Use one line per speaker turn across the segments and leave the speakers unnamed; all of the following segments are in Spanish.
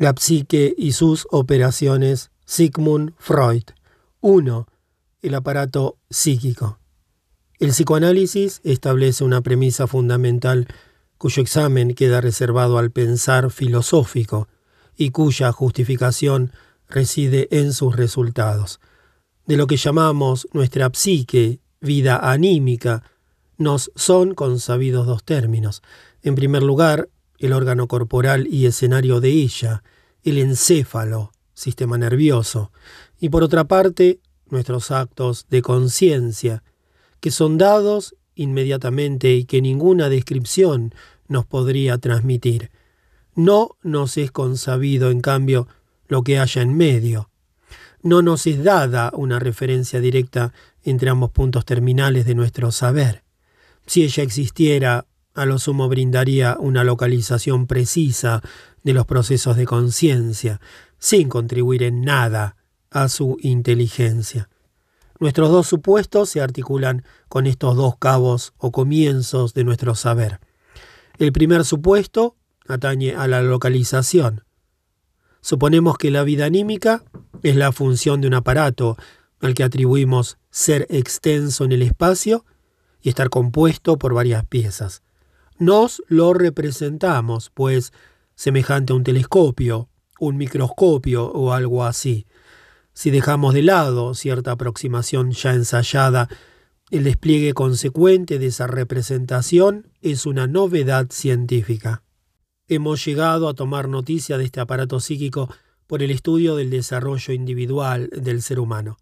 La psique y sus operaciones. Sigmund Freud. 1. El aparato psíquico. El psicoanálisis establece una premisa fundamental cuyo examen queda reservado al pensar filosófico y cuya justificación reside en sus resultados. De lo que llamamos nuestra psique, vida anímica, nos son consabidos dos términos. En primer lugar, el órgano corporal y escenario de ella, el encéfalo, sistema nervioso, y por otra parte, nuestros actos de conciencia, que son dados inmediatamente y que ninguna descripción nos podría transmitir. No nos es consabido, en cambio, lo que haya en medio. No nos es dada una referencia directa entre ambos puntos terminales de nuestro saber. Si ella existiera, a lo sumo brindaría una localización precisa de los procesos de conciencia, sin contribuir en nada a su inteligencia. Nuestros dos supuestos se articulan con estos dos cabos o comienzos de nuestro saber. El primer supuesto atañe a la localización. Suponemos que la vida anímica es la función de un aparato al que atribuimos ser extenso en el espacio y estar compuesto por varias piezas. Nos lo representamos, pues, semejante a un telescopio, un microscopio o algo así. Si dejamos de lado cierta aproximación ya ensayada, el despliegue consecuente de esa representación es una novedad científica. Hemos llegado a tomar noticia de este aparato psíquico por el estudio del desarrollo individual del ser humano.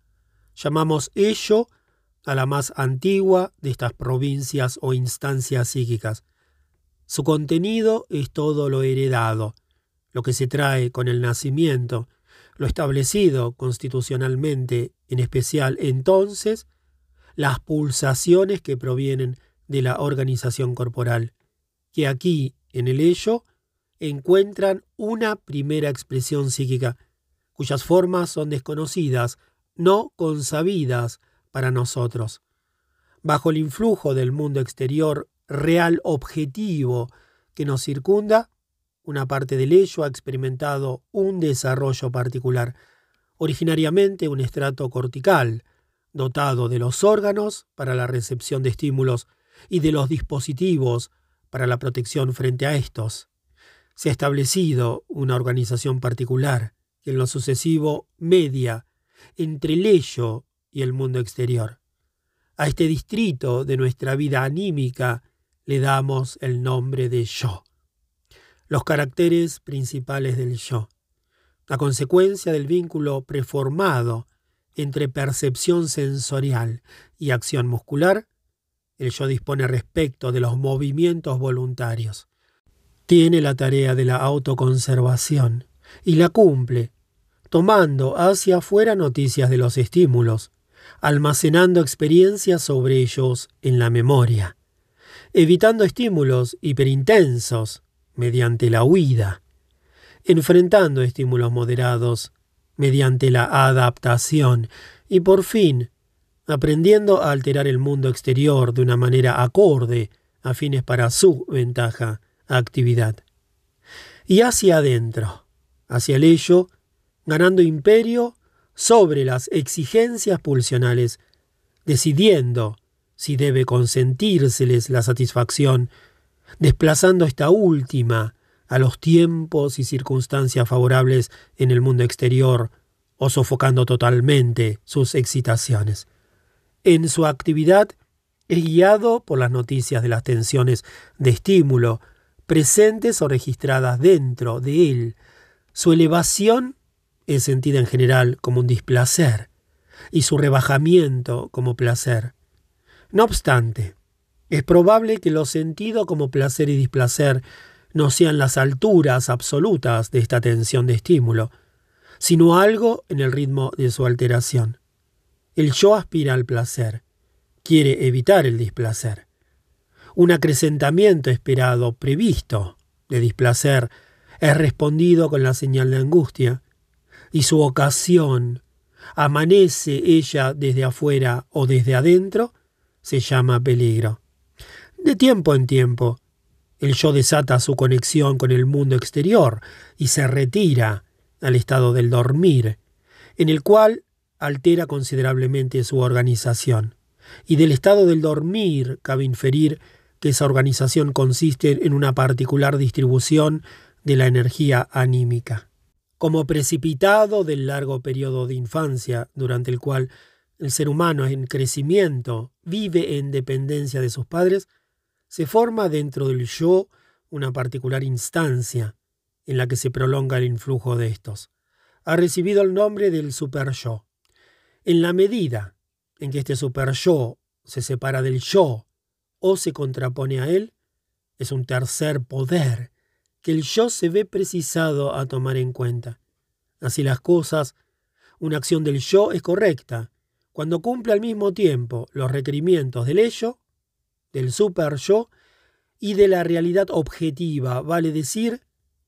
Llamamos ello a la más antigua de estas provincias o instancias psíquicas. Su contenido es todo lo heredado, lo que se trae con el nacimiento, lo establecido constitucionalmente, en especial entonces, las pulsaciones que provienen de la organización corporal, que aquí, en el ello, encuentran una primera expresión psíquica, cuyas formas son desconocidas, no consabidas para nosotros. Bajo el influjo del mundo exterior real objetivo que nos circunda, una parte del ello ha experimentado un desarrollo particular, originariamente un estrato cortical, dotado de los órganos para la recepción de estímulos y de los dispositivos para la protección frente a estos. Se ha establecido una organización particular que en lo sucesivo media entre el ello y el mundo exterior. A este distrito de nuestra vida anímica le damos el nombre de yo. Los caracteres principales del yo. La consecuencia del vínculo preformado entre percepción sensorial y acción muscular, el yo dispone respecto de los movimientos voluntarios. Tiene la tarea de la autoconservación y la cumple, tomando hacia afuera noticias de los estímulos, almacenando experiencias sobre ellos en la memoria, evitando estímulos hiperintensos mediante la huida, enfrentando estímulos moderados mediante la adaptación y por fin aprendiendo a alterar el mundo exterior de una manera acorde a fines para su ventaja, actividad. Y hacia adentro, hacia el ello, ganando imperio sobre las exigencias pulsionales, decidiendo si debe consentírseles la satisfacción, desplazando esta última a los tiempos y circunstancias favorables en el mundo exterior o sofocando totalmente sus excitaciones. En su actividad es guiado por las noticias de las tensiones de estímulo presentes o registradas dentro de él. Su elevación es sentida en general como un displacer y su rebajamiento como placer. No obstante, es probable que lo sentido como placer y displacer no sean las alturas absolutas de esta tensión de estímulo, sino algo en el ritmo de su alteración. El yo aspira al placer, quiere evitar el displacer. Un acrecentamiento esperado, previsto, de displacer, es respondido con la señal de angustia, y su ocasión, amanece ella desde afuera o desde adentro, se llama peligro. De tiempo en tiempo, El yo desata su conexión con el mundo exterior y se retira al estado del dormir, en el cual altera considerablemente su organización. Y del estado del dormir cabe inferir que esa organización consiste en una particular distribución de la energía anímica. Como precipitado del largo periodo de infancia, durante el cual el ser humano en crecimiento vive en dependencia de sus padres, se forma dentro del yo una particular instancia en la que se prolonga el influjo de estos. Ha recibido el nombre del super yo. En la medida en que este super yo se separa del yo o se contrapone a él, es un tercer poder que el yo se ve precisado a tomar en cuenta. Así las cosas, una acción del yo es correcta cuando cumple al mismo tiempo los requerimientos del ello, del super yo y de la realidad objetiva, vale decir,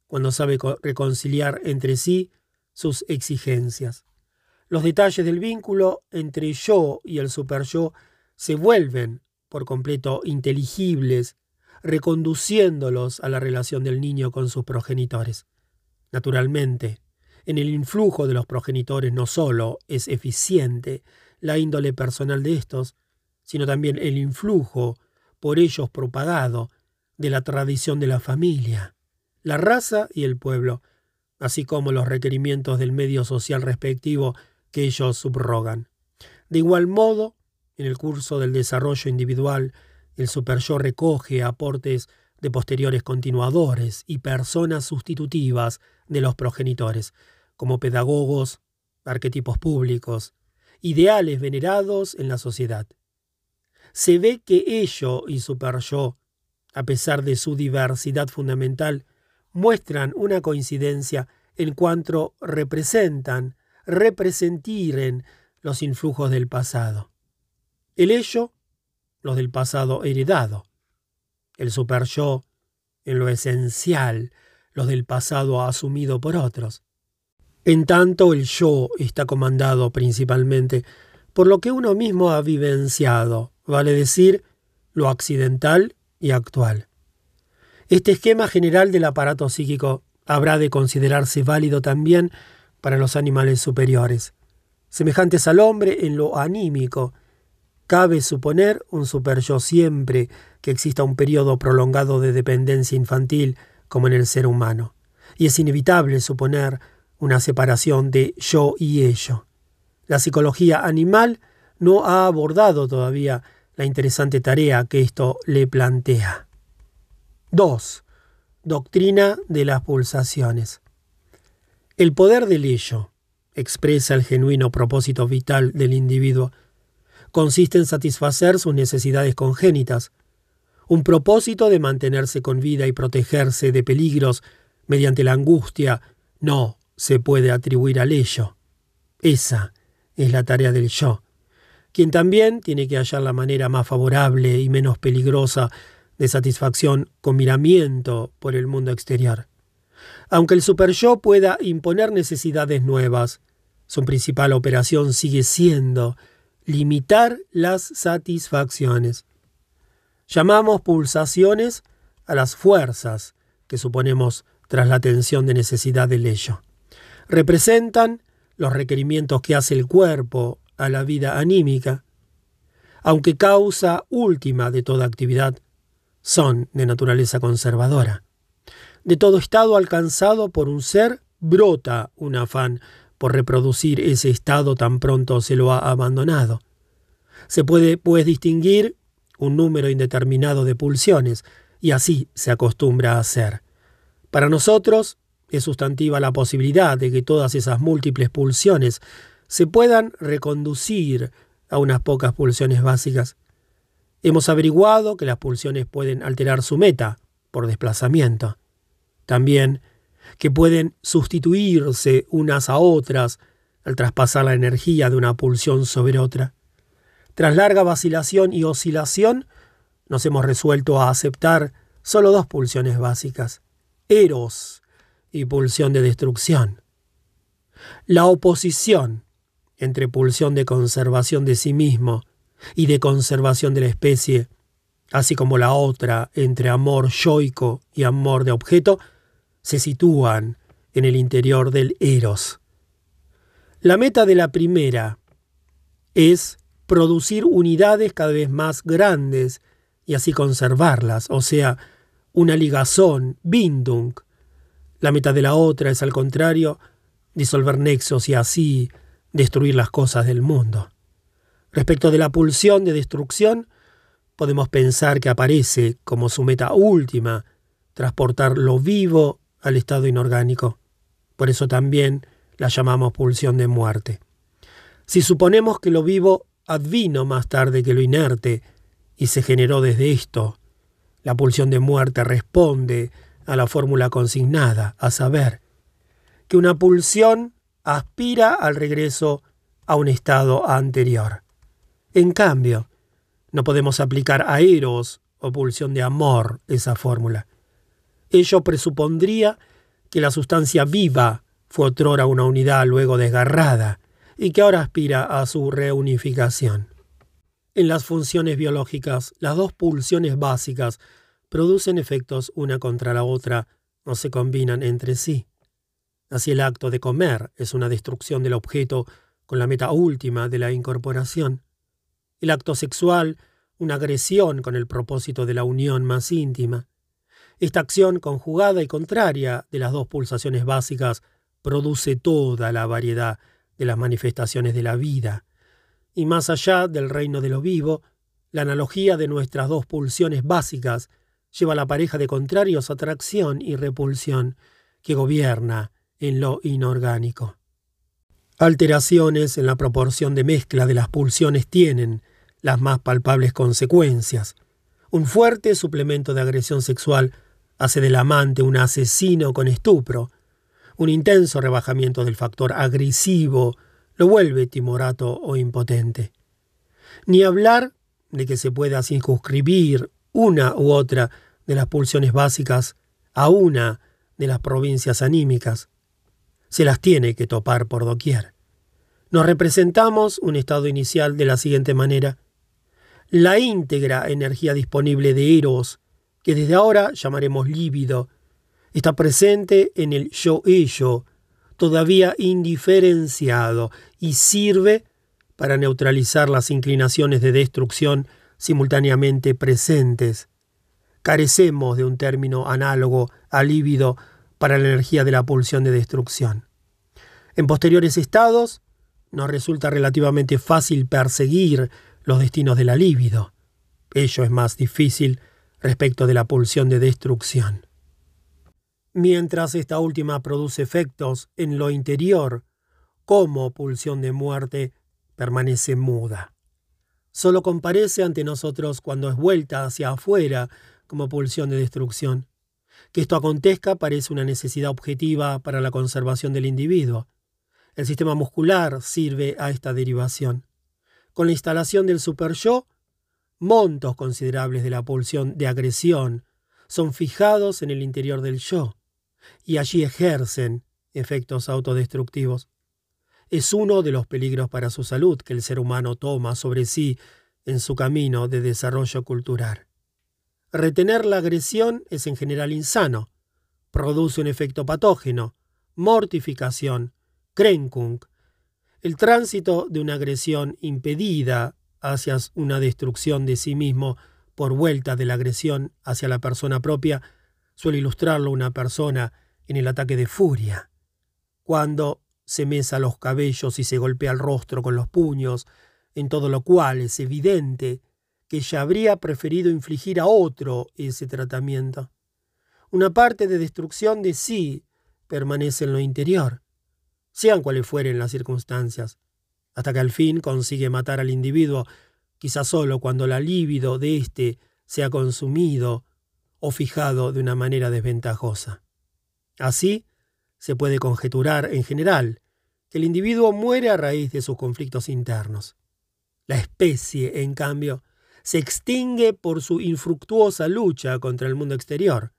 cuando sabe reconciliar entre sí sus exigencias. Los detalles del vínculo entre yo y el super yo se vuelven por completo inteligibles, reconduciéndolos a la relación del niño con sus progenitores. Naturalmente, en el influjo de los progenitores no solo es eficiente la índole personal de estos, sino también el influjo por ellos propagado de la tradición de la familia, la raza y el pueblo, así como los requerimientos del medio social respectivo que ellos subrogan. De igual modo, en el curso del desarrollo individual, el superyo recoge aportes de posteriores continuadores y personas sustitutivas de los progenitores, como pedagogos, arquetipos públicos, ideales venerados en la sociedad. Se ve que ello y superyo, a pesar de su diversidad fundamental, muestran una coincidencia en cuanto representan, representiren los influjos del pasado. El ello, los del pasado heredado. El super yo, en lo esencial, los del pasado asumido por otros. En tanto, el yo está comandado principalmente por lo que uno mismo ha vivenciado, vale decir, lo accidental y actual. Este esquema general del aparato psíquico habrá de considerarse válido también para los animales superiores, semejantes al hombre en lo anímico, Cabe suponer un super-yo siempre que exista un periodo prolongado de dependencia infantil como en el ser humano. Y es inevitable suponer una separación de yo y ello. La psicología animal no ha abordado todavía la interesante tarea que esto le plantea. 2. Doctrina de las pulsaciones. El poder del ello expresa el genuino propósito vital del individuo consiste en satisfacer sus necesidades congénitas, un propósito de mantenerse con vida y protegerse de peligros mediante la angustia no se puede atribuir al ello. Esa es la tarea del yo, quien también tiene que hallar la manera más favorable y menos peligrosa de satisfacción con miramiento por el mundo exterior. Aunque el super-yo pueda imponer necesidades nuevas, su principal operación sigue siendo limitar las satisfacciones. Llamamos pulsaciones a las fuerzas que suponemos tras la tensión de necesidad del ello. Representan los requerimientos que hace el cuerpo a la vida anímica, aunque causa última de toda actividad, son de naturaleza conservadora. De todo estado alcanzado por un ser brota un afán por reproducir ese estado tan pronto se lo ha abandonado. Se puede, pues, distinguir un número indeterminado de pulsiones, y así se acostumbra a hacer. Para nosotros es sustantiva la posibilidad de que todas esas múltiples pulsiones se puedan reconducir a unas pocas pulsiones básicas. Hemos averiguado que las pulsiones pueden alterar su meta por desplazamiento. También que pueden sustituirse unas a otras al traspasar la energía de una pulsión sobre otra. Tras larga vacilación y oscilación, nos hemos resuelto a aceptar solo dos pulsiones básicas, eros y pulsión de destrucción. La oposición entre pulsión de conservación de sí mismo y de conservación de la especie así como la otra entre amor yoico y amor de objeto, se sitúan en el interior del eros. La meta de la primera es producir unidades cada vez más grandes y así conservarlas, o sea, una ligazón, bindung. La meta de la otra es, al contrario, disolver nexos y así destruir las cosas del mundo. Respecto de la pulsión de destrucción, podemos pensar que aparece como su meta última transportar lo vivo al estado inorgánico. Por eso también la llamamos pulsión de muerte. Si suponemos que lo vivo advino más tarde que lo inerte y se generó desde esto, la pulsión de muerte responde a la fórmula consignada, a saber, que una pulsión aspira al regreso a un estado anterior. En cambio, no podemos aplicar a eros o pulsión de amor esa fórmula. Ello presupondría que la sustancia viva fue otrora una unidad luego desgarrada y que ahora aspira a su reunificación. En las funciones biológicas, las dos pulsiones básicas producen efectos una contra la otra, no se combinan entre sí. Así el acto de comer es una destrucción del objeto con la meta última de la incorporación. El acto sexual, una agresión con el propósito de la unión más íntima. Esta acción conjugada y contraria de las dos pulsaciones básicas produce toda la variedad de las manifestaciones de la vida. Y más allá del reino de lo vivo, la analogía de nuestras dos pulsiones básicas lleva a la pareja de contrarios atracción y repulsión que gobierna en lo inorgánico. Alteraciones en la proporción de mezcla de las pulsiones tienen las más palpables consecuencias. Un fuerte suplemento de agresión sexual hace del amante un asesino con estupro. Un intenso rebajamiento del factor agresivo lo vuelve timorato o impotente. Ni hablar de que se pueda circunscribir una u otra de las pulsiones básicas a una de las provincias anímicas se las tiene que topar por doquier. Nos representamos un estado inicial de la siguiente manera. La íntegra energía disponible de Eros, que desde ahora llamaremos líbido, está presente en el yo-ello, todavía indiferenciado, y sirve para neutralizar las inclinaciones de destrucción simultáneamente presentes. Carecemos de un término análogo al líbido para la energía de la pulsión de destrucción. En posteriores estados, nos resulta relativamente fácil perseguir los destinos de la líbido. Ello es más difícil respecto de la pulsión de destrucción. Mientras esta última produce efectos en lo interior, como pulsión de muerte, permanece muda. Solo comparece ante nosotros cuando es vuelta hacia afuera como pulsión de destrucción. Que esto acontezca parece una necesidad objetiva para la conservación del individuo. El sistema muscular sirve a esta derivación. Con la instalación del superyo, montos considerables de la pulsión de agresión son fijados en el interior del yo y allí ejercen efectos autodestructivos. Es uno de los peligros para su salud que el ser humano toma sobre sí en su camino de desarrollo cultural. Retener la agresión es en general insano, produce un efecto patógeno, mortificación, Krenkung, el tránsito de una agresión impedida hacia una destrucción de sí mismo por vuelta de la agresión hacia la persona propia suele ilustrarlo una persona en el ataque de furia. Cuando se mesa los cabellos y se golpea el rostro con los puños, en todo lo cual es evidente que ella habría preferido infligir a otro ese tratamiento. Una parte de destrucción de sí permanece en lo interior, sean cuales fueren las circunstancias, hasta que al fin consigue matar al individuo, quizá solo cuando la libido de éste se ha consumido o fijado de una manera desventajosa. Así, se puede conjeturar en general que el individuo muere a raíz de sus conflictos internos. La especie, en cambio, se extingue por su infructuosa lucha contra el mundo exterior,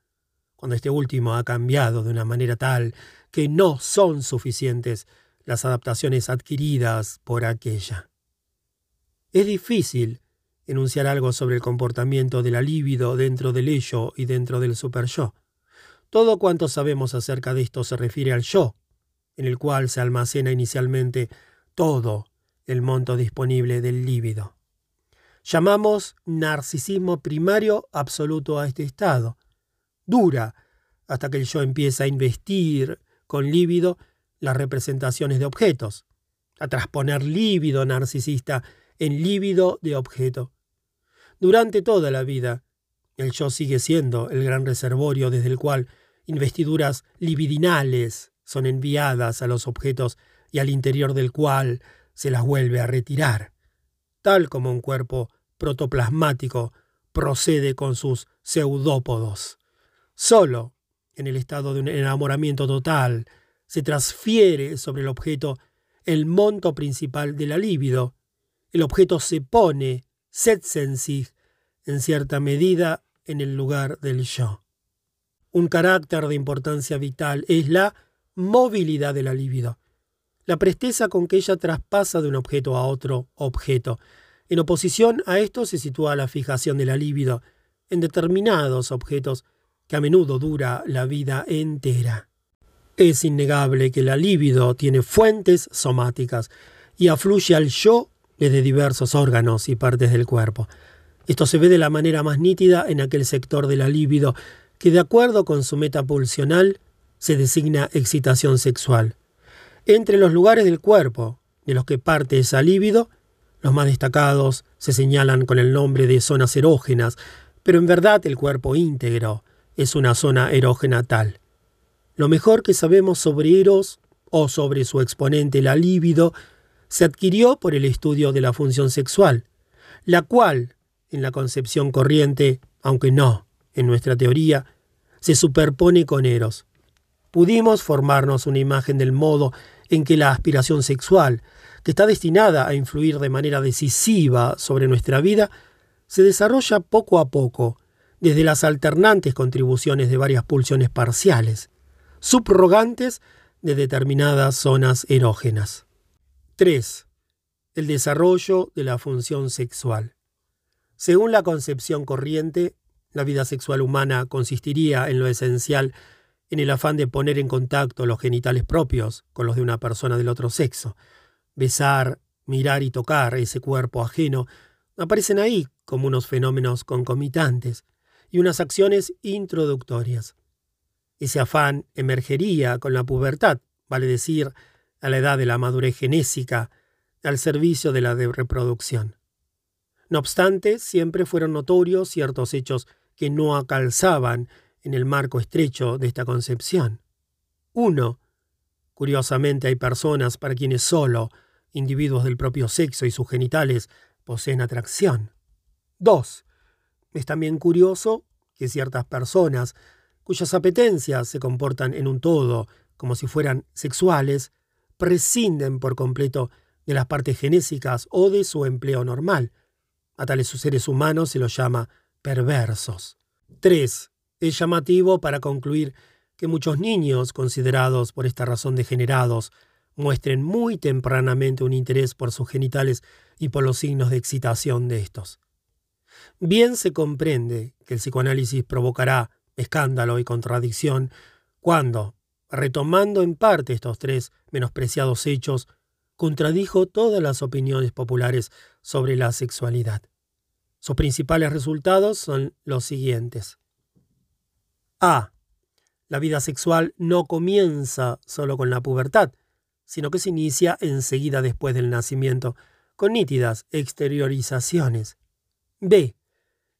cuando este último ha cambiado de una manera tal que no son suficientes las adaptaciones adquiridas por aquella. Es difícil enunciar algo sobre el comportamiento de la libido dentro del ello y dentro del super-yo. Todo cuanto sabemos acerca de esto se refiere al yo, en el cual se almacena inicialmente todo el monto disponible del líbido. Llamamos narcisismo primario absoluto a este estado. Dura hasta que el yo empieza a investir con líbido las representaciones de objetos, a transponer líbido narcisista en líbido de objeto. Durante toda la vida, el yo sigue siendo el gran reservorio desde el cual investiduras libidinales son enviadas a los objetos y al interior del cual se las vuelve a retirar, tal como un cuerpo protoplasmático procede con sus pseudópodos. Solo en el estado de un enamoramiento total se transfiere sobre el objeto el monto principal de la libido. El objeto se pone, sich, en cierta medida en el lugar del yo. Un carácter de importancia vital es la movilidad de la libido, la presteza con que ella traspasa de un objeto a otro objeto. En oposición a esto se sitúa la fijación de la libido en determinados objetos que a menudo dura la vida entera. Es innegable que la libido tiene fuentes somáticas y afluye al yo desde diversos órganos y partes del cuerpo. Esto se ve de la manera más nítida en aquel sector de la libido que, de acuerdo con su meta pulsional, se designa excitación sexual. Entre los lugares del cuerpo de los que parte esa libido, los más destacados se señalan con el nombre de zonas erógenas, pero en verdad el cuerpo íntegro es una zona erógena tal. Lo mejor que sabemos sobre Eros o sobre su exponente la líbido se adquirió por el estudio de la función sexual, la cual, en la concepción corriente, aunque no en nuestra teoría, se superpone con Eros. Pudimos formarnos una imagen del modo en que la aspiración sexual, que está destinada a influir de manera decisiva sobre nuestra vida, se desarrolla poco a poco, desde las alternantes contribuciones de varias pulsiones parciales subrogantes de determinadas zonas erógenas. 3. El desarrollo de la función sexual. Según la concepción corriente, la vida sexual humana consistiría en lo esencial en el afán de poner en contacto los genitales propios con los de una persona del otro sexo. Besar, mirar y tocar ese cuerpo ajeno aparecen ahí como unos fenómenos concomitantes y unas acciones introductorias. Ese afán emergería con la pubertad, vale decir, a la edad de la madurez genésica, al servicio de la de reproducción. No obstante, siempre fueron notorios ciertos hechos que no acalzaban en el marco estrecho de esta concepción. Uno, curiosamente hay personas para quienes solo individuos del propio sexo y sus genitales poseen atracción. Dos, es también curioso que ciertas personas cuyas apetencias se comportan en un todo como si fueran sexuales, prescinden por completo de las partes genésicas o de su empleo normal. A tales seres humanos se los llama perversos. 3. Es llamativo para concluir que muchos niños, considerados por esta razón degenerados, muestren muy tempranamente un interés por sus genitales y por los signos de excitación de estos. Bien se comprende que el psicoanálisis provocará escándalo y contradicción, cuando, retomando en parte estos tres menospreciados hechos, contradijo todas las opiniones populares sobre la sexualidad. Sus principales resultados son los siguientes. A. La vida sexual no comienza solo con la pubertad, sino que se inicia enseguida después del nacimiento, con nítidas exteriorizaciones. B.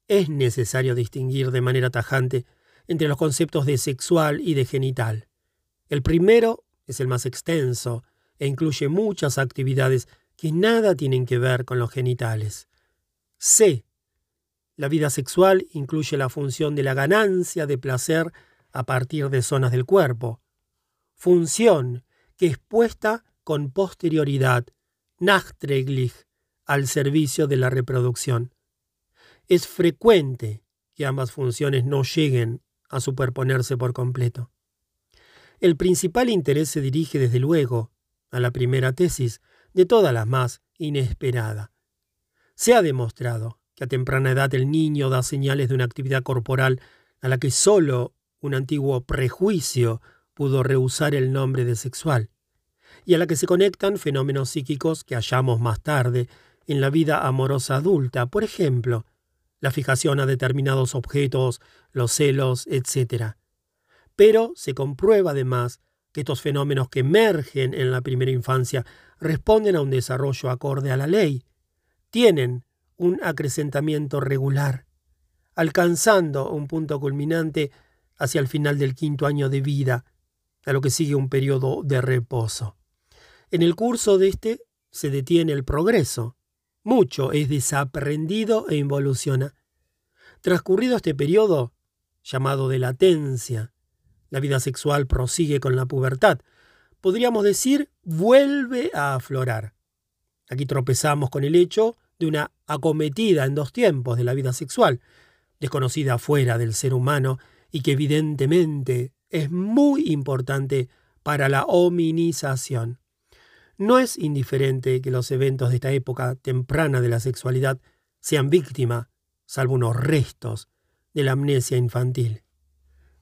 Es necesario distinguir de manera tajante entre los conceptos de sexual y de genital. El primero es el más extenso e incluye muchas actividades que nada tienen que ver con los genitales. C. La vida sexual incluye la función de la ganancia de placer a partir de zonas del cuerpo, función que es puesta con posterioridad, nachträglich, al servicio de la reproducción. Es frecuente que ambas funciones no lleguen a superponerse por completo. El principal interés se dirige desde luego a la primera tesis, de todas las más inesperada. Se ha demostrado que a temprana edad el niño da señales de una actividad corporal a la que solo un antiguo prejuicio pudo rehusar el nombre de sexual, y a la que se conectan fenómenos psíquicos que hallamos más tarde en la vida amorosa adulta, por ejemplo, la fijación a determinados objetos, los celos, etc. Pero se comprueba además que estos fenómenos que emergen en la primera infancia responden a un desarrollo acorde a la ley, tienen un acrecentamiento regular, alcanzando un punto culminante hacia el final del quinto año de vida, a lo que sigue un periodo de reposo. En el curso de este se detiene el progreso. Mucho es desaprendido e involuciona. Transcurrido este periodo, llamado de latencia, la vida sexual prosigue con la pubertad. Podríamos decir, vuelve a aflorar. Aquí tropezamos con el hecho de una acometida en dos tiempos de la vida sexual, desconocida fuera del ser humano y que evidentemente es muy importante para la hominización. No es indiferente que los eventos de esta época temprana de la sexualidad sean víctima, salvo unos restos, de la amnesia infantil.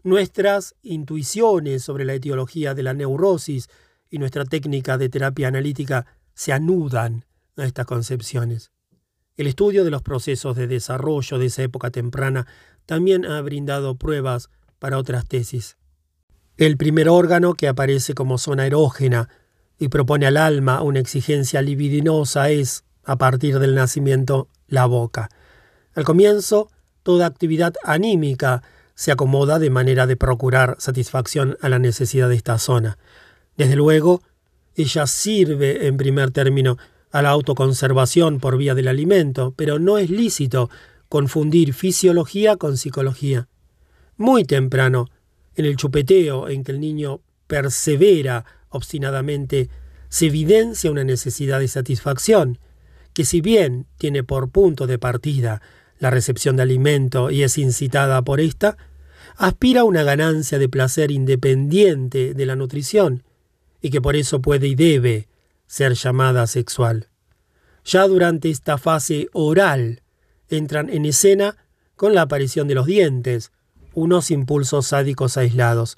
Nuestras intuiciones sobre la etiología de la neurosis y nuestra técnica de terapia analítica se anudan a estas concepciones. El estudio de los procesos de desarrollo de esa época temprana también ha brindado pruebas para otras tesis. El primer órgano que aparece como zona erógena y propone al alma una exigencia libidinosa es, a partir del nacimiento, la boca. Al comienzo, toda actividad anímica se acomoda de manera de procurar satisfacción a la necesidad de esta zona. Desde luego, ella sirve en primer término a la autoconservación por vía del alimento, pero no es lícito confundir fisiología con psicología. Muy temprano, en el chupeteo en que el niño persevera obstinadamente, se evidencia una necesidad de satisfacción, que si bien tiene por punto de partida la recepción de alimento y es incitada por ésta, aspira a una ganancia de placer independiente de la nutrición y que por eso puede y debe ser llamada sexual. Ya durante esta fase oral entran en escena con la aparición de los dientes, unos impulsos sádicos aislados.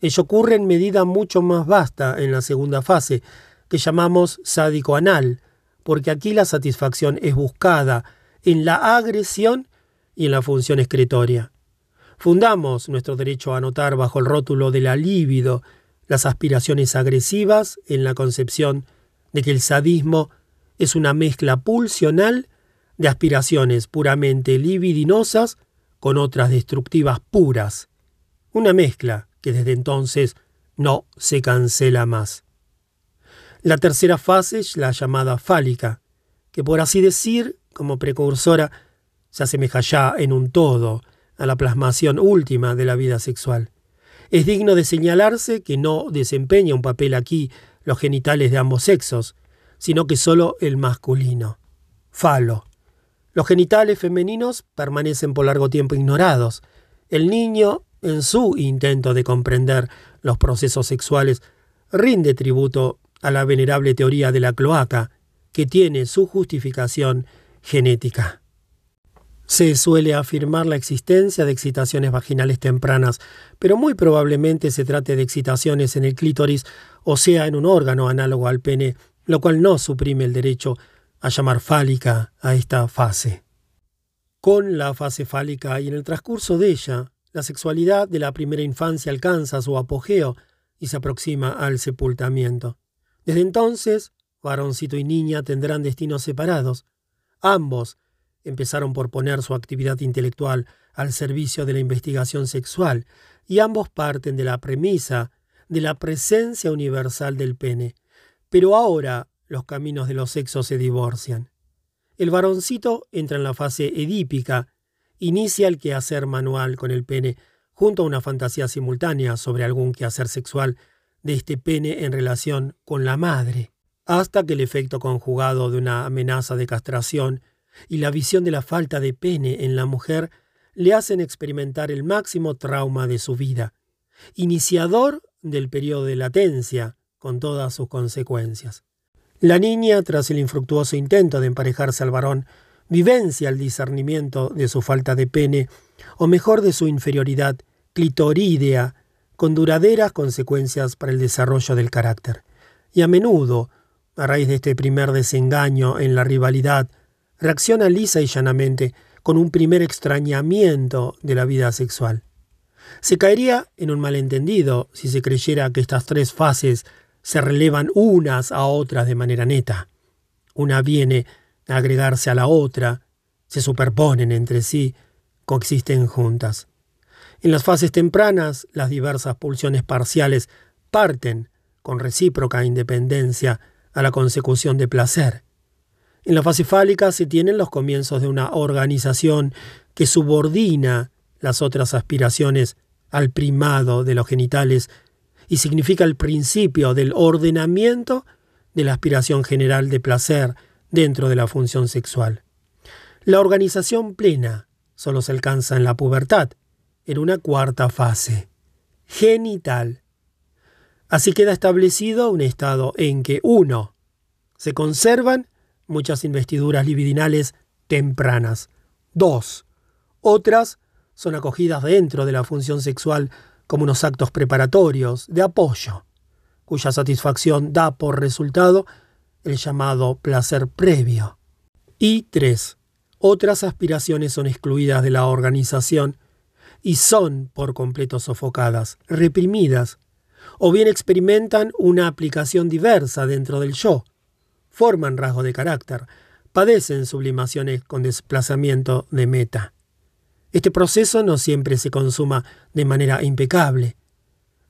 Ello ocurre en medida mucho más vasta en la segunda fase, que llamamos sádico anal, porque aquí la satisfacción es buscada en la agresión y en la función excretoria. Fundamos nuestro derecho a anotar bajo el rótulo de la libido las aspiraciones agresivas en la concepción de que el sadismo es una mezcla pulsional de aspiraciones puramente libidinosas con otras destructivas puras. Una mezcla que desde entonces no se cancela más. La tercera fase es la llamada fálica, que por así decir como precursora, se asemeja ya en un todo a la plasmación última de la vida sexual. Es digno de señalarse que no desempeña un papel aquí los genitales de ambos sexos, sino que solo el masculino. Falo. Los genitales femeninos permanecen por largo tiempo ignorados. El niño, en su intento de comprender los procesos sexuales, rinde tributo a la venerable teoría de la cloaca, que tiene su justificación genética. Se suele afirmar la existencia de excitaciones vaginales tempranas, pero muy probablemente se trate de excitaciones en el clítoris o sea en un órgano análogo al pene, lo cual no suprime el derecho a llamar fálica a esta fase. Con la fase fálica y en el transcurso de ella, la sexualidad de la primera infancia alcanza su apogeo y se aproxima al sepultamiento. Desde entonces, varoncito y niña tendrán destinos separados, Ambos empezaron por poner su actividad intelectual al servicio de la investigación sexual y ambos parten de la premisa de la presencia universal del pene. Pero ahora los caminos de los sexos se divorcian. El varoncito entra en la fase edípica, inicia el quehacer manual con el pene, junto a una fantasía simultánea sobre algún quehacer sexual de este pene en relación con la madre hasta que el efecto conjugado de una amenaza de castración y la visión de la falta de pene en la mujer le hacen experimentar el máximo trauma de su vida, iniciador del periodo de latencia, con todas sus consecuencias. La niña, tras el infructuoso intento de emparejarse al varón, vivencia el discernimiento de su falta de pene, o mejor de su inferioridad clitorídea, con duraderas consecuencias para el desarrollo del carácter. Y a menudo, a raíz de este primer desengaño en la rivalidad, reacciona lisa y llanamente con un primer extrañamiento de la vida sexual. Se caería en un malentendido si se creyera que estas tres fases se relevan unas a otras de manera neta. Una viene a agregarse a la otra, se superponen entre sí, coexisten juntas. En las fases tempranas, las diversas pulsiones parciales parten, con recíproca independencia, a la consecución de placer. En la fase fálica se tienen los comienzos de una organización que subordina las otras aspiraciones al primado de los genitales y significa el principio del ordenamiento de la aspiración general de placer dentro de la función sexual. La organización plena solo se alcanza en la pubertad, en una cuarta fase, genital. Así queda establecido un estado en que, uno, se conservan muchas investiduras libidinales tempranas. Dos, otras son acogidas dentro de la función sexual como unos actos preparatorios, de apoyo, cuya satisfacción da por resultado el llamado placer previo. Y tres, otras aspiraciones son excluidas de la organización y son por completo sofocadas, reprimidas, o bien experimentan una aplicación diversa dentro del yo, forman rasgo de carácter, padecen sublimaciones con desplazamiento de meta. Este proceso no siempre se consuma de manera impecable.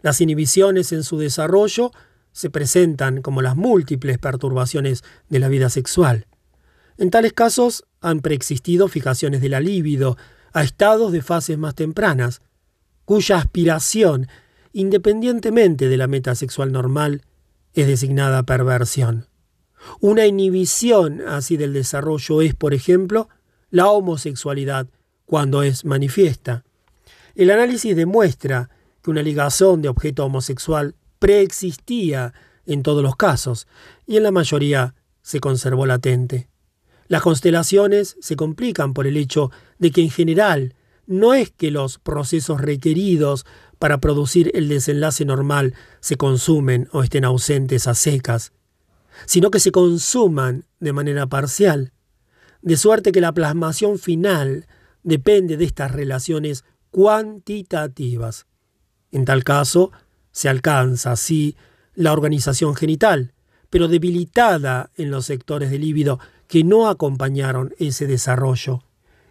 Las inhibiciones en su desarrollo se presentan como las múltiples perturbaciones de la vida sexual. En tales casos han preexistido fijaciones de la libido a estados de fases más tempranas, cuya aspiración, independientemente de la meta sexual normal, es designada perversión. Una inhibición así del desarrollo es, por ejemplo, la homosexualidad cuando es manifiesta. El análisis demuestra que una ligazón de objeto homosexual preexistía en todos los casos y en la mayoría se conservó latente. Las constelaciones se complican por el hecho de que en general no es que los procesos requeridos para producir el desenlace normal se consumen o estén ausentes a secas, sino que se consuman de manera parcial, de suerte que la plasmación final depende de estas relaciones cuantitativas. En tal caso, se alcanza así la organización genital, pero debilitada en los sectores del líbido que no acompañaron ese desarrollo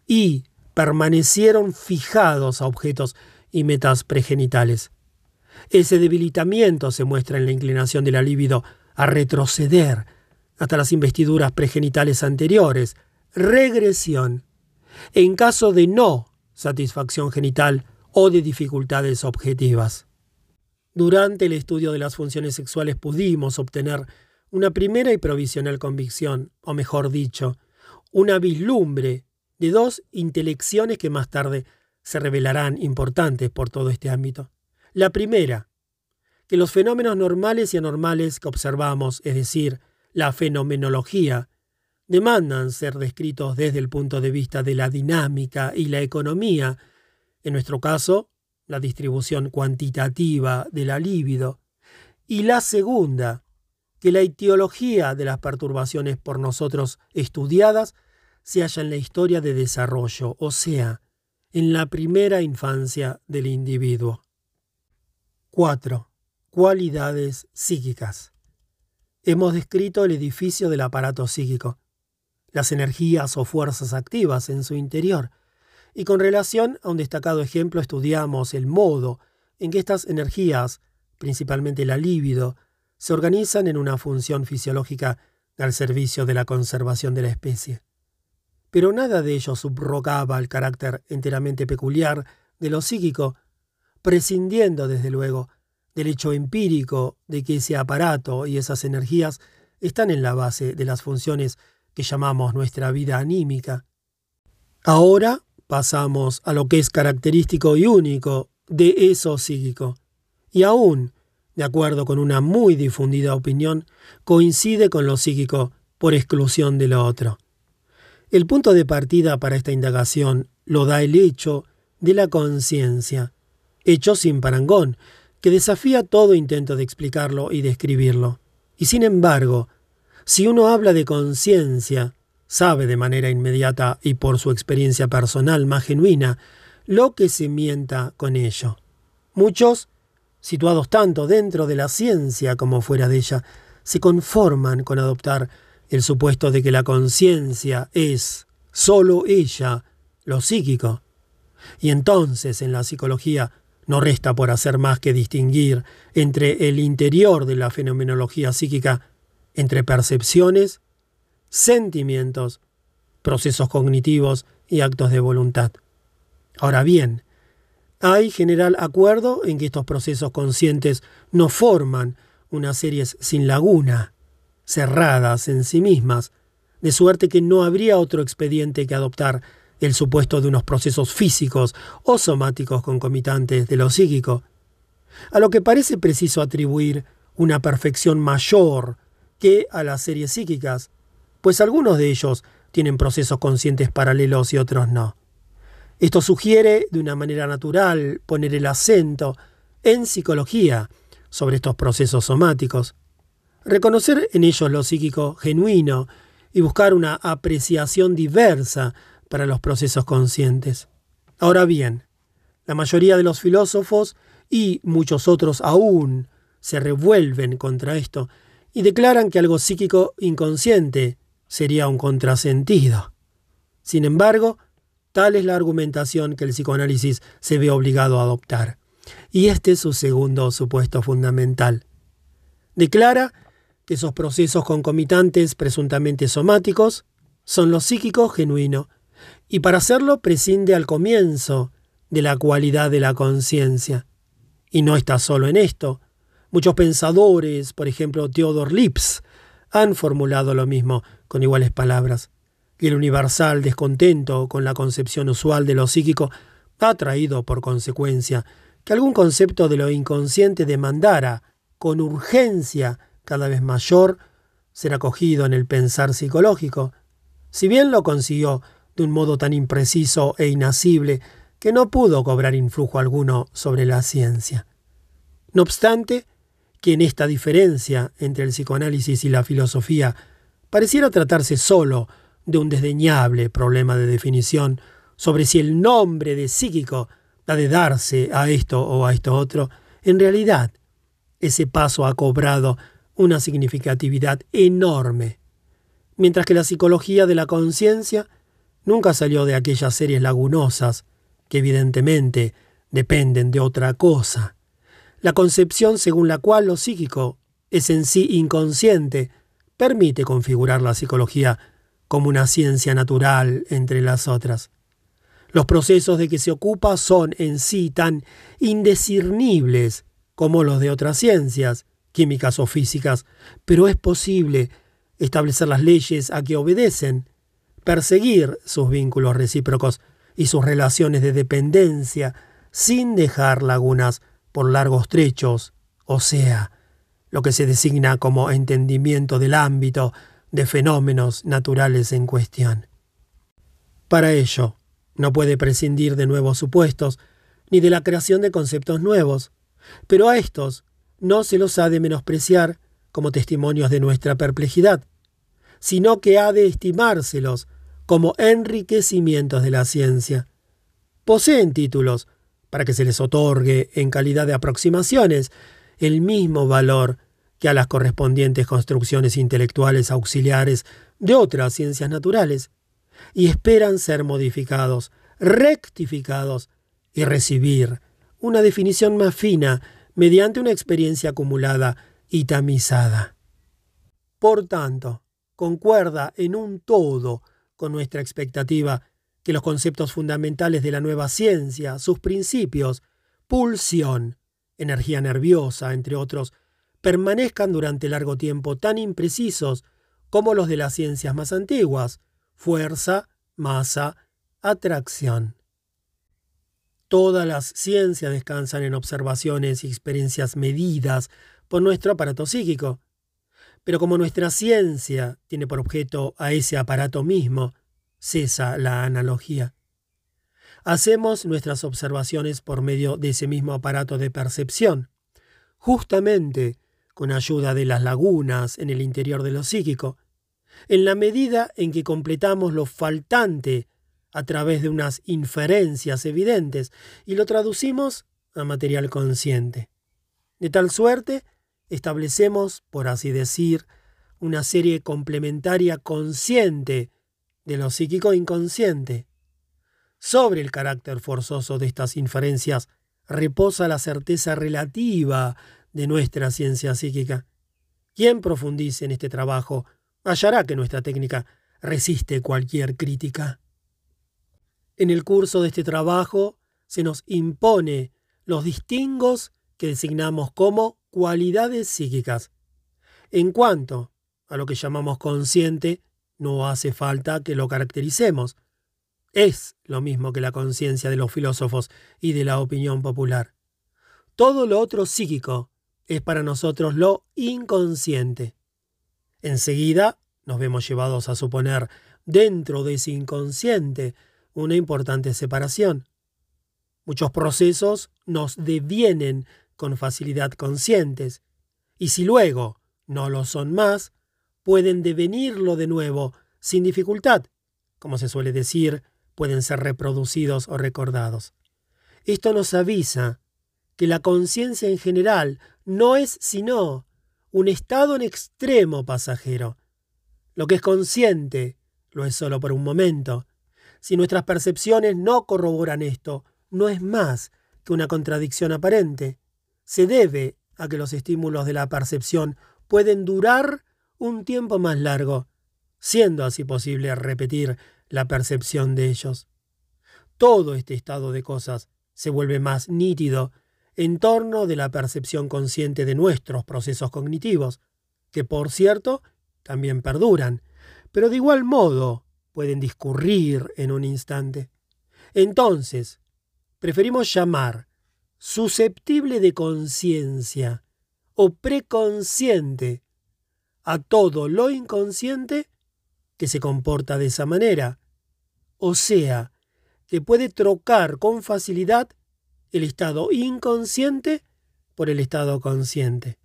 y permanecieron fijados a objetos y metas pregenitales. Ese debilitamiento se muestra en la inclinación de la libido a retroceder hasta las investiduras pregenitales anteriores, regresión, en caso de no satisfacción genital o de dificultades objetivas. Durante el estudio de las funciones sexuales pudimos obtener una primera y provisional convicción, o mejor dicho, una vislumbre de dos intelecciones que más tarde se revelarán importantes por todo este ámbito. La primera, que los fenómenos normales y anormales que observamos, es decir, la fenomenología, demandan ser descritos desde el punto de vista de la dinámica y la economía, en nuestro caso, la distribución cuantitativa de la libido, y la segunda, que la etiología de las perturbaciones por nosotros estudiadas se halla en la historia de desarrollo, o sea, en la primera infancia del individuo. 4. Cualidades psíquicas. Hemos descrito el edificio del aparato psíquico, las energías o fuerzas activas en su interior, y con relación a un destacado ejemplo estudiamos el modo en que estas energías, principalmente la libido, se organizan en una función fisiológica al servicio de la conservación de la especie. Pero nada de ello subrogaba el carácter enteramente peculiar de lo psíquico, prescindiendo, desde luego, del hecho empírico de que ese aparato y esas energías están en la base de las funciones que llamamos nuestra vida anímica. Ahora pasamos a lo que es característico y único de eso psíquico, y aún, de acuerdo con una muy difundida opinión, coincide con lo psíquico por exclusión de lo otro. El punto de partida para esta indagación lo da el hecho de la conciencia, hecho sin parangón, que desafía todo intento de explicarlo y describirlo. Y sin embargo, si uno habla de conciencia, sabe de manera inmediata y por su experiencia personal más genuina lo que se mienta con ello. Muchos, situados tanto dentro de la ciencia como fuera de ella, se conforman con adoptar el supuesto de que la conciencia es sólo ella, lo psíquico. Y entonces en la psicología no resta por hacer más que distinguir entre el interior de la fenomenología psíquica, entre percepciones, sentimientos, procesos cognitivos y actos de voluntad. Ahora bien, hay general acuerdo en que estos procesos conscientes no forman unas series sin laguna, cerradas en sí mismas, de suerte que no habría otro expediente que adoptar el supuesto de unos procesos físicos o somáticos concomitantes de lo psíquico, a lo que parece preciso atribuir una perfección mayor que a las series psíquicas, pues algunos de ellos tienen procesos conscientes paralelos y otros no. Esto sugiere, de una manera natural, poner el acento en psicología sobre estos procesos somáticos, reconocer en ellos lo psíquico genuino y buscar una apreciación diversa para los procesos conscientes. Ahora bien, la mayoría de los filósofos y muchos otros aún se revuelven contra esto y declaran que algo psíquico inconsciente sería un contrasentido. Sin embargo, tal es la argumentación que el psicoanálisis se ve obligado a adoptar. Y este es su segundo supuesto fundamental. Declara que esos procesos concomitantes presuntamente somáticos son lo psíquico genuino y para hacerlo prescinde al comienzo de la cualidad de la conciencia. Y no está solo en esto. Muchos pensadores, por ejemplo Theodor Lips, han formulado lo mismo con iguales palabras. Y el universal descontento con la concepción usual de lo psíquico ha traído por consecuencia que algún concepto de lo inconsciente demandara, con urgencia cada vez mayor, ser acogido en el pensar psicológico. Si bien lo consiguió de un modo tan impreciso e inasible que no pudo cobrar influjo alguno sobre la ciencia. No obstante, que en esta diferencia entre el psicoanálisis y la filosofía pareciera tratarse solo de un desdeñable problema de definición sobre si el nombre de psíquico ha de darse a esto o a esto otro, en realidad ese paso ha cobrado una significatividad enorme, mientras que la psicología de la conciencia nunca salió de aquellas series lagunosas que evidentemente dependen de otra cosa. La concepción según la cual lo psíquico es en sí inconsciente permite configurar la psicología como una ciencia natural entre las otras. Los procesos de que se ocupa son en sí tan indiscernibles como los de otras ciencias, químicas o físicas, pero es posible establecer las leyes a que obedecen perseguir sus vínculos recíprocos y sus relaciones de dependencia sin dejar lagunas por largos trechos, o sea, lo que se designa como entendimiento del ámbito de fenómenos naturales en cuestión. Para ello, no puede prescindir de nuevos supuestos, ni de la creación de conceptos nuevos, pero a estos no se los ha de menospreciar como testimonios de nuestra perplejidad, sino que ha de estimárselos como enriquecimientos de la ciencia. Poseen títulos para que se les otorgue, en calidad de aproximaciones, el mismo valor que a las correspondientes construcciones intelectuales auxiliares de otras ciencias naturales, y esperan ser modificados, rectificados y recibir una definición más fina mediante una experiencia acumulada y tamizada. Por tanto, concuerda en un todo con nuestra expectativa que los conceptos fundamentales de la nueva ciencia, sus principios, pulsión, energía nerviosa, entre otros, permanezcan durante largo tiempo tan imprecisos como los de las ciencias más antiguas, fuerza, masa, atracción. Todas las ciencias descansan en observaciones y experiencias medidas por nuestro aparato psíquico, pero como nuestra ciencia tiene por objeto a ese aparato mismo, cesa la analogía. Hacemos nuestras observaciones por medio de ese mismo aparato de percepción, justamente con ayuda de las lagunas en el interior de lo psíquico, en la medida en que completamos lo faltante a través de unas inferencias evidentes y lo traducimos a material consciente. De tal suerte, establecemos, por así decir, una serie complementaria consciente de lo psíquico inconsciente. Sobre el carácter forzoso de estas inferencias reposa la certeza relativa de nuestra ciencia psíquica. Quien profundice en este trabajo hallará que nuestra técnica resiste cualquier crítica. En el curso de este trabajo se nos impone los distingos que designamos como cualidades psíquicas. En cuanto a lo que llamamos consciente, no hace falta que lo caractericemos. Es lo mismo que la conciencia de los filósofos y de la opinión popular. Todo lo otro psíquico es para nosotros lo inconsciente. Enseguida nos vemos llevados a suponer dentro de ese inconsciente una importante separación. Muchos procesos nos devienen con facilidad conscientes, y si luego no lo son más, pueden devenirlo de nuevo sin dificultad. Como se suele decir, pueden ser reproducidos o recordados. Esto nos avisa que la conciencia en general no es sino un estado en extremo pasajero. Lo que es consciente lo es solo por un momento. Si nuestras percepciones no corroboran esto, no es más que una contradicción aparente. Se debe a que los estímulos de la percepción pueden durar un tiempo más largo, siendo así posible repetir la percepción de ellos. Todo este estado de cosas se vuelve más nítido en torno de la percepción consciente de nuestros procesos cognitivos, que por cierto también perduran, pero de igual modo pueden discurrir en un instante. Entonces, preferimos llamar susceptible de conciencia o preconsciente a todo lo inconsciente que se comporta de esa manera, o sea, que puede trocar con facilidad el estado inconsciente por el estado consciente.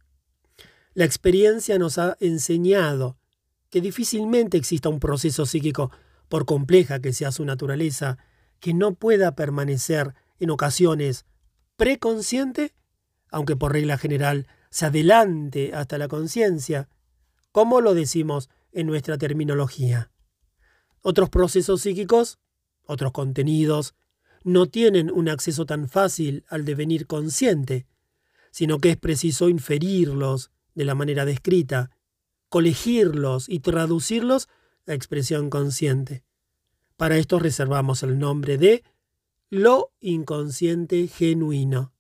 La experiencia nos ha enseñado que difícilmente exista un proceso psíquico, por compleja que sea su naturaleza, que no pueda permanecer en ocasiones preconsciente, aunque por regla general se adelante hasta la conciencia, como lo decimos en nuestra terminología. Otros procesos psíquicos, otros contenidos, no tienen un acceso tan fácil al devenir consciente, sino que es preciso inferirlos de la manera descrita, colegirlos y traducirlos a expresión consciente. Para esto reservamos el nombre de lo inconsciente genuino.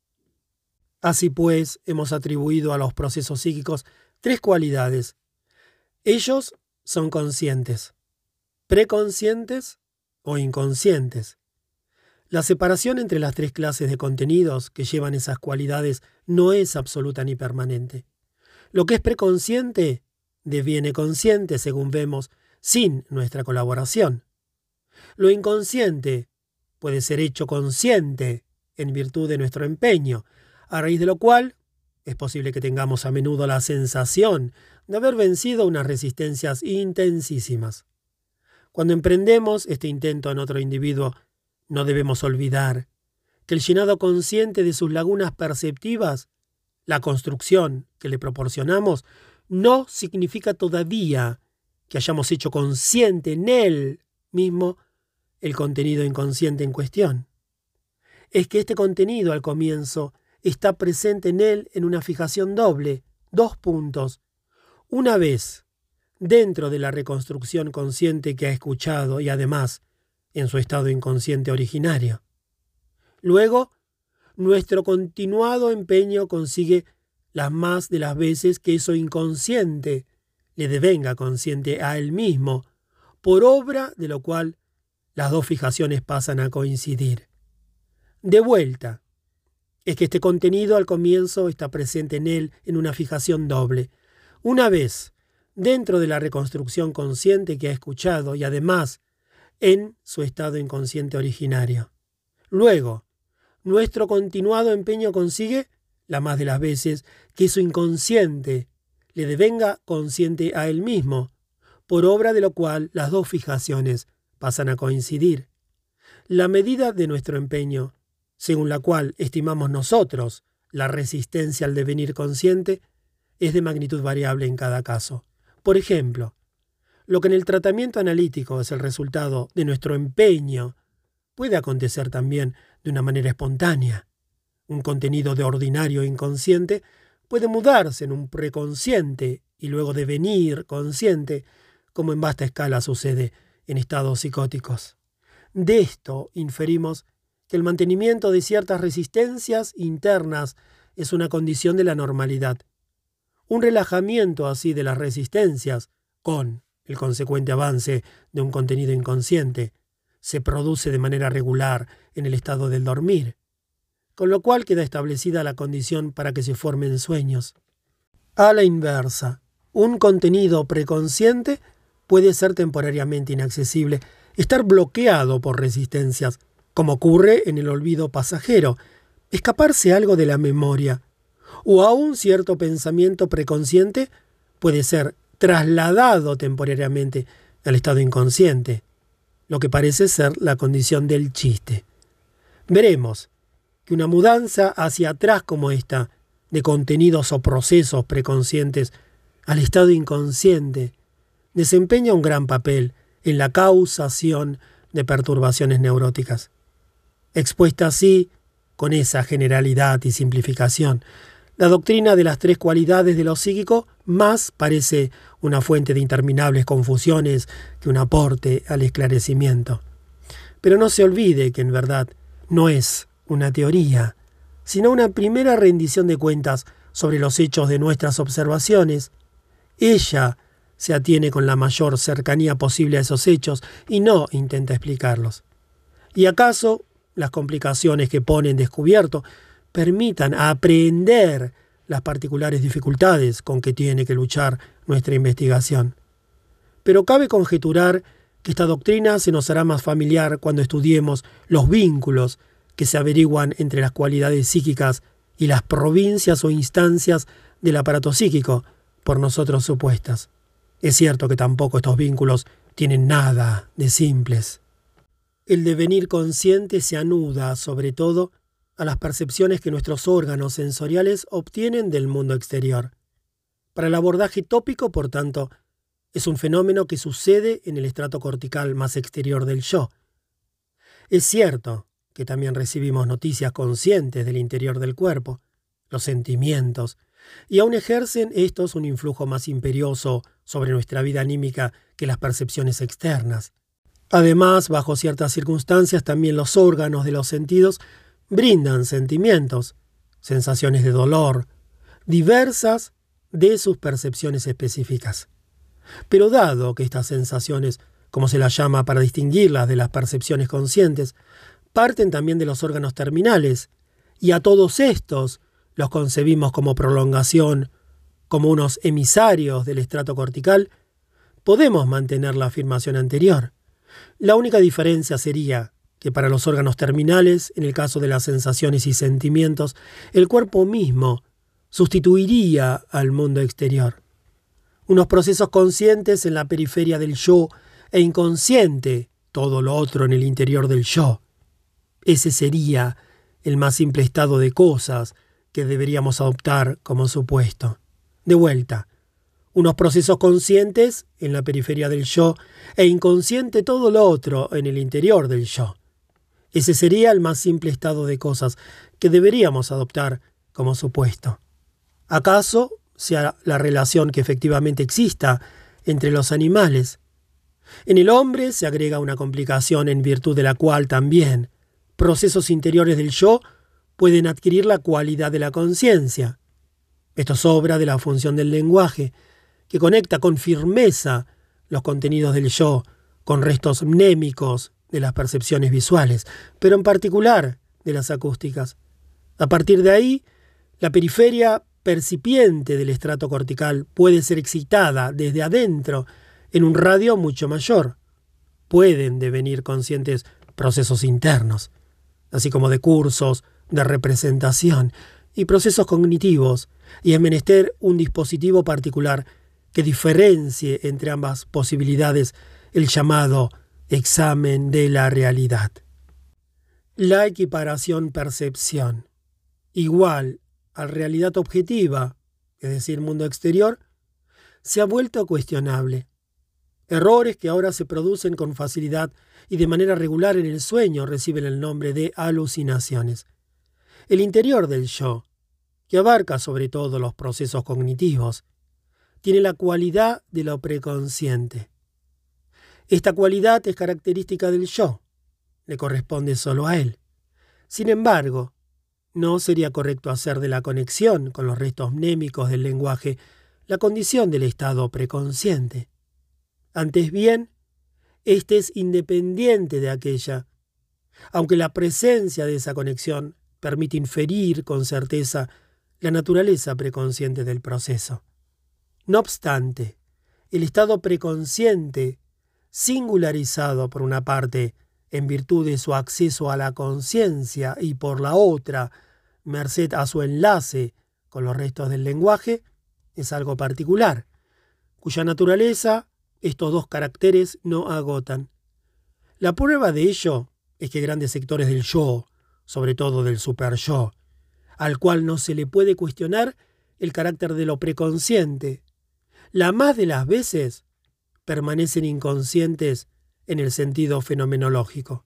Así pues, hemos atribuido a los procesos psíquicos tres cualidades. Ellos son conscientes, preconscientes o inconscientes. La separación entre las tres clases de contenidos que llevan esas cualidades no es absoluta ni permanente. Lo que es preconsciente deviene consciente, según vemos, sin nuestra colaboración. Lo inconsciente puede ser hecho consciente en virtud de nuestro empeño, a raíz de lo cual es posible que tengamos a menudo la sensación de haber vencido unas resistencias intensísimas. Cuando emprendemos este intento en otro individuo no debemos olvidar que el llenado consciente de sus lagunas perceptivas, la construcción que le proporcionamos, no significa todavía que hayamos hecho consciente en él mismo el contenido inconsciente en cuestión. Es que este contenido al comienzo está presente en él en una fijación doble, dos puntos. Una vez, dentro de la reconstrucción consciente que ha escuchado y además en su estado inconsciente originario. Luego, nuestro continuado empeño consigue las más de las veces que eso inconsciente le devenga consciente a él mismo, por obra de lo cual las dos fijaciones pasan a coincidir. De vuelta, es que este contenido al comienzo está presente en él en una fijación doble. Una vez, dentro de la reconstrucción consciente que ha escuchado y además en su estado inconsciente originario. Luego, nuestro continuado empeño consigue, la más de las veces, que su inconsciente le devenga consciente a él mismo, por obra de lo cual las dos fijaciones pasan a coincidir. La medida de nuestro empeño, según la cual estimamos nosotros la resistencia al devenir consciente, es de magnitud variable en cada caso. Por ejemplo, lo que en el tratamiento analítico es el resultado de nuestro empeño, puede acontecer también de una manera espontánea. Un contenido de ordinario inconsciente puede mudarse en un preconsciente y luego devenir consciente, como en vasta escala sucede en estados psicóticos. De esto inferimos que el mantenimiento de ciertas resistencias internas es una condición de la normalidad. Un relajamiento así de las resistencias, con el consecuente avance de un contenido inconsciente, se produce de manera regular en el estado del dormir, con lo cual queda establecida la condición para que se formen sueños. A la inversa, un contenido preconsciente puede ser temporariamente inaccesible, estar bloqueado por resistencias, como ocurre en el olvido pasajero, escaparse algo de la memoria, o aún cierto pensamiento preconsciente puede ser trasladado temporariamente al estado inconsciente, lo que parece ser la condición del chiste. Veremos que una mudanza hacia atrás como esta, de contenidos o procesos preconscientes al estado inconsciente, desempeña un gran papel en la causación de perturbaciones neuróticas. Expuesta así, con esa generalidad y simplificación, la doctrina de las tres cualidades de lo psíquico más parece una fuente de interminables confusiones que un aporte al esclarecimiento. Pero no se olvide que en verdad no es una teoría, sino una primera rendición de cuentas sobre los hechos de nuestras observaciones. Ella se atiene con la mayor cercanía posible a esos hechos y no intenta explicarlos. ¿Y acaso las complicaciones que pone en descubierto permitan aprender las particulares dificultades con que tiene que luchar nuestra investigación? Pero cabe conjeturar que esta doctrina se nos hará más familiar cuando estudiemos los vínculos que se averiguan entre las cualidades psíquicas y las provincias o instancias del aparato psíquico, por nosotros supuestas. Es cierto que tampoco estos vínculos tienen nada de simples. El devenir consciente se anuda, sobre todo, a las percepciones que nuestros órganos sensoriales obtienen del mundo exterior. Para el abordaje tópico, por tanto, es un fenómeno que sucede en el estrato cortical más exterior del yo. Es cierto que también recibimos noticias conscientes del interior del cuerpo, los sentimientos, y aún ejercen estos un influjo más imperioso sobre nuestra vida anímica que las percepciones externas. Además, bajo ciertas circunstancias, también los órganos de los sentidos brindan sentimientos, sensaciones de dolor, diversas de sus percepciones específicas. Pero dado que estas sensaciones, como se las llama para distinguirlas de las percepciones conscientes, parten también de los órganos terminales, y a todos estos los concebimos como prolongación, como unos emisarios del estrato cortical, podemos mantener la afirmación anterior. La única diferencia sería que para los órganos terminales, en el caso de las sensaciones y sentimientos, el cuerpo mismo sustituiría al mundo exterior. Unos procesos conscientes en la periferia del yo e inconsciente, todo lo otro en el interior del yo. Ese sería el más simple estado de cosas que deberíamos adoptar como supuesto. De vuelta, unos procesos conscientes en la periferia del yo e inconsciente todo lo otro en el interior del yo. Ese sería el más simple estado de cosas que deberíamos adoptar como supuesto. ¿Acaso sea la relación que efectivamente exista entre los animales? En el hombre se agrega una complicación en virtud de la cual también procesos interiores del yo pueden adquirir la cualidad de la conciencia. Esto es obra de la función del lenguaje, que conecta con firmeza los contenidos del yo con restos mnémicos de las percepciones visuales, pero en particular de las acústicas. A partir de ahí, la periferia percipiente del estrato cortical puede ser excitada desde adentro en un radio mucho mayor. pueden devenir conscientes procesos internos, así como de cursos, de representación y procesos cognitivos, y es menester un dispositivo particular que diferencie entre ambas posibilidades el llamado examen de la realidad. La equiparación percepción, igual a realidad objetiva, es decir, mundo exterior, se ha vuelto cuestionable. Errores que ahora se producen con facilidad y de manera regular en el sueño reciben el nombre de alucinaciones. El interior del yo, que abarca sobre todo los procesos cognitivos, tiene la cualidad de lo preconsciente. Esta cualidad es característica del yo, le corresponde solo a él. Sin embargo, no sería correcto hacer de la conexión con los restos mnémicos del lenguaje la condición del estado preconsciente. Antes bien, éste es independiente de aquella, aunque la presencia de esa conexión permite inferir con certeza la naturaleza preconsciente del proceso. No obstante, el estado preconsciente, singularizado por una parte en virtud de su acceso a la conciencia y por la otra, merced a su enlace con los restos del lenguaje, es algo particular, cuya naturaleza estos dos caracteres no agotan. La prueba de ello es que grandes sectores del yo, sobre todo del super yo, al cual no se le puede cuestionar el carácter de lo preconsciente, la más de las veces permanecen inconscientes en el sentido fenomenológico.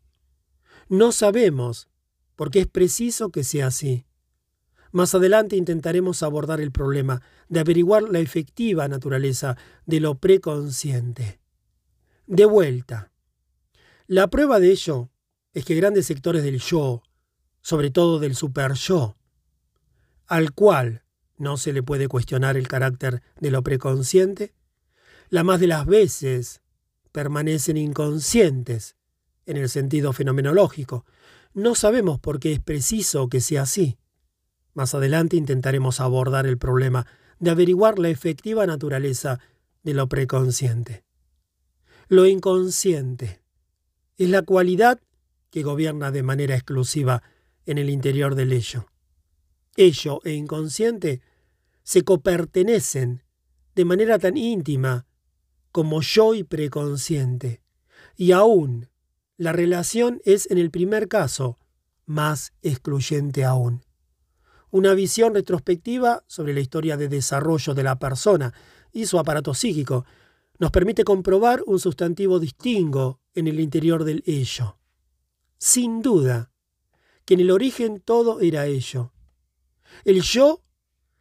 No sabemos, porque es preciso que sea así. Más adelante intentaremos abordar el problema de averiguar la efectiva naturaleza de lo preconsciente. De vuelta. La prueba de ello es que grandes sectores del yo, sobre todo del super yo, al cual no se le puede cuestionar el carácter de lo preconsciente, la más de las veces permanecen inconscientes en el sentido fenomenológico. No sabemos por qué es preciso que sea así. Más adelante intentaremos abordar el problema de averiguar la efectiva naturaleza de lo preconsciente. Lo inconsciente es la cualidad que gobierna de manera exclusiva en el interior del ello. Ello e inconsciente se copertenecen de manera tan íntima como yo y preconsciente. Y aún, la relación es en el primer caso más excluyente aún. Una visión retrospectiva sobre la historia de desarrollo de la persona y su aparato psíquico nos permite comprobar un sustantivo distingo en el interior del ello. Sin duda, que en el origen todo era ello. El yo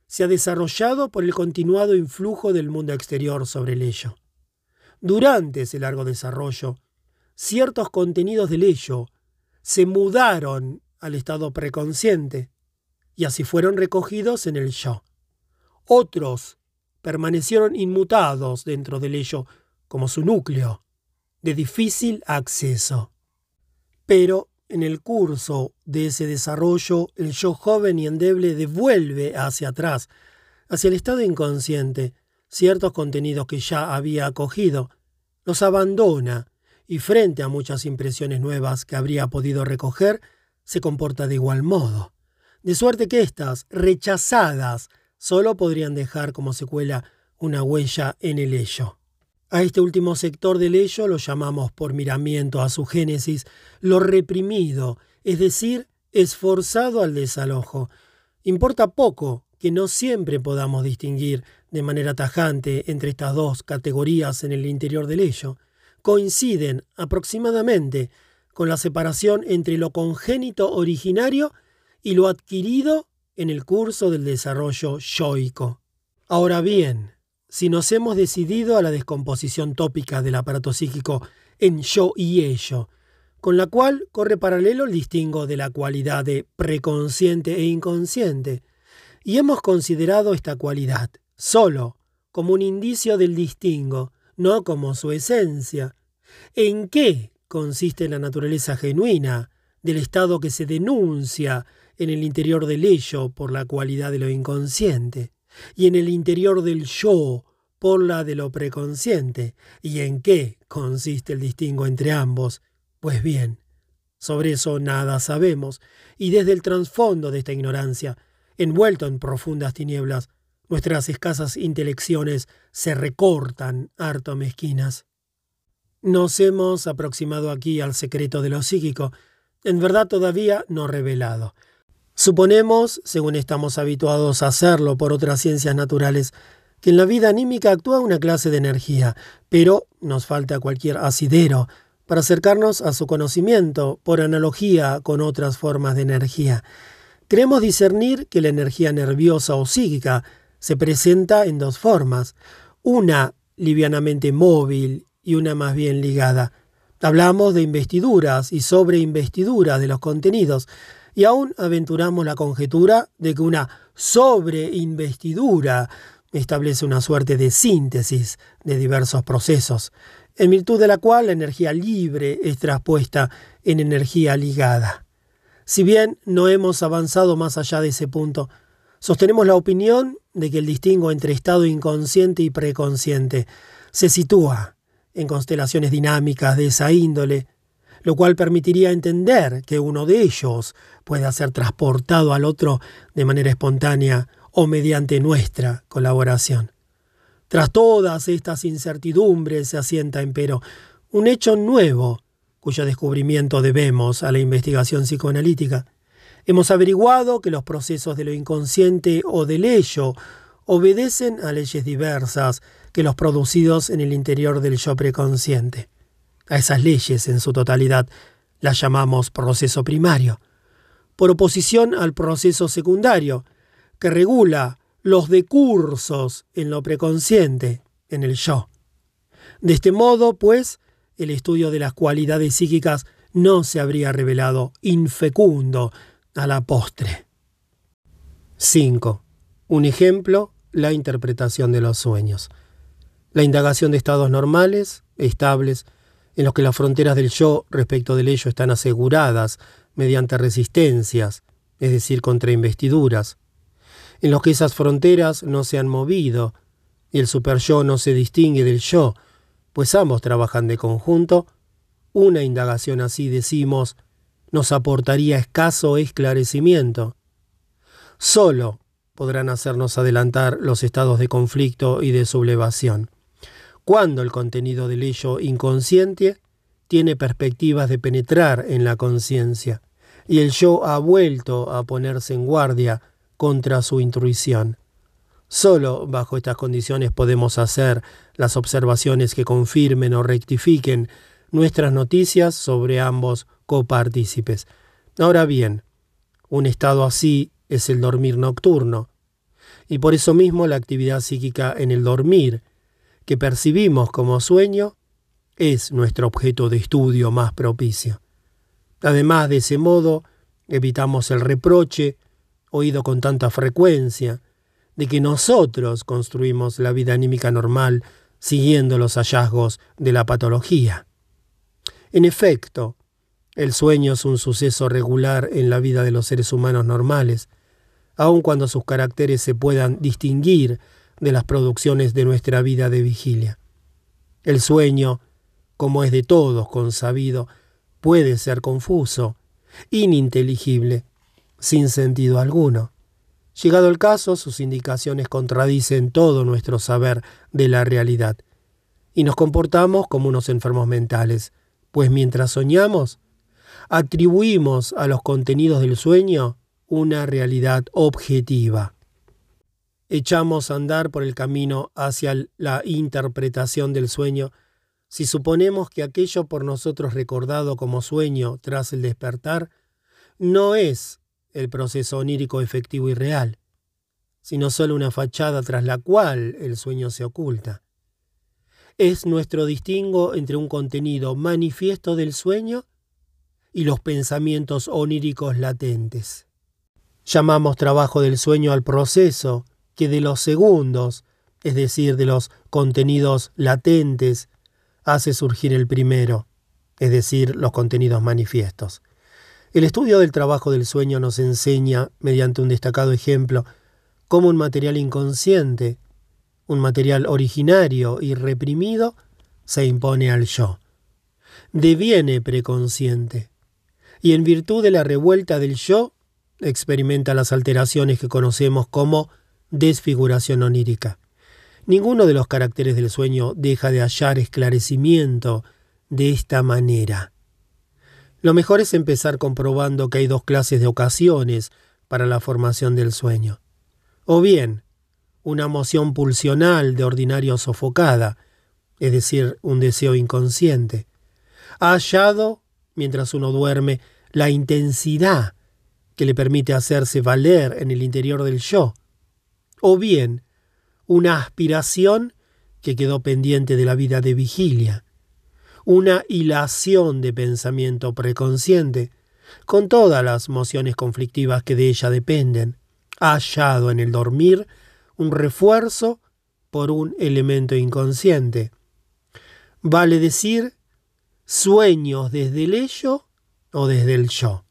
se ha desarrollado por el continuado influjo del mundo exterior sobre el ello. Durante ese largo desarrollo, ciertos contenidos del ello se mudaron al estado preconsciente y así fueron recogidos en el yo. Otros permanecieron inmutados dentro del ello como su núcleo, de difícil acceso. Pero en el curso de ese desarrollo, el yo joven y endeble devuelve hacia atrás, hacia el estado inconsciente, ciertos contenidos que ya había acogido, los abandona y frente a muchas impresiones nuevas que habría podido recoger, se comporta de igual modo. De suerte que éstas, rechazadas, solo podrían dejar como secuela una huella en el ello. A este último sector del ello lo llamamos por miramiento a su génesis lo reprimido, es decir, esforzado al desalojo. Importa poco que no siempre podamos distinguir de manera tajante entre estas dos categorías en el interior del ello. Coinciden aproximadamente con la separación entre lo congénito originario y lo adquirido en el curso del desarrollo yoico. Ahora bien, si nos hemos decidido a la descomposición tópica del aparato psíquico en yo y ello, con la cual corre paralelo el distingo de la cualidad de preconsciente e inconsciente, y hemos considerado esta cualidad solo como un indicio del distingo, no como su esencia. ¿En qué consiste la naturaleza genuina del estado que se denuncia en el interior del ello por la cualidad de lo inconsciente? y en el interior del yo por la de lo preconsciente. ¿Y en qué consiste el distingo entre ambos? Pues bien, sobre eso nada sabemos, y desde el trasfondo de esta ignorancia, envuelto en profundas tinieblas, nuestras escasas intelecciones se recortan harto mezquinas. Nos hemos aproximado aquí al secreto de lo psíquico, en verdad todavía no revelado. Suponemos, según estamos habituados a hacerlo por otras ciencias naturales, que en la vida anímica actúa una clase de energía, pero nos falta cualquier asidero para acercarnos a su conocimiento por analogía con otras formas de energía. Queremos discernir que la energía nerviosa o psíquica se presenta en dos formas, una livianamente móvil y una más bien ligada. Hablamos de investiduras y sobreinvestiduras de los contenidos, y aún aventuramos la conjetura de que una sobreinvestidura establece una suerte de síntesis de diversos procesos, en virtud de la cual la energía libre es traspuesta en energía ligada. Si bien no hemos avanzado más allá de ese punto, sostenemos la opinión de que el distingo entre estado inconsciente y preconsciente se sitúa en constelaciones dinámicas de esa índole, lo cual permitiría entender que uno de ellos pueda ser transportado al otro de manera espontánea o mediante nuestra colaboración. Tras todas estas incertidumbres se asienta, empero, un hecho nuevo, cuyo descubrimiento debemos a la investigación psicoanalítica. Hemos averiguado que los procesos de lo inconsciente o del ello obedecen a leyes diversas que los producidos en el interior del yo preconsciente. A esas leyes en su totalidad las llamamos proceso primario, por oposición al proceso secundario, que regula los decursos en lo preconsciente, en el yo. De este modo, pues, el estudio de las cualidades psíquicas no se habría revelado infecundo a la postre. 5. Un ejemplo, la interpretación de los sueños. La indagación de estados normales, estables, en los que las fronteras del yo respecto del ello están aseguradas mediante resistencias, es decir, contra investiduras, en los que esas fronteras no se han movido y el superyo no se distingue del yo, pues ambos trabajan de conjunto, una indagación así, decimos, nos aportaría escaso esclarecimiento. Solo podrán hacernos adelantar los estados de conflicto y de sublevación. Cuando el contenido del ello inconsciente tiene perspectivas de penetrar en la conciencia y el yo ha vuelto a ponerse en guardia contra su intuición. Solo bajo estas condiciones podemos hacer las observaciones que confirmen o rectifiquen nuestras noticias sobre ambos copartícipes. Ahora bien, un estado así es el dormir nocturno, y por eso mismo la actividad psíquica en el dormir, que percibimos como sueño, es nuestro objeto de estudio más propicio. Además, de ese modo, evitamos el reproche oído con tanta frecuencia, de que nosotros construimos la vida anímica normal siguiendo los hallazgos de la patología. En efecto, el sueño es un suceso regular en la vida de los seres humanos normales, aun cuando sus caracteres se puedan distinguir de las producciones de nuestra vida de vigilia. El sueño, como es de todos consabido, puede ser confuso, ininteligible, sin sentido alguno. Llegado el caso, sus indicaciones contradicen todo nuestro saber de la realidad, y nos comportamos como unos enfermos mentales, pues mientras soñamos, atribuimos a los contenidos del sueño una realidad objetiva. Echamos a andar por el camino hacia la interpretación del sueño si suponemos que aquello por nosotros recordado como sueño tras el despertar no es el proceso onírico efectivo y real, sino solo una fachada tras la cual el sueño se oculta. Es nuestro distingo entre un contenido manifiesto del sueño y los pensamientos oníricos latentes. Llamamos trabajo del sueño al proceso que de los segundos, es decir, de los contenidos latentes, hace surgir el primero, es decir, los contenidos manifiestos. El estudio del trabajo del sueño nos enseña, mediante un destacado ejemplo, cómo un material inconsciente, un material originario y reprimido, se impone al yo. Deviene preconsciente. Y en virtud de la revuelta del yo, experimenta las alteraciones que conocemos como desfiguración onírica. Ninguno de los caracteres del sueño deja de hallar esclarecimiento de esta manera. Lo mejor es empezar comprobando que hay dos clases de ocasiones para la formación del sueño. O bien, una moción pulsional de ordinario sofocada, es decir, un deseo inconsciente. Ha hallado, mientras uno duerme, la intensidad que le permite hacerse valer en el interior del yo. O bien, una aspiración que quedó pendiente de la vida de vigilia, una hilación de pensamiento preconsciente, con todas las mociones conflictivas que de ella dependen, ha hallado en el dormir un refuerzo por un elemento inconsciente. Vale decir, sueños desde el ello o desde el yo.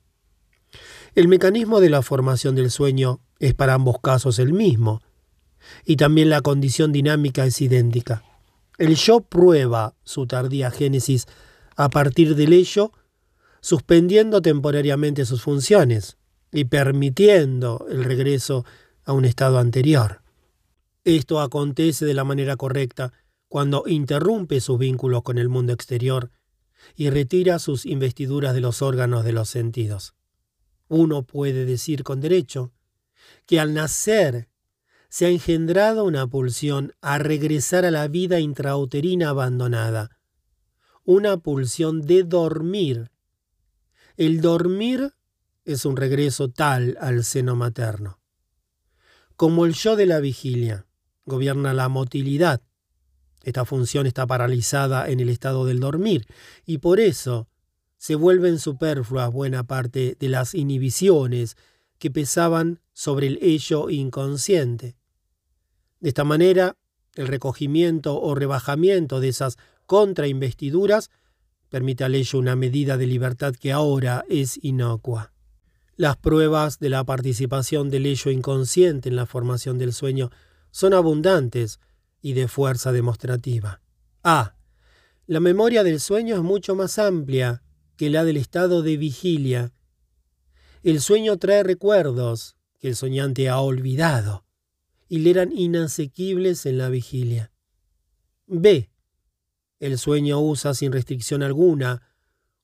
El mecanismo de la formación del sueño es para ambos casos el mismo, y también la condición dinámica es idéntica. El yo prueba su tardía génesis a partir del ello, suspendiendo temporariamente sus funciones y permitiendo el regreso a un estado anterior. Esto acontece de la manera correcta cuando interrumpe sus vínculos con el mundo exterior y retira sus investiduras de los órganos de los sentidos. Uno puede decir con derecho que al nacer se ha engendrado una pulsión a regresar a la vida intrauterina abandonada, una pulsión de dormir. El dormir es un regreso tal al seno materno. Como el yo de la vigilia gobierna la motilidad, esta función está paralizada en el estado del dormir y por eso se vuelven superfluas buena parte de las inhibiciones que pesaban sobre el ello inconsciente. De esta manera, el recogimiento o rebajamiento de esas contrainvestiduras permite al ello una medida de libertad que ahora es inocua. Las pruebas de la participación del ello inconsciente en la formación del sueño son abundantes y de fuerza demostrativa. A. La memoria del sueño es mucho más amplia que la del estado de vigilia. El sueño trae recuerdos que el soñante ha olvidado y le eran inasequibles en la vigilia. B. El sueño usa sin restricción alguna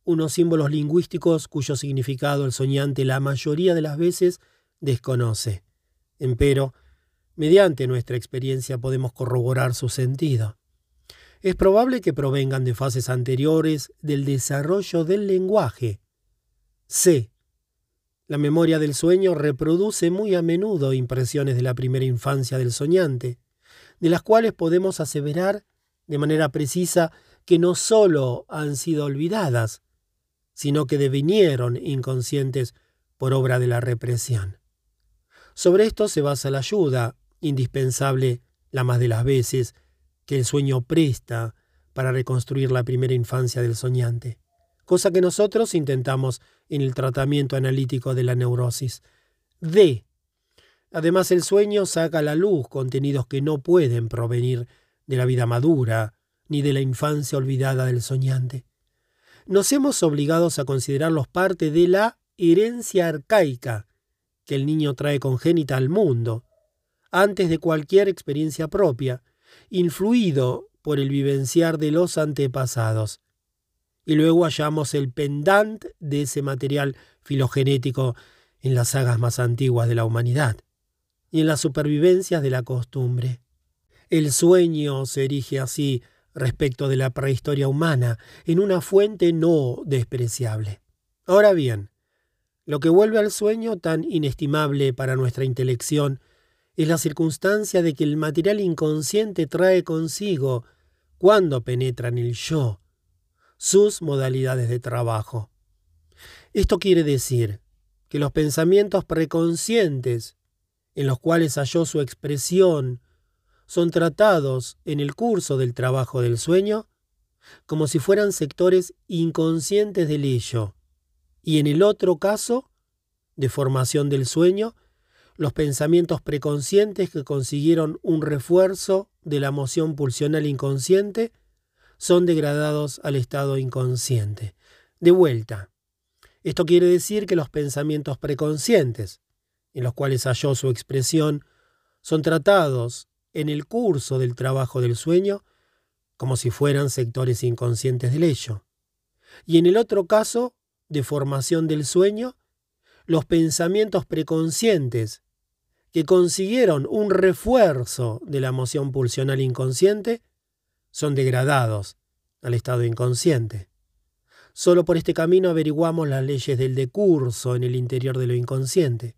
unos símbolos lingüísticos cuyo significado el soñante la mayoría de las veces desconoce. Empero, mediante nuestra experiencia podemos corroborar su sentido. Es probable que provengan de fases anteriores del desarrollo del lenguaje. C. La memoria del sueño reproduce muy a menudo impresiones de la primera infancia del soñante, de las cuales podemos aseverar de manera precisa que no sólo han sido olvidadas, sino que devinieron inconscientes por obra de la represión. Sobre esto se basa la ayuda, indispensable la más de las veces, que el sueño presta para reconstruir la primera infancia del soñante cosa que nosotros intentamos en el tratamiento analítico de la neurosis. D. Además, el sueño saca a la luz contenidos que no pueden provenir de la vida madura ni de la infancia olvidada del soñante. Nos hemos obligados a considerarlos parte de la herencia arcaica que el niño trae congénita al mundo, antes de cualquier experiencia propia, influido por el vivenciar de los antepasados y luego hallamos el pendant de ese material filogenético en las sagas más antiguas de la humanidad y en las supervivencias de la costumbre. El sueño se erige así respecto de la prehistoria humana en una fuente no despreciable. Ahora bien, lo que vuelve al sueño tan inestimable para nuestra intelección es la circunstancia de que el material inconsciente trae consigo, cuando penetra en el yo, sus modalidades de trabajo. Esto quiere decir que los pensamientos preconscientes en los cuales halló su expresión son tratados en el curso del trabajo del sueño como si fueran sectores inconscientes del ello, y en el otro caso, de formación del sueño, los pensamientos preconscientes que consiguieron un refuerzo de la emoción pulsional inconsciente son degradados al estado inconsciente. De vuelta, esto quiere decir que los pensamientos preconscientes, en los cuales halló su expresión, son tratados en el curso del trabajo del sueño como si fueran sectores inconscientes del ello. Y en el otro caso, de formación del sueño, los pensamientos preconscientes que consiguieron un refuerzo de la emoción pulsional inconsciente son degradados al estado inconsciente. Solo por este camino averiguamos las leyes del decurso en el interior de lo inconsciente.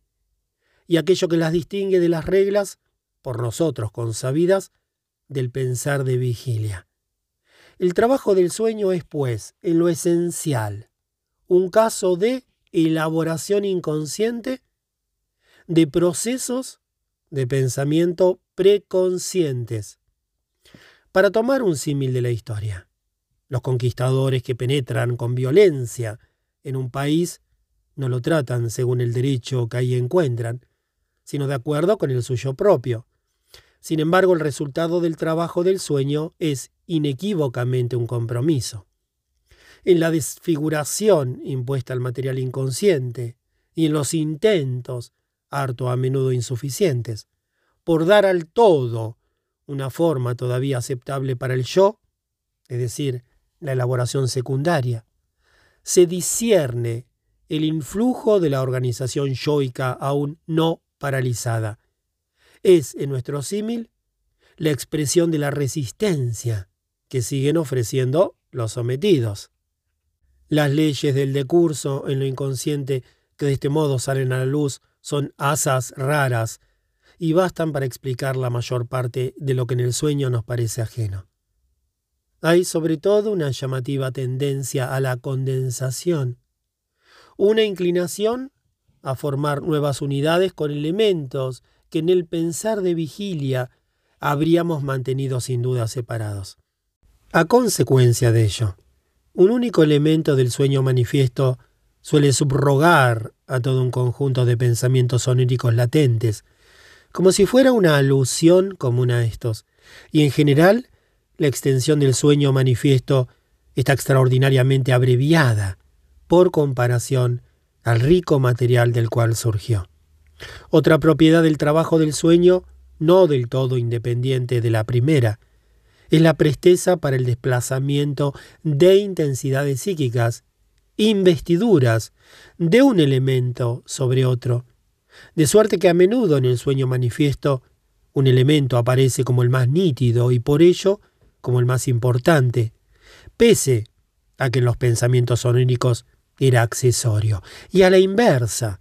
Y aquello que las distingue de las reglas, por nosotros consabidas, del pensar de vigilia. El trabajo del sueño es, pues, en lo esencial, un caso de elaboración inconsciente de procesos de pensamiento preconscientes. Para tomar un símil de la historia, los conquistadores que penetran con violencia en un país no lo tratan según el derecho que ahí encuentran, sino de acuerdo con el suyo propio. Sin embargo, el resultado del trabajo del sueño es inequívocamente un compromiso. En la desfiguración impuesta al material inconsciente y en los intentos, harto a menudo insuficientes, por dar al todo una forma todavía aceptable para el yo, es decir, la elaboración secundaria, se discierne el influjo de la organización yoica aún no paralizada. Es, en nuestro símil, la expresión de la resistencia que siguen ofreciendo los sometidos. Las leyes del decurso en lo inconsciente que de este modo salen a la luz son asas raras y bastan para explicar la mayor parte de lo que en el sueño nos parece ajeno. Hay sobre todo una llamativa tendencia a la condensación, una inclinación a formar nuevas unidades con elementos que en el pensar de vigilia habríamos mantenido sin duda separados. A consecuencia de ello, un único elemento del sueño manifiesto suele subrogar a todo un conjunto de pensamientos oníricos latentes, como si fuera una alusión común a estos, y en general la extensión del sueño manifiesto está extraordinariamente abreviada por comparación al rico material del cual surgió. Otra propiedad del trabajo del sueño, no del todo independiente de la primera, es la presteza para el desplazamiento de intensidades psíquicas, investiduras de un elemento sobre otro, de suerte que a menudo en el sueño manifiesto un elemento aparece como el más nítido y por ello como el más importante, pese a que en los pensamientos oníricos era accesorio. Y a la inversa,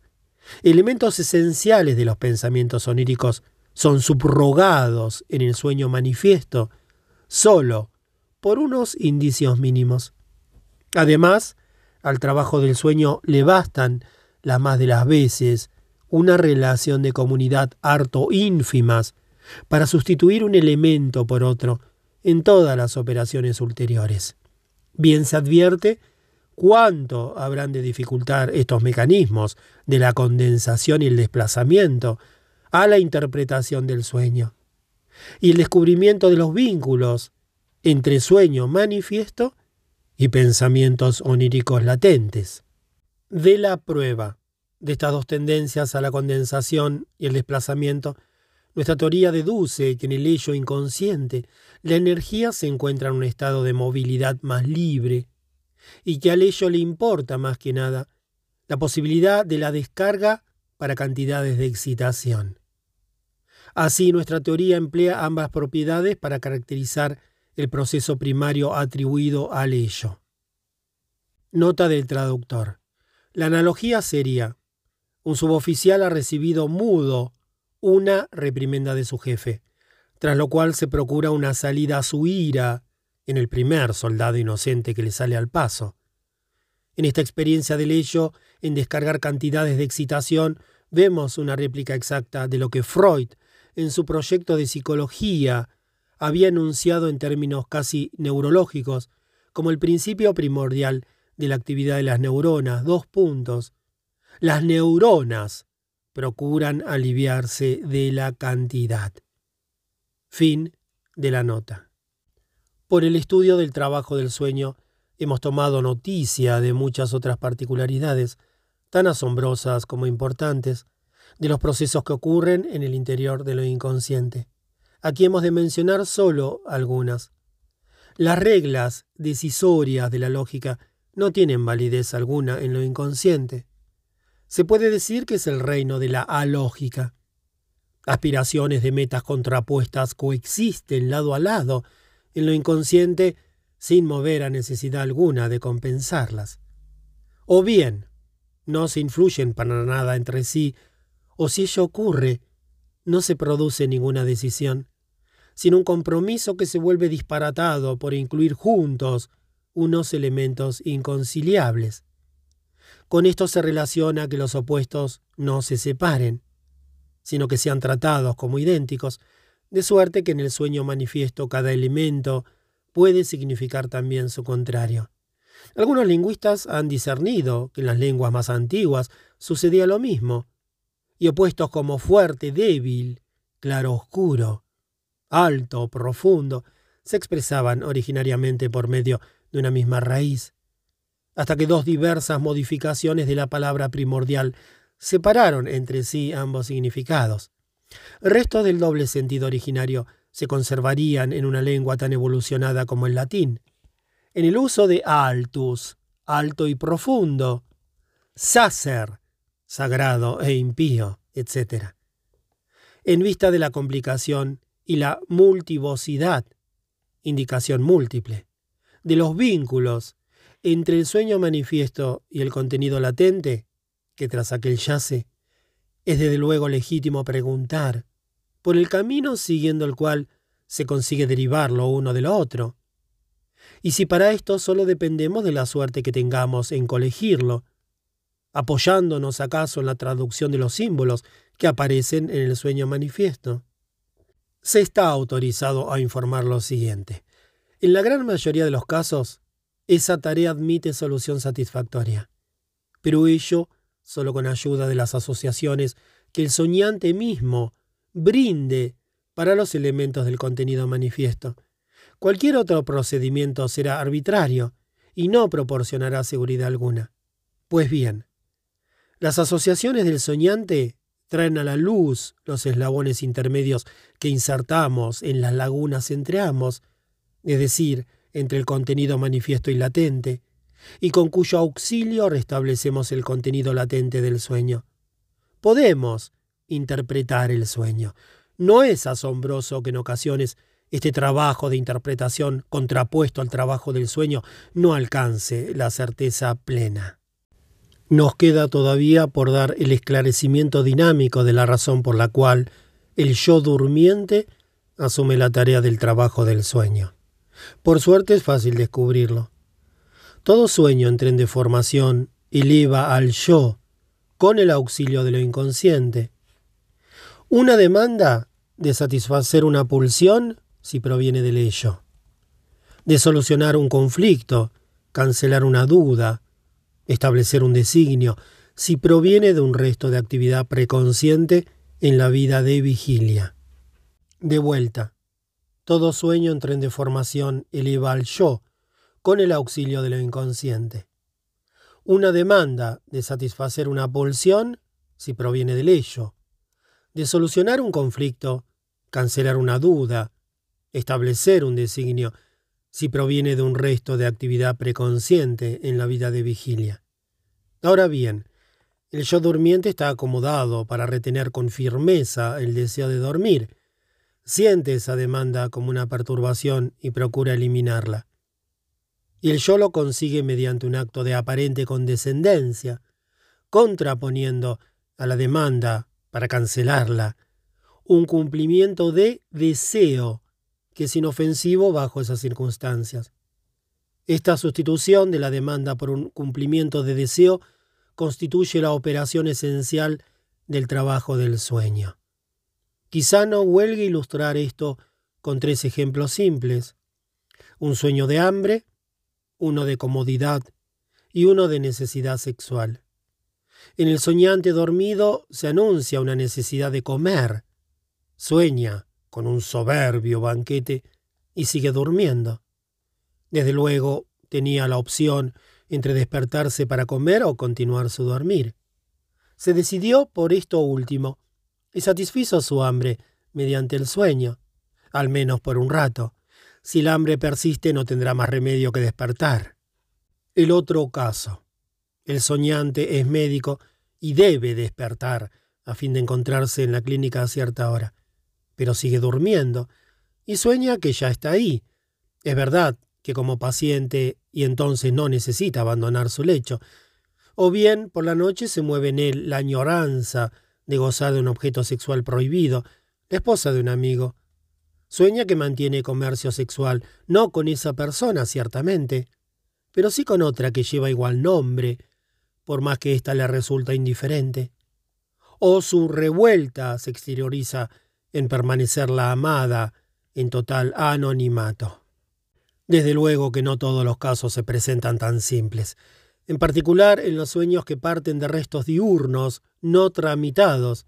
elementos esenciales de los pensamientos oníricos son subrogados en el sueño manifiesto solo por unos indicios mínimos. Además, al trabajo del sueño le bastan, las más de las veces, una relación de comunidad harto ínfimas para sustituir un elemento por otro en todas las operaciones ulteriores. Bien se advierte cuánto habrán de dificultar estos mecanismos de la condensación y el desplazamiento a la interpretación del sueño. Y el descubrimiento de los vínculos entre sueño manifiesto y pensamientos oníricos latentes. De la prueba de estas dos tendencias a la condensación y el desplazamiento, nuestra teoría deduce que en el hecho inconsciente la energía se encuentra en un estado de movilidad más libre y que al ello le importa más que nada la posibilidad de la descarga para cantidades de excitación. Así nuestra teoría emplea ambas propiedades para caracterizar el proceso primario atribuido al ello. Nota del traductor. La analogía sería, un suboficial ha recibido mudo una reprimenda de su jefe, tras lo cual se procura una salida a su ira en el primer soldado inocente que le sale al paso. En esta experiencia del ello, en descargar cantidades de excitación, vemos una réplica exacta de lo que Freud, en su proyecto de psicología, había enunciado en términos casi neurológicos como el principio primordial de la actividad de las neuronas. Dos puntos. Las neuronas procuran aliviarse de la cantidad. Fin de la nota. Por el estudio del trabajo del sueño, hemos tomado noticia de muchas otras particularidades, tan asombrosas como importantes, de los procesos que ocurren en el interior de lo inconsciente. Aquí hemos de mencionar solo algunas. Las reglas decisorias de la lógica no tienen validez alguna en lo inconsciente. Se puede decir que es el reino de la alógica. Aspiraciones de metas contrapuestas coexisten lado a lado en lo inconsciente sin mover a necesidad alguna de compensarlas. O bien, no se influyen para nada entre sí, o si ello ocurre, no se produce ninguna decisión, sino un compromiso que se vuelve disparatado por incluir juntos unos elementos inconciliables. Con esto se relaciona que los opuestos no se separen, sino que sean tratados como idénticos, de suerte que en el sueño manifiesto cada elemento puede significar también su contrario. Algunos lingüistas han discernido que en las lenguas más antiguas sucedía lo mismo, y opuestos como fuerte, débil, claro, oscuro, alto, profundo, se expresaban originariamente por medio de una misma raíz, hasta que dos diversas modificaciones de la palabra primordial separaron entre sí ambos significados. Restos del doble sentido originario se conservarían en una lengua tan evolucionada como el latín. En el uso de altus, alto y profundo, sacer, sagrado e impío, etc. En vista de la complicación y la multivocidad, indicación múltiple, de los vínculos entre el sueño manifiesto y el contenido latente, que tras aquel yace, es desde luego legítimo preguntar por el camino siguiendo el cual se consigue derivar lo uno de lo otro. Y si para esto solo dependemos de la suerte que tengamos en colegirlo, apoyándonos acaso en la traducción de los símbolos que aparecen en el sueño manifiesto. Se está autorizado a informar lo siguiente. En la gran mayoría de los casos, esa tarea admite solución satisfactoria, pero ello solo con ayuda de las asociaciones que el soñante mismo brinde para los elementos del contenido manifiesto. Cualquier otro procedimiento será arbitrario y no proporcionará seguridad alguna. Pues bien, las asociaciones del soñante traen a la luz los eslabones intermedios que insertamos en las lagunas entre ambos, es decir, entre el contenido manifiesto y latente, y con cuyo auxilio restablecemos el contenido latente del sueño. Podemos interpretar el sueño. No es asombroso que en ocasiones este trabajo de interpretación contrapuesto al trabajo del sueño no alcance la certeza plena. Nos queda todavía por dar el esclarecimiento dinámico de la razón por la cual el yo durmiente asume la tarea del trabajo del sueño. Por suerte es fácil descubrirlo. Todo sueño en deformación eleva al yo con el auxilio de lo inconsciente. Una demanda de satisfacer una pulsión si proviene del ello, de solucionar un conflicto, cancelar una duda, establecer un designio, si proviene de un resto de actividad preconsciente en la vida de vigilia. De vuelta, todo sueño en deformación eleva al yo, con el auxilio de lo inconsciente. Una demanda de satisfacer una pulsión, si proviene del ello. De solucionar un conflicto, cancelar una duda, establecer un designio, si proviene de un resto de actividad preconsciente en la vida de vigilia. Ahora bien, el yo durmiente está acomodado para retener con firmeza el deseo de dormir, siente esa demanda como una perturbación y procura eliminarla. Y el yo lo consigue mediante un acto de aparente condescendencia, contraponiendo a la demanda, para cancelarla, un cumplimiento de deseo que es inofensivo bajo esas circunstancias. Esta sustitución de la demanda por un cumplimiento de deseo constituye la operación esencial del trabajo del sueño. Quizá no huelgue ilustrar esto con tres ejemplos simples. Un sueño de hambre, uno de comodidad y uno de necesidad sexual. En el soñante dormido se anuncia una necesidad de comer. Sueña con un soberbio banquete y sigue durmiendo. Desde luego tenía la opción entre despertarse para comer o continuar su dormir. Se decidió por esto último y satisfizo su hambre mediante el sueño, al menos por un rato. Si el hambre persiste no tendrá más remedio que despertar. El otro caso. El soñante es médico y debe despertar a fin de encontrarse en la clínica a cierta hora, pero sigue durmiendo y sueña que ya está ahí. Es verdad que como paciente y entonces no necesita abandonar su lecho. O bien por la noche se mueve en él la añoranza de gozar de un objeto sexual prohibido, la esposa de un amigo. Sueña que mantiene comercio sexual, no con esa persona, ciertamente, pero sí con otra que lleva igual nombre, por más que ésta le resulta indiferente. O su revuelta se exterioriza en permanecer la amada en total anonimato. Desde luego que no todos los casos se presentan tan simples, en particular en los sueños que parten de restos diurnos no tramitados,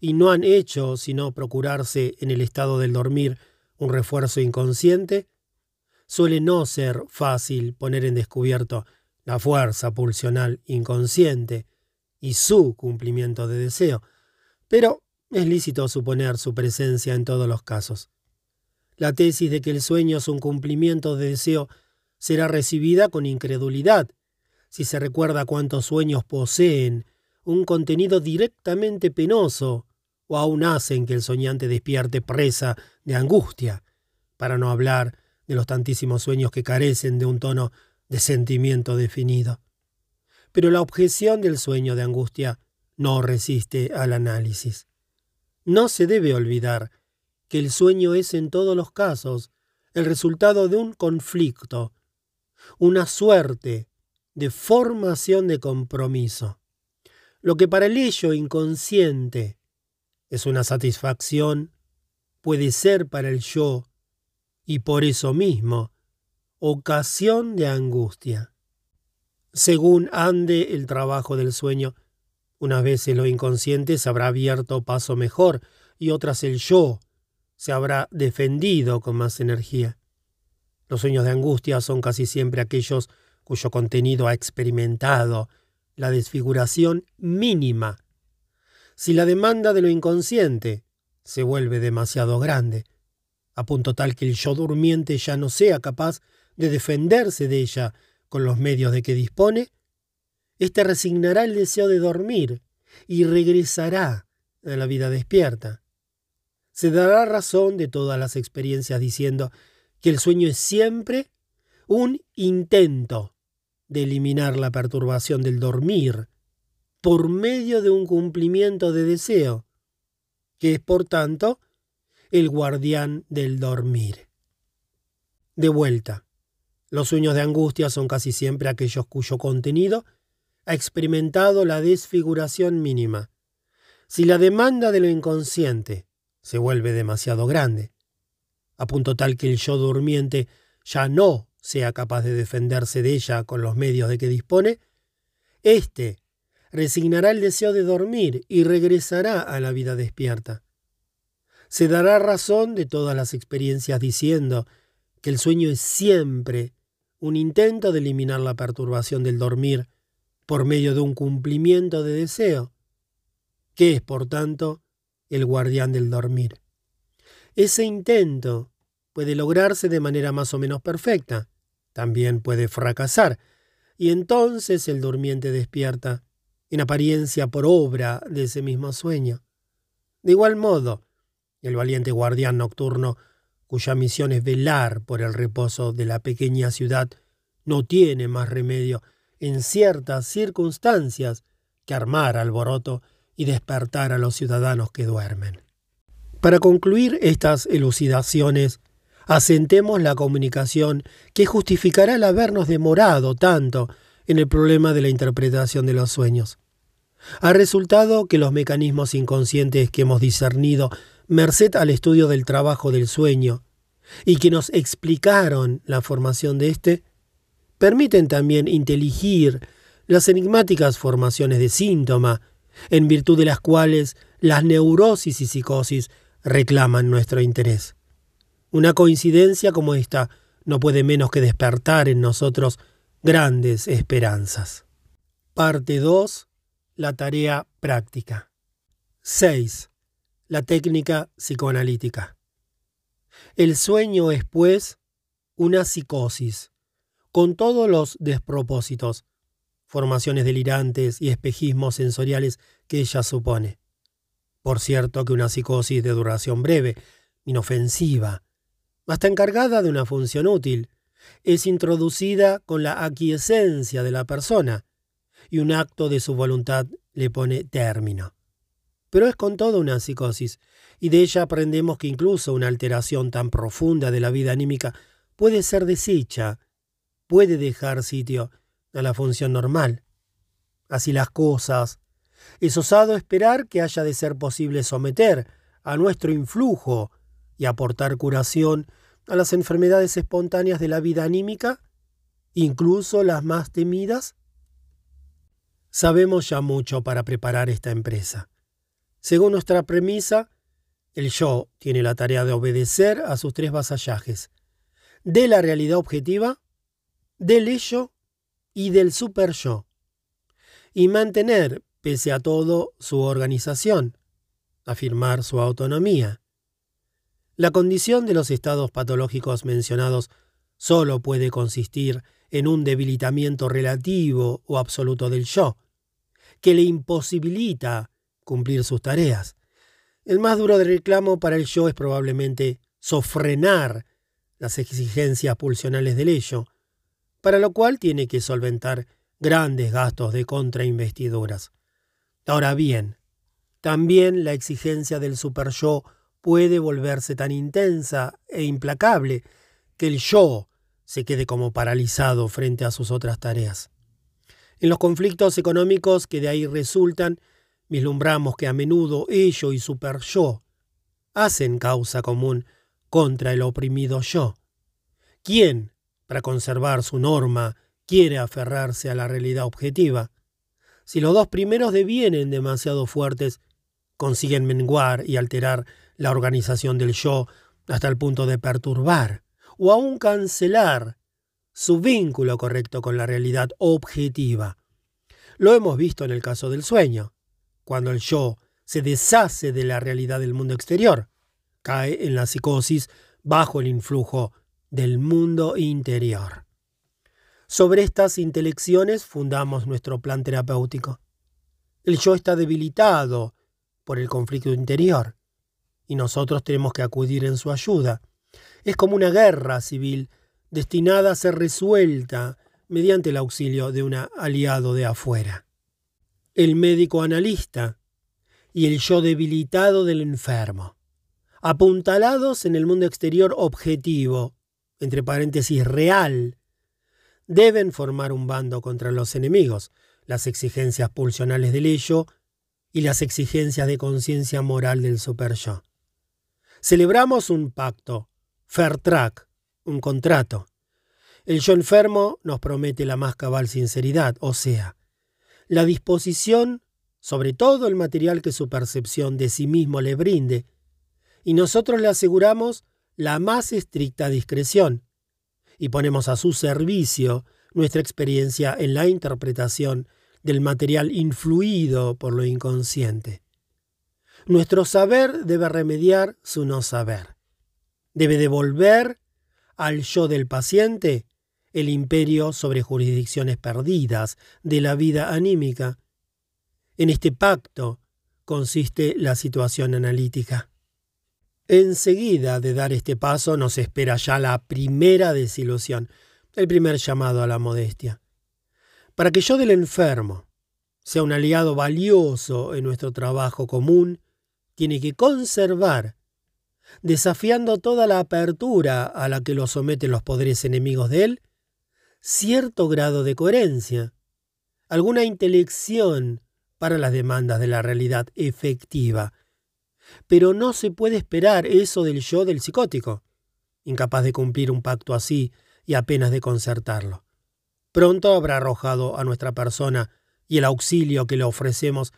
y no han hecho sino procurarse en el estado del dormir un refuerzo inconsciente, suele no ser fácil poner en descubierto la fuerza pulsional inconsciente y su cumplimiento de deseo, pero es lícito suponer su presencia en todos los casos. La tesis de que el sueño es un cumplimiento de deseo será recibida con incredulidad si se recuerda cuántos sueños poseen un contenido directamente penoso o aún hacen que el soñante despierte presa de angustia, para no hablar de los tantísimos sueños que carecen de un tono de sentimiento definido. Pero la objeción del sueño de angustia no resiste al análisis. No se debe olvidar que el sueño es en todos los casos el resultado de un conflicto, una suerte de formación de compromiso. Lo que para el ello inconsciente es una satisfacción, puede ser para el yo, y por eso mismo, ocasión de angustia. Según ande el trabajo del sueño, unas veces lo inconsciente se habrá abierto paso mejor y otras el yo se habrá defendido con más energía. Los sueños de angustia son casi siempre aquellos cuyo contenido ha experimentado la desfiguración mínima. Si la demanda de lo inconsciente se vuelve demasiado grande, a punto tal que el yo durmiente ya no sea capaz de defenderse de ella con los medios de que dispone, éste resignará el deseo de dormir y regresará a la vida despierta se dará razón de todas las experiencias diciendo que el sueño es siempre un intento de eliminar la perturbación del dormir por medio de un cumplimiento de deseo, que es por tanto el guardián del dormir. De vuelta, los sueños de angustia son casi siempre aquellos cuyo contenido ha experimentado la desfiguración mínima. Si la demanda de lo inconsciente se vuelve demasiado grande, a punto tal que el yo durmiente ya no sea capaz de defenderse de ella con los medios de que dispone, éste resignará el deseo de dormir y regresará a la vida despierta. Se dará razón de todas las experiencias diciendo que el sueño es siempre un intento de eliminar la perturbación del dormir por medio de un cumplimiento de deseo, que es, por tanto, el guardián del dormir. Ese intento puede lograrse de manera más o menos perfecta, también puede fracasar, y entonces el durmiente despierta, en apariencia por obra de ese mismo sueño. De igual modo, el valiente guardián nocturno, cuya misión es velar por el reposo de la pequeña ciudad, no tiene más remedio en ciertas circunstancias que armar alboroto y despertar a los ciudadanos que duermen. Para concluir estas elucidaciones, asentemos la comunicación que justificará el habernos demorado tanto en el problema de la interpretación de los sueños. Ha resultado que los mecanismos inconscientes que hemos discernido merced al estudio del trabajo del sueño y que nos explicaron la formación de éste, permiten también inteligir las enigmáticas formaciones de síntoma, en virtud de las cuales las neurosis y psicosis reclaman nuestro interés. Una coincidencia como esta no puede menos que despertar en nosotros grandes esperanzas. Parte 2. La tarea práctica. 6. La técnica psicoanalítica. El sueño es, pues, una psicosis, con todos los despropósitos, formaciones delirantes y espejismos sensoriales que ella supone. Por cierto que una psicosis de duración breve, inofensiva, hasta encargada de una función útil, es introducida con la aquiescencia de la persona, y un acto de su voluntad le pone término. Pero es con todo una psicosis, y de ella aprendemos que incluso una alteración tan profunda de la vida anímica puede ser deshecha, puede dejar sitio a la función normal. Así las cosas, es osado esperar que haya de ser posible someter a nuestro influjo y aportar curación a las enfermedades espontáneas de la vida anímica, incluso las más temidas? Sabemos ya mucho para preparar esta empresa. Según nuestra premisa, el yo tiene la tarea de obedecer a sus tres vasallajes, de la realidad objetiva, del ello y del super yo, y mantener, pese a todo, su organización, afirmar su autonomía, la condición de los estados patológicos mencionados solo puede consistir en un debilitamiento relativo o absoluto del yo, que le imposibilita cumplir sus tareas. El más duro de reclamo para el yo es probablemente sofrenar las exigencias pulsionales del ello, para lo cual tiene que solventar grandes gastos de contrainvestiduras. Ahora bien, también la exigencia del super-yo puede volverse tan intensa e implacable que el yo se quede como paralizado frente a sus otras tareas. En los conflictos económicos que de ahí resultan, vislumbramos que a menudo ello y super yo hacen causa común contra el oprimido yo. ¿Quién, para conservar su norma, quiere aferrarse a la realidad objetiva? Si los dos primeros devienen demasiado fuertes, consiguen menguar y alterar la organización del yo hasta el punto de perturbar o aún cancelar su vínculo correcto con la realidad objetiva. Lo hemos visto en el caso del sueño, cuando el yo se deshace de la realidad del mundo exterior, cae en la psicosis bajo el influjo del mundo interior. Sobre estas intelecciones fundamos nuestro plan terapéutico. El yo está debilitado por el conflicto interior y nosotros tenemos que acudir en su ayuda. Es como una guerra civil destinada a ser resuelta mediante el auxilio de un aliado de afuera. El médico analista y el yo debilitado del enfermo, apuntalados en el mundo exterior objetivo, entre paréntesis real, deben formar un bando contra los enemigos, las exigencias pulsionales del ello y las exigencias de conciencia moral del super-yo. Celebramos un pacto, fair un contrato. El yo enfermo nos promete la más cabal sinceridad, o sea, la disposición sobre todo el material que su percepción de sí mismo le brinde, y nosotros le aseguramos la más estricta discreción, y ponemos a su servicio nuestra experiencia en la interpretación del material influido por lo inconsciente. Nuestro saber debe remediar su no saber. Debe devolver al yo del paciente el imperio sobre jurisdicciones perdidas de la vida anímica. En este pacto consiste la situación analítica. Enseguida de dar este paso nos espera ya la primera desilusión, el primer llamado a la modestia. Para que yo del enfermo sea un aliado valioso en nuestro trabajo común, tiene que conservar, desafiando toda la apertura a la que lo someten los poderes enemigos de él, cierto grado de coherencia, alguna intelección para las demandas de la realidad efectiva. Pero no se puede esperar eso del yo del psicótico, incapaz de cumplir un pacto así y apenas de concertarlo. pronto habrá arrojado a nuestra persona y el auxilio que le ofrecemos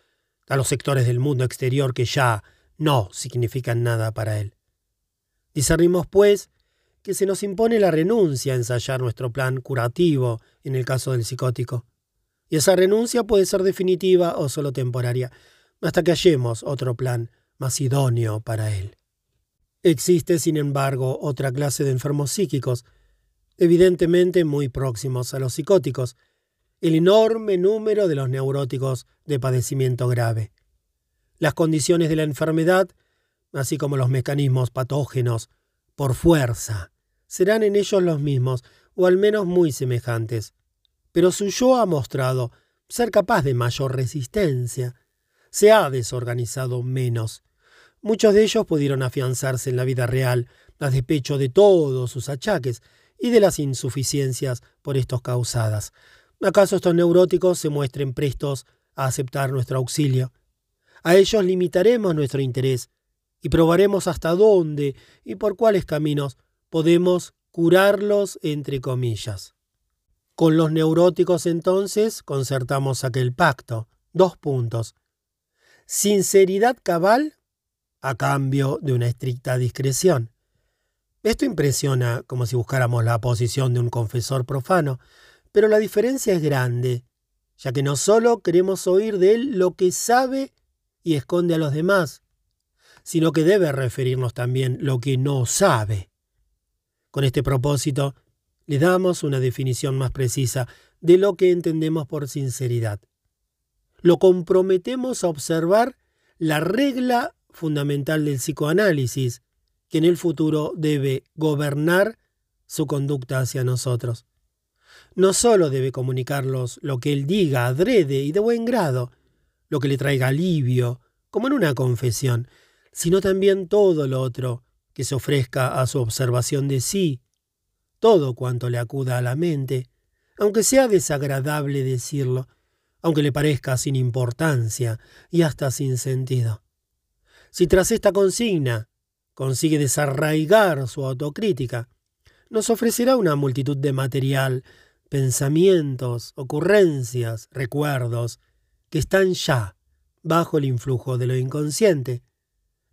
a los sectores del mundo exterior que ya no significan nada para él. Discernimos, pues, que se nos impone la renuncia a ensayar nuestro plan curativo en el caso del psicótico. Y esa renuncia puede ser definitiva o solo temporaria, hasta que hallemos otro plan más idóneo para él. Existe, sin embargo, otra clase de enfermos psíquicos, evidentemente muy próximos a los psicóticos, el enorme número de los neuróticos de padecimiento grave. Las condiciones de la enfermedad, así como los mecanismos patógenos, por fuerza, serán en ellos los mismos, o al menos muy semejantes. Pero su yo ha mostrado ser capaz de mayor resistencia. Se ha desorganizado menos. Muchos de ellos pudieron afianzarse en la vida real, a despecho de todos sus achaques y de las insuficiencias por estos causadas. ¿Acaso estos neuróticos se muestren prestos a aceptar nuestro auxilio? A ellos limitaremos nuestro interés y probaremos hasta dónde y por cuáles caminos podemos curarlos entre comillas. Con los neuróticos entonces concertamos aquel pacto. Dos puntos. Sinceridad cabal a cambio de una estricta discreción. Esto impresiona como si buscáramos la posición de un confesor profano, pero la diferencia es grande, ya que no solo queremos oír de él lo que sabe y esconde a los demás, sino que debe referirnos también lo que no sabe. Con este propósito, le damos una definición más precisa de lo que entendemos por sinceridad. Lo comprometemos a observar la regla fundamental del psicoanálisis, que en el futuro debe gobernar su conducta hacia nosotros. No solo debe comunicarlos lo que él diga adrede y de buen grado, lo que le traiga alivio, como en una confesión, sino también todo lo otro que se ofrezca a su observación de sí, todo cuanto le acuda a la mente, aunque sea desagradable decirlo, aunque le parezca sin importancia y hasta sin sentido. Si tras esta consigna consigue desarraigar su autocrítica, nos ofrecerá una multitud de material, pensamientos, ocurrencias, recuerdos, que están ya bajo el influjo de lo inconsciente.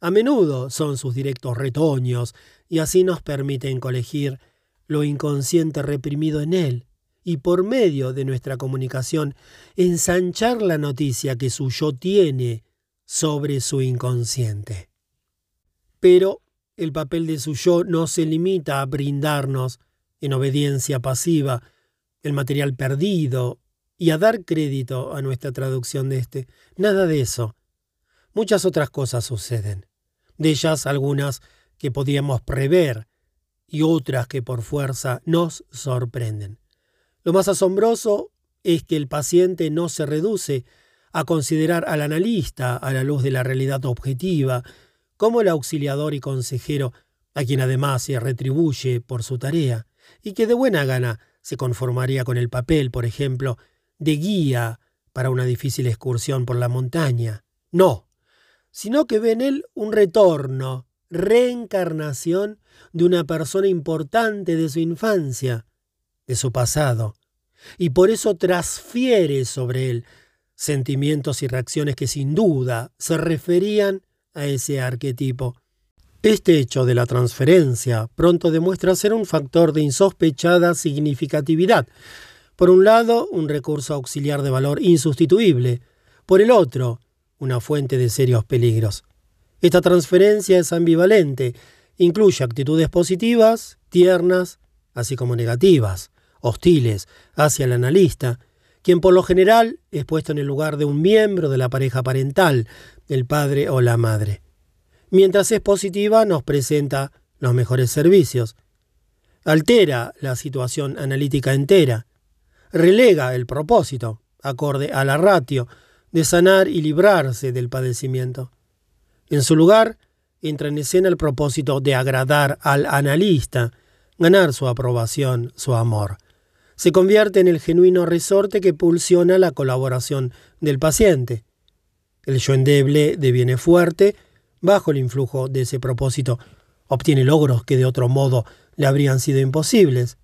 A menudo son sus directos retoños y así nos permiten colegir lo inconsciente reprimido en él y por medio de nuestra comunicación ensanchar la noticia que su yo tiene sobre su inconsciente. Pero el papel de su yo no se limita a brindarnos, en obediencia pasiva, el material perdido y a dar crédito a nuestra traducción de este. Nada de eso. Muchas otras cosas suceden. De ellas algunas que podíamos prever y otras que por fuerza nos sorprenden. Lo más asombroso es que el paciente no se reduce a considerar al analista a la luz de la realidad objetiva, como el auxiliador y consejero, a quien además se retribuye por su tarea, y que de buena gana se conformaría con el papel, por ejemplo, de guía para una difícil excursión por la montaña. No, sino que ve en él un retorno, reencarnación de una persona importante de su infancia, de su pasado, y por eso transfiere sobre él sentimientos y reacciones que sin duda se referían a ese arquetipo. Este hecho de la transferencia pronto demuestra ser un factor de insospechada significatividad. Por un lado, un recurso auxiliar de valor insustituible. Por el otro, una fuente de serios peligros. Esta transferencia es ambivalente, incluye actitudes positivas, tiernas, así como negativas, hostiles, hacia el analista, quien por lo general es puesto en el lugar de un miembro de la pareja parental, el padre o la madre. Mientras es positiva, nos presenta los mejores servicios. Altera la situación analítica entera. Relega el propósito, acorde a la ratio, de sanar y librarse del padecimiento. En su lugar, entra en escena el propósito de agradar al analista, ganar su aprobación, su amor se convierte en el genuino resorte que pulsiona la colaboración del paciente. El yo endeble deviene fuerte bajo el influjo de ese propósito, obtiene logros que de otro modo le habrían sido imposibles,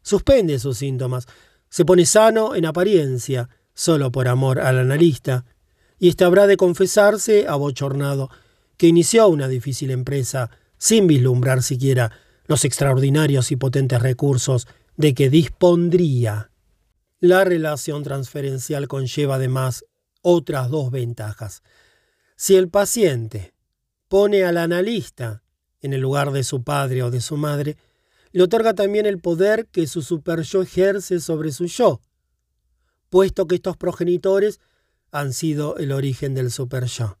suspende sus síntomas, Se pone sano en apariencia, solo por amor al analista, y éste habrá de confesarse abochornado que inició una difícil empresa sin vislumbrar siquiera los extraordinarios y potentes recursos de que dispondría. La relación transferencial conlleva además otras dos ventajas. Si el paciente pone al analista en el lugar de su padre o de su madre, le otorga también el poder que su superyo ejerce sobre su yo, puesto que estos progenitores han sido el origen del superyo.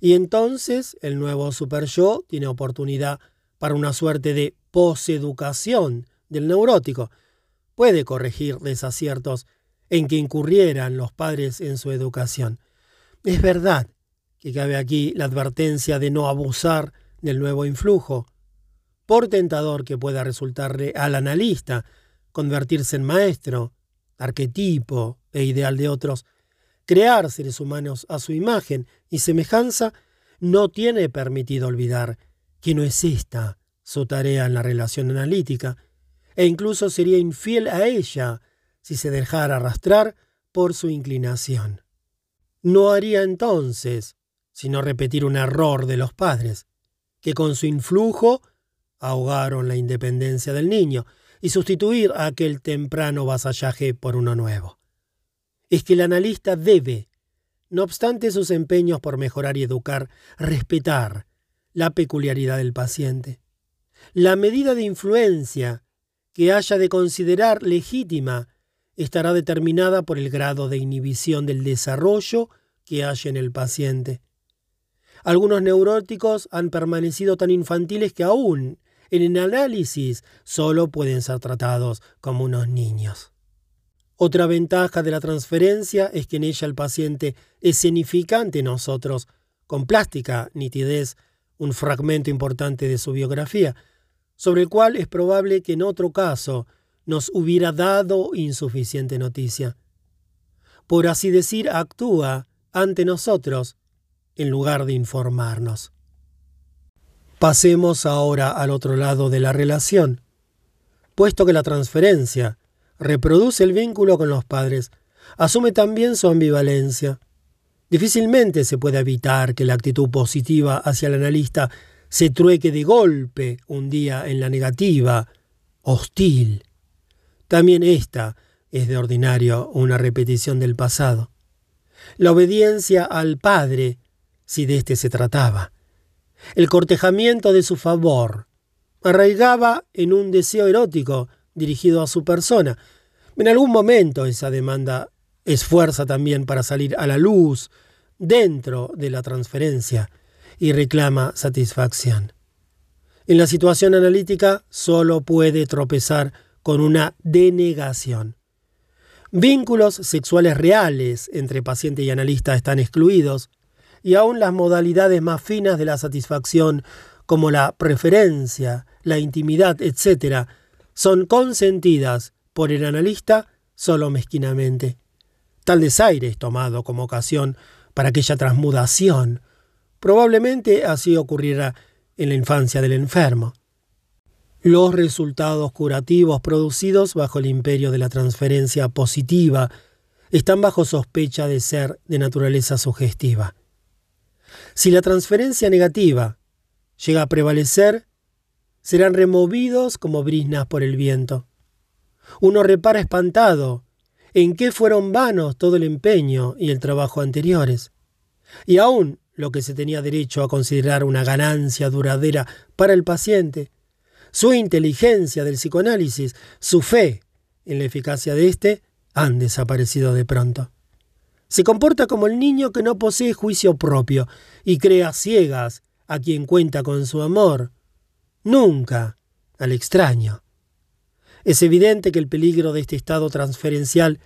Y entonces el nuevo superyo tiene oportunidad para una suerte de poseducación del neurótico. Puede corregir desaciertos en que incurrieran los padres en su educación. Es verdad que cabe aquí la advertencia de no abusar del nuevo influjo, por tentador que pueda resultarle al analista convertirse en maestro, arquetipo e ideal de otros, crear seres humanos a su imagen y semejanza, no tiene permitido olvidar que no es esta su tarea en la relación analítica, e incluso sería infiel a ella si se dejara arrastrar por su inclinación. No haría entonces sino repetir un error de los padres, que con su influjo ahogaron la independencia del niño y sustituir aquel temprano vasallaje por uno nuevo es que el analista debe, no obstante sus empeños por mejorar y educar, respetar la peculiaridad del paciente. La medida de influencia que haya de considerar legítima estará determinada por el grado de inhibición del desarrollo que haya en el paciente. Algunos neuróticos han permanecido tan infantiles que aún en el análisis solo pueden ser tratados como unos niños. Otra ventaja de la transferencia es que en ella el paciente escenifica ante nosotros, con plástica nitidez, un fragmento importante de su biografía, sobre el cual es probable que en otro caso nos hubiera dado insuficiente noticia. Por así decir, actúa ante nosotros en lugar de informarnos. Pasemos ahora al otro lado de la relación. Puesto que la transferencia reproduce el vínculo con los padres, asume también su ambivalencia. Difícilmente se puede evitar que la actitud positiva hacia el analista se trueque de golpe un día en la negativa, hostil. También esta es de ordinario una repetición del pasado. La obediencia al padre, si de éste se trataba. El cortejamiento de su favor arraigaba en un deseo erótico dirigido a su persona. En algún momento esa demanda esfuerza también para salir a la luz dentro de la transferencia y reclama satisfacción. En la situación analítica solo puede tropezar con una denegación. Vínculos sexuales reales entre paciente y analista están excluidos, y aún las modalidades más finas de la satisfacción, como la preferencia, la intimidad, etc., son consentidas por el analista solo mezquinamente. Tal desaire es tomado como ocasión para aquella transmudación. Probablemente así ocurriera en la infancia del enfermo. Los resultados curativos producidos bajo el imperio de la transferencia positiva están bajo sospecha de ser de naturaleza sugestiva. Si la transferencia negativa llega a prevalecer, serán removidos como brisnas por el viento. Uno repara espantado en qué fueron vanos todo el empeño y el trabajo anteriores. Y aún lo que se tenía derecho a considerar una ganancia duradera para el paciente, su inteligencia del psicoanálisis, su fe en la eficacia de éste, han desaparecido de pronto. Se comporta como el niño que no posee juicio propio y crea ciegas a quien cuenta con su amor, nunca al extraño. Es evidente que el peligro de este estado transferencial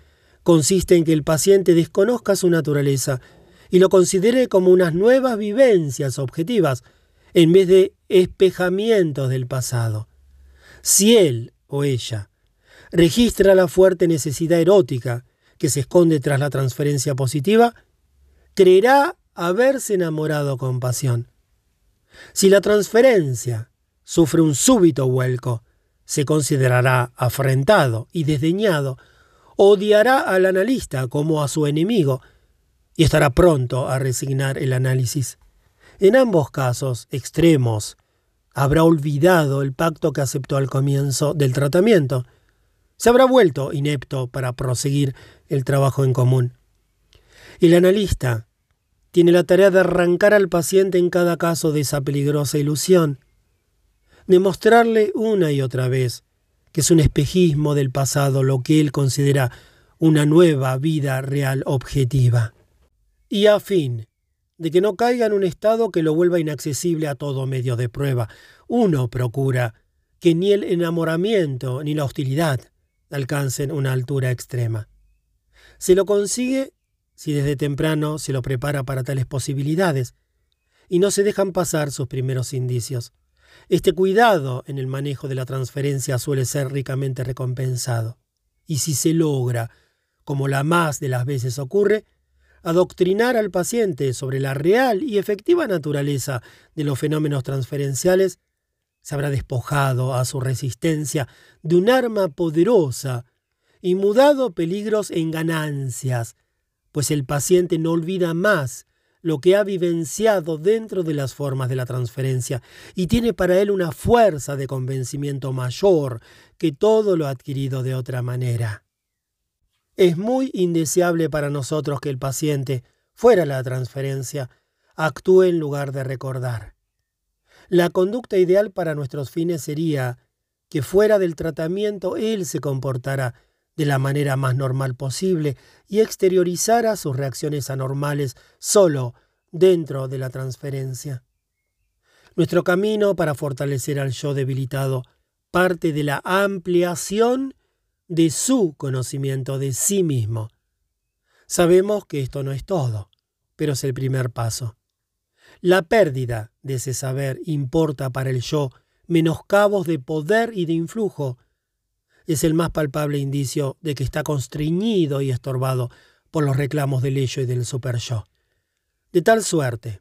consiste en que el paciente desconozca su naturaleza y lo considere como unas nuevas vivencias objetivas en vez de espejamientos del pasado. Si él o ella registra la fuerte necesidad erótica que se esconde tras la transferencia positiva, creerá haberse enamorado con pasión. Si la transferencia sufre un súbito vuelco, se considerará afrentado y desdeñado odiará al analista como a su enemigo y estará pronto a resignar el análisis. En ambos casos extremos, habrá olvidado el pacto que aceptó al comienzo del tratamiento. Se habrá vuelto inepto para proseguir el trabajo en común. El analista tiene la tarea de arrancar al paciente en cada caso de esa peligrosa ilusión, demostrarle una y otra vez que es un espejismo del pasado lo que él considera una nueva vida real objetiva. Y a fin de que no caiga en un estado que lo vuelva inaccesible a todo medio de prueba, uno procura que ni el enamoramiento ni la hostilidad alcancen una altura extrema. Se lo consigue si desde temprano se lo prepara para tales posibilidades y no se dejan pasar sus primeros indicios. Este cuidado en el manejo de la transferencia suele ser ricamente recompensado. Y si se logra, como la más de las veces ocurre, adoctrinar al paciente sobre la real y efectiva naturaleza de los fenómenos transferenciales, se habrá despojado a su resistencia de un arma poderosa y mudado peligros en ganancias, pues el paciente no olvida más lo que ha vivenciado dentro de las formas de la transferencia y tiene para él una fuerza de convencimiento mayor que todo lo adquirido de otra manera. Es muy indeseable para nosotros que el paciente, fuera la transferencia, actúe en lugar de recordar. La conducta ideal para nuestros fines sería que fuera del tratamiento él se comportara de la manera más normal posible y exteriorizara sus reacciones anormales solo dentro de la transferencia. Nuestro camino para fortalecer al yo debilitado parte de la ampliación de su conocimiento de sí mismo. Sabemos que esto no es todo, pero es el primer paso. La pérdida de ese saber importa para el yo menoscabos de poder y de influjo es el más palpable indicio de que está constreñido y estorbado por los reclamos del ello y del super-yo. De tal suerte,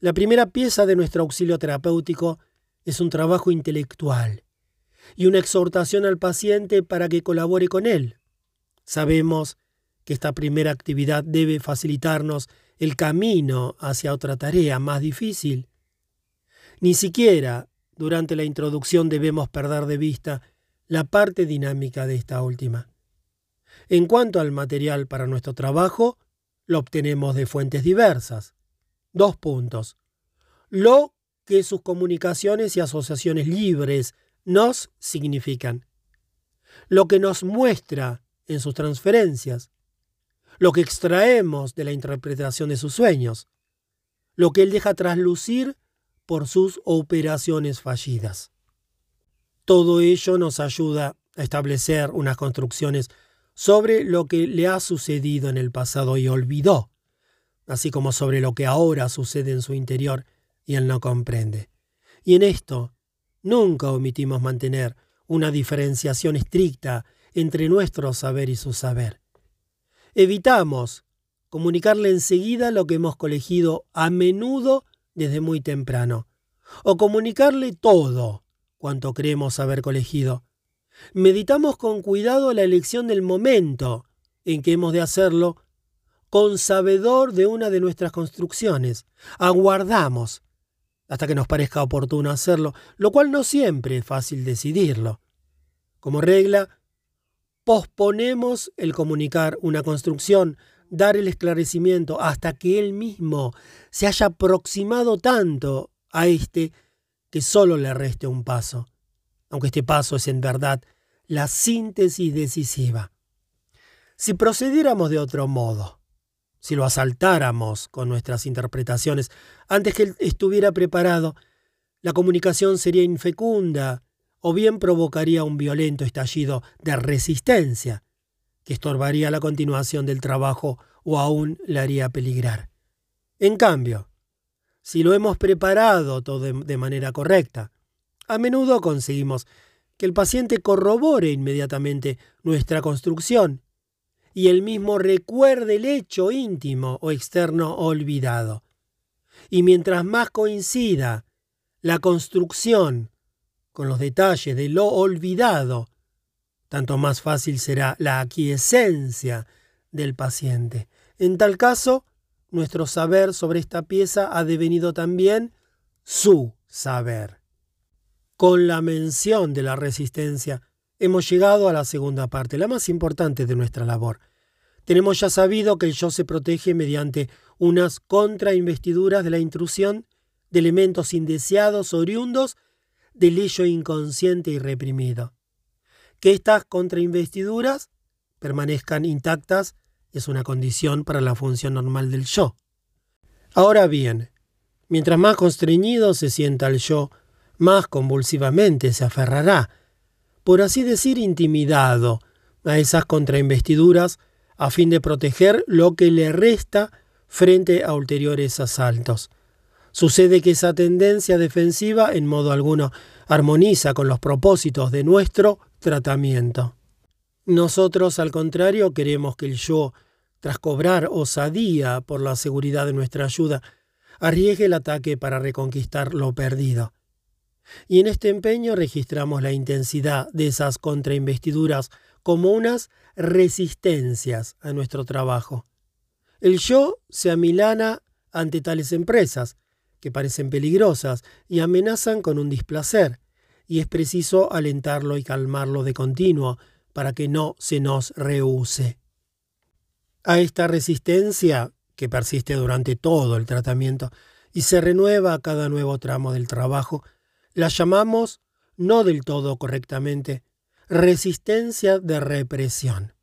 la primera pieza de nuestro auxilio terapéutico es un trabajo intelectual y una exhortación al paciente para que colabore con él. Sabemos que esta primera actividad debe facilitarnos el camino hacia otra tarea más difícil. Ni siquiera durante la introducción debemos perder de vista la parte dinámica de esta última. En cuanto al material para nuestro trabajo, lo obtenemos de fuentes diversas. Dos puntos. Lo que sus comunicaciones y asociaciones libres nos significan. Lo que nos muestra en sus transferencias. Lo que extraemos de la interpretación de sus sueños. Lo que él deja traslucir por sus operaciones fallidas. Todo ello nos ayuda a establecer unas construcciones sobre lo que le ha sucedido en el pasado y olvidó, así como sobre lo que ahora sucede en su interior y él no comprende. Y en esto nunca omitimos mantener una diferenciación estricta entre nuestro saber y su saber. Evitamos comunicarle enseguida lo que hemos colegido a menudo desde muy temprano, o comunicarle todo cuanto creemos haber colegido. Meditamos con cuidado la elección del momento en que hemos de hacerlo, con sabedor de una de nuestras construcciones. Aguardamos hasta que nos parezca oportuno hacerlo, lo cual no siempre es fácil decidirlo. Como regla, posponemos el comunicar una construcción, dar el esclarecimiento hasta que él mismo se haya aproximado tanto a éste que solo le reste un paso, aunque este paso es en verdad la síntesis decisiva. Si procediéramos de otro modo, si lo asaltáramos con nuestras interpretaciones antes que él estuviera preparado, la comunicación sería infecunda o bien provocaría un violento estallido de resistencia que estorbaría la continuación del trabajo o aún le haría peligrar. En cambio, si lo hemos preparado todo de manera correcta. A menudo conseguimos que el paciente corrobore inmediatamente nuestra construcción y él mismo recuerde el hecho íntimo o externo olvidado. Y mientras más coincida la construcción con los detalles de lo olvidado, tanto más fácil será la aquiescencia del paciente. En tal caso, nuestro saber sobre esta pieza ha devenido también su saber. Con la mención de la resistencia, hemos llegado a la segunda parte, la más importante de nuestra labor. Tenemos ya sabido que el yo se protege mediante unas contrainvestiduras de la intrusión de elementos indeseados oriundos del ello inconsciente y reprimido. Que estas contrainvestiduras permanezcan intactas es una condición para la función normal del yo. Ahora bien, mientras más constreñido se sienta el yo, más convulsivamente se aferrará, por así decir, intimidado a esas contrainvestiduras a fin de proteger lo que le resta frente a ulteriores asaltos. Sucede que esa tendencia defensiva en modo alguno armoniza con los propósitos de nuestro tratamiento. Nosotros, al contrario, queremos que el yo, tras cobrar osadía por la seguridad de nuestra ayuda, arriesgue el ataque para reconquistar lo perdido. Y en este empeño registramos la intensidad de esas contrainvestiduras como unas resistencias a nuestro trabajo. El yo se amilana ante tales empresas, que parecen peligrosas y amenazan con un displacer, y es preciso alentarlo y calmarlo de continuo para que no se nos rehúse. A esta resistencia, que persiste durante todo el tratamiento y se renueva a cada nuevo tramo del trabajo, la llamamos, no del todo correctamente, resistencia de represión.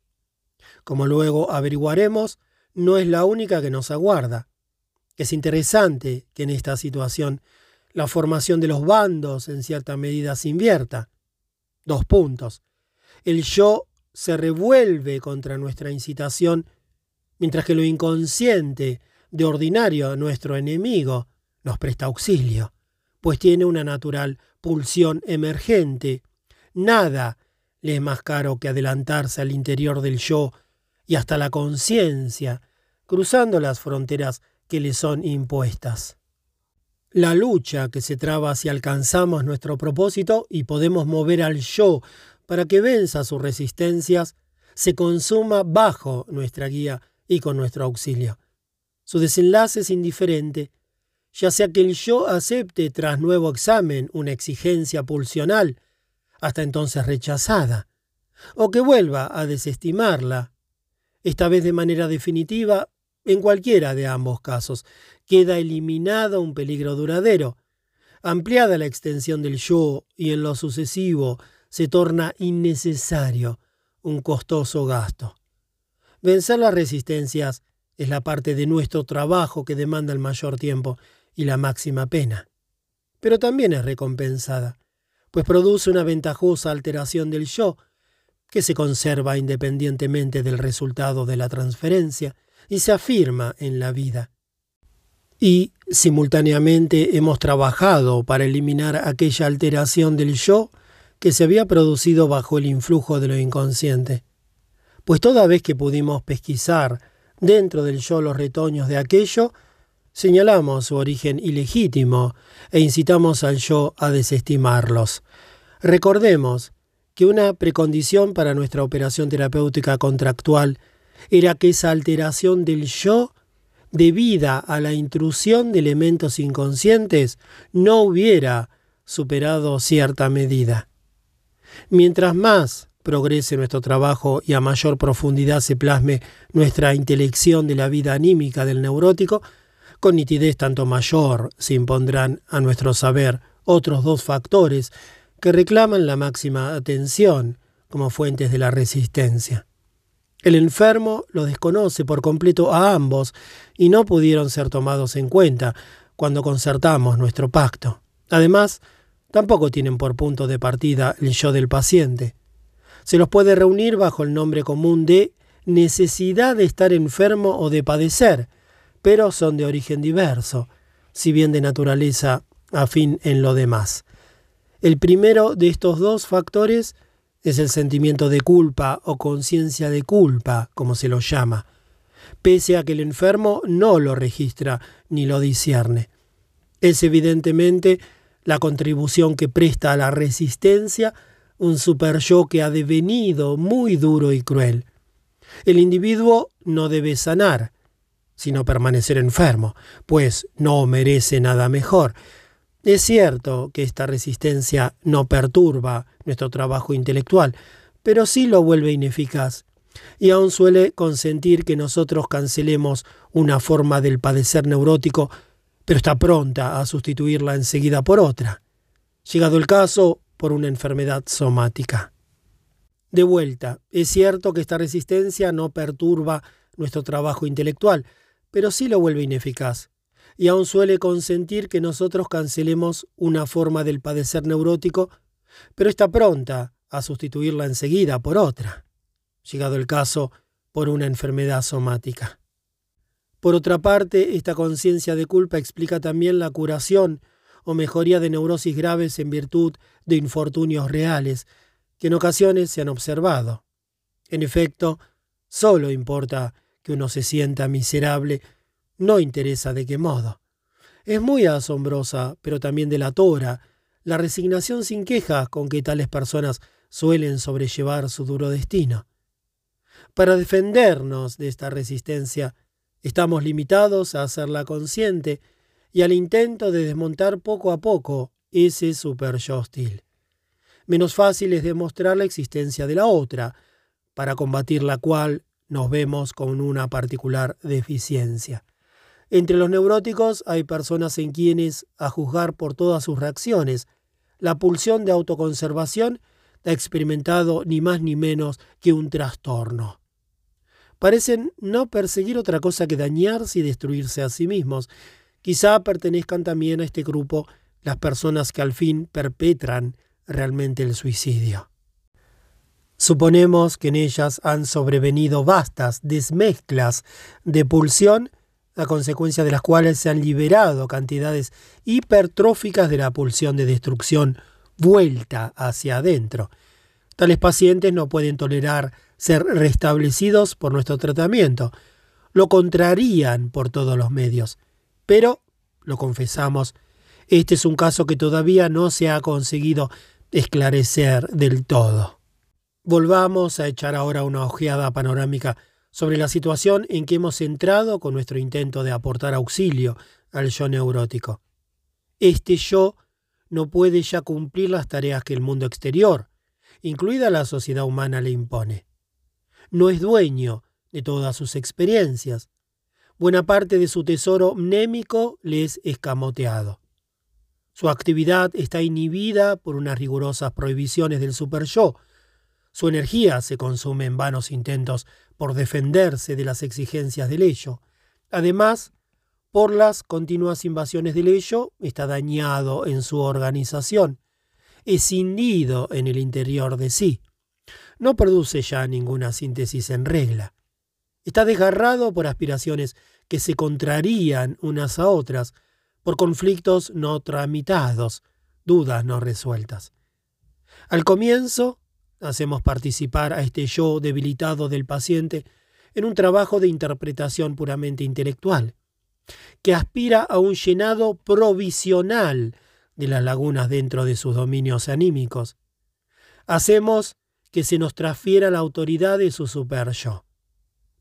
Como luego averiguaremos, no es la única que nos aguarda. Es interesante que en esta situación la formación de los bandos en cierta medida se invierta. Dos puntos. El yo se revuelve contra nuestra incitación, mientras que lo inconsciente, de ordinario nuestro enemigo, nos presta auxilio, pues tiene una natural pulsión emergente. Nada le es más caro que adelantarse al interior del yo y hasta la conciencia, cruzando las fronteras que le son impuestas. La lucha que se traba si alcanzamos nuestro propósito y podemos mover al yo para que venza sus resistencias, se consuma bajo nuestra guía y con nuestro auxilio. Su desenlace es indiferente, ya sea que el yo acepte tras nuevo examen una exigencia pulsional, hasta entonces rechazada, o que vuelva a desestimarla, esta vez de manera definitiva, en cualquiera de ambos casos, queda eliminado un peligro duradero. Ampliada la extensión del yo y en lo sucesivo se torna innecesario un costoso gasto. Vencer las resistencias es la parte de nuestro trabajo que demanda el mayor tiempo y la máxima pena. Pero también es recompensada pues produce una ventajosa alteración del yo, que se conserva independientemente del resultado de la transferencia y se afirma en la vida. Y, simultáneamente, hemos trabajado para eliminar aquella alteración del yo que se había producido bajo el influjo de lo inconsciente. Pues toda vez que pudimos pesquisar dentro del yo los retoños de aquello, Señalamos su origen ilegítimo e incitamos al yo a desestimarlos. Recordemos que una precondición para nuestra operación terapéutica contractual era que esa alteración del yo, debida a la intrusión de elementos inconscientes, no hubiera superado cierta medida. Mientras más progrese nuestro trabajo y a mayor profundidad se plasme nuestra intelección de la vida anímica del neurótico, con nitidez tanto mayor se impondrán a nuestro saber otros dos factores que reclaman la máxima atención como fuentes de la resistencia. El enfermo lo desconoce por completo a ambos y no pudieron ser tomados en cuenta cuando concertamos nuestro pacto. Además, tampoco tienen por punto de partida el yo del paciente. Se los puede reunir bajo el nombre común de necesidad de estar enfermo o de padecer, pero son de origen diverso, si bien de naturaleza afín en lo demás. El primero de estos dos factores es el sentimiento de culpa o conciencia de culpa, como se lo llama, pese a que el enfermo no lo registra ni lo discierne. Es evidentemente la contribución que presta a la resistencia un super yo que ha devenido muy duro y cruel. El individuo no debe sanar, sino permanecer enfermo, pues no merece nada mejor. Es cierto que esta resistencia no perturba nuestro trabajo intelectual, pero sí lo vuelve ineficaz, y aún suele consentir que nosotros cancelemos una forma del padecer neurótico, pero está pronta a sustituirla enseguida por otra. Llegado el caso, por una enfermedad somática. De vuelta, es cierto que esta resistencia no perturba nuestro trabajo intelectual, pero sí lo vuelve ineficaz, y aún suele consentir que nosotros cancelemos una forma del padecer neurótico, pero está pronta a sustituirla enseguida por otra, llegado el caso, por una enfermedad somática. Por otra parte, esta conciencia de culpa explica también la curación o mejoría de neurosis graves en virtud de infortunios reales, que en ocasiones se han observado. En efecto, solo importa que uno se sienta miserable, no interesa de qué modo. Es muy asombrosa, pero también delatora, la resignación sin quejas con que tales personas suelen sobrellevar su duro destino. Para defendernos de esta resistencia, estamos limitados a hacerla consciente y al intento de desmontar poco a poco ese super hostil. Menos fácil es demostrar la existencia de la otra, para combatir la cual nos vemos con una particular deficiencia. Entre los neuróticos hay personas en quienes, a juzgar por todas sus reacciones, la pulsión de autoconservación ha experimentado ni más ni menos que un trastorno. Parecen no perseguir otra cosa que dañarse y destruirse a sí mismos, Quizá pertenezcan también a este grupo las personas que al fin perpetran realmente el suicidio. Suponemos que en ellas han sobrevenido vastas desmezclas de pulsión, a consecuencia de las cuales se han liberado cantidades hipertróficas de la pulsión de destrucción vuelta hacia adentro. Tales pacientes no pueden tolerar ser restablecidos por nuestro tratamiento. Lo contrarían por todos los medios. Pero, lo confesamos, este es un caso que todavía no se ha conseguido esclarecer del todo. Volvamos a echar ahora una ojeada panorámica sobre la situación en que hemos entrado con nuestro intento de aportar auxilio al yo neurótico. Este yo no puede ya cumplir las tareas que el mundo exterior, incluida la sociedad humana, le impone. No es dueño de todas sus experiencias, buena parte de su tesoro mnémico le es escamoteado. Su actividad está inhibida por unas rigurosas prohibiciones del super-yo. Su energía se consume en vanos intentos por defenderse de las exigencias del ello. Además, por las continuas invasiones del ello, está dañado en su organización, escindido en el interior de sí. No produce ya ninguna síntesis en regla. Está desgarrado por aspiraciones que se contrarían unas a otras, por conflictos no tramitados, dudas no resueltas. Al comienzo, hacemos participar a este yo debilitado del paciente en un trabajo de interpretación puramente intelectual, que aspira a un llenado provisional de las lagunas dentro de sus dominios anímicos. Hacemos que se nos transfiera la autoridad de su super yo.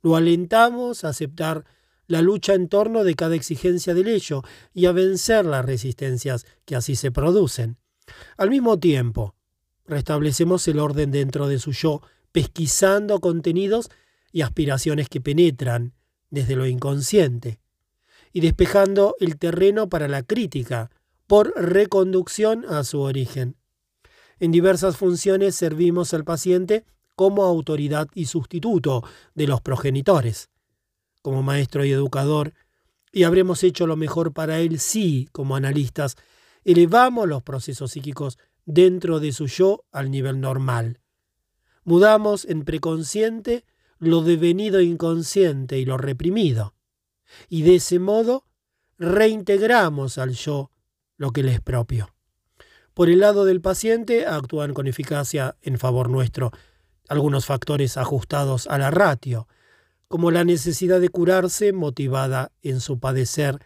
Lo alentamos a aceptar la lucha en torno de cada exigencia del hecho y a vencer las resistencias que así se producen. Al mismo tiempo, restablecemos el orden dentro de su yo, pesquisando contenidos y aspiraciones que penetran desde lo inconsciente, y despejando el terreno para la crítica, por reconducción a su origen. En diversas funciones servimos al paciente como autoridad y sustituto de los progenitores, como maestro y educador, y habremos hecho lo mejor para él si, como analistas, elevamos los procesos psíquicos dentro de su yo al nivel normal. Mudamos en preconsciente lo devenido inconsciente y lo reprimido, y de ese modo reintegramos al yo lo que le es propio. Por el lado del paciente actúan con eficacia en favor nuestro algunos factores ajustados a la ratio, como la necesidad de curarse motivada en su padecer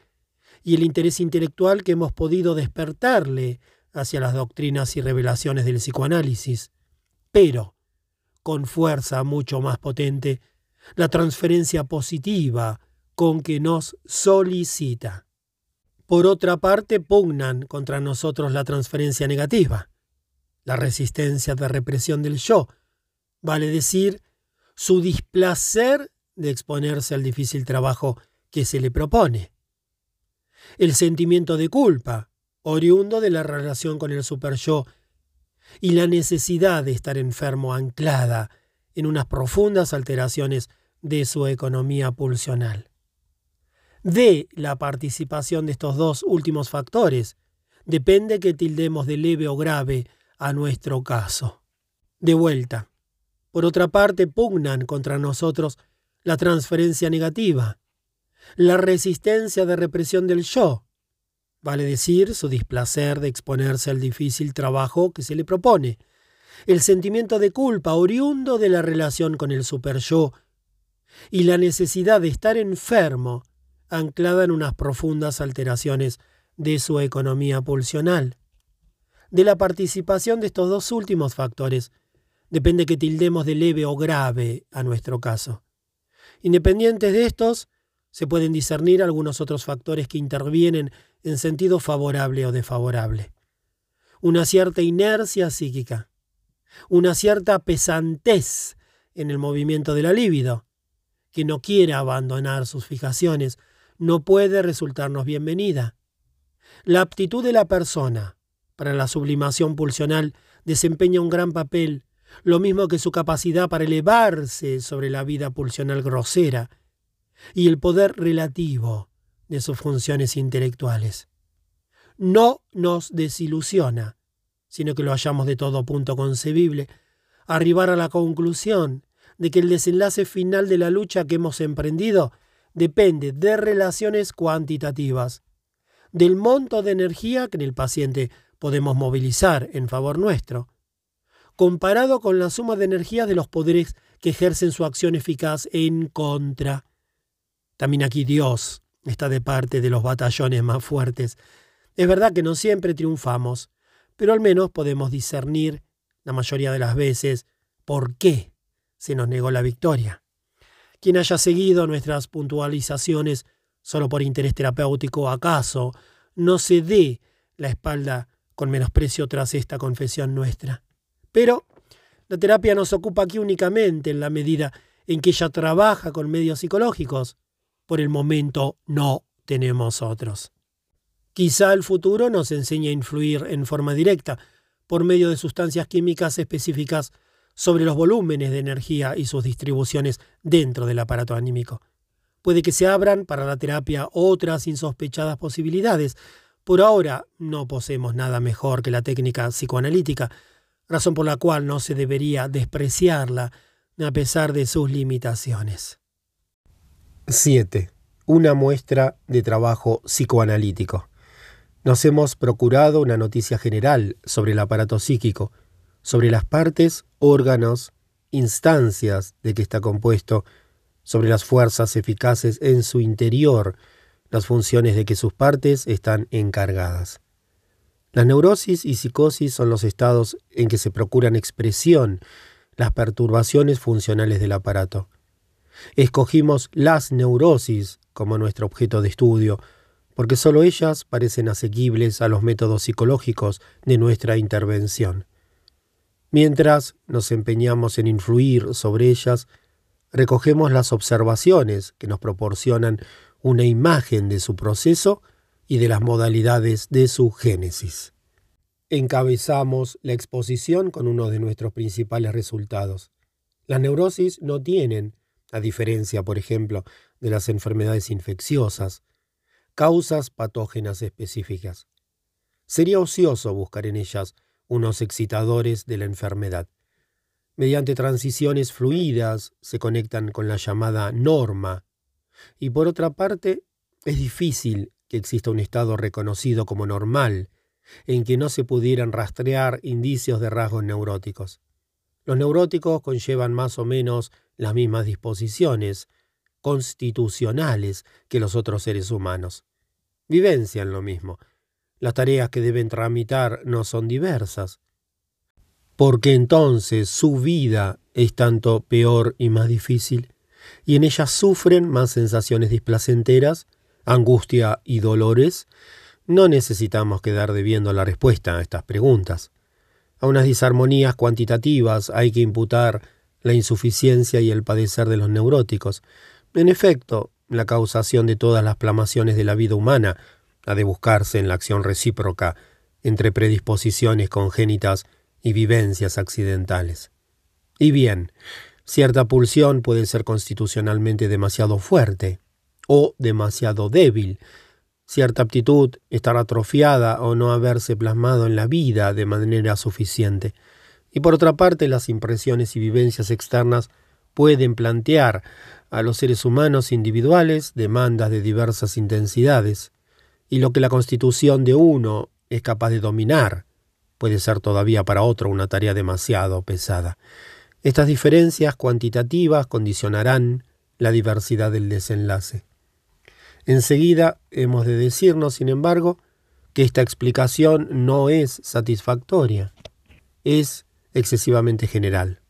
y el interés intelectual que hemos podido despertarle hacia las doctrinas y revelaciones del psicoanálisis. pero con fuerza mucho más potente, la transferencia positiva con que nos solicita. Por otra parte, pugnan contra nosotros la transferencia negativa, la resistencia de represión del yo, vale decir, su displacer de exponerse al difícil trabajo que se le propone. El sentimiento de culpa, oriundo de la relación con el super-yo, y la necesidad de estar enfermo anclada en unas profundas alteraciones de su economía pulsional. De la participación de estos dos últimos factores depende que tildemos de leve o grave a nuestro caso. De vuelta. Por otra parte, pugnan contra nosotros la transferencia negativa, la resistencia de represión del yo, vale decir, su displacer de exponerse al difícil trabajo que se le propone, el sentimiento de culpa oriundo de la relación con el super-yo y la necesidad de estar enfermo, anclada en unas profundas alteraciones de su economía pulsional. De la participación de estos dos últimos factores depende que tildemos de leve o grave a nuestro caso. Independientes de estos, se pueden discernir algunos otros factores que intervienen en sentido favorable o desfavorable. Una cierta inercia psíquica, una cierta pesantez en el movimiento de la libido, que no quiere abandonar sus fijaciones, no puede resultarnos bienvenida. La aptitud de la persona para la sublimación pulsional desempeña un gran papel, lo mismo que su capacidad para elevarse sobre la vida pulsional grosera y el poder relativo de sus funciones intelectuales. No nos desilusiona, sino que lo hallamos de todo punto concebible, arribar a la conclusión de que el desenlace final de la lucha que hemos emprendido depende de relaciones cuantitativas, del monto de energía que en el paciente podemos movilizar en favor nuestro, comparado con la suma de energía de los poderes que ejercen su acción eficaz en contra. También aquí Dios está de parte de los batallones más fuertes. Es verdad que no siempre triunfamos, pero al menos podemos discernir, la mayoría de las veces, por qué se nos negó la victoria. Quien haya seguido nuestras puntualizaciones solo por interés terapéutico, acaso no se dé la espalda con menosprecio tras esta confesión nuestra. Pero la terapia nos ocupa aquí únicamente en la medida en que ella trabaja con medios psicológicos, por el momento no tenemos otros. Quizá el futuro nos enseñe a influir en forma directa, por medio de sustancias químicas específicas, sobre los volúmenes de energía y sus distribuciones dentro del aparato anímico. Puede que se abran para la terapia otras insospechadas posibilidades. Por ahora no poseemos nada mejor que la técnica psicoanalítica, razón por la cual no se debería despreciarla a pesar de sus limitaciones.
7. Una muestra de trabajo psicoanalítico. Nos hemos procurado una noticia general sobre el aparato psíquico, sobre las partes, órganos, instancias de que está compuesto, sobre las fuerzas eficaces en su interior, las funciones de que sus partes están encargadas. Las neurosis y psicosis son los estados en que se procuran expresión las perturbaciones funcionales del aparato. Escogimos las neurosis como nuestro objeto de estudio, porque sólo ellas parecen asequibles a los métodos psicológicos de nuestra intervención. Mientras nos empeñamos en influir sobre ellas, recogemos las observaciones que nos proporcionan una imagen de su proceso y de las modalidades de su génesis. Encabezamos la exposición con uno de nuestros principales resultados. Las neurosis no tienen a diferencia, por ejemplo, de las enfermedades infecciosas, causas patógenas específicas. Sería ocioso buscar en ellas unos excitadores de la enfermedad. Mediante transiciones fluidas se conectan con la llamada norma, y por otra parte, es difícil que exista un estado reconocido como normal, en que no se pudieran rastrear indicios de rasgos neuróticos. Los neuróticos conllevan más o menos las mismas disposiciones constitucionales que los otros seres humanos. Vivencian lo mismo. Las tareas que deben tramitar no son diversas. porque entonces su vida es tanto peor y más difícil, y en ella sufren más sensaciones displacenteras, angustia y dolores, no necesitamos quedar debiendo la respuesta a estas preguntas. A unas disarmonías cuantitativas hay que imputar la insuficiencia y el padecer de los neuróticos. En efecto, la causación de todas las plamaciones de la vida humana ha de buscarse en la acción recíproca entre predisposiciones congénitas y vivencias accidentales. Y bien, cierta pulsión puede ser constitucionalmente demasiado fuerte o demasiado débil, cierta aptitud estar atrofiada o no haberse plasmado en la vida de manera suficiente. Y por otra parte, las impresiones y vivencias externas pueden plantear a los seres humanos individuales demandas de diversas intensidades, y lo que la constitución de uno es capaz de dominar puede ser todavía para otro una tarea demasiado pesada. Estas diferencias cuantitativas condicionarán la diversidad del desenlace. Enseguida hemos de decirnos, sin embargo, que esta explicación no es satisfactoria, es excesivamente general,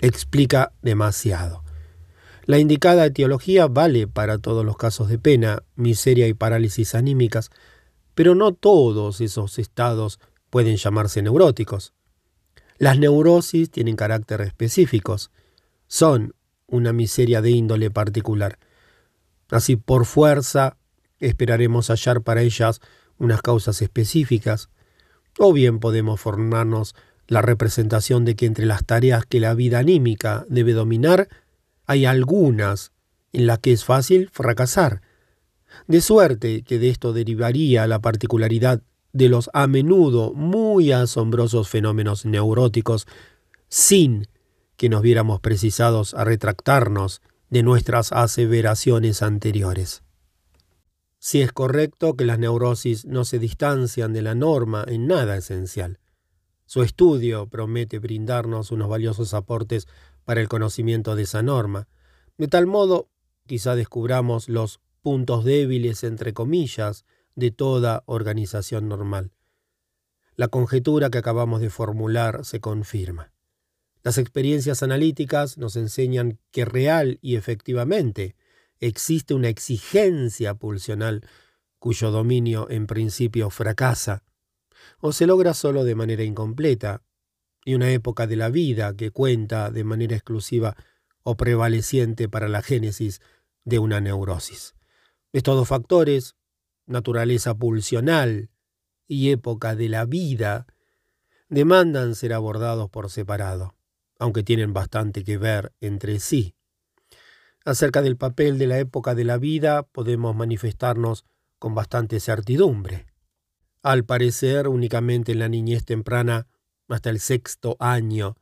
explica demasiado. La indicada etiología vale para todos los casos de pena, miseria y parálisis anímicas, pero no todos esos estados pueden llamarse neuróticos. Las neurosis tienen carácter específicos, son una miseria de índole particular. Así por fuerza esperaremos hallar para ellas unas causas específicas, o bien podemos formarnos la representación de que entre las tareas que la vida anímica debe dominar hay algunas en las que es fácil fracasar, de suerte que de esto derivaría la particularidad de los a menudo muy asombrosos fenómenos neuróticos sin que nos viéramos precisados a retractarnos de nuestras aseveraciones anteriores. Si es correcto que las neurosis no se distancian de la norma en nada esencial, su estudio promete brindarnos unos valiosos aportes para el conocimiento de esa norma, de tal modo quizá descubramos los puntos débiles, entre comillas, de toda organización normal. La conjetura que acabamos de formular se confirma. Las experiencias analíticas nos enseñan que real y efectivamente existe una exigencia pulsional cuyo dominio en principio fracasa o se logra solo de manera incompleta, y una época de la vida que cuenta de manera exclusiva o prevaleciente para la génesis de una neurosis. Estos dos factores, naturaleza pulsional y época de la vida, demandan ser abordados por separado, aunque tienen bastante que ver entre sí. Acerca del papel de la época de la vida podemos manifestarnos con bastante certidumbre. Al parecer, únicamente en la niñez temprana, hasta el sexto año,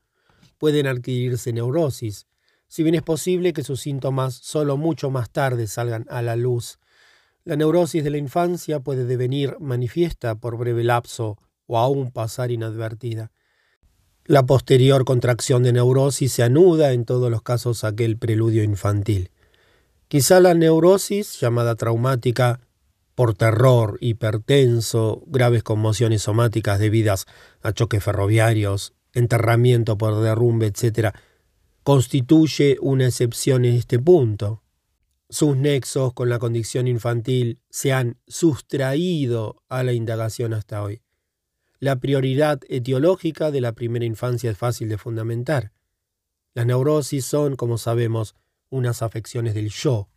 pueden adquirirse neurosis, si bien es posible que sus síntomas solo mucho más tarde salgan a la luz. La neurosis de la infancia puede devenir manifiesta por breve lapso o aún pasar inadvertida. La posterior contracción de neurosis se anuda en todos los casos aquel preludio infantil. Quizá la neurosis, llamada traumática, por terror hipertenso, graves conmociones somáticas debidas a choques ferroviarios, enterramiento por derrumbe, etc., constituye una excepción en este punto. Sus nexos con la condición infantil se han sustraído a la indagación hasta hoy. La prioridad etiológica de la primera infancia es fácil de fundamentar. Las neurosis son, como sabemos, unas afecciones del yo,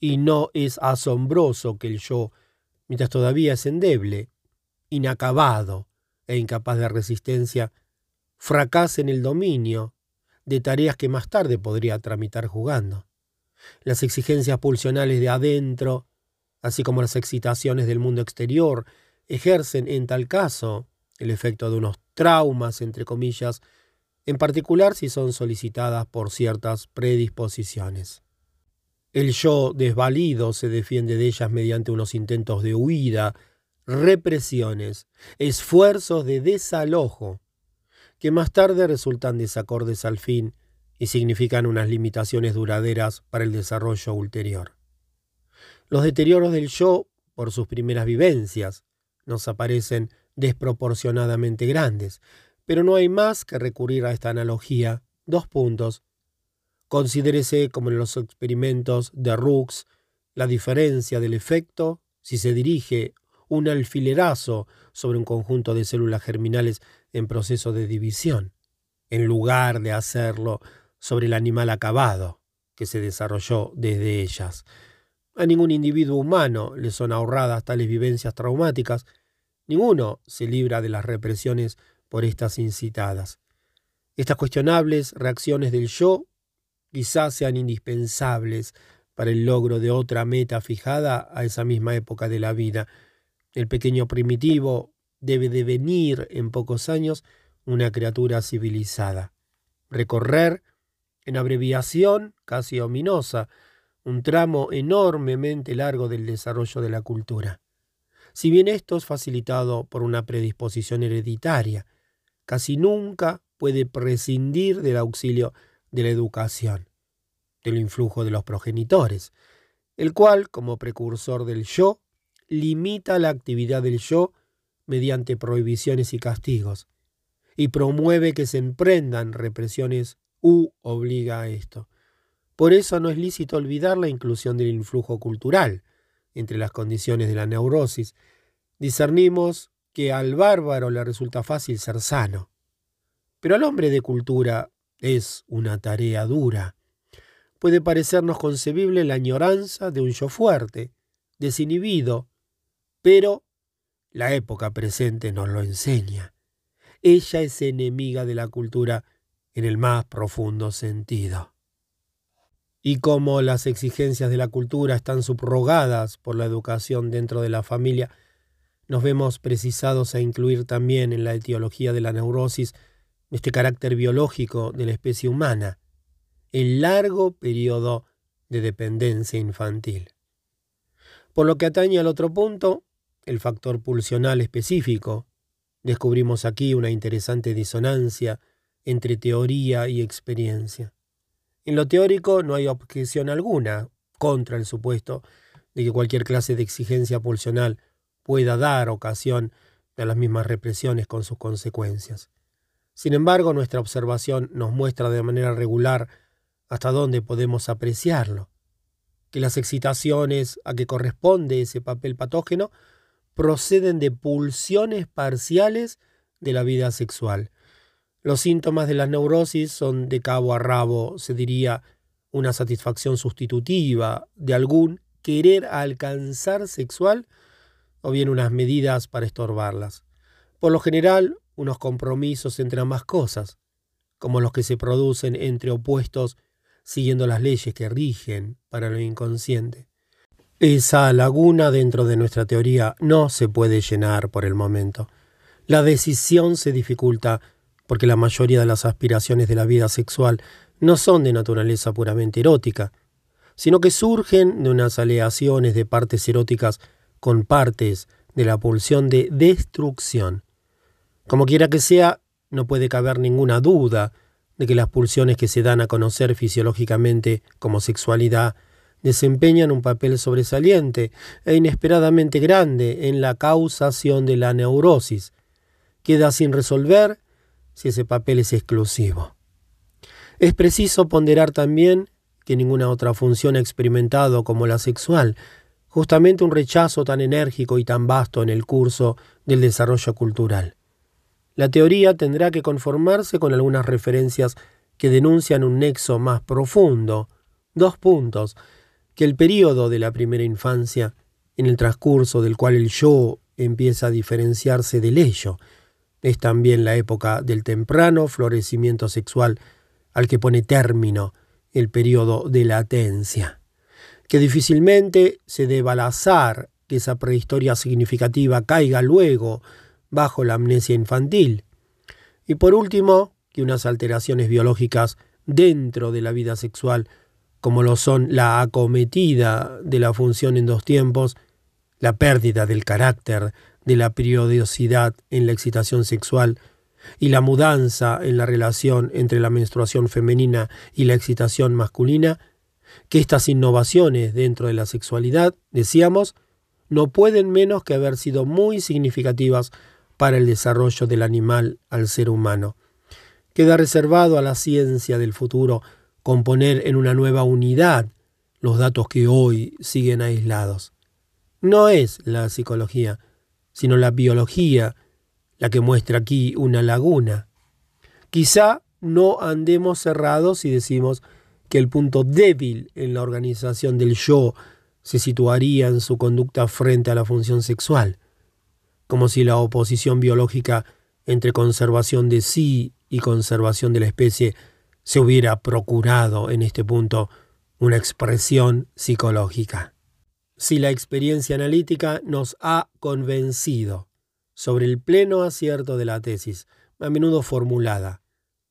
y no es asombroso que el yo, mientras todavía es endeble, inacabado e incapaz de resistencia, fracase en el dominio de tareas que más tarde podría tramitar jugando. Las exigencias pulsionales de adentro, así como las excitaciones del mundo exterior, ejercen en tal caso el efecto de unos traumas, entre comillas, en particular si son solicitadas por ciertas predisposiciones. El yo desvalido se defiende de ellas mediante unos intentos de huida, represiones, esfuerzos de desalojo, que más tarde resultan desacordes al fin y significan unas limitaciones duraderas para el desarrollo ulterior. Los deterioros del yo, por sus primeras vivencias, nos aparecen desproporcionadamente grandes, Pero no hay más que recurrir a esta analogía. Dos puntos. Considérese, como en los experimentos de Rooks, la diferencia del efecto si se dirige un alfilerazo sobre un conjunto de células germinales en proceso de división, en lugar de hacerlo sobre el animal acabado que se desarrolló desde ellas. A ningún individuo humano le son ahorradas tales vivencias traumáticas, ninguno se libra de las represiones por estas incitadas. Estas cuestionables reacciones del yo quizás sean indispensables para el logro de otra meta fijada a esa misma época de la vida. El pequeño primitivo debe devenir en pocos años una criatura civilizada. Recorrer, en abreviación casi ominosa, un tramo enormemente largo del desarrollo de la cultura. Si bien esto es facilitado por una predisposición hereditaria, casi nunca puede prescindir del auxilio de la educación, del influjo de los progenitores, el cual, como precursor del yo, limita la actividad del yo mediante prohibiciones y castigos, y promueve que se emprendan represiones u obliga a esto. Por eso no es lícito olvidar la inclusión del influjo cultural entre las condiciones de la neurosis. Discernimos que al bárbaro le resulta fácil ser sano, pero al hombre de cultura es una tarea dura. Puede parecernos concebible la añoranza de un yo fuerte, desinhibido, pero la época presente nos lo enseña. Ella es enemiga de la cultura en el más profundo sentido. Y como las exigencias de la cultura están subrogadas por la educación dentro de la familia, nos vemos precisados a incluir también en la etiología de la neurosis este carácter biológico de la especie humana, el largo periodo de dependencia infantil. Por lo que atañe al otro punto, el factor pulsional específico, descubrimos aquí una interesante disonancia entre teoría y experiencia. En lo teórico no hay objeción alguna contra el supuesto de que cualquier clase de exigencia pulsional pueda dar ocasión a las mismas represiones con sus consecuencias. Sin embargo, nuestra observación nos muestra de manera regular hasta dónde podemos apreciarlo, que las excitaciones a que corresponde ese papel patógeno proceden de pulsiones parciales de la vida sexual. Los síntomas de la neurosis son de cabo a rabo, se diría, una satisfacción sustitutiva de algún querer alcanzar sexual o bien unas medidas para estorbarlas. Por lo general, unos compromisos entre ambas cosas, como los que se producen entre opuestos siguiendo las leyes que rigen para lo inconsciente. Esa laguna dentro de nuestra teoría no se puede llenar por el momento. La decisión se dificulta porque la mayoría de las aspiraciones de la vida sexual no son de naturaleza puramente erótica, sino que surgen de unas aleaciones de partes eróticas con partes de la pulsión de destrucción como quiera que sea, no puede caber ninguna duda de que las pulsiones que se dan a conocer fisiológicamente como sexualidad desempeñan un papel sobresaliente e inesperadamente grande en la causación de la neurosis. Queda sin resolver si ese papel es exclusivo. Es preciso ponderar también que ninguna otra función ha experimentado como la sexual, justamente un rechazo tan enérgico y tan vasto en el curso del desarrollo cultural. La teoría tendrá que conformarse con algunas referencias que denuncian un nexo más profundo, dos puntos, que el período de la primera infancia, en el transcurso del cual el yo empieza a diferenciarse del ello, es también la época del temprano florecimiento sexual al que pone término el periodo de latencia, que difícilmente se deba al azar que esa prehistoria significativa caiga luego bajo la amnesia infantil. Y por último, que unas alteraciones biológicas dentro de la vida sexual, como lo son la acometida de la función en dos tiempos, la pérdida del carácter de la periodicidad en la excitación sexual y la mudanza en la relación entre la menstruación femenina y la excitación masculina, que estas innovaciones dentro de la sexualidad, decíamos, no pueden menos que haber sido muy significativas
para el desarrollo del animal al ser humano. Queda reservado a la ciencia del futuro componer en una nueva unidad los datos que hoy siguen aislados. No es la psicología, sino la biología la que muestra aquí una laguna. Quizá no andemos cerrados si decimos que el punto débil en la organización del yo se situaría en su conducta frente a la función sexual, como si la oposición biológica entre conservación de sí y conservación de la especie se hubiera procurado en este punto una expresión psicológica. Si la experiencia analítica nos ha convencido sobre el pleno acierto de la tesis, a menudo formulada,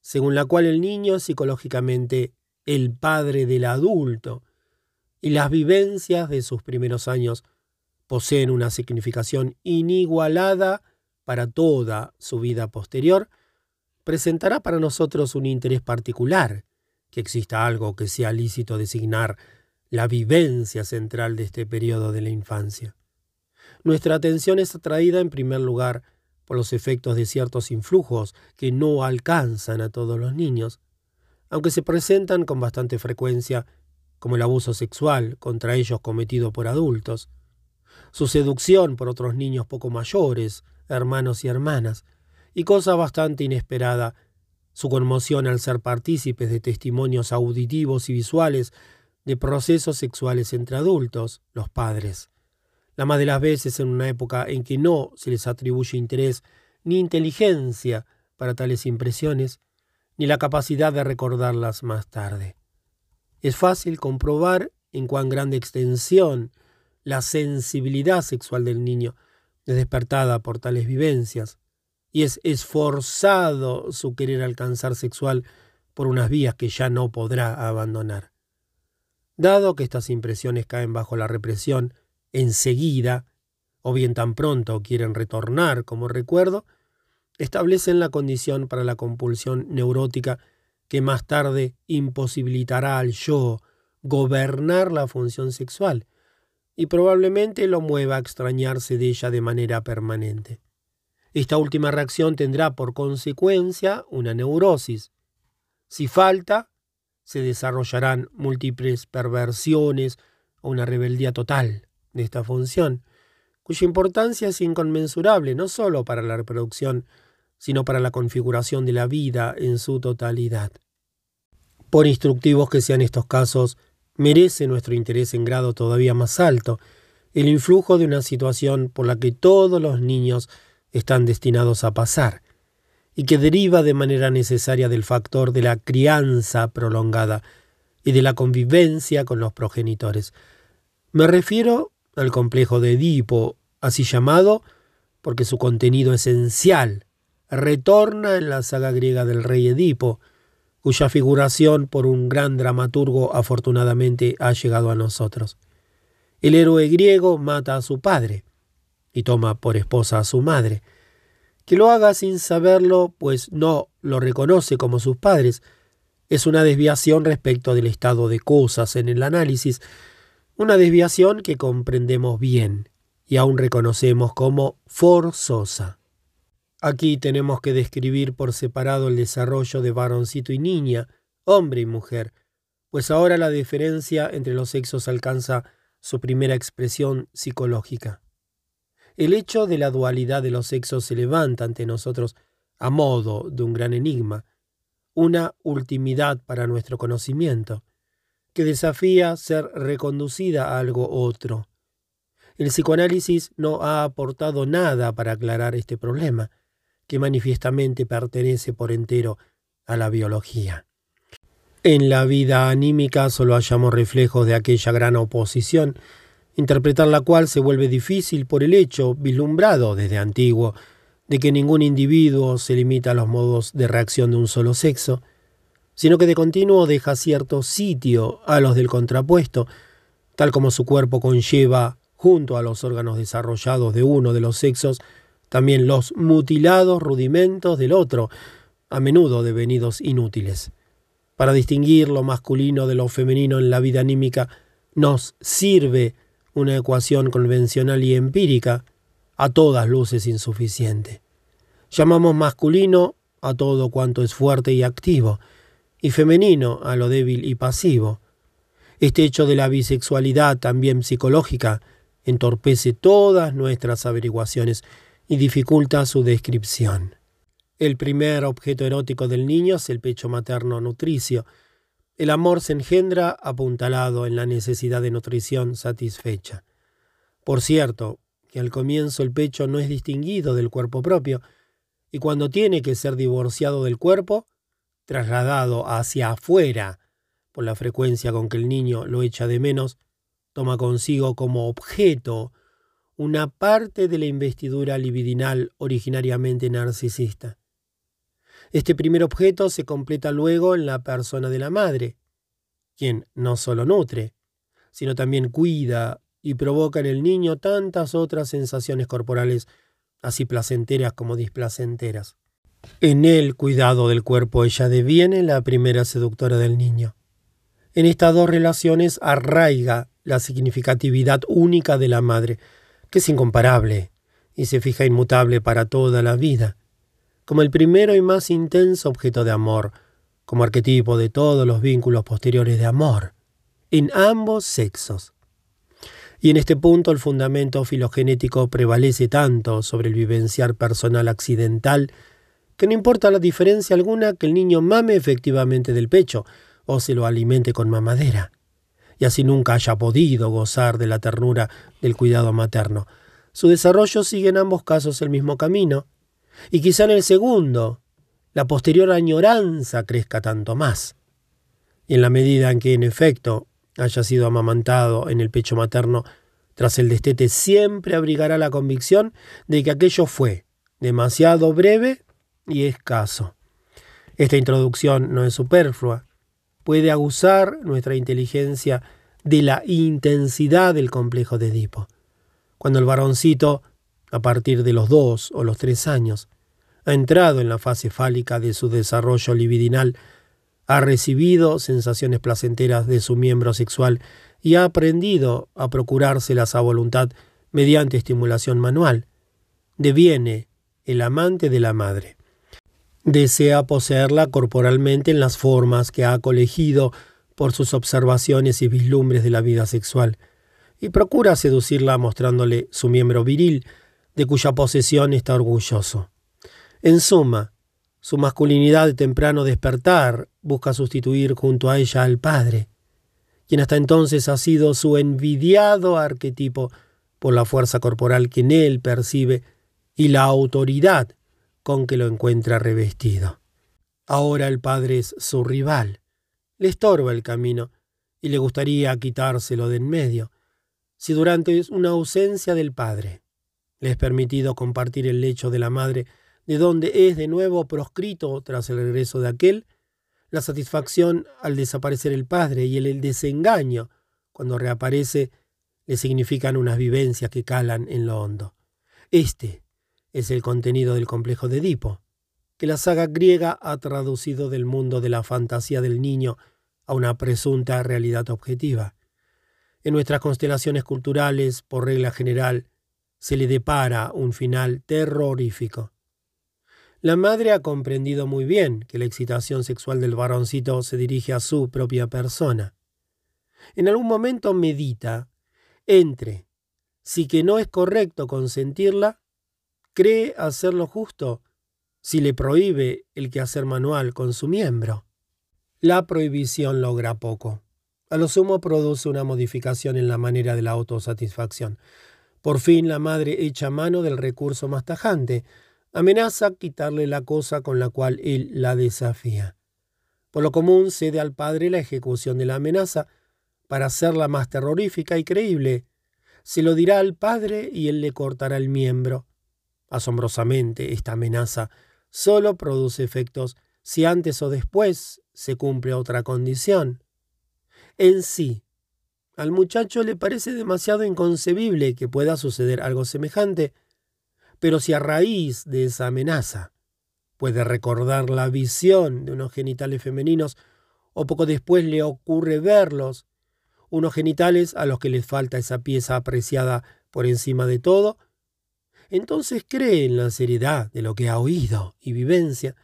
según la cual el niño es psicológicamente el padre del adulto, y las vivencias de sus primeros años poseen una significación inigualada para toda su vida posterior, presentará para nosotros un interés particular que exista algo que sea lícito designar la vivencia central de este periodo de la infancia. Nuestra atención es atraída en primer lugar por los efectos de ciertos influjos que no alcanzan a todos los niños, aunque se presentan con bastante frecuencia como el abuso sexual contra ellos cometido por adultos, su seducción por otros niños poco mayores, hermanos y hermanas, y cosa bastante inesperada, su conmoción al ser partícipes de testimonios auditivos y visuales de procesos sexuales entre adultos, los padres. La más de las veces en una época en que no se les atribuye interés ni inteligencia para tales impresiones, ni la capacidad de recordarlas más tarde. Es fácil comprobar en cuán grande extensión la sensibilidad sexual del niño es despertada por tales vivencias, y es esforzado su querer alcanzar sexual por unas vías que ya no podrá abandonar. Dado que estas impresiones caen bajo la represión enseguida, o bien tan pronto quieren retornar como recuerdo, establecen la condición para la compulsión neurótica que más tarde imposibilitará al yo gobernar la función sexual y probablemente lo mueva a extrañarse de ella de manera permanente. Esta última reacción tendrá por consecuencia una neurosis. Si falta, se desarrollarán múltiples perversiones o una rebeldía total de esta función, cuya importancia es inconmensurable no sólo para la reproducción, sino para la configuración de la vida en su totalidad. Por instructivos que sean estos casos, merece nuestro interés en grado todavía más alto el influjo de una situación por la que todos los niños están destinados a pasar, y que deriva de manera necesaria del factor de la crianza prolongada y de la convivencia con los progenitores. Me refiero al complejo de Edipo, así llamado porque su contenido esencial retorna en la saga griega del rey Edipo, cuya figuración por un gran dramaturgo afortunadamente ha llegado a nosotros. El héroe griego mata a su padre y toma por esposa a su madre, que lo haga sin saberlo, pues no lo reconoce como sus padres, es una desviación respecto del estado de cosas en el análisis, una desviación que comprendemos bien y aún reconocemos como forzosa. Aquí tenemos que describir por separado el desarrollo de varoncito y niña, hombre y mujer, pues ahora la diferencia entre los sexos alcanza su primera expresión psicológica. El hecho de la dualidad de los sexos se levanta ante nosotros a modo de un gran enigma, una ultimidad para nuestro conocimiento, que desafía ser reconducida a algo otro. El psicoanálisis no ha aportado nada para aclarar este problema, que manifiestamente pertenece por entero a la biología. En la vida anímica solo hallamos reflejos de aquella gran oposición interpretar la cual se vuelve difícil por el hecho, vislumbrado desde antiguo, de que ningún individuo se limita a los modos de reacción de un solo sexo, sino que de continuo deja cierto sitio a los del contrapuesto, tal como su cuerpo conlleva, junto a los órganos desarrollados de uno de los sexos, también los mutilados rudimentos del otro, a menudo devenidos inútiles. Para distinguir lo masculino de lo femenino en la vida anímica, nos sirve una ecuación convencional y empírica, a todas luces insuficiente. Llamamos masculino a todo cuanto es fuerte y activo, y femenino a lo débil y pasivo. Este hecho de la bisexualidad, también psicológica, entorpece todas nuestras averiguaciones y dificulta su descripción. El primer objeto erótico del niño es el pecho materno nutricio. El amor se engendra apuntalado en la necesidad de nutrición satisfecha. Por cierto, que al comienzo el pecho no es distinguido del cuerpo propio, y cuando tiene que ser divorciado del cuerpo, trasladado hacia afuera, por la frecuencia con que el niño lo echa de menos, toma consigo como objeto una parte de la investidura libidinal originariamente narcisista. Este primer objeto se completa luego en la persona de la madre, quien no solo nutre, sino también cuida y provoca en el niño tantas otras sensaciones corporales así placenteras como displacenteras. En el cuidado del cuerpo ella deviene la primera seductora del niño. En estas dos relaciones arraiga la significatividad única de la madre, es incomparable y se fija inmutable para toda la vida, como el primero y más intenso objeto de amor, como arquetipo de todos los vínculos posteriores de amor, en ambos sexos. Y en este punto el fundamento filogenético prevalece tanto sobre el vivenciar personal accidental que no importa la diferencia alguna que el niño mame efectivamente del pecho o se lo alimente con mamadera, y así nunca haya podido gozar de la ternura del cuidado materno. Su desarrollo sigue en ambos casos el mismo camino, y quizá en el segundo la posterior añoranza crezca tanto más. Y en la medida en que, en efecto, haya sido amamantado en el pecho materno tras el destete, siempre abrigará la convicción de que aquello fue demasiado breve y escaso. Esta introducción no es superflua. Puede aguzar nuestra inteligencia de la intensidad del complejo de Edipo. Cuando el varoncito, a partir de los dos o los tres años, ha entrado en la fase fálica de su desarrollo libidinal, ha recibido sensaciones placenteras de su miembro sexual y ha aprendido a procurárselas a voluntad mediante estimulación manual. Deviene el amante de la madre. Desea poseerla corporalmente en las formas que ha colegido por sus observaciones y vislumbres de la vida sexual, y procura seducirla mostrándole su miembro viril, de cuya posesión está orgulloso. En suma, su masculinidad de temprano despertar busca sustituir junto a ella al padre, quien hasta entonces ha sido su envidiado arquetipo por la fuerza corporal que en él percibe y la autoridad con que lo encuentra revestido. Ahora el padre es su rival, le estorba el camino y le gustaría quitárselo de en medio, si durante una ausencia del padre le es permitido compartir el lecho de la madre de donde es de nuevo proscrito tras el regreso de aquel, la satisfacción al desaparecer el padre y el, desengaño cuando reaparece le significan unas vivencias que calan en lo hondo. Este es el contenido del complejo de Edipo, que la saga griega ha traducido del mundo de la fantasía del niño a una presunta realidad objetiva. En nuestras constelaciones culturales, por regla general, se le depara un final terrorífico. La madre ha comprendido muy bien que la excitación sexual del varoncito se dirige a su propia persona. En algún momento medita entre si que no es correcto consentirla, cree hacer lo justo si le prohíbe el quehacer manual con su miembro. La prohibición logra poco. A lo sumo produce una modificación en la manera de la autosatisfacción. Por fin la madre echa mano del recurso más tajante, amenaza quitarle la cosa con la cual él la desafía. Por lo común cede al padre la ejecución de la amenaza para hacerla más terrorífica y creíble. Se lo dirá al padre y él le cortará el miembro. Asombrosamente, esta amenaza solo produce efectos si antes o después se cumple otra condición. En sí, al muchacho le parece demasiado inconcebible que pueda suceder algo semejante, pero si a raíz de esa amenaza puede recordar la visión de unos genitales femeninos o poco después le ocurre verlos, unos genitales a los que les falta esa pieza apreciada por encima de todo, entonces cree en la seriedad de lo que ha oído y vivencia,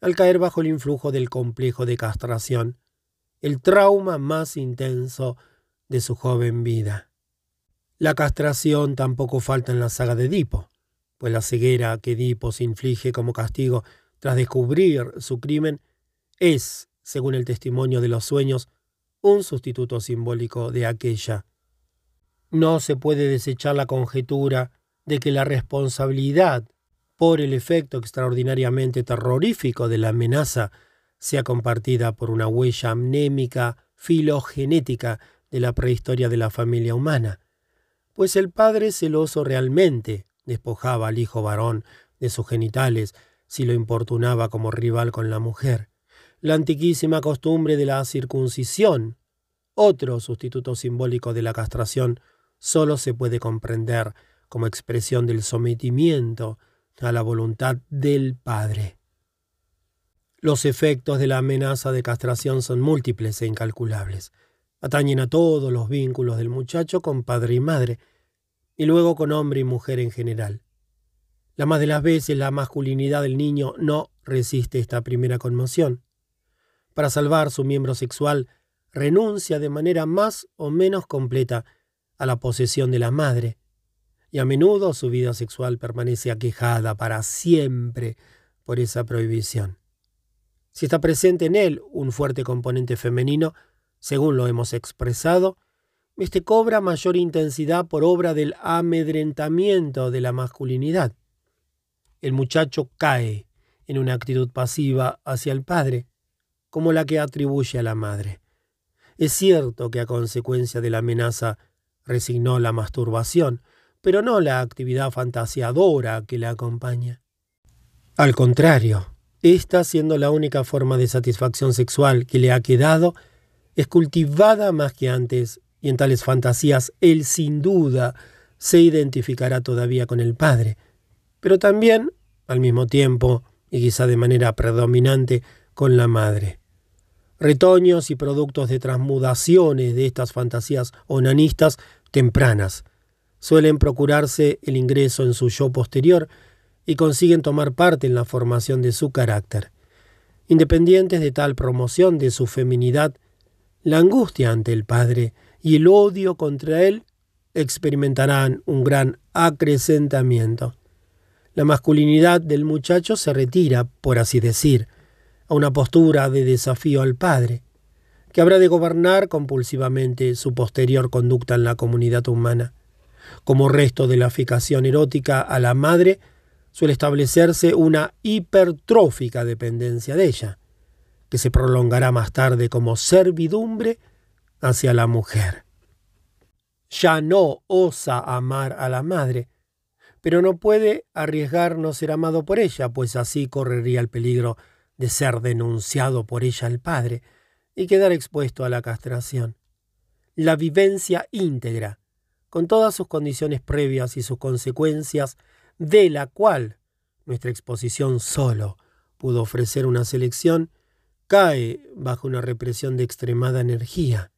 al caer bajo el influjo del complejo de castración, el trauma más intenso de su joven vida. La castración tampoco falta en la saga de Edipo, pues la ceguera que Edipo se inflige como castigo tras descubrir su crimen es, según el testimonio de los sueños, un sustituto simbólico de aquella. No se puede desechar la conjetura de que la responsabilidad por el efecto extraordinariamente terrorífico de la amenaza sea compartida por una huella amnémica filogenética de la prehistoria de la familia humana, pues el padre celoso realmente despojaba al hijo varón de sus genitales si lo importunaba como rival con la mujer. La antiquísima costumbre de la circuncisión, otro sustituto simbólico de la castración, solo se puede comprender como expresión del sometimiento a la voluntad del padre. Los efectos de la amenaza de castración son múltiples e incalculables atañen a todos los vínculos del muchacho con padre y madre, y luego con hombre y mujer en general. La más de las veces la masculinidad del niño no resiste esta primera conmoción. Para salvar su miembro sexual, renuncia de manera más o menos completa a la posesión de la madre, y a menudo su vida sexual permanece aquejada para siempre por esa prohibición. Si está presente en él un fuerte componente femenino, según lo hemos expresado, este cobra mayor intensidad por obra del amedrentamiento de la masculinidad. El muchacho cae en una actitud pasiva hacia el padre, como la que atribuye a la madre. Es cierto que a consecuencia de la amenaza resignó la masturbación, pero no la actividad fantasiadora que la acompaña. Al contrario, esta siendo la única forma de satisfacción sexual que le ha quedado, es cultivada más que antes, y en tales fantasías él sin duda se identificará todavía con el Padre, pero también, al mismo tiempo, y quizá de manera predominante, con la Madre. Retoños y productos de transmudaciones de estas fantasías onanistas tempranas suelen procurarse el ingreso en su yo posterior y consiguen tomar parte en la formación de su carácter. Independientes de tal promoción de su feminidad, la angustia ante el Padre y el odio contra Él experimentarán un gran acrecentamiento. La masculinidad del muchacho se retira, por así decir, a una postura de desafío al Padre, que habrá de gobernar compulsivamente su posterior conducta en la comunidad humana. Como resto de la ficación erótica a la madre, suele establecerse una hipertrófica dependencia de ella que se prolongará más tarde como servidumbre hacia la mujer. Ya no osa amar a la madre, pero no puede arriesgar no ser amado por ella, pues así correría el peligro de ser denunciado por ella al padre y quedar expuesto a la castración. La vivencia íntegra, con todas sus condiciones previas y sus consecuencias, de la cual nuestra exposición solo pudo ofrecer una selección, cae bajo una represión de extremada energía,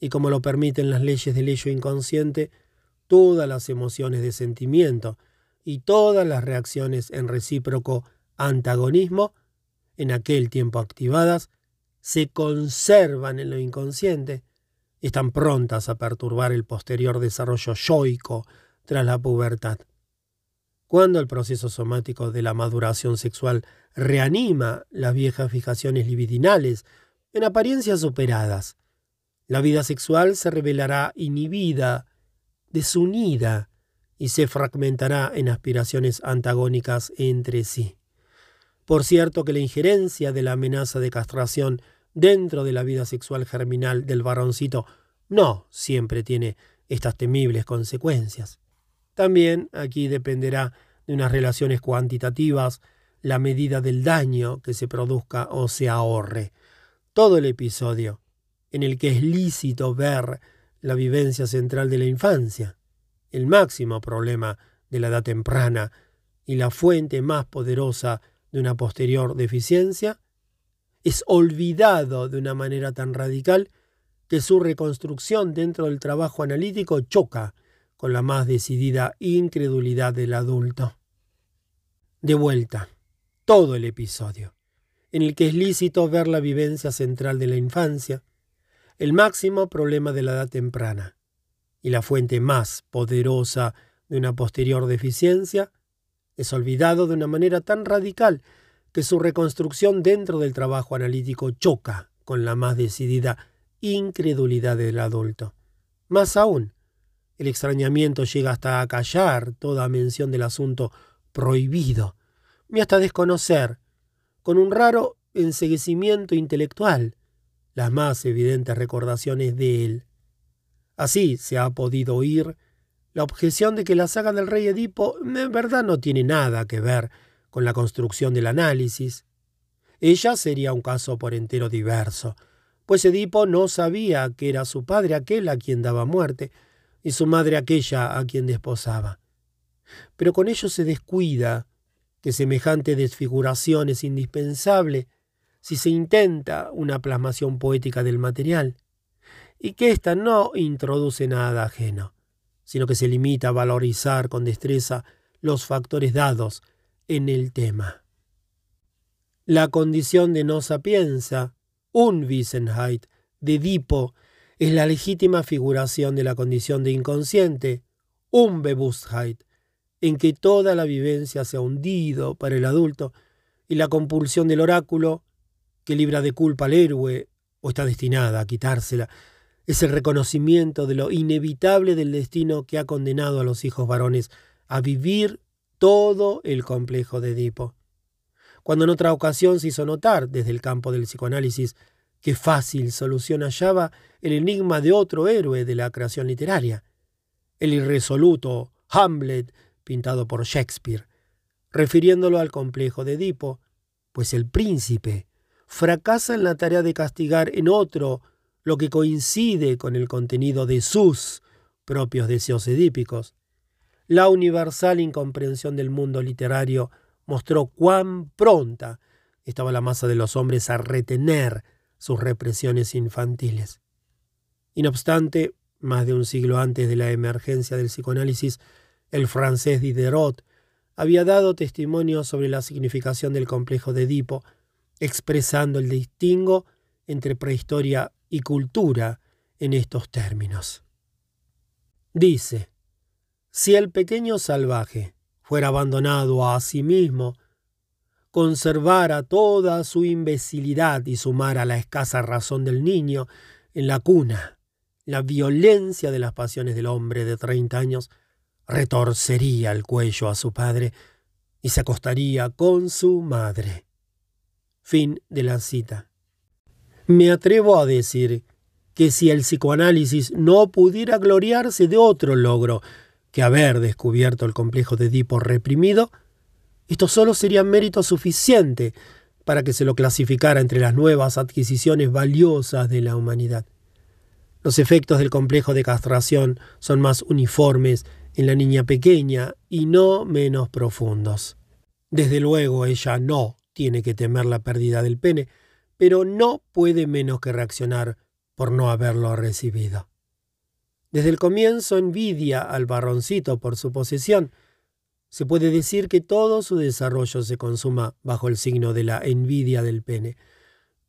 y como lo permiten las leyes del hecho inconsciente, todas las emociones de sentimiento y todas las reacciones en recíproco antagonismo, en aquel tiempo activadas, se conservan en lo inconsciente están prontas a perturbar el posterior desarrollo yoico tras la pubertad. Cuando el proceso somático de la maduración sexual reanima las viejas fijaciones libidinales, en apariencia superadas, la vida sexual se revelará inhibida, desunida, y se fragmentará en aspiraciones antagónicas entre sí. Por cierto que la injerencia de la amenaza de castración dentro de la vida sexual germinal del varoncito no siempre tiene estas temibles consecuencias. También aquí dependerá de unas relaciones cuantitativas la medida del daño que se produzca o se ahorre. Todo el episodio en el que es lícito ver la vivencia central de la infancia, el máximo problema de la edad temprana y la fuente más poderosa de una posterior deficiencia, es olvidado de una manera tan radical que su reconstrucción dentro del trabajo analítico choca con la más decidida incredulidad del adulto. De vuelta, todo el episodio, en el que es lícito ver la vivencia central de la infancia, el máximo problema de la edad temprana y la fuente más poderosa de una posterior deficiencia, es olvidado de una manera tan radical que su reconstrucción dentro del trabajo analítico choca con la más decidida incredulidad del adulto. Más aún, el extrañamiento llega hasta a callar toda mención del asunto prohibido, y hasta desconocer, con un raro enseguecimiento intelectual, las más evidentes recordaciones de él. Así se ha podido oír la objeción de que la saga del rey Edipo en verdad no tiene nada que ver con la construcción del análisis. Ella sería un caso por entero diverso, pues Edipo no sabía que era su padre aquel a quien daba muerte y su madre aquella a quien desposaba. Pero con ello se descuida que semejante desfiguración es indispensable si se intenta una plasmación poética del material, y que ésta no introduce nada ajeno, sino que se limita a valorizar con destreza los factores dados en el tema. La condición de no sapienza, un Wissenheit, de Edipo, es la legítima figuración de la condición de inconsciente, un Bewusstheit, en que toda la vivencia se ha hundido para el adulto y la compulsión del oráculo que libra de culpa al héroe o está destinada a quitársela, es el reconocimiento de lo inevitable del destino que ha condenado a los hijos varones a vivir todo el complejo de Edipo. Cuando en otra ocasión se hizo notar desde el campo del psicoanálisis qué fácil solución hallaba el enigma de otro héroe de la creación literaria, el irresoluto Hamlet pintado por Shakespeare, refiriéndolo al complejo de Edipo, pues el príncipe fracasa en la tarea de castigar en otro lo que coincide con el contenido de sus propios deseos edípicos. La universal incomprensión del mundo literario mostró cuán pronta estaba la masa de los hombres a retener sus represiones infantiles. Y no obstante, más de un siglo antes de la emergencia del psicoanálisis, el francés Diderot había dado testimonio sobre la significación del complejo de Edipo expresando el distingo entre prehistoria y cultura en estos términos. Dice, si el pequeño salvaje fuera abandonado a sí mismo, conservara toda su imbecilidad y sumara la escasa razón del niño en la cuna, la violencia de las pasiones del hombre de treinta años, retorcería el cuello a su padre y se acostaría con su madre. Fin de la cita. Me atrevo a decir que si el psicoanálisis no pudiera gloriarse de otro logro que haber descubierto el complejo de Edipo reprimido, esto solo sería mérito suficiente para que se lo clasificara entre las nuevas adquisiciones valiosas de la humanidad. Los efectos del complejo de castración son más uniformes en la niña pequeña y no menos profundos. Desde luego ella no tiene que temer la pérdida del pene, pero no puede menos que reaccionar por no haberlo recibido. Desde el comienzo envidia al barroncito por su posesión. Se puede decir que todo su desarrollo se consuma bajo el signo de la envidia del pene.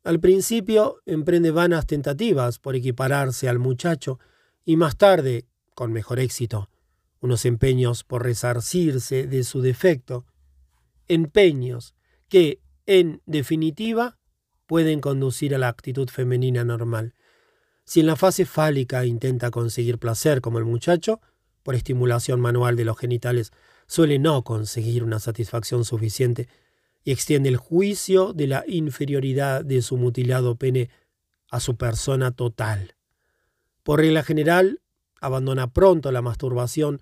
Al principio emprende vanas tentativas por equipararse al muchacho y más tarde, con mejor éxito, unos empeños por resarcirse de su defecto. Empeños que, en definitiva, pueden conducir a la actitud femenina normal. Si en la fase fálica intenta conseguir placer como el muchacho, por estimulación manual de los genitales, suele no conseguir una satisfacción suficiente y extiende el juicio de la inferioridad de su mutilado pene a su persona total. Por regla general, abandona pronto la masturbación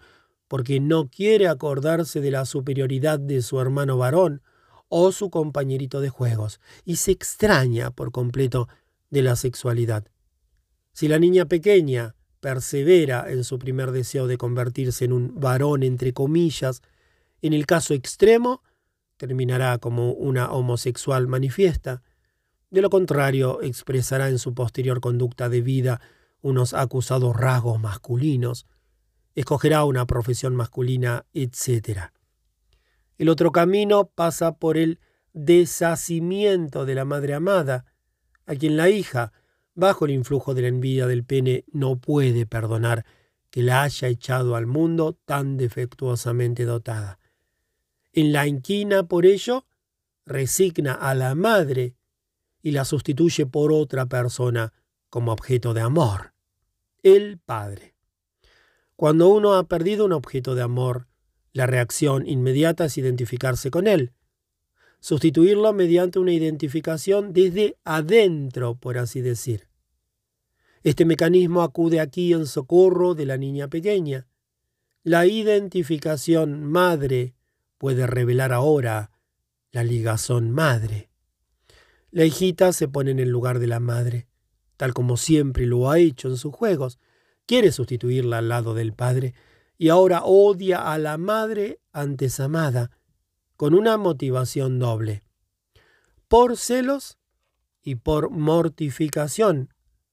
porque no quiere acordarse de la superioridad de su hermano varón o su compañerito de juegos, y se extraña por completo de la sexualidad. Si la niña pequeña persevera en su primer deseo de convertirse en un varón entre comillas, en el caso extremo, terminará como una homosexual manifiesta. De lo contrario, expresará en su posterior conducta de vida unos acusados rasgos masculinos. escogerá una profesión masculina, etc. El otro camino pasa por el deshacimiento de la madre amada, a quien la hija, bajo el influjo de la envidia del pene, no puede perdonar que la haya echado al mundo tan defectuosamente dotada. En la inquina, por ello, resigna a la madre y la sustituye por otra persona como objeto de amor, el padre. Cuando uno ha perdido un objeto de amor, la reacción inmediata es identificarse con él, sustituirlo mediante una identificación desde adentro, por así decir. Este mecanismo acude aquí en socorro de la niña pequeña. La identificación madre puede revelar ahora la ligazón madre. La hijita se pone en el lugar de la madre, tal como siempre lo ha hecho en sus juegos. Quiere sustituirla al lado del padre y ahora odia a la madre antes amada, con una motivación doble. Por celos y por mortificación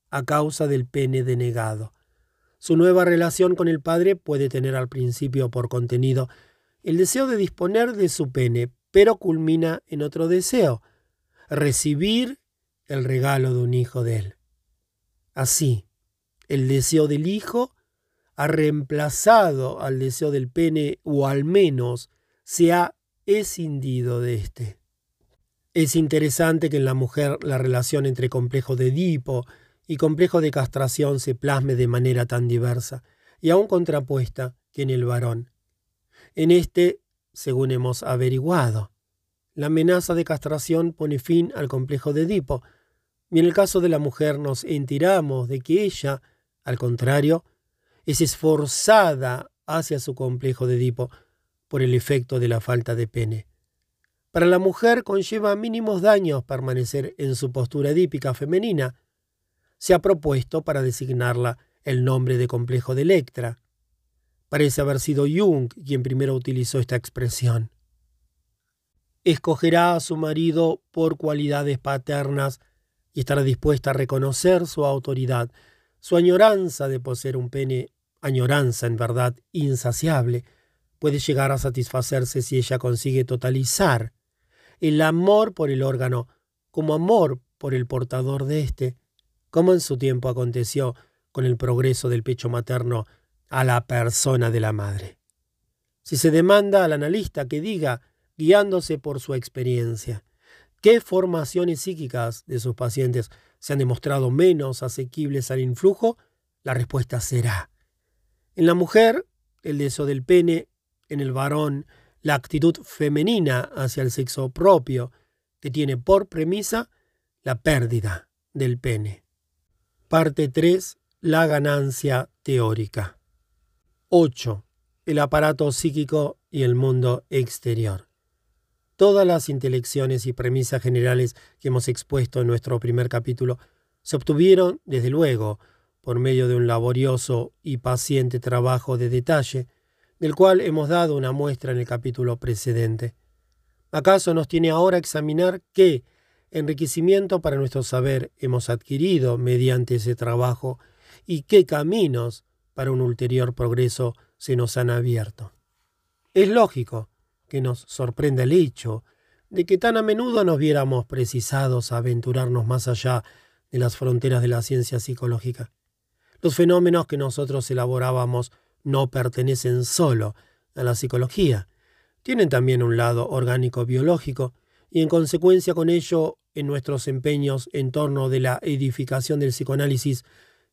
a causa del pene denegado. Su nueva relación con el padre puede tener al principio por contenido el deseo de disponer de su pene, pero culmina en otro deseo, recibir el regalo de un hijo de él. Así, el deseo del hijo ha reemplazado al deseo del pene o al menos se ha escindido de éste. Es interesante que en la mujer la relación entre complejo de Edipo y complejo de castración se plasme de manera tan diversa y aún contrapuesta que en el varón. En este, según hemos averiguado, la amenaza de castración pone fin al complejo de Edipo, y en el caso de la mujer nos enteramos de que ella, al contrario, es esforzada hacia su complejo de Edipo por el efecto de la falta de pene. Para la mujer conlleva mínimos daños permanecer en su postura edípica femenina. Se ha propuesto para designarla el nombre de complejo de Electra. Parece haber sido Jung quien primero utilizó esta expresión escogerá a su marido por cualidades paternas y estará dispuesta a reconocer su autoridad, su añoranza de poseer un pene, añoranza en verdad insaciable, puede llegar a satisfacerse si ella consigue totalizar el amor por el órgano como amor por el portador de éste, como en su tiempo aconteció con el progreso del pecho materno a la persona de la madre. Si se demanda al analista que diga guiándose por su experiencia. ¿Qué formaciones psíquicas de sus pacientes se han demostrado menos asequibles al influjo? La respuesta será. En la mujer, el deseo del pene, en el varón, la actitud femenina hacia el sexo propio, que tiene por premisa la pérdida del pene. Parte 3. La ganancia teórica. 8. El aparato psíquico y el mundo exterior. Todas las intelecciones y premisas generales que hemos expuesto en nuestro primer capítulo se obtuvieron, desde luego, por medio de un laborioso y paciente trabajo de detalle, del cual hemos dado una muestra en el capítulo precedente. ¿Acaso nos tiene ahora examinar qué enriquecimiento para nuestro saber hemos adquirido mediante ese trabajo y qué caminos para un ulterior progreso se nos han abierto? Es lógico que nos sorprenda el hecho de que tan a menudo nos viéramos precisados a aventurarnos más allá de las fronteras de la ciencia psicológica. Los fenómenos que nosotros elaborábamos no pertenecen solo a la psicología, tienen también un lado orgánico biológico, y en consecuencia con ello, en nuestros empeños en torno de la edificación del psicoanálisis,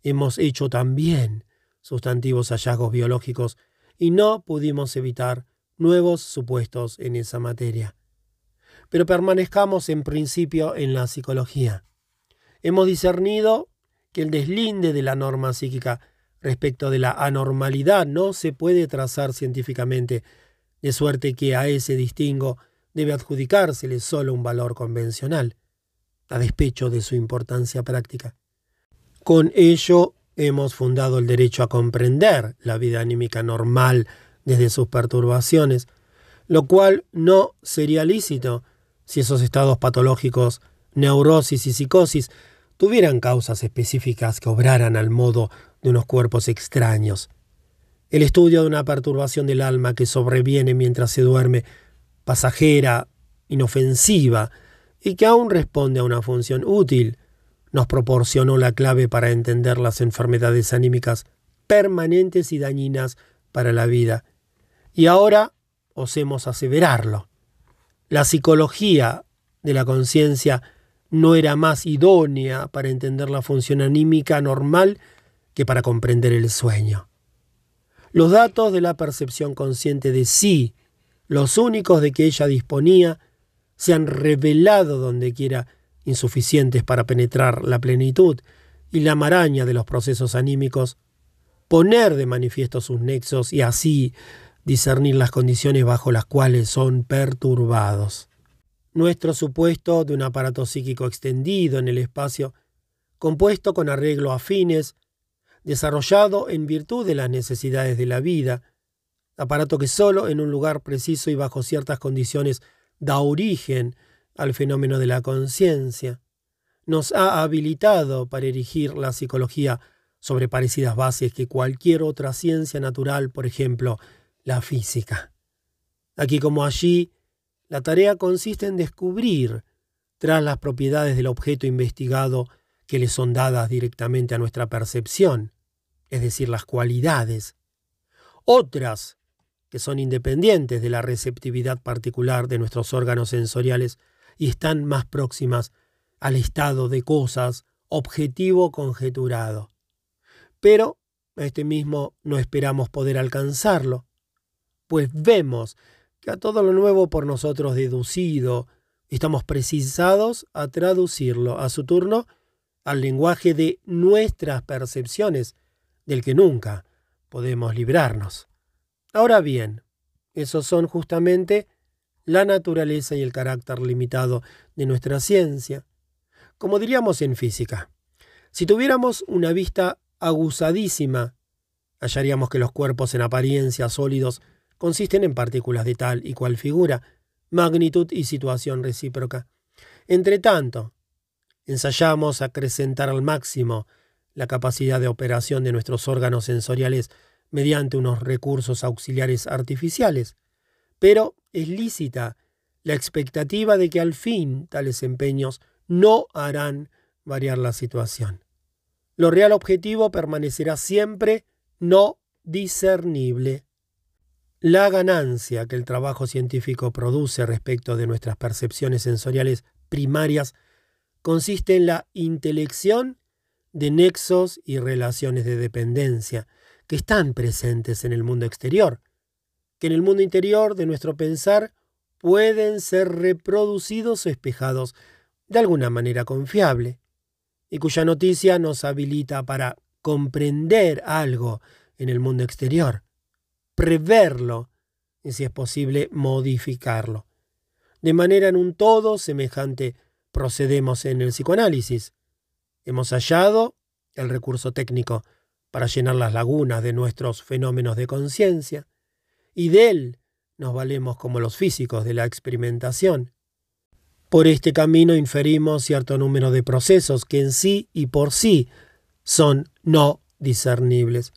hemos hecho también sustantivos hallazgos biológicos, y no pudimos evitar nuevos supuestos en esa materia. Pero permanezcamos en principio en la psicología. Hemos discernido que el deslinde de la norma psíquica respecto de la anormalidad no se puede trazar científicamente, de suerte que a ese distingo debe adjudicársele solo un valor convencional, a despecho de su importancia práctica. Con ello hemos fundado el derecho a comprender la vida anímica normal desde sus perturbaciones, lo cual no sería lícito si esos estados patológicos, neurosis y psicosis, tuvieran causas específicas que obraran al modo de unos cuerpos extraños. el estudio de una perturbación del alma que sobreviene mientras se duerme, pasajera, inofensiva, y que aún responde a una función útil, nos proporcionó la clave para entender las enfermedades anímicas permanentes y dañinas para la vida. Y ahora osemos aseverarlo. La psicología de la conciencia no era más idónea para entender la función anímica normal que para comprender el sueño. Los datos de la percepción consciente de sí, los únicos de que ella disponía, se han revelado dondequiera insuficientes para penetrar la plenitud y la maraña de los procesos anímicos, poner de manifiesto sus nexos y así discernir las condiciones bajo las cuales son perturbados. Nuestro supuesto de un aparato psíquico extendido en el espacio, compuesto con arreglo a fines, desarrollado en virtud de las necesidades de la vida, aparato que solo en un lugar preciso y bajo ciertas condiciones da origen al fenómeno de la conciencia, nos ha habilitado para erigir la psicología sobre parecidas bases que cualquier otra ciencia natural, por ejemplo, la física. Aquí como allí, la tarea consiste en descubrir, tras las propiedades del objeto investigado que le son dadas directamente a nuestra percepción, es decir, las cualidades, otras que son independientes de la receptividad particular de nuestros órganos sensoriales y están más próximas al estado de cosas objetivo conjeturado. Pero a este mismo no esperamos poder alcanzarlo, pues vemos que a todo lo nuevo por nosotros deducido, estamos precisados a traducirlo a su turno al lenguaje de nuestras percepciones, del que nunca podemos librarnos. Ahora bien, esos son justamente la naturaleza y el carácter limitado de nuestra ciencia. Como diríamos en física, si tuviéramos una vista aguzadísima, hallaríamos que los cuerpos en apariencia sólidos consisten en partículas de tal y cual figura, magnitud y situación recíproca. Entre tanto, ensayamos acrecentar al máximo la capacidad de operación de nuestros órganos sensoriales mediante unos recursos auxiliares artificiales, pero es lícita la expectativa de que al fin tales empeños no harán variar la situación. Lo real objetivo permanecerá siempre no discernible. La ganancia que el trabajo científico produce respecto de nuestras percepciones sensoriales primarias consiste en la intelección de nexos y relaciones de dependencia que están presentes en el mundo exterior, que en el mundo interior de nuestro pensar pueden ser reproducidos o espejados de alguna manera confiable, y cuya noticia nos habilita para comprender algo en el mundo exterior, preverlo y, si es posible, modificarlo. De manera en un todo semejante procedemos en el psicoanálisis. Hemos hallado el recurso técnico para llenar las lagunas de nuestros fenómenos de conciencia, y de él nos valemos como los físicos de la experimentación. Por este camino inferimos cierto número de procesos que en sí y por sí son no discernibles.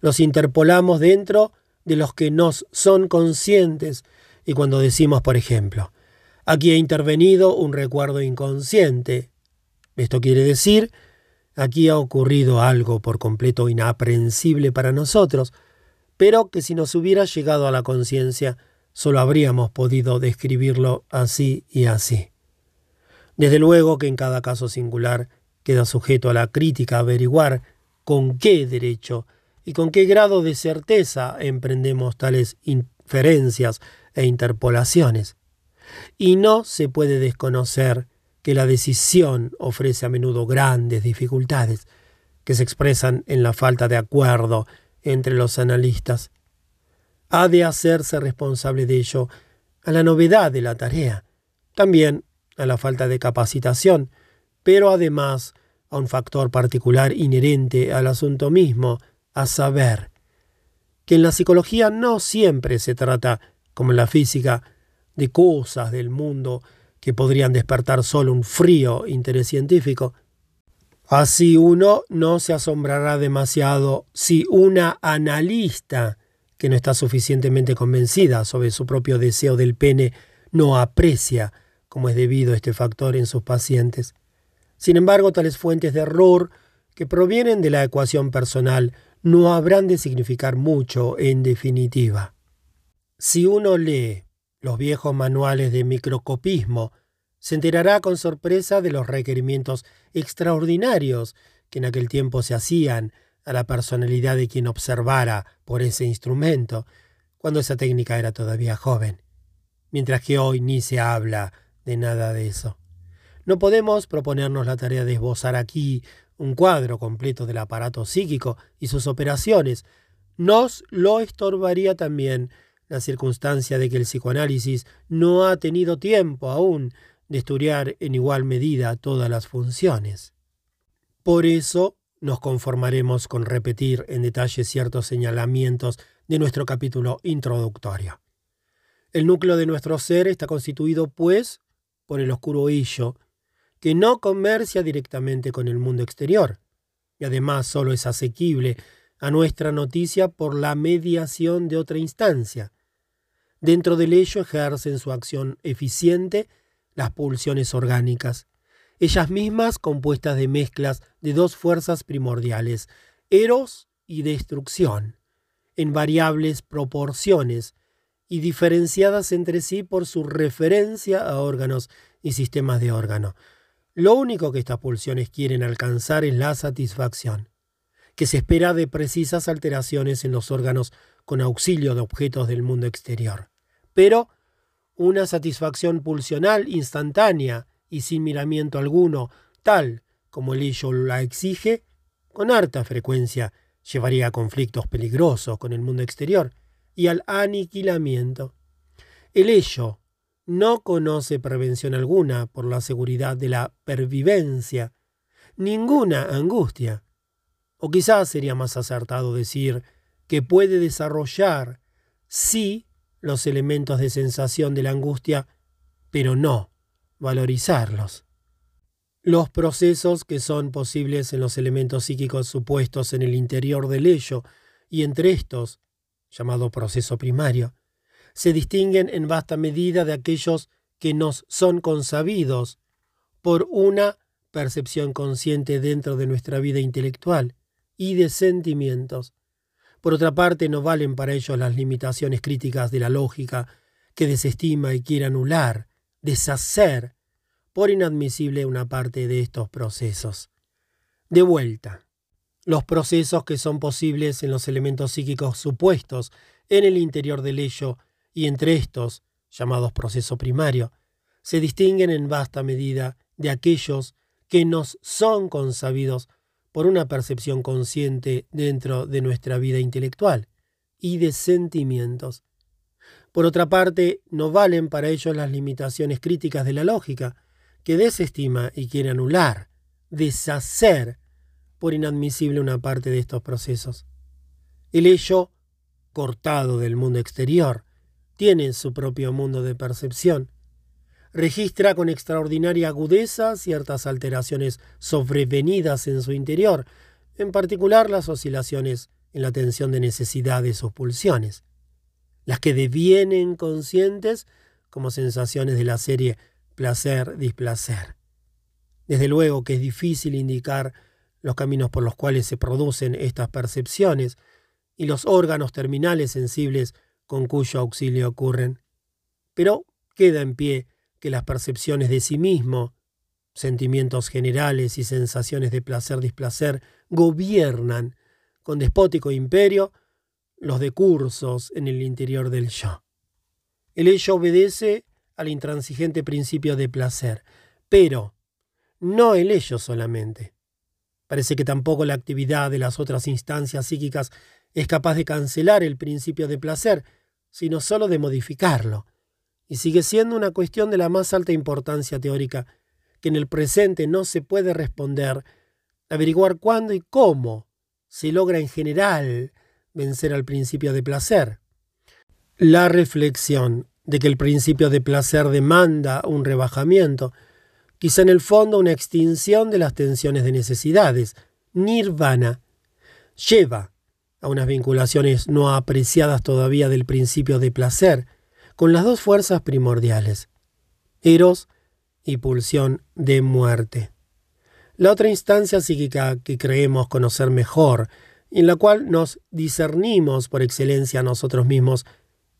Los interpolamos dentro de los que nos son conscientes y cuando decimos, por ejemplo, aquí ha intervenido un recuerdo inconsciente, esto quiere decir, aquí ha ocurrido algo por completo inaprensible para nosotros, pero que si nos hubiera llegado a la conciencia, solo habríamos podido describirlo así y así. Desde luego que en cada caso singular queda sujeto a la crítica averiguar con qué derecho y con qué grado de certeza emprendemos tales inferencias e interpolaciones. Y no se puede desconocer que la decisión ofrece a menudo grandes dificultades, que se expresan en la falta de acuerdo entre los analistas. Ha de hacerse responsable de ello a la novedad de la tarea, también a la falta de capacitación, pero además a un factor particular inherente al asunto mismo, a saber, que en la psicología no siempre se trata, como en la física, de cosas del mundo que podrían despertar solo un frío interés científico. Así uno no se asombrará demasiado si una analista que no está suficientemente convencida sobre su propio deseo del pene no aprecia como es debido este factor en sus pacientes. Sin embargo, tales fuentes de error que provienen de la ecuación personal no habrán de significar mucho en definitiva. Si uno lee los viejos manuales de microscopismo, se enterará con sorpresa de los requerimientos extraordinarios que en aquel tiempo se hacían a la personalidad de quien observara por ese instrumento, cuando esa técnica era todavía joven, mientras que hoy ni se habla de nada de eso. No podemos proponernos la tarea de esbozar aquí un cuadro completo del aparato psíquico y sus operaciones. Nos lo estorbaría también la circunstancia de que el psicoanálisis no ha tenido tiempo aún de estudiar en igual medida todas las funciones. Por eso nos conformaremos con repetir en detalle ciertos señalamientos de nuestro capítulo introductorio. El núcleo de nuestro ser está constituido, pues, por el oscuro hillo, que no comercia directamente con el mundo exterior, y además solo es asequible a nuestra noticia por la mediación de otra instancia. Dentro del ello ejercen su acción eficiente las pulsiones orgánicas, ellas mismas compuestas de mezclas de dos fuerzas primordiales, eros y destrucción, en variables proporciones y diferenciadas entre sí por su referencia a órganos y sistemas de órgano. Lo único que estas pulsiones quieren alcanzar es la satisfacción, que se espera de precisas alteraciones en los órganos con auxilio de objetos del mundo exterior. Pero una satisfacción pulsional instantánea y sin miramiento alguno, tal como el ello la exige, con harta frecuencia llevaría a conflictos peligrosos con el mundo exterior y al aniquilamiento. El ello no conoce prevención alguna por la seguridad de la pervivencia, ninguna angustia. O quizás sería más acertado decir que puede desarrollar, sí, los elementos de sensación de la angustia, pero no valorizarlos. Los procesos que son posibles en los elementos psíquicos supuestos en el interior del ello y entre estos, llamado proceso primario, se distinguen en vasta medida de aquellos que nos son consabidos por una percepción consciente dentro de nuestra vida intelectual y de sentimientos. Por otra parte, no valen para ellos las limitaciones críticas de la lógica que desestima y quiere anular deshacer por inadmisible una parte de estos procesos. De vuelta, los procesos que son posibles en los elementos psíquicos supuestos en el interior del ello y entre estos, llamados proceso primario, se distinguen en vasta medida de aquellos que nos son consabidos por una percepción consciente dentro de nuestra vida intelectual y de sentimientos, por otra parte, no valen para ellos las limitaciones críticas de la lógica, que desestima y quiere anular, deshacer por inadmisible una parte de estos procesos. El ello, cortado del mundo exterior, tiene su propio mundo de percepción. Registra con extraordinaria agudeza ciertas alteraciones sobrevenidas en su interior, en particular las oscilaciones en la tensión de necesidad de sus pulsiones las que devienen conscientes como sensaciones de la serie placer-displacer. Desde luego que es difícil indicar los caminos por los cuales se producen estas percepciones y los órganos terminales sensibles con cuyo auxilio ocurren. Pero queda en pie que las percepciones de sí mismo, sentimientos generales y sensaciones de placer-displacer gobiernan con despótico imperio los decursos en el interior del yo. El ello obedece al intransigente principio de placer, pero no el ello solamente. Parece que tampoco la actividad de las otras instancias psíquicas es capaz de cancelar el principio de placer, sino sólo de modificarlo, y sigue siendo una cuestión de la más alta importancia teórica, que en el presente no se puede responder, averiguar cuándo y cómo se logra en general vencer al principio de placer. La reflexión de que el principio de placer demanda un rebajamiento quizá en el fondo una extinción de las tensiones de necesidades, nirvana, lleva a unas vinculaciones no apreciadas todavía del principio de placer, con las dos fuerzas primordiales, eros y pulsión de muerte. La otra instancia psíquica que creemos conocer mejor, en la cual nos discernimos por excelencia a nosotros mismos,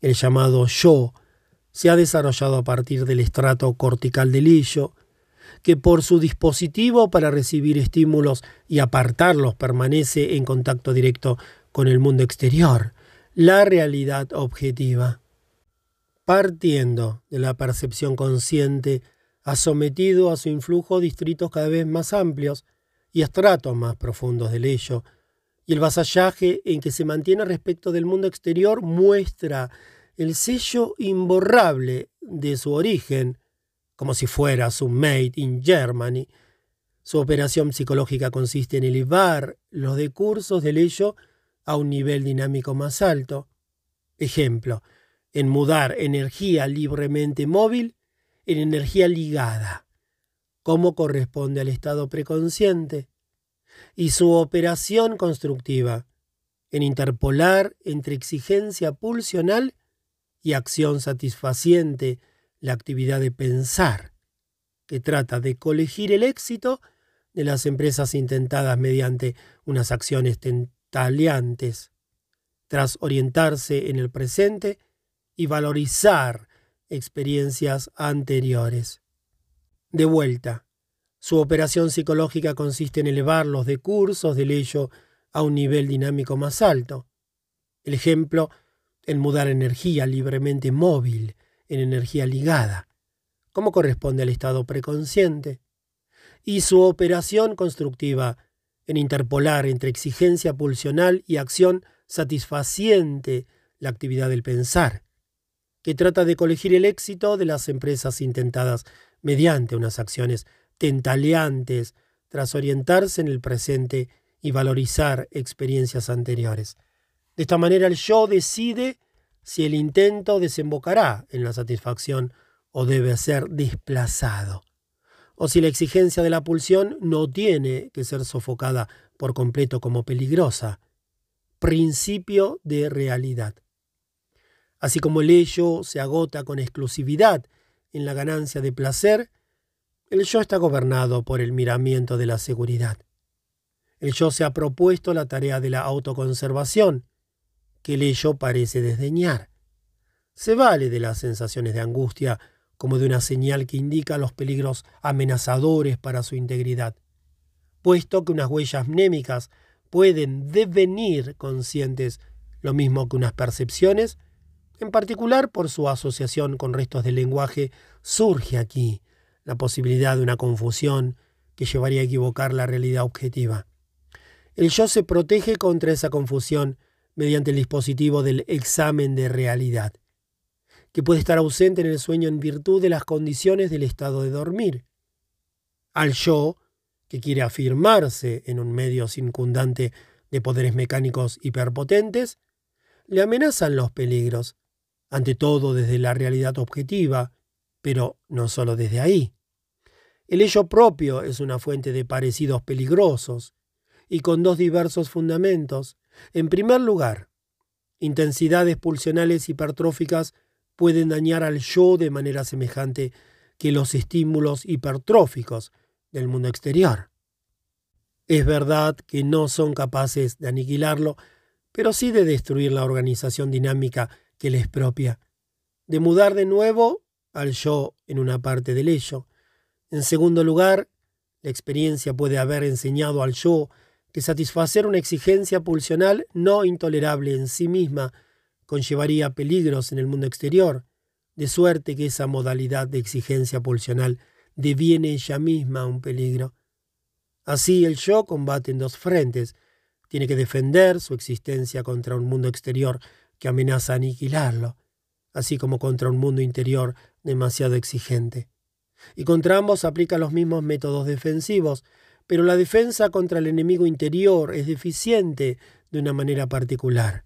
el llamado yo, se ha desarrollado a partir del estrato cortical del hillo, que por su dispositivo para recibir estímulos y apartarlos permanece en contacto directo con el mundo exterior, la realidad objetiva. Partiendo de la percepción consciente, ha sometido a su influjo distritos cada vez más amplios y estratos más profundos del ello, y el vasallaje en que se mantiene respecto del mundo exterior muestra el sello imborrable de su origen, como si fuera su Made in Germany. Su operación psicológica consiste en elevar los decursos del ello a un nivel dinámico más alto. Ejemplo, en mudar energía libremente móvil en energía ligada, como corresponde al estado preconsciente, y su operación constructiva, en interpolar entre exigencia pulsional y acción satisfaciente la actividad de pensar, que trata de colegir el éxito de las empresas intentadas mediante unas acciones tentaleantes, tras orientarse en el presente y valorizar experiencias anteriores. De vuelta, su operación psicológica consiste en elevar los decursos del ello a un nivel dinámico más alto. El ejemplo en mudar energía libremente móvil en energía ligada, como corresponde al estado preconsciente, y su operación constructiva en interpolar entre exigencia pulsional y acción satisfaciente la actividad del pensar, que trata de colegir el éxito de las empresas intentadas mediante unas acciones tentaleantes tras orientarse en el presente y valorizar experiencias anteriores. De esta manera el yo decide si el intento desembocará en la satisfacción o debe ser desplazado, o si la exigencia de la pulsión no tiene que ser sofocada por completo como peligrosa. Principio de realidad. Así como el ello se agota con exclusividad en la ganancia de placer, el yo está gobernado por el miramiento de la seguridad. El yo se ha propuesto la tarea de la autoconservación, que el ello parece desdeñar. Se vale de las sensaciones de angustia como de una señal que indica los peligros amenazadores para su integridad, puesto que unas huellas mnémicas pueden devenir conscientes lo mismo que unas percepciones, en particular por su asociación con restos del lenguaje, surge aquí la posibilidad de una confusión que llevaría a equivocar la realidad objetiva. El yo se protege contra esa confusión mediante el dispositivo del examen de realidad, que puede estar ausente en el sueño en virtud de las condiciones del estado de dormir. Al yo, que quiere afirmarse en un medio circundante de poderes mecánicos hiperpotentes, le amenazan los peligros, ante todo desde la realidad objetiva, pero no solo desde ahí. El ello propio es una fuente de parecidos peligrosos, y con dos diversos fundamentos, en primer lugar, intensidades pulsionales hipertróficas pueden dañar al yo de manera semejante que los estímulos hipertróficos del mundo exterior. Es verdad que no son capaces de aniquilarlo, pero sí de destruir la organización dinámica que les propia, de mudar de nuevo al yo en una parte del ello. En segundo lugar, la experiencia puede haber enseñado al yo que satisfacer una exigencia pulsional no intolerable en sí misma conllevaría peligros en el mundo exterior, de suerte que esa modalidad de exigencia pulsional deviene ella misma un peligro. Así el yo combate en dos frentes, tiene que defender su existencia contra un mundo exterior que amenaza aniquilarlo, así como contra un mundo interior demasiado exigente. Y contra ambos aplica los mismos métodos defensivos, pero la defensa contra el enemigo interior es deficiente de una manera particular.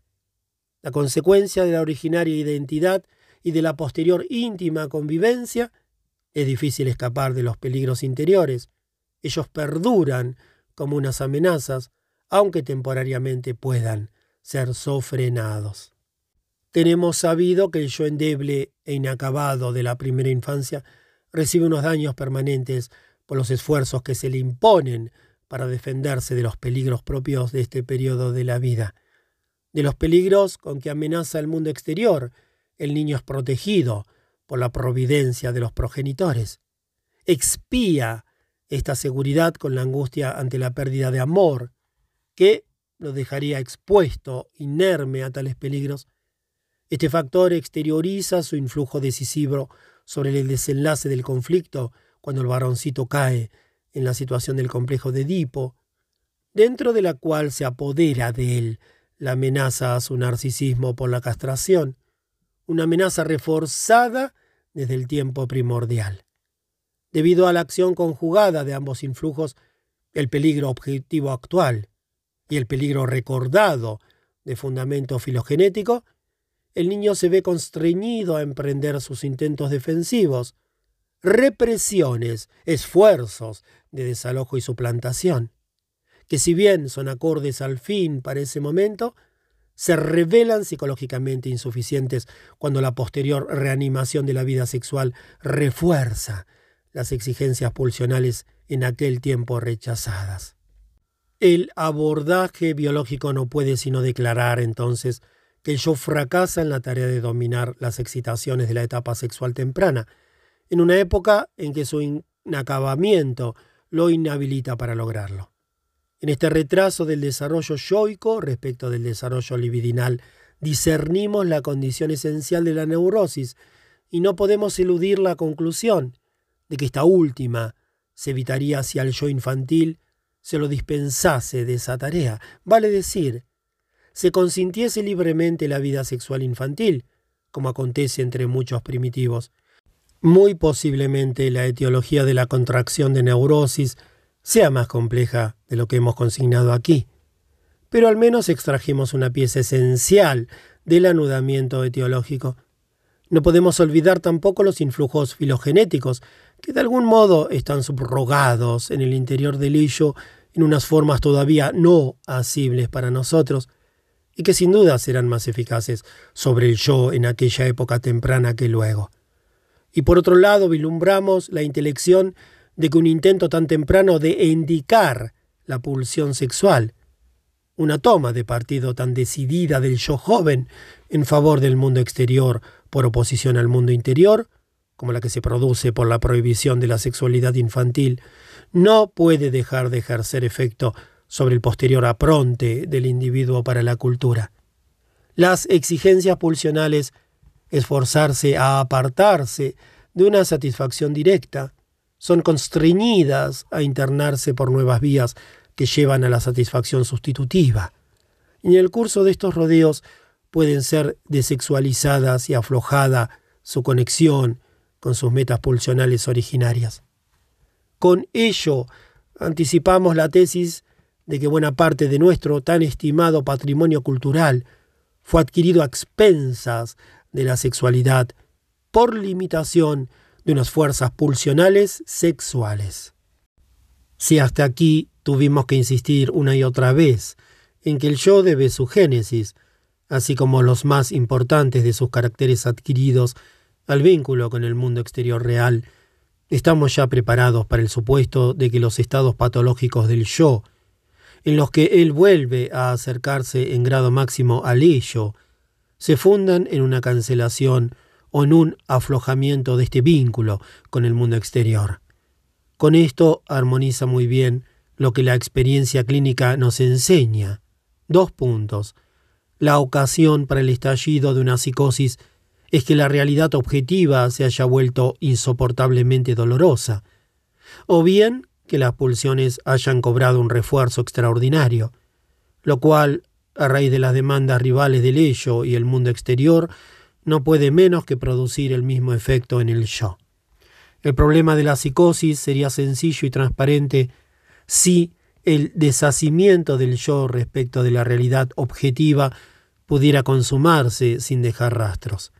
La consecuencia de la originaria identidad y de la posterior íntima convivencia Es difícil escapar de los peligros interiores. Ellos perduran como unas amenazas, aunque temporariamente puedan ser sofrenados. Tenemos sabido que el yo endeble e inacabado de la primera infancia recibe unos daños permanentes por los esfuerzos que se le imponen para defenderse de los peligros propios de este periodo de la vida, de los peligros con que amenaza el mundo exterior. El niño es protegido por la providencia de los progenitores. Expía esta seguridad con la angustia ante la pérdida de amor, que lo dejaría expuesto, inerme a tales peligros. Este factor exterioriza su influjo decisivo sobre el desenlace del conflicto cuando el varoncito cae en la situación del complejo de Edipo, dentro de la cual se apodera de él la amenaza a su narcisismo por la castración, una amenaza reforzada desde el tiempo primordial. Debido a la acción conjugada de ambos influjos, el peligro objetivo actual y el peligro recordado de fundamento filogenético, el niño se ve constreñido a emprender sus intentos defensivos, represiones, esfuerzos de desalojo y suplantación, que si bien son acordes al fin para ese momento, se revelan psicológicamente insuficientes cuando la posterior reanimación de la vida sexual refuerza las exigencias pulsionales en aquel tiempo rechazadas. El abordaje biológico no puede sino declarar entonces que el yo fracasa en la tarea de dominar las excitaciones de la etapa sexual temprana, en una época en que su inacabamiento lo inhabilita para lograrlo. En este retraso del desarrollo yoico respecto del desarrollo libidinal, discernimos la condición esencial de la neurosis y no podemos eludir la conclusión de que esta última se evitaría si al yo infantil se lo dispensase de esa tarea, vale decir, se consintiese libremente la vida sexual infantil, como acontece entre muchos primitivos, muy posiblemente la etiología de la contracción de neurosis sea más compleja de lo que hemos consignado aquí, pero al menos extrajimos una pieza esencial del anudamiento etiológico. No podemos olvidar tampoco los influjos filogenéticos, que de algún modo están subrogados en el interior del hillo en unas formas todavía no asibles para nosotros, y que sin duda serán más eficaces sobre el yo en aquella época temprana que luego. Y por otro lado, vislumbramos la intelección de que un intento tan temprano de indicar la pulsión sexual, una toma de partido tan decidida del yo joven en favor del mundo exterior por oposición al mundo interior, como la que se produce por la prohibición de la sexualidad infantil, no puede dejar de ejercer efecto sobre el posterior apronte del individuo para la cultura. Las exigencias pulsionales esforzarse a apartarse de una satisfacción directa, son constreñidas a internarse por nuevas vías que llevan a la satisfacción sustitutiva. Y en el curso de estos rodeos pueden ser desexualizadas y aflojada su conexión con sus metas pulsionales originarias. Con ello anticipamos la tesis de que buena parte de nuestro tan estimado patrimonio cultural fue adquirido a expensas de la sexualidad por limitación de unas fuerzas pulsionales sexuales. Si hasta aquí tuvimos que insistir una y otra vez en que el yo debe su génesis, así como los más importantes de sus caracteres adquiridos al vínculo con el mundo exterior real, estamos ya preparados para el supuesto de que los estados patológicos del yo, en los que él vuelve a acercarse en grado máximo al ello, se fundan en una cancelación o en un aflojamiento de este vínculo con el mundo exterior. Con esto armoniza muy bien lo que la experiencia clínica nos enseña. Dos puntos. La ocasión para el estallido de una psicosis es que la realidad objetiva se haya vuelto insoportablemente dolorosa, o bien que las pulsiones hayan cobrado un refuerzo extraordinario, lo cual a raíz de las demandas rivales del ello y el mundo exterior, no puede menos que producir el mismo efecto en el yo. El problema de la psicosis sería sencillo y transparente si el deshacimiento del yo respecto de la realidad objetiva pudiera consumarse sin dejar rastros.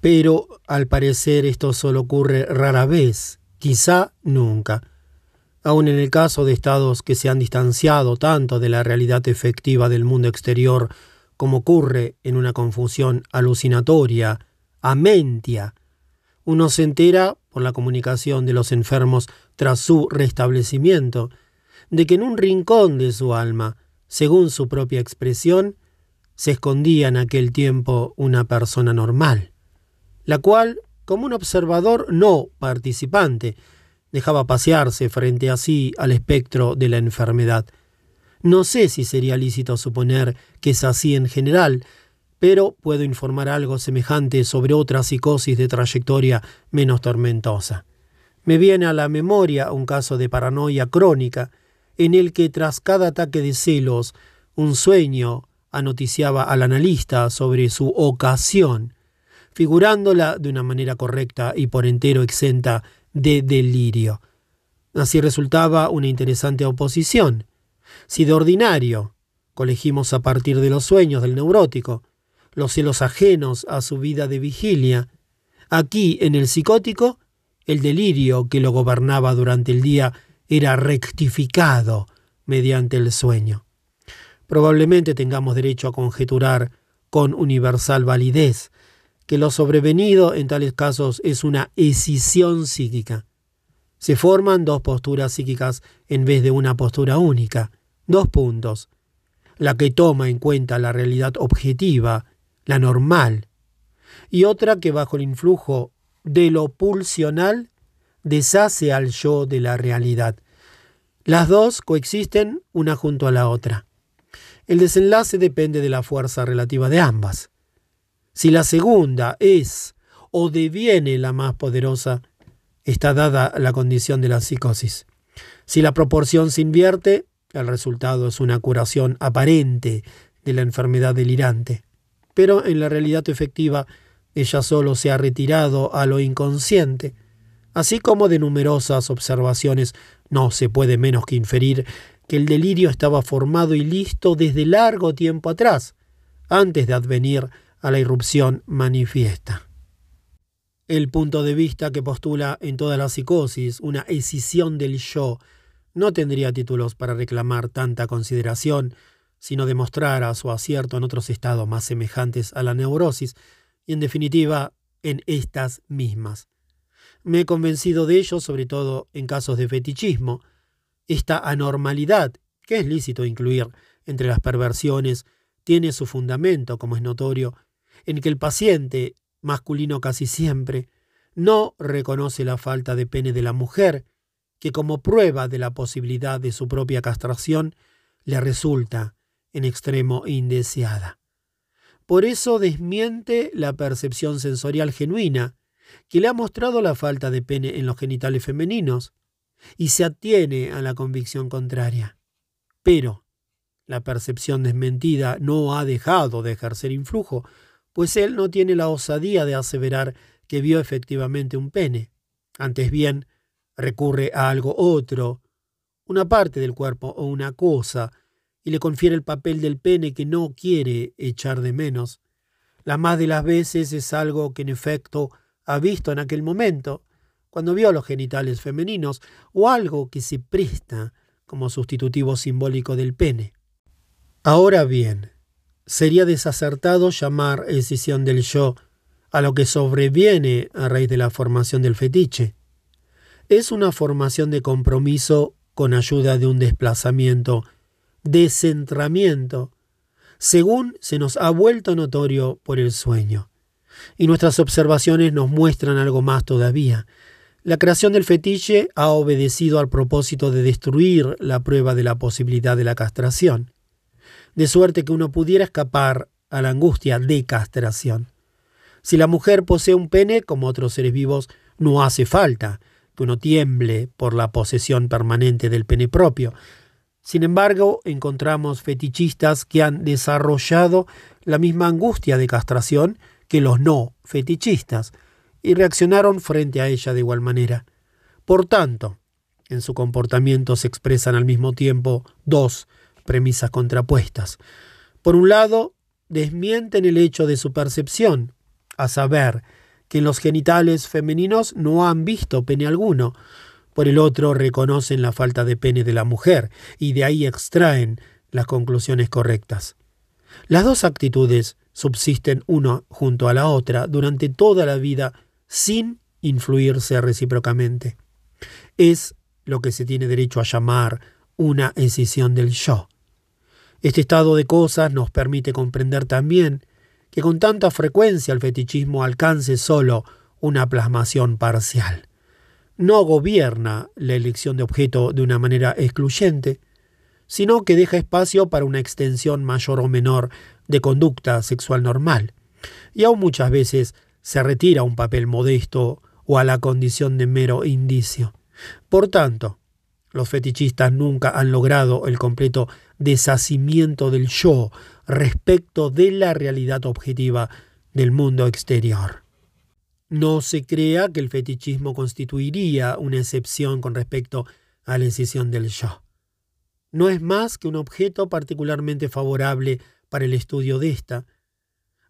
pero al parecer esto solo ocurre rara vez, quizá nunca. Aun en el caso de estados que se han distanciado tanto de la realidad efectiva del mundo exterior como ocurre en una confusión alucinatoria, amentia, uno se entera, por la comunicación de los enfermos tras su restablecimiento, de que en un rincón de su alma, según su propia expresión, se escondía en aquel tiempo una persona normal, la cual, como un observador no participante, dejaba pasearse frente a sí al espectro de la enfermedad. No sé si sería lícito suponer que es así en general, pero puedo informar algo semejante sobre otra psicosis de trayectoria menos tormentosa. Me viene a la memoria un caso de paranoia crónica, en el que tras cada ataque de celos, un sueño anoticiaba al analista sobre su ocasión, figurándola de una manera correcta y por entero exenta de delirio. Así resultaba una interesante oposición. Si de ordinario colegimos a partir de los sueños del neurótico, los celos ajenos a su vida de vigilia. Aquí, en el psicótico, el delirio que lo gobernaba durante el día era rectificado mediante el sueño. Probablemente tengamos derecho a conjeturar con universal validez que lo sobrevenido en tales casos es una escisión psíquica. Se forman dos posturas psíquicas en vez de una postura única. Dos puntos. La que toma en cuenta la realidad objetiva la normal, y otra que bajo el influjo de lo pulsional deshace al yo de la realidad. Las dos coexisten una junto a la otra. El desenlace depende de la fuerza relativa de ambas. Si la segunda es o deviene la más poderosa, está dada la condición de la psicosis. Si la proporción se invierte, el resultado es una curación aparente de la enfermedad delirante pero en la realidad efectiva ella solo se ha retirado a lo inconsciente. Así como de numerosas observaciones no se puede menos que inferir que el delirio estaba formado y listo desde largo tiempo atrás, antes de advenir a la irrupción manifiesta. El punto de vista que postula en toda la psicosis una escisión del yo no tendría títulos para reclamar tanta consideración sino demostrara su acierto en otros estados más semejantes a la neurosis y en definitiva en estas mismas. Me he convencido de ello sobre todo en casos de fetichismo. Esta anormalidad, que es lícito incluir entre las perversiones, tiene su fundamento, como es notorio, en que el paciente, masculino casi siempre, no reconoce la falta de pene de la mujer, que como prueba de la posibilidad de su propia castración le resulta en extremo indeseada. Por eso desmiente la percepción sensorial genuina, que le ha mostrado la falta de pene en los genitales femeninos, y se atiene a la convicción contraria. Pero la percepción desmentida no ha dejado de ejercer influjo, pues él no tiene la osadía de aseverar que vio efectivamente un pene. Antes bien, recurre a algo otro, una parte del cuerpo o una cosa, y le confiere el papel del pene que no quiere echar de menos. La más de las veces es algo que en efecto ha visto en aquel momento, cuando vio los genitales femeninos, o algo que se presta como sustitutivo simbólico del pene. Ahora bien, sería desacertado llamar escisión del yo a lo que sobreviene a raíz de la formación del fetiche. Es una formación de compromiso con ayuda de un desplazamiento descentramiento, según se nos ha vuelto notorio por el sueño. Y nuestras observaciones nos muestran algo más todavía. La creación del fetiche ha obedecido al propósito de destruir la prueba de la posibilidad de la castración, de suerte que uno pudiera escapar a la angustia de castración. Si la mujer posee un pene, como otros seres vivos, no hace falta que uno tiemble por la posesión permanente del pene propio, sin embargo, encontramos fetichistas que han desarrollado la misma angustia de castración que los no fetichistas y reaccionaron frente a ella de igual manera. Por tanto, en su comportamiento se expresan al mismo tiempo dos premisas contrapuestas. Por un lado, desmienten el hecho de su percepción, a saber, que en los genitales femeninos no han visto pene alguno. Por el otro reconocen la falta de pene de la mujer y de ahí extraen las conclusiones correctas. Las dos actitudes subsisten una junto a la otra durante toda la vida sin influirse recíprocamente. Es lo que se tiene derecho a llamar una escisión del yo. Este estado de cosas nos permite comprender también que con tanta frecuencia el fetichismo alcance solo una plasmación parcial. No gobierna la elección de objeto de una manera excluyente, sino que deja espacio para una extensión mayor o menor de conducta sexual normal, y aún muchas veces se retira a un papel modesto o a la condición de mero indicio. Por tanto, los fetichistas nunca han logrado el completo deshacimiento del yo respecto de la realidad objetiva del mundo exterior. No se crea que el fetichismo constituiría una excepción con respecto a la incisión del yo. No es más que un objeto particularmente favorable para el estudio de esta.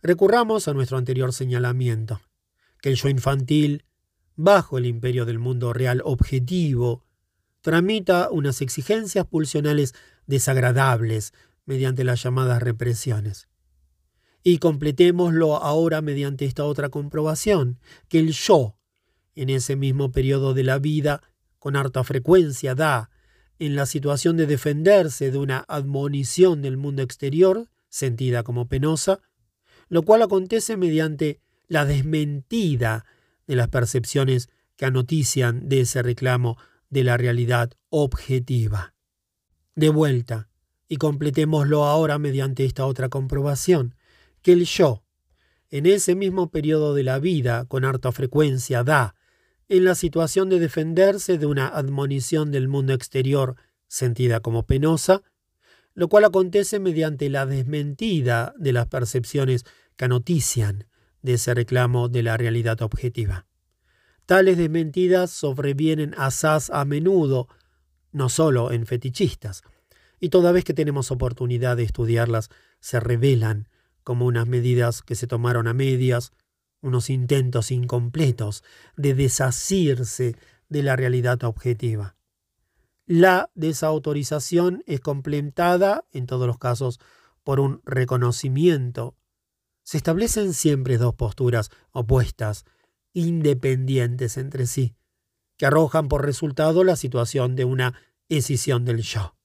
Recurramos a nuestro anterior señalamiento, que el yo infantil, bajo el imperio del mundo real objetivo, tramita unas exigencias pulsionales desagradables mediante las llamadas represiones. Y completémoslo ahora mediante esta otra comprobación, que el yo, en ese mismo periodo de la vida, con harta frecuencia da, en la situación de defenderse de una admonición del mundo exterior, sentida como penosa, lo cual acontece mediante la desmentida de las percepciones que anotician de ese reclamo de la realidad objetiva. De vuelta, y completémoslo ahora mediante esta otra comprobación, que el yo, en ese mismo periodo de la vida, con harta frecuencia da, en la situación de defenderse de una admonición del mundo exterior sentida como penosa, lo cual acontece mediante la desmentida de las percepciones que anotician de ese reclamo de la realidad objetiva. Tales desmentidas sobrevienen asaz a menudo, no solo en fetichistas, y toda vez que tenemos oportunidad de estudiarlas, se revelan como unas medidas que se tomaron a medias, unos intentos incompletos de desasirse de la realidad objetiva. La desautorización es complementada, en todos los casos, por un reconocimiento. Se establecen siempre dos posturas opuestas independientes entre sí, que arrojan por resultado la situación de una escisión del yo.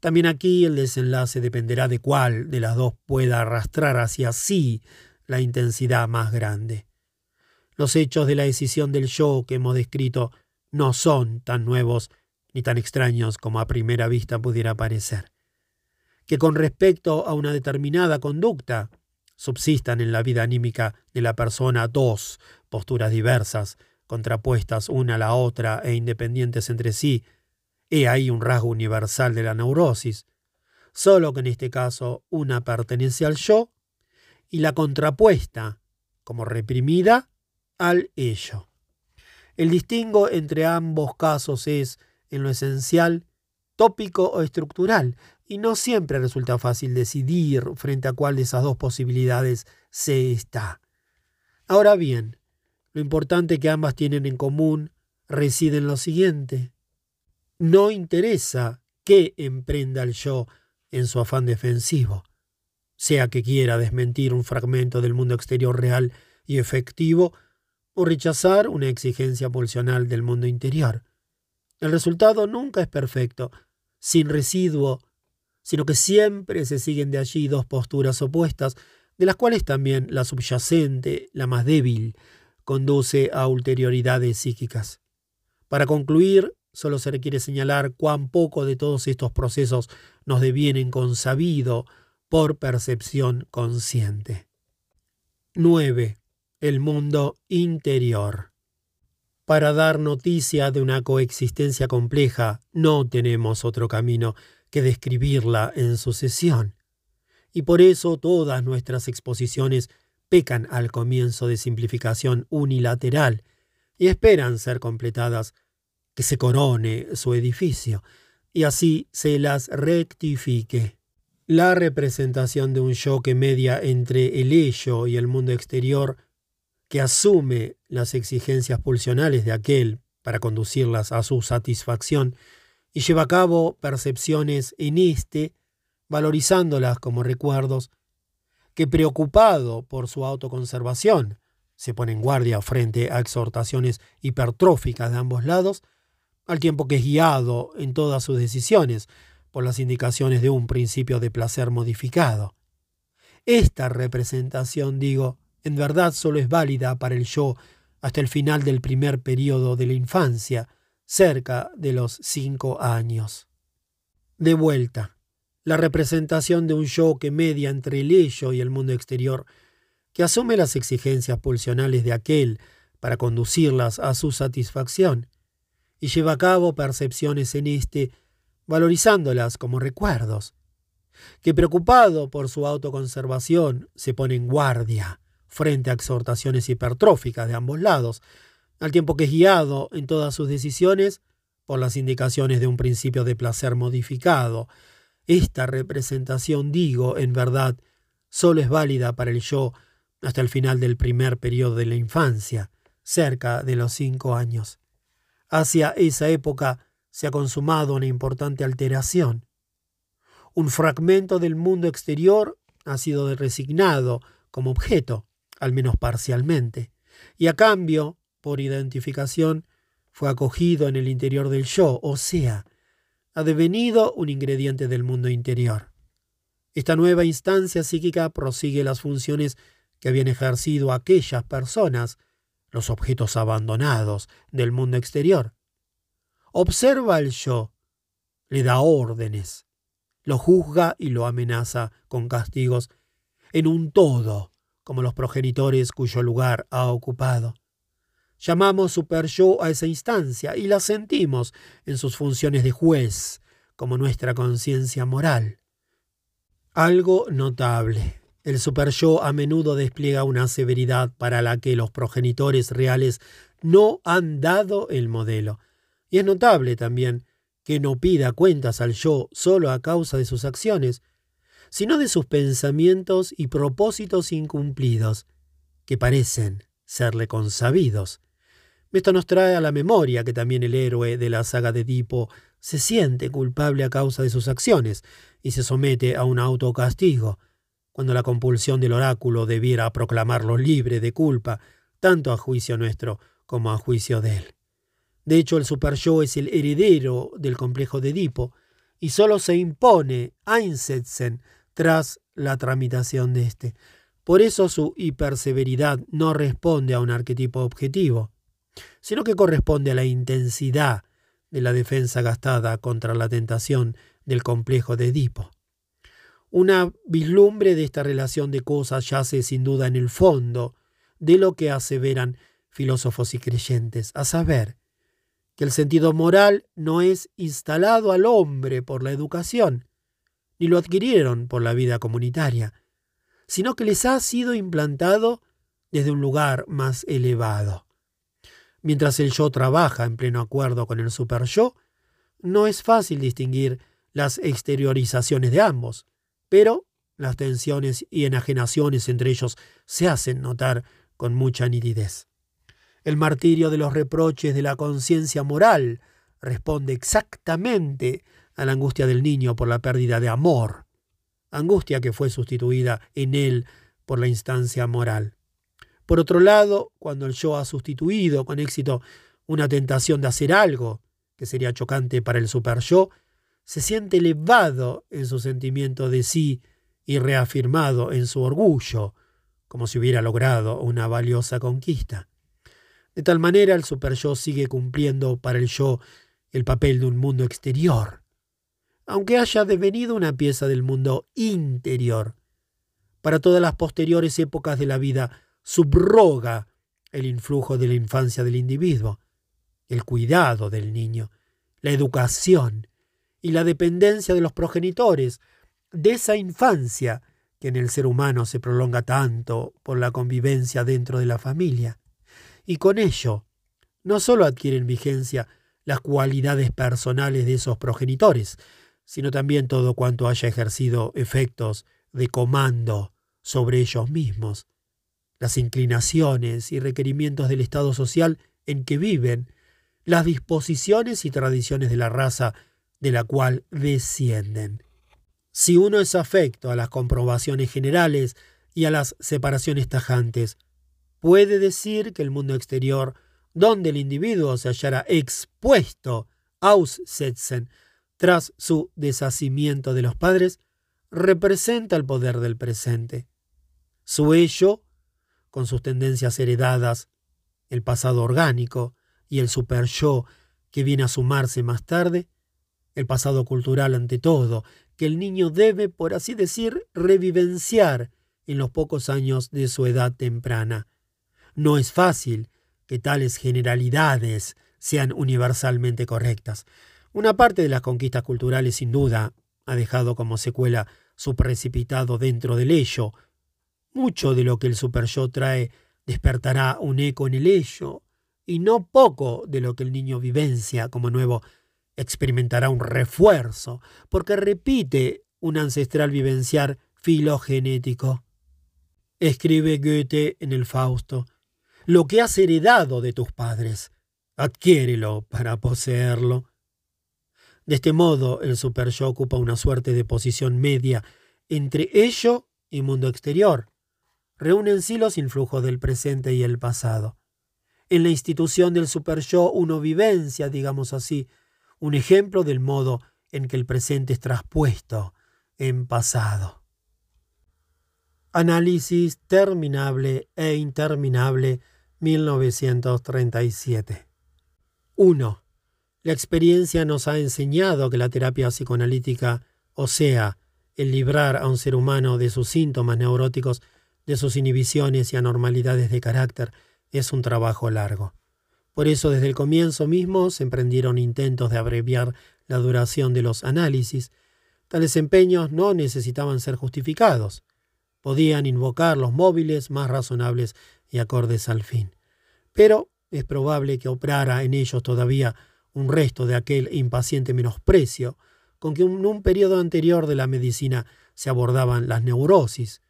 También aquí el desenlace dependerá de cuál de las dos pueda arrastrar hacia sí la intensidad más grande. Los hechos de la escisión del yo que hemos descrito no son tan nuevos ni tan extraños como a primera vista pudiera parecer. Que con respecto a una determinada conducta subsistan en la vida anímica de la persona dos posturas diversas, contrapuestas una a la otra e independientes entre sí, he ahí un rasgo universal de la neurosis, solo que en este caso una pertenece al yo y la contrapuesta, como reprimida, al ello. El distingo entre ambos casos es, en lo esencial, tópico o estructural, y no siempre resulta fácil decidir frente a cuál de esas dos posibilidades se está. Ahora bien, lo importante que ambas tienen en común reside en lo siguiente. No interesa qué emprenda el yo en su afán defensivo, sea que quiera desmentir un fragmento del mundo exterior real y efectivo o rechazar una exigencia pulsional del mundo interior. El resultado nunca es perfecto, sin residuo sino que siempre se siguen de allí dos posturas opuestas, de las cuales también la subyacente, la más débil, conduce a ulterioridades psíquicas. Para concluir, solo se requiere señalar cuán poco de todos estos procesos nos devienen consabido por percepción consciente. 9. El mundo interior. Para dar noticia de una coexistencia compleja no tenemos otro camino que describirla en sucesión. Y por eso todas nuestras exposiciones pecan al comienzo de simplificación unilateral y esperan ser completadas, que se corone su edificio, y así se las rectifique. La representación de un yo que media entre el ello y el mundo exterior que asume las exigencias pulsionales de aquel para conducirlas a su satisfacción y lleva a cabo percepciones en éste, valorizándolas como recuerdos, que preocupado por su autoconservación, se pone en guardia frente a exhortaciones hipertróficas de ambos lados, al tiempo que es guiado en todas sus decisiones por las indicaciones de un principio de placer modificado. Esta representación, digo, en verdad solo es válida para el yo hasta el final del primer periodo de la infancia, cerca de los cinco años. De vuelta, la representación de un yo que media entre el ello y el mundo exterior, que asume las exigencias pulsionales de aquel para conducirlas a su satisfacción, y lleva a cabo percepciones en éste, valorizándolas como recuerdos, que preocupado por su autoconservación se pone en guardia frente a exhortaciones hipertróficas de ambos lados, al tiempo que es guiado en todas sus decisiones por las indicaciones de un principio de placer modificado. Esta representación, digo, en verdad, solo es válida para el yo hasta el final del primer periodo de la infancia, cerca de los cinco años. Hacia esa época se ha consumado una importante alteración. Un fragmento del mundo exterior ha sido resignado como objeto, al menos parcialmente, y a cambio, por identificación, fue acogido en el interior del yo, o sea, ha devenido un ingrediente del mundo interior. Esta nueva instancia psíquica prosigue las funciones que habían ejercido aquellas personas, los objetos abandonados del mundo exterior. Observa al yo, le da órdenes, lo juzga y lo amenaza con castigos en un todo, como los progenitores cuyo lugar ha ocupado. Llamamos super yo a esa instancia y la sentimos en sus funciones de juez, como nuestra conciencia moral. Algo notable. El super yo a menudo despliega una severidad para la que los progenitores reales no han dado el modelo. Y es notable también que no pida cuentas al yo solo a causa de sus acciones, sino de sus pensamientos y propósitos incumplidos, que parecen serle consabidos. Esto nos trae a la memoria que también el héroe de la saga de Edipo se siente culpable a causa de sus acciones y se somete a un autocastigo, cuando la compulsión del oráculo debiera proclamarlo libre de culpa, tanto a juicio nuestro como a juicio de él. De hecho, el super yo es el heredero del complejo de Edipo, y solo se impone Einsetzen tras la tramitación de éste. Por eso su hiperseveridad no responde a un arquetipo objetivo, sino que corresponde a la intensidad de la defensa gastada contra la tentación del complejo de Edipo. Una vislumbre de esta relación de cosas yace sin duda en el fondo de lo que aseveran filósofos y creyentes, a saber, que el sentido moral no es instalado al hombre por la educación, ni lo adquirieron por la vida comunitaria, sino que les ha sido implantado desde un lugar más elevado. Mientras el yo trabaja en pleno acuerdo con el super yo, no es fácil distinguir las exteriorizaciones de ambos, pero las tensiones y enajenaciones entre ellos se hacen notar con mucha nitidez. El martirio de los reproches de la conciencia moral responde exactamente a la angustia del niño por la pérdida de amor, angustia que fue sustituida en él por la instancia moral. Por otro lado, cuando el yo ha sustituido con éxito una tentación de hacer algo que sería chocante para el super yo, se siente elevado en su sentimiento de sí y reafirmado en su orgullo, como si hubiera logrado una valiosa conquista. De tal manera el super yo sigue cumpliendo para el yo el papel de un mundo exterior, aunque haya devenido una pieza del mundo interior. Para todas las posteriores épocas de la vida, subroga el influjo de la infancia del individuo, el cuidado del niño, la educación y la dependencia de los progenitores, de esa infancia que en el ser humano se prolonga tanto por la convivencia dentro de la familia. Y con ello, no solo adquieren vigencia las cualidades personales de esos progenitores, sino también todo cuanto haya ejercido efectos de comando sobre ellos mismos. Las inclinaciones y requerimientos del estado social en que viven, las disposiciones y tradiciones de la raza de la cual descienden. Si uno es afecto a las comprobaciones generales y a las separaciones tajantes, puede decir que el mundo exterior, donde el individuo se hallara expuesto, aussetzen, tras su deshacimiento de los padres, representa el poder del presente. Su ello, con sus tendencias heredadas, el pasado orgánico y el super yo que viene a sumarse más tarde, el pasado cultural ante todo, que el niño debe, por así decir, revivenciar en los pocos años de su edad temprana. No es fácil que tales generalidades sean universalmente correctas. Una parte de las conquistas culturales sin duda ha dejado como secuela su precipitado dentro del ello. Mucho de lo que el super-yo trae despertará un eco en el ello, y no poco de lo que el niño vivencia como nuevo experimentará un refuerzo, porque repite un ancestral vivenciar filogenético. Escribe Goethe en el Fausto, lo que has heredado de tus padres, adquiérelo para poseerlo. De este modo, el super-yo ocupa una suerte de posición media entre ello y mundo exterior. Reúne en sí los influjos del presente y el pasado. En la institución del super-yo uno vivencia, digamos así, un ejemplo del modo en que el presente es traspuesto en pasado. Análisis terminable e interminable 1937. 1. La experiencia nos ha enseñado que la terapia psicoanalítica, o sea, el librar a un ser humano de sus síntomas neuróticos, de sus inhibiciones y anormalidades de carácter, es un trabajo largo. Por eso desde el comienzo mismo se emprendieron intentos de abreviar la duración de los análisis. Tales empeños no necesitaban ser justificados. Podían invocar los móviles más razonables y acordes al fin. Pero es probable que obrara en ellos todavía un resto de aquel impaciente menosprecio con que en un periodo anterior de la medicina se abordaban las neurosis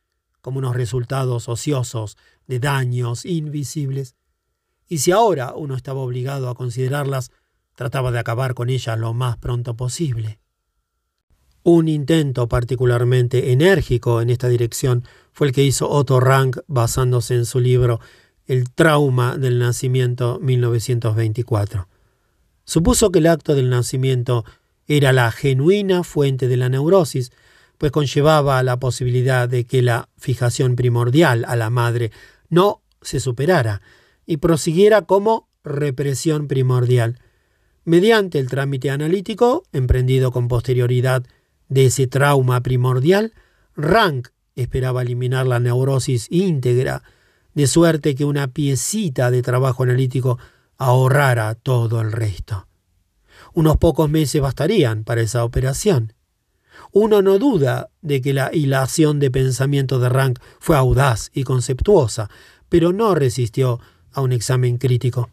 como unos resultados ociosos de daños invisibles y si ahora uno estaba obligado a considerarlas, trataba de acabar con ellas lo más pronto posible. Un intento particularmente enérgico en esta dirección fue el que hizo Otto Rank basándose en su libro El trauma del nacimiento 1924. Supuso que el acto del nacimiento era la genuina fuente de la neurosis, pues conllevaba la posibilidad de que la fijación primordial a la madre no se superara, y prosiguiera como represión primordial. Mediante el trámite analítico, emprendido con posterioridad de ese trauma primordial, Rank esperaba eliminar la neurosis íntegra, de suerte que una piecita de trabajo analítico ahorrara todo el resto. Unos pocos meses bastarían para esa operación. Uno no duda de que la hilación de pensamiento de Rank fue audaz y conceptuosa, pero no resistió a un examen crítico.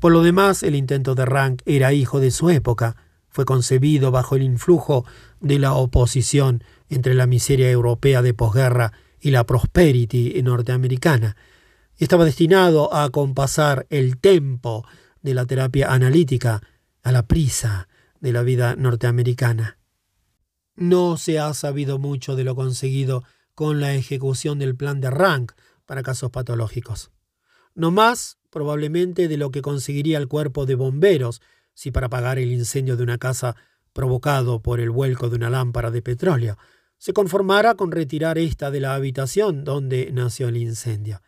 Por lo demás, el intento de Rank era hijo de su época, fue concebido bajo el influjo de la oposición entre la miseria europea de posguerra y la prosperity norteamericana. Estaba destinado a acompasar el tempo de la terapia analítica a la prisa de la vida norteamericana. No se ha sabido mucho de lo conseguido con la ejecución del plan de Rank para casos patológicos no más probablemente de lo que conseguiría el cuerpo de bomberos si para apagar el incendio de una casa provocado por el vuelco de una lámpara de petróleo se conformara con retirar ésta de la habitación donde nació el incendio.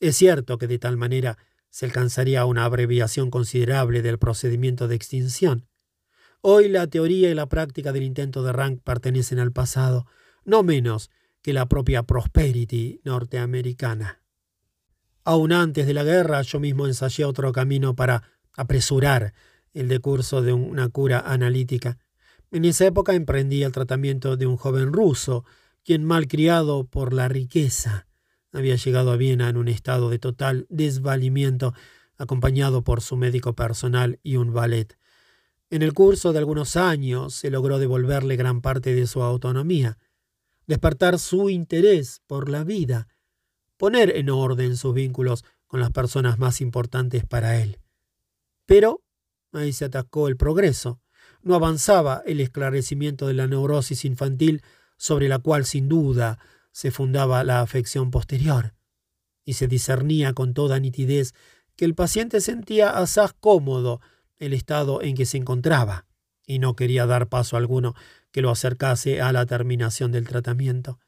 Es cierto que de tal manera se alcanzaría una abreviación considerable del procedimiento de extinción. Hoy la teoría y la práctica del intento de Rank pertenecen al pasado, no menos que la propia prosperity norteamericana. Aún antes de la guerra yo mismo ensayé otro camino para apresurar el decurso de una cura analítica. En esa época emprendí el tratamiento de un joven ruso, quien, malcriado por la riqueza, había llegado a Viena en un estado de total desvalimiento, acompañado por su médico personal y un ballet. En el curso de algunos años se logró devolverle gran parte de su autonomía, despertar su interés por la vida, poner en orden sus vínculos con las personas más importantes para él. Pero ahí se atacó el progreso. No avanzaba el esclarecimiento de la neurosis infantil sobre la cual sin duda se fundaba la afección posterior, y se discernía con toda nitidez que el paciente sentía asaz cómodo el estado en que se encontraba, y no quería dar paso alguno que lo acercase a la terminación del tratamiento.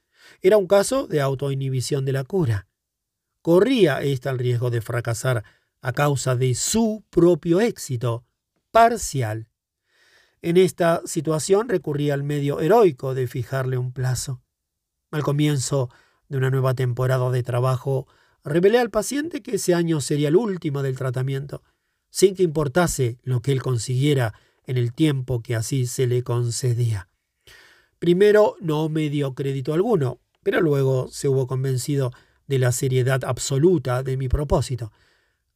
Era un caso de autoinhibición de la cura. Corría ésta el riesgo de fracasar a causa de su propio éxito parcial. En esta situación recurría al medio heroico de fijarle un plazo. Al comienzo de una nueva temporada de trabajo, revelé al paciente que ese año sería el último del tratamiento, sin que importase lo que él consiguiera en el tiempo que así se le concedía. Primero no me dio crédito alguno, pero luego se hubo convencido de la seriedad absoluta de mi propósito.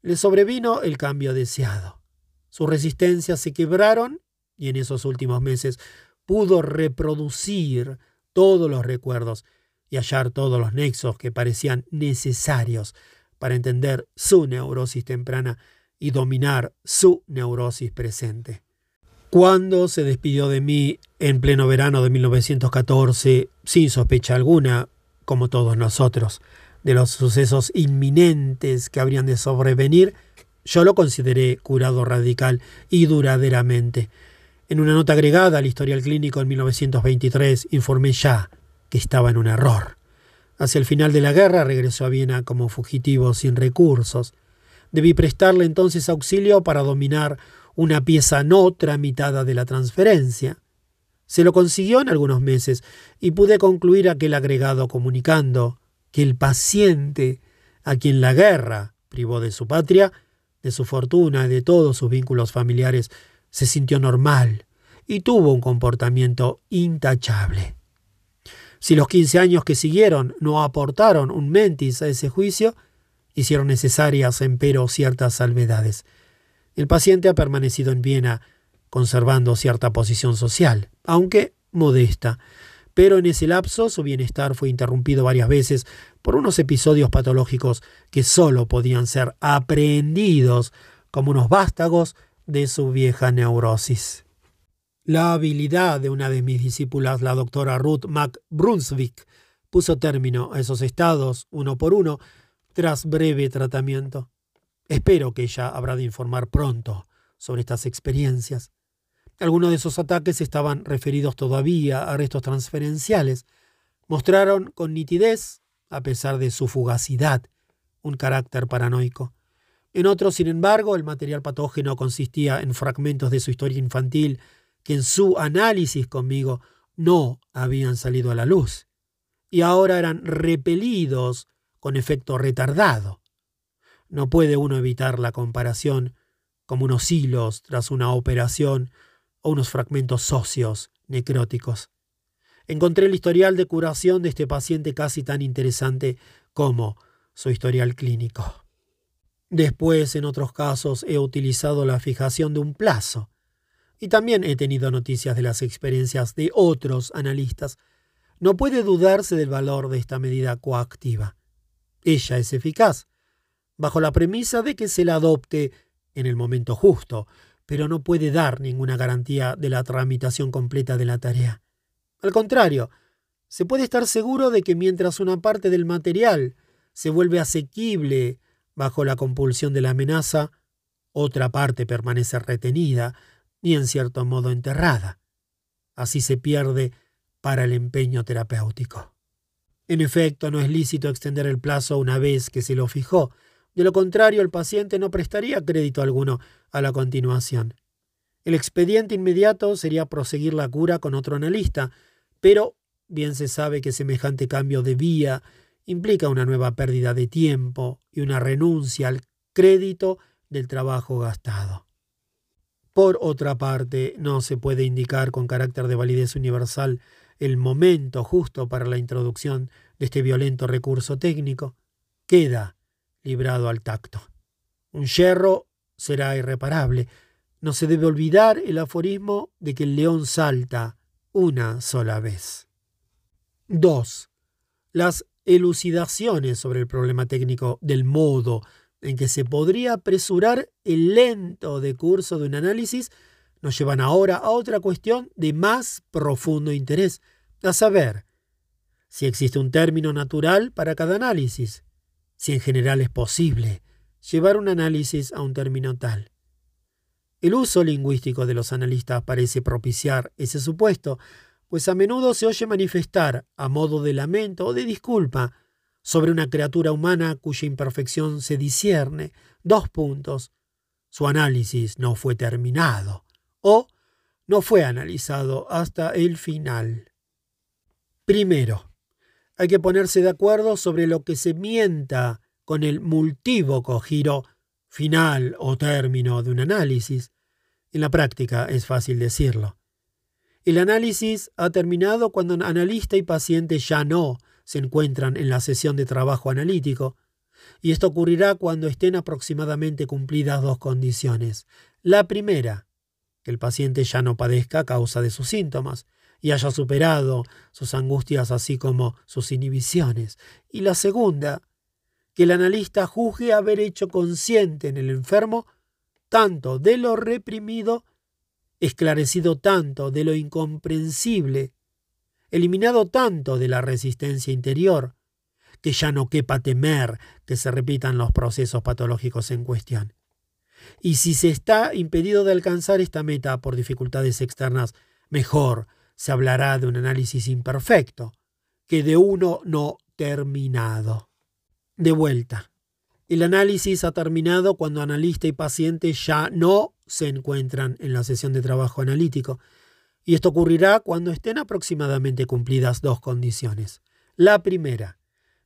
Le sobrevino el cambio deseado. Sus resistencias se quebraron y en esos últimos meses pudo reproducir todos los recuerdos y hallar todos los nexos que parecían necesarios para entender su neurosis temprana y dominar su neurosis presente. Cuando se despidió de mí en pleno verano de 1914, sin sospecha alguna, como todos nosotros, de los sucesos inminentes que habrían de sobrevenir, yo lo consideré curado radical y duraderamente. En una nota agregada al historial clínico en 1923 informé ya que estaba en un error. Hacia el final de la guerra regresó a Viena como fugitivo sin recursos. Debí prestarle entonces auxilio para dominar una pieza no tramitada de la transferencia. Se lo consiguió en algunos meses y pude concluir aquel agregado comunicando que el paciente a quien la guerra privó de su patria, de su fortuna y de todos sus vínculos familiares, se sintió normal y tuvo un comportamiento intachable. Si los quince años que siguieron no aportaron un mentis a ese juicio, hicieron necesarias, empero, ciertas salvedades. El paciente ha permanecido en Viena, conservando cierta posición social, aunque modesta, pero en ese lapso su bienestar fue interrumpido varias veces por unos episodios patológicos que sólo podían ser aprehendidos como unos vástagos de su vieja neurosis. La habilidad de una de mis discípulas, la doctora Ruth McBrunswick, puso término a esos estados, uno por uno, tras breve tratamiento. Espero que ella habrá de informar pronto sobre estas experiencias. Algunos de esos ataques estaban referidos todavía a restos transferenciales. Mostraron con nitidez, a pesar de su fugacidad, un carácter paranoico. En otros, sin embargo, el material patógeno consistía en fragmentos de su historia infantil que en su análisis conmigo no habían salido a la luz y ahora eran repelidos con efecto retardado. No puede uno evitar la comparación como unos hilos tras una operación o unos fragmentos socios necróticos. Encontré el historial de curación de este paciente casi tan interesante como su historial clínico. Después, en otros casos, he utilizado la fijación de un plazo, y también he tenido noticias de las experiencias de otros analistas. No puede dudarse del valor de esta medida coactiva. Ella es eficaz, bajo la premisa de que se la adopte en el momento justo, pero no puede dar ninguna garantía de la tramitación completa de la tarea. Al contrario, se puede estar seguro de que mientras una parte del material se vuelve asequible bajo la compulsión de la amenaza, otra parte permanece retenida, ni en cierto modo enterrada. Así se pierde para el empeño terapéutico. En efecto, no es lícito extender el plazo una vez que se lo fijó. De lo contrario, el paciente no prestaría crédito alguno a la continuación. El expediente inmediato sería proseguir la cura con otro analista, pero bien se sabe que semejante cambio de vía implica una nueva pérdida de tiempo y una renuncia al crédito del trabajo gastado. Por otra parte, no se puede indicar con carácter de validez universal el momento justo para la introducción de este violento recurso técnico. Queda librado al tacto. Un yerro será irreparable. No se debe olvidar el aforismo de que el león salta una sola vez. 2. Las elucidaciones sobre el problema técnico del modo en que se podría apresurar el lento decurso de un análisis, nos llevan ahora a otra cuestión de más profundo interés, a saber, si existe un término natural para cada análisis, si en general es posible llevar un análisis a un término tal. El uso lingüístico de los analistas parece propiciar ese supuesto, pues a menudo se oye manifestar, a modo de lamento o de disculpa, sobre una criatura humana cuya imperfección se discierne, dos puntos. Su análisis no fue terminado o no fue analizado hasta el final. Primero, hay que ponerse de acuerdo sobre lo que se mienta con el multívoco giro final o término de un análisis. En la práctica es fácil decirlo. El análisis ha terminado cuando analista y paciente ya no se encuentran en la sesión de trabajo analítico, y esto ocurrirá cuando estén aproximadamente cumplidas dos condiciones. La primera, que el paciente ya no padezca a causa de sus síntomas y haya superado sus angustias así como sus inhibiciones. Y la segunda, que el analista juzgue haber hecho consciente en el enfermo tanto de lo reprimido, esclarecido tanto de lo incomprensible, eliminado tanto de la resistencia interior, que ya no quepa temer que se repitan los procesos patológicos en cuestión. Y si se está impedido de alcanzar esta meta por dificultades externas, mejor se hablará de un análisis imperfecto que de uno no terminado. De vuelta. El análisis ha terminado cuando analista y paciente ya no se encuentran en la sesión de trabajo analítico, y esto ocurrirá cuando estén aproximadamente cumplidas dos condiciones. La primera,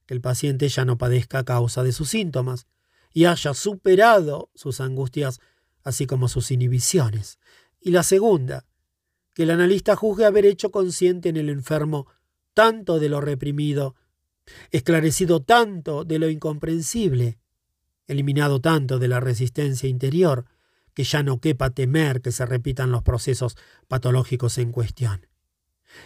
que el paciente ya no padezca a causa de sus síntomas, y haya superado sus angustias, así como sus inhibiciones. Y la segunda, que el analista juzgue haber hecho consciente en el enfermo tanto de lo reprimido, esclarecido tanto de lo incomprensible, eliminado tanto de la resistencia interior, que ya no quepa temer que se repitan los procesos patológicos en cuestión.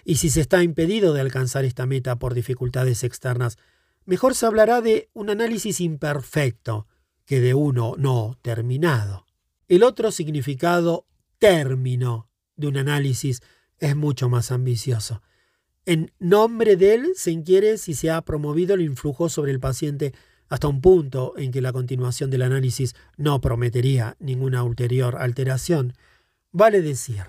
Y si se está impedido de alcanzar esta meta por dificultades externas, mejor se hablará de un análisis imperfecto, que de uno no terminado. El otro significado término de un análisis es mucho más ambicioso. En nombre de él se inquiere si se ha promovido el influjo sobre el paciente hasta un punto en que la continuación del análisis no prometería ninguna ulterior alteración. Vale decir,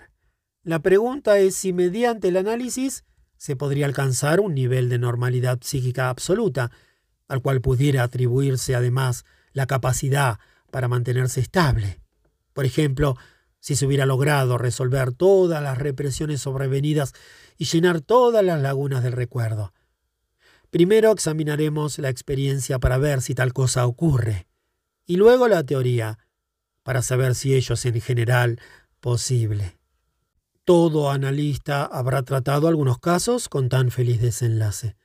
la pregunta es si mediante el análisis se podría alcanzar un nivel de normalidad psíquica absoluta, al cual pudiera atribuirse además la capacidad para mantenerse estable. Por ejemplo, si se hubiera logrado resolver todas las represiones sobrevenidas y llenar todas las lagunas del recuerdo. Primero examinaremos la experiencia para ver si tal cosa ocurre, y luego la teoría, para saber si ello es en general posible. Todo analista habrá tratado algunos casos con tan feliz desenlace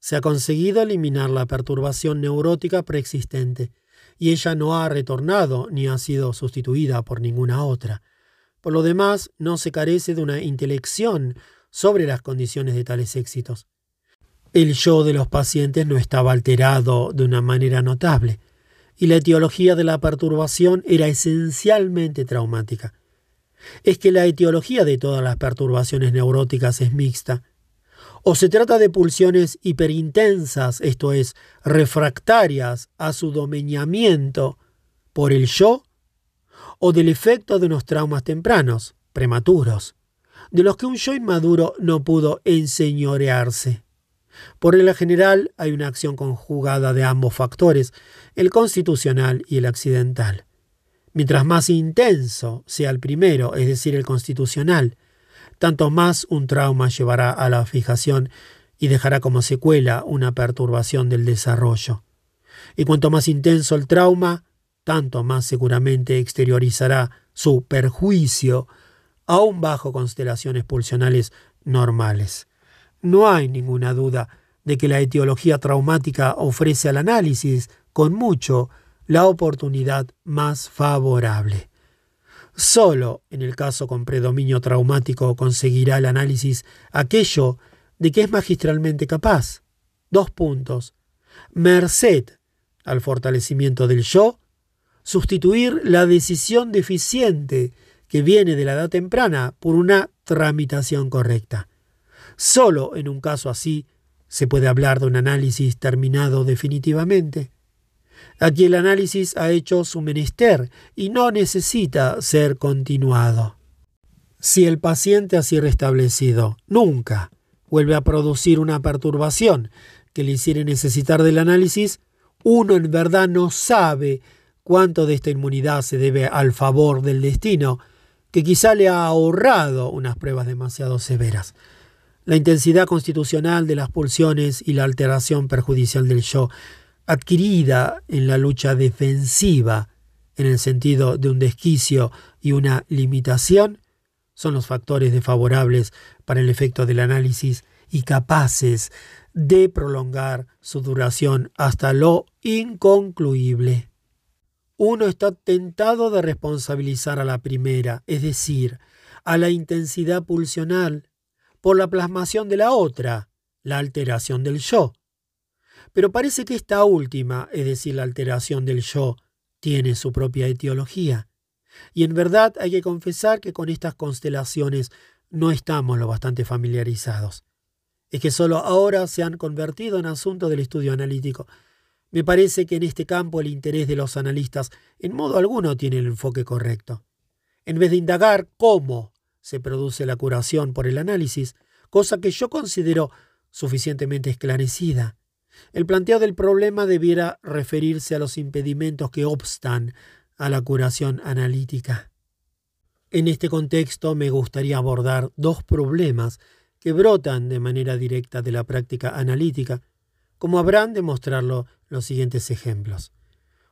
se ha conseguido eliminar la perturbación neurótica preexistente, y ella no ha retornado ni ha sido sustituida por ninguna otra. Por lo demás, no se carece de una intelección sobre las condiciones de tales éxitos. El yo de los pacientes no estaba alterado de una manera notable, y la etiología de la perturbación era esencialmente traumática. Es que la etiología de todas las perturbaciones neuróticas es mixta, o se trata de pulsiones hiperintensas, esto es, refractarias a su domeñamiento por el yo, o del efecto de unos traumas tempranos, prematuros, de los que un yo inmaduro no pudo enseñorearse. Por regla general hay una acción conjugada de ambos factores, el constitucional y el accidental. Mientras más intenso sea el primero, es decir, el constitucional, tanto más un trauma llevará a la fijación y dejará como secuela una perturbación del desarrollo. Y cuanto más intenso el trauma, tanto más seguramente exteriorizará su perjuicio, aún bajo constelaciones pulsionales normales. No hay ninguna duda de que la etiología traumática ofrece al análisis, con mucho, la oportunidad más favorable. Solo en el caso con predominio traumático conseguirá el análisis aquello de que es magistralmente capaz, Dos puntos. Merced al fortalecimiento del yo, sustituir la decisión deficiente que viene de la edad temprana por una tramitación correcta. Solo en un caso así se puede hablar de un análisis terminado definitivamente. Aquí el análisis ha hecho su menester y no necesita ser continuado. Si el paciente así restablecido nunca vuelve a producir una perturbación que le hiciera necesitar del análisis, uno en verdad no sabe cuánto de esta inmunidad se debe al favor del destino, que quizá le ha ahorrado unas pruebas demasiado severas. La intensidad constitucional de las pulsiones y la alteración perjudicial del yo, adquirida en la lucha defensiva, en el sentido de un desquicio y una limitación, son los factores desfavorables para el efecto del análisis y capaces de prolongar su duración hasta lo inconcluible. Uno está tentado de responsabilizar a la primera, es decir, a la intensidad pulsional, por la plasmación de la otra, la alteración del yo. Pero parece que esta última, es decir, la alteración del yo, tiene su propia etiología. Y en verdad hay que confesar que con estas constelaciones no estamos lo bastante familiarizados. Es que solo ahora se han convertido en asunto del estudio analítico. Me parece que en este campo el interés de los analistas en modo alguno tiene el enfoque correcto. En vez de indagar cómo se produce la curación por el análisis, cosa que yo considero suficientemente esclarecida, el planteo del problema debiera referirse a los impedimentos que obstan a la curación analítica. En este contexto me gustaría abordar dos problemas que brotan de manera directa de la práctica analítica, como habrán de mostrarlo los siguientes ejemplos.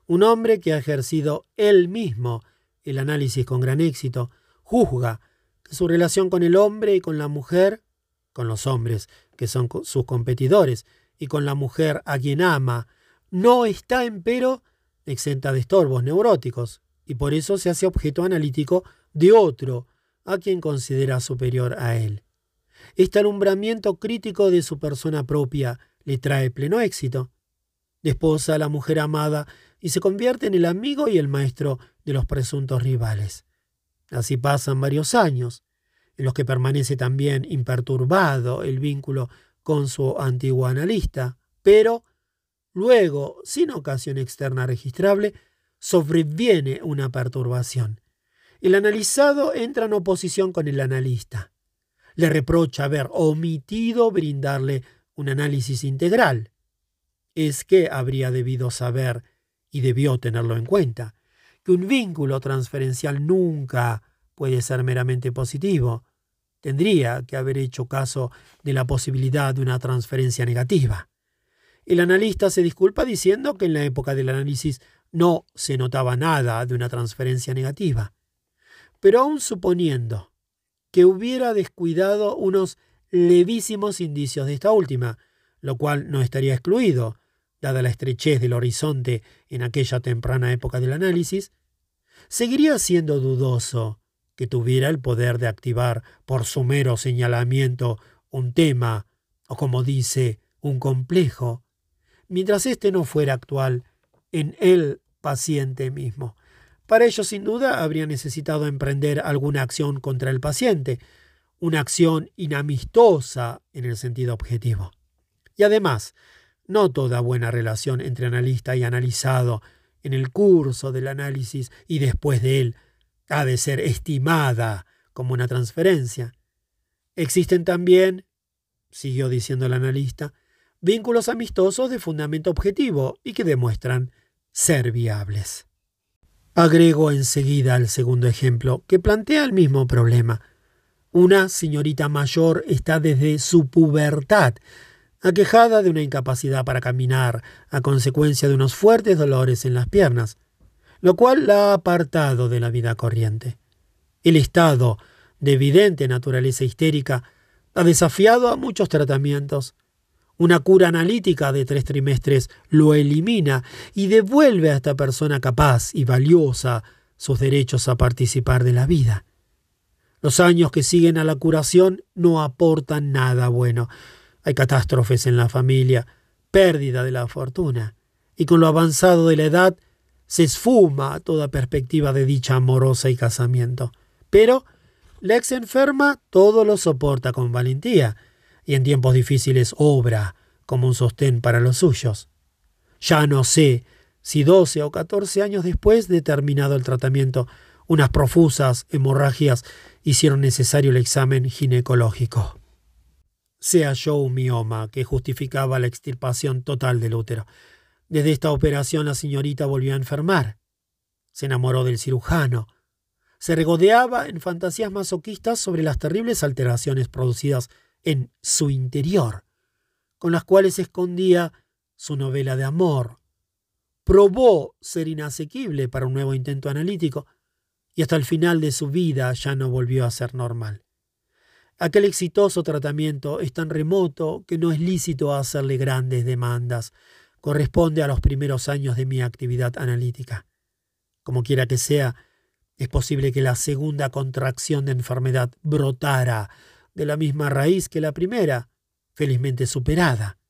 Un hombre que ha ejercido él mismo el análisis con gran éxito, juzga que su relación con el hombre y con la mujer, con los hombres que son sus competidores, y con la mujer a quien ama, no está, empero, exenta de estorbos neuróticos, y por eso se hace objeto analítico de otro, a quien considera superior a él. Este alumbramiento crítico de su persona propia le trae pleno éxito. Desposa a la mujer amada y se convierte en el amigo y el maestro de los presuntos rivales. Así pasan varios años, en los que permanece también imperturbado el vínculo con su antiguo analista, pero luego, sin ocasión externa registrable, sobreviene una perturbación. El analizado entra en oposición con el analista. Le reprocha haber omitido brindarle un análisis integral. Es que habría debido saber, y debió tenerlo en cuenta, que un vínculo transferencial nunca puede ser meramente positivo, tendría que haber hecho caso de la posibilidad de una transferencia negativa. El analista se disculpa diciendo que en la época del análisis no se notaba nada de una transferencia negativa. Pero aun suponiendo que hubiera descuidado unos levísimos indicios de esta última, lo cual no estaría excluido, dada la estrechez del horizonte en aquella temprana época del análisis, seguiría siendo dudoso que tuviera el poder de activar por su mero señalamiento un tema, o como dice, un complejo, mientras éste no fuera actual en el paciente mismo. Para ello, sin duda, habría necesitado emprender alguna acción contra el paciente, una acción inamistosa en el sentido objetivo. Y además, no toda buena relación entre analista y analizado en el curso del análisis y después de él ha de ser estimada como una transferencia. Existen también, siguió diciendo el analista, vínculos amistosos de fundamento objetivo y que demuestran ser viables. Agrego enseguida al segundo ejemplo, que plantea el mismo problema. Una señorita mayor está desde su pubertad aquejada de una incapacidad para caminar a consecuencia de unos fuertes dolores en las piernas lo cual la ha apartado de la vida corriente. El estado de evidente naturaleza histérica ha desafiado a muchos tratamientos. Una cura analítica de tres trimestres lo elimina y devuelve a esta persona capaz y valiosa sus derechos a participar de la vida. Los años que siguen a la curación no aportan nada bueno. Hay catástrofes en la familia, pérdida de la fortuna, y con lo avanzado de la edad se esfuma toda perspectiva de dicha amorosa y casamiento. Pero la ex enferma todo lo soporta con valentía, y en tiempos difíciles obra como un sostén para los suyos. Ya no sé si doce o catorce años después de terminado el tratamiento, unas profusas hemorragias hicieron necesario el examen ginecológico. Se halló un mioma que justificaba la extirpación total del útero. Desde esta operación la señorita volvió a enfermar. Se enamoró del cirujano. Se regodeaba en fantasías masoquistas sobre las terribles alteraciones producidas en su interior, con las cuales escondía su novela de amor. Probó ser inasequible para un nuevo intento analítico y hasta el final de su vida ya no volvió a ser normal. Aquel exitoso tratamiento es tan remoto que no es lícito hacerle grandes demandas. Corresponde a los primeros años de mi actividad analítica. Como quiera que sea, es posible que la segunda contracción de enfermedad brotara de la misma raíz que la primera, felizmente superada,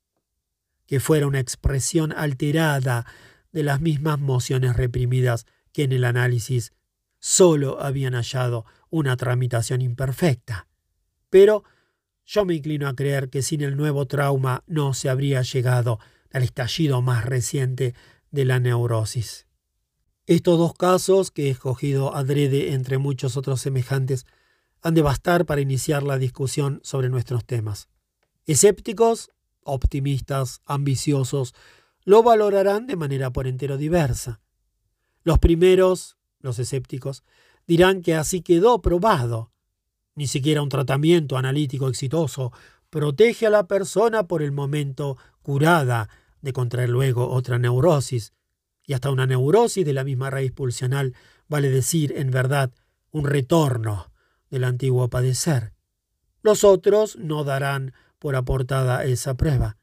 que fuera una expresión alterada de las mismas mociones reprimidas que en el análisis solo habían hallado una tramitación imperfecta. Pero yo me inclino a creer que sin el nuevo trauma no se habría llegado al estallido más reciente de la neurosis. Estos dos casos, que he escogido adrede entre muchos otros semejantes, han de bastar para iniciar la discusión sobre nuestros temas. Escépticos, optimistas, ambiciosos, lo valorarán de manera por entero diversa. Los primeros, los escépticos, dirán que así quedó probado. Ni siquiera un tratamiento analítico exitoso protege a la persona por el momento curada de contraer luego otra neurosis, y hasta una neurosis de la misma raíz pulsional vale decir, en verdad, un retorno del antiguo padecer. Los otros no darán por aportada esa prueba.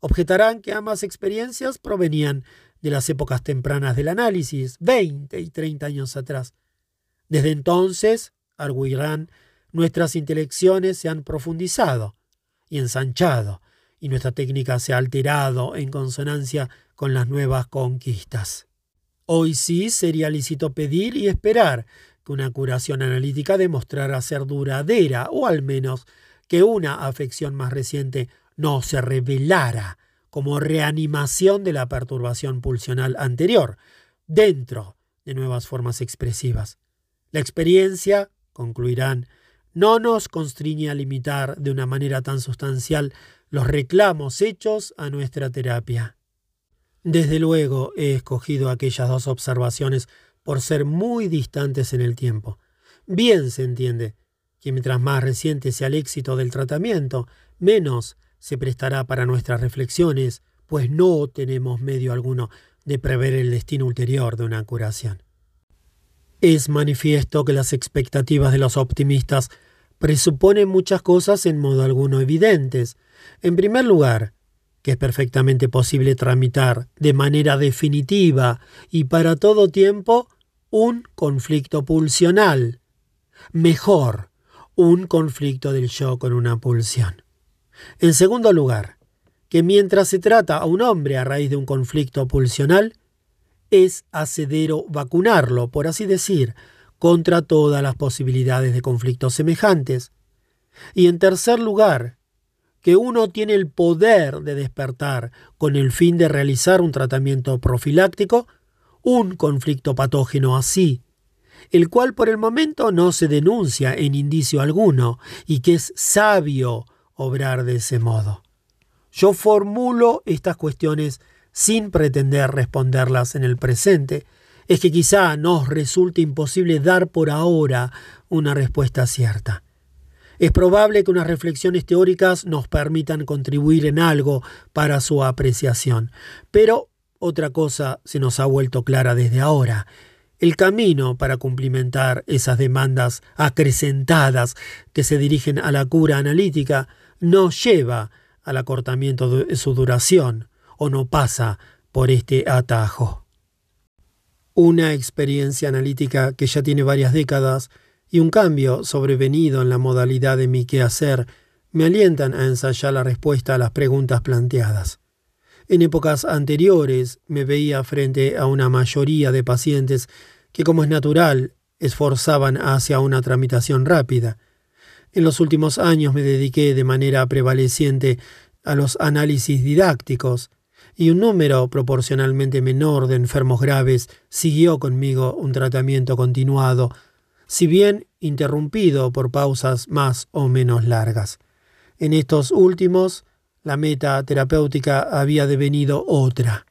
Objetarán que ambas experiencias provenían de las épocas tempranas del análisis, 20 y 30 años atrás. Desde entonces, arguirán, nuestras intelecciones se han profundizado y ensanchado, y nuestra técnica se ha alterado en consonancia con las nuevas conquistas. Hoy sí sería lícito pedir y esperar que una curación analítica demostrara ser duradera o al menos que una afección más reciente no se revelara como reanimación de la perturbación pulsional anterior, dentro de nuevas formas expresivas. La experiencia, concluirán, no nos constriñe a limitar de una manera tan sustancial los reclamos hechos a nuestra terapia. Desde luego he escogido aquellas dos observaciones por ser muy distantes en el tiempo. Bien se entiende que mientras más reciente sea el éxito del tratamiento, menos se prestará para nuestras reflexiones, pues no tenemos medio alguno de prever el destino ulterior de una curación. Es manifiesto que las expectativas de los optimistas presuponen muchas cosas en modo alguno evidentes. En primer lugar, que es perfectamente posible tramitar de manera definitiva y para todo tiempo un conflicto pulsional. Mejor, un conflicto del yo con una pulsión. En segundo lugar, que mientras se trata a un hombre a raíz de un conflicto pulsional, es hacedero vacunarlo, por así decir, contra todas las posibilidades de conflictos semejantes. Y en tercer lugar, que uno tiene el poder de despertar con el fin de realizar un tratamiento profiláctico, un conflicto patógeno así, el cual por el momento no se denuncia en indicio alguno y que es sabio obrar de ese modo. Yo formulo estas cuestiones sin pretender responderlas en el presente, es que quizá nos resulte imposible dar por ahora una respuesta cierta. Es probable que unas reflexiones teóricas nos permitan contribuir en algo para su apreciación, pero otra cosa se nos ha vuelto clara desde ahora. El camino para cumplimentar esas demandas acrecentadas que se dirigen a la cura analítica no lleva al acortamiento de su duración o no pasa por este atajo. Una experiencia analítica que ya tiene varias décadas y un cambio sobrevenido en la modalidad de mi quehacer me alientan a ensayar la respuesta a las preguntas planteadas. En épocas anteriores me veía frente a una mayoría de pacientes que, como es natural, esforzaban hacia una tramitación rápida. En los últimos años me dediqué de manera prevaleciente a los análisis didácticos, y un número proporcionalmente menor de enfermos graves siguió conmigo un tratamiento continuado, si bien interrumpido por pausas más o menos largas. En estos últimos, la meta terapéutica había devenido otra.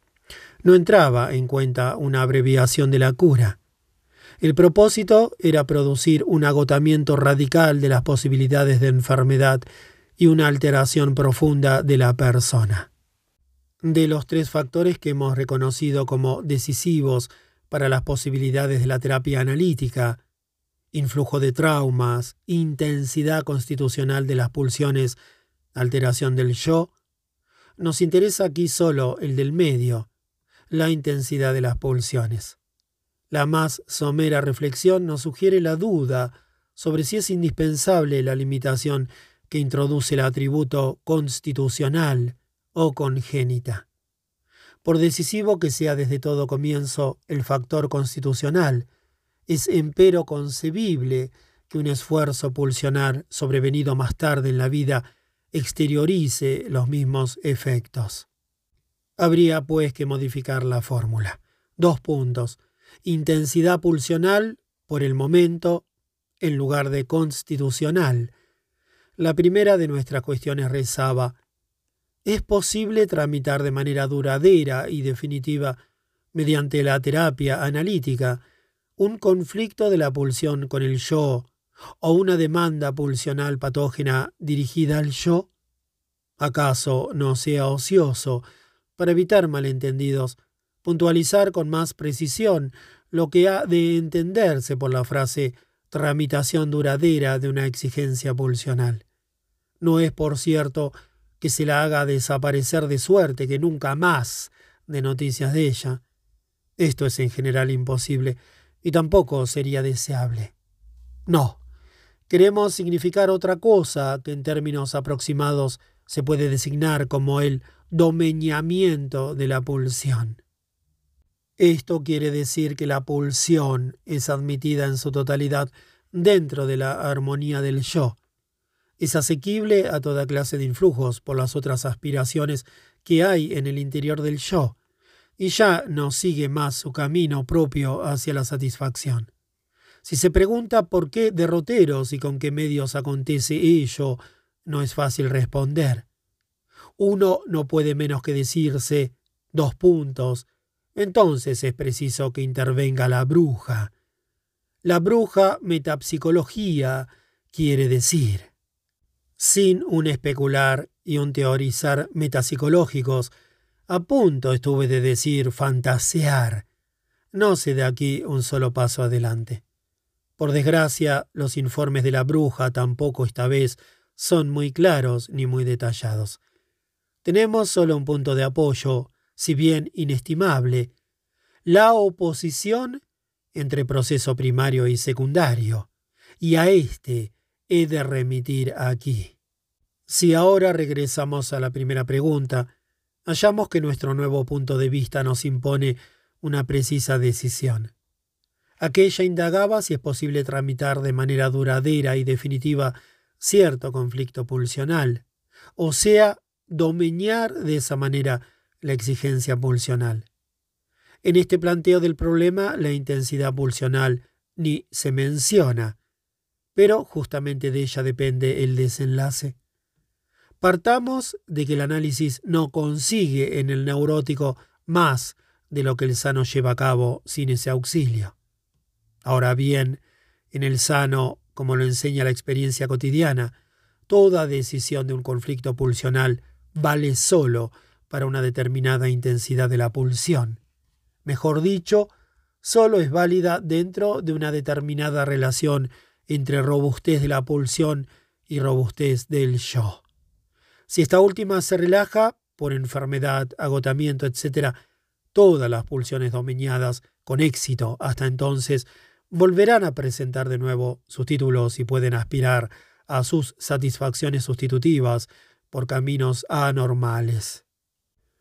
No entraba en cuenta una abreviación de la cura. El propósito era producir un agotamiento radical de las posibilidades de enfermedad y una alteración profunda de la persona. De los tres factores que hemos reconocido como decisivos para las posibilidades de la terapia analítica, influjo de traumas, intensidad constitucional de las pulsiones, alteración del yo, nos interesa aquí solo el del medio, la intensidad de las pulsiones. La más somera reflexión nos sugiere la duda sobre si es indispensable la limitación que introduce el atributo constitucional o congénita. Por decisivo que sea desde todo comienzo el factor constitucional, es empero concebible que un esfuerzo pulsionar sobrevenido más tarde en la vida exteriorice los mismos efectos. Habría pues que modificar la fórmula. Dos puntos. Intensidad pulsional por el momento en lugar de constitucional. La primera de nuestras cuestiones rezaba ¿Es posible tramitar de manera duradera y definitiva, mediante la terapia analítica, un conflicto de la pulsión con el yo o una demanda pulsional patógena dirigida al yo? ¿Acaso no sea ocioso, para evitar malentendidos, puntualizar con más precisión lo que ha de entenderse por la frase tramitación duradera de una exigencia pulsional? No es, por cierto, que se la haga desaparecer de suerte que nunca más de noticias de ella. Esto es en general imposible y tampoco sería deseable. No, queremos significar otra cosa que en términos aproximados se puede designar como el domeñamiento de la pulsión. Esto quiere decir que la pulsión es admitida en su totalidad dentro de la armonía del yo, es asequible a toda clase de influjos por las otras aspiraciones que hay en el interior del yo, y ya no sigue más su camino propio hacia la satisfacción. Si se pregunta por qué derroteros y con qué medios acontece ello, no es fácil responder. Uno no puede menos que decirse dos puntos. Entonces es preciso que intervenga la bruja. La bruja metapsicología quiere decir sin un especular y un teorizar metapsicológicos. A punto estuve de decir fantasear. No se de aquí un solo paso adelante. Por desgracia, los informes de la bruja tampoco esta vez son muy claros ni muy detallados. Tenemos solo un punto de apoyo, si bien inestimable, la oposición entre proceso primario y secundario, y a éste he de remitir aquí. Si ahora regresamos a la primera pregunta, hallamos que nuestro nuevo punto de vista nos impone una precisa decisión. Aquella indagaba si es posible tramitar de manera duradera y definitiva cierto conflicto pulsional, o sea, domeñar de esa manera la exigencia pulsional. En este planteo del problema, la intensidad pulsional ni se menciona, pero justamente de ella depende el desenlace. Partamos de que el análisis no consigue en el neurótico más de lo que el sano lleva a cabo sin ese auxilio. Ahora bien, en el sano, como lo enseña la experiencia cotidiana, toda decisión de un conflicto pulsional vale solo para una determinada intensidad de la pulsión. Mejor dicho, solo es válida dentro de una determinada relación entre robustez de la pulsión y robustez del yo. Si esta última se relaja por enfermedad, agotamiento, etc., todas las pulsiones dominadas con éxito hasta entonces volverán a presentar de nuevo sus títulos y pueden aspirar a sus satisfacciones sustitutivas por caminos anormales.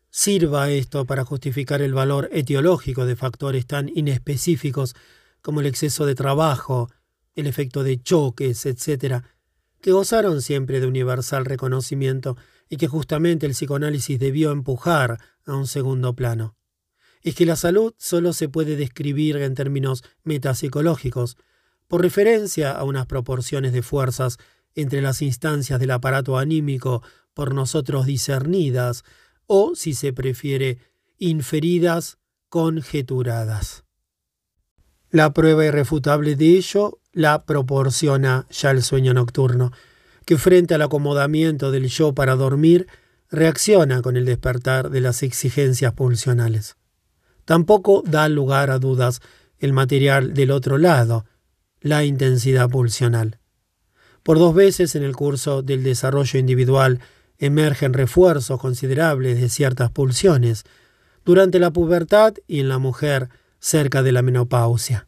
Sirva esto para justificar el valor etiológico de factores tan inespecíficos como el exceso de trabajo, el efecto de choques, etc., que gozaron siempre de universal reconocimiento y que justamente el psicoanálisis debió empujar a un segundo plano. Es que la salud solo se puede describir en términos metapsicológicos, por referencia a unas proporciones de fuerzas entre las instancias del aparato anímico por nosotros discernidas, o, si se prefiere, inferidas, conjeturadas. La prueba irrefutable de ello la proporciona ya el sueño nocturno, que frente al acomodamiento del yo para dormir, reacciona con el despertar de las exigencias pulsionales. Tampoco da lugar a dudas el material del otro lado, la intensidad pulsional. Por dos veces en el curso del desarrollo individual emergen refuerzos considerables de ciertas pulsiones, durante la pubertad y en la mujer cerca de la menopausia.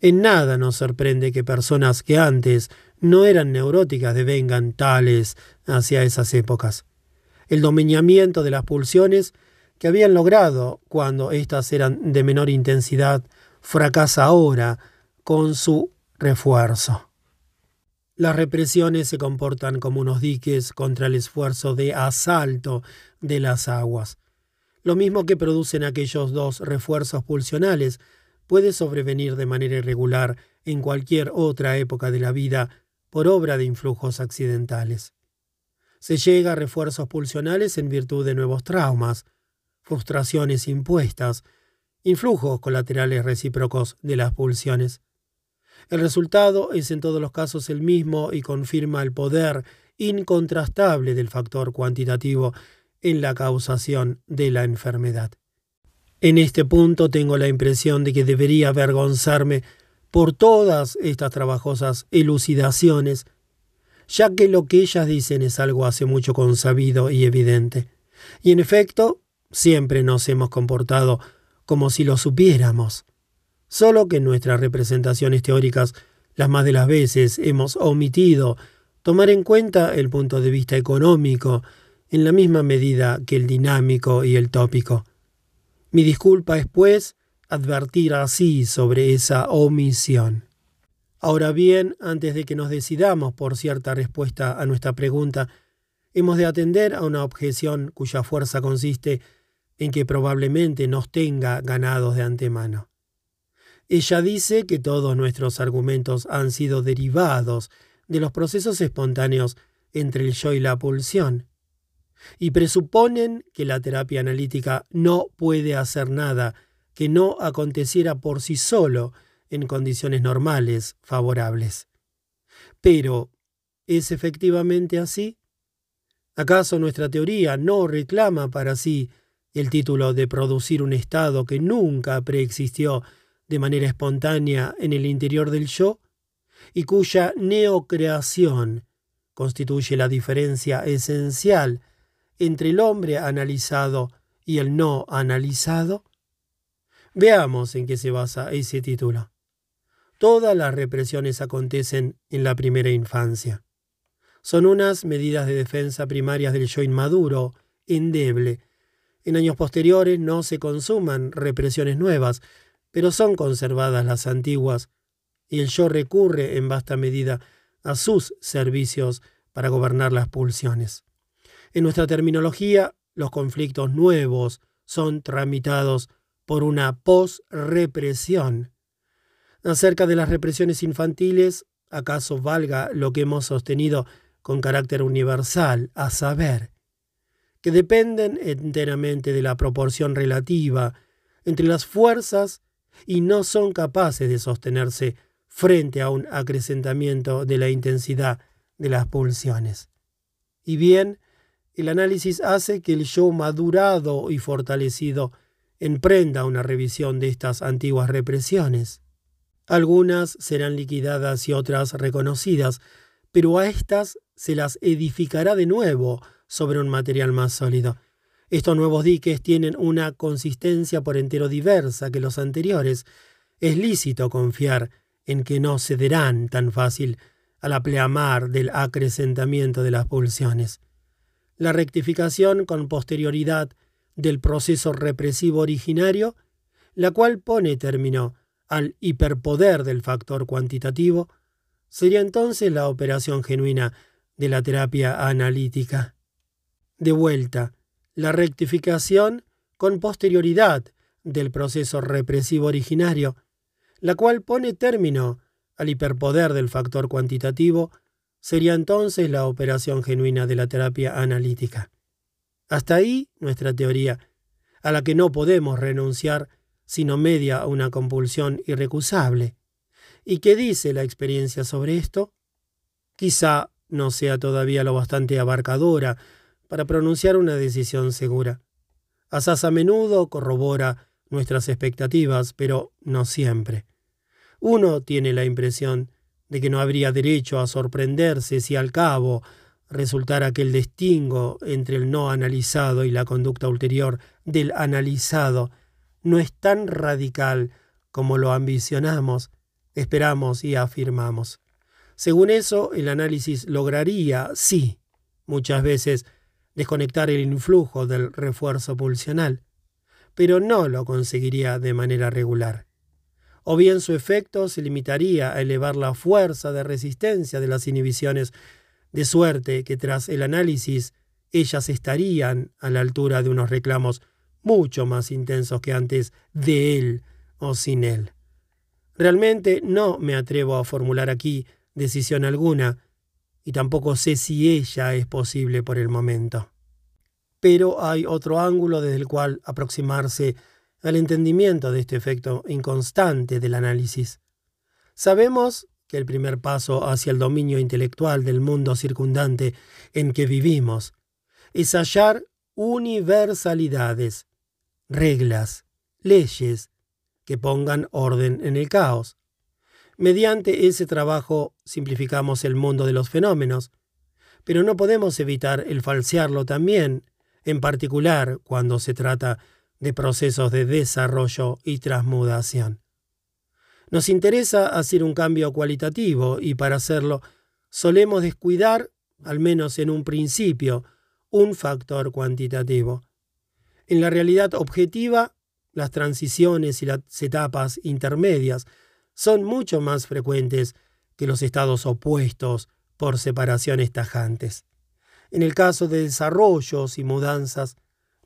En nada nos sorprende que personas que antes no eran neuróticas devengan tales hacia esas épocas. El dominamiento de las pulsiones que habían logrado cuando éstas eran de menor intensidad fracasa ahora con su refuerzo. Las represiones se comportan como unos diques contra el esfuerzo de asalto de las aguas. Lo mismo que producen aquellos dos refuerzos pulsionales puede sobrevenir de manera irregular en cualquier otra época de la vida por obra de influjos accidentales. Se llega a refuerzos pulsionales en virtud de nuevos traumas, frustraciones impuestas, influjos colaterales recíprocos de las pulsiones. El resultado es en todos los casos el mismo y confirma el poder incontrastable del factor cuantitativo en la causación de la enfermedad. En este punto tengo la impresión de que debería avergonzarme por todas estas trabajosas elucidaciones, ya que lo que ellas dicen es algo hace mucho consabido y evidente. Y en efecto, siempre nos hemos comportado como si lo supiéramos solo que en nuestras representaciones teóricas las más de las veces hemos omitido tomar en cuenta el punto de vista económico en la misma medida que el dinámico y el tópico. Mi disculpa es, pues, advertir así sobre esa omisión. Ahora bien, antes de que nos decidamos por cierta respuesta a nuestra pregunta, hemos de atender a una objeción cuya fuerza consiste en que probablemente nos tenga ganados de antemano. Ella dice que todos nuestros argumentos han sido derivados de los procesos espontáneos entre el yo y la pulsión, y presuponen que la terapia analítica no puede hacer nada que no aconteciera por sí solo en condiciones normales favorables. Pero, ¿es efectivamente así? ¿Acaso nuestra teoría no reclama para sí el título de producir un estado que nunca preexistió de manera espontánea en el interior del yo y cuya neocreación constituye la diferencia esencial entre el hombre analizado y el no analizado? Veamos en qué se basa ese título. Todas las represiones acontecen en la primera infancia. Son unas medidas de defensa primarias del yo inmaduro, endeble. En años posteriores no se consuman represiones nuevas, pero son conservadas las antiguas, y el yo recurre en vasta medida a sus servicios para gobernar las pulsiones. En nuestra terminología, los conflictos nuevos son tramitados por una posrepresión. Acerca de las represiones infantiles, ¿acaso valga lo que hemos sostenido con carácter universal, a saber, que dependen enteramente de la proporción relativa entre las fuerzas y no son capaces de sostenerse frente a un acrecentamiento de la intensidad de las pulsiones. Y bien, el análisis hace que el yo madurado y fortalecido emprenda una revisión de estas antiguas represiones. Algunas serán liquidadas y otras reconocidas, pero a estas se las edificará de nuevo sobre un material más sólido, estos nuevos diques tienen una consistencia por entero diversa que los anteriores. Es lícito confiar en que no cederán tan fácil a la pleamar del acrecentamiento de las pulsiones. La rectificación con posterioridad del proceso represivo originario, la cual pone término al hiperpoder del factor cuantitativo, sería entonces la operación genuina de la terapia analítica. De vuelta, la rectificación con posterioridad del proceso represivo originario, la cual pone término al hiperpoder del factor cuantitativo, sería entonces la operación genuina de la terapia analítica. Hasta ahí nuestra teoría, a la que no podemos renunciar sino media una compulsión irrecusable. ¿Y qué dice la experiencia sobre esto? Quizá no sea todavía lo bastante abarcadora para pronunciar una decisión segura. Asaz a menudo corrobora nuestras expectativas, pero no siempre. Uno tiene la impresión de que no habría derecho a sorprenderse si al cabo resultara que el distingo entre el no analizado y la conducta ulterior del analizado no es tan radical como lo ambicionamos, esperamos y afirmamos. Según eso, el análisis lograría, sí, muchas veces, desconectar el influjo del refuerzo pulsional, pero no lo conseguiría de manera regular. O bien su efecto se limitaría a elevar la fuerza de resistencia de las inhibiciones, de suerte que tras el análisis ellas estarían a la altura de unos reclamos mucho más intensos que antes de él o sin él. Realmente no me atrevo a formular aquí decisión alguna, y tampoco sé si ella es posible por el momento. Pero hay otro ángulo desde el cual aproximarse al entendimiento de este efecto inconstante del análisis. Sabemos que el primer paso hacia el dominio intelectual del mundo circundante en que vivimos es hallar universalidades, reglas, leyes que pongan orden en el caos. Mediante ese trabajo simplificamos el mundo de los fenómenos, pero no podemos evitar el falsearlo también, en particular cuando se trata de procesos de desarrollo y transmudación. Nos interesa hacer un cambio cualitativo y para hacerlo solemos descuidar, al menos en un principio, un factor cuantitativo. En la realidad objetiva, las transiciones y las etapas intermedias son mucho más frecuentes que los estados opuestos por separaciones tajantes. En el caso de desarrollos y mudanzas,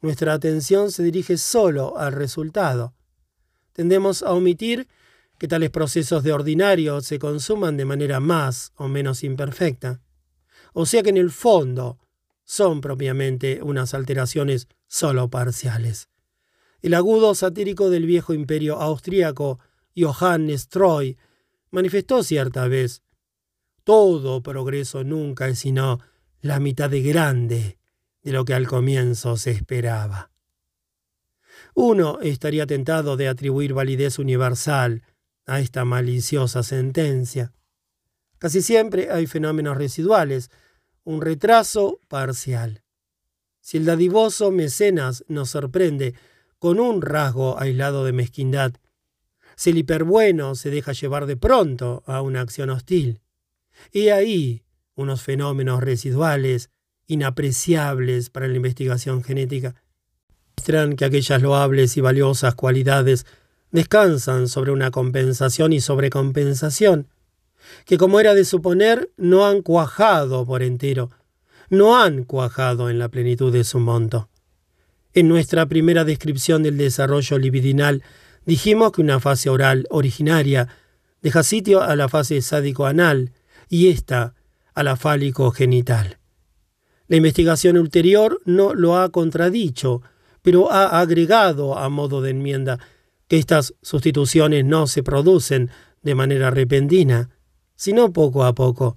nuestra atención se dirige solo al resultado. Tendemos a omitir que tales procesos de ordinario se consuman de manera más o menos imperfecta. O sea que en el fondo son propiamente unas alteraciones solo parciales. El agudo satírico del viejo imperio austríaco, Johannes Troy, manifestó cierta vez, todo progreso nunca es sino la mitad de grande de lo que al comienzo se esperaba. Uno estaría tentado de atribuir validez universal a esta maliciosa sentencia. Casi siempre hay fenómenos residuales, un retraso parcial. Si el dadivoso mecenas nos sorprende con un rasgo aislado de mezquindad, si el hiperbueno se deja llevar de pronto a una acción hostil, y ahí unos fenómenos residuales inapreciables para la investigación genética, muestran que aquellas loables y valiosas cualidades descansan sobre una compensación y sobrecompensación, que como era de suponer no han cuajado por entero, no han cuajado en la plenitud de su monto. En nuestra primera descripción del desarrollo libidinal dijimos que una fase oral originaria deja sitio a la fase sádico-anal y ésta a la fálico-genital. La investigación ulterior no lo ha contradicho, pero ha agregado a modo de enmienda que estas sustituciones no se producen de manera repentina, sino poco a poco,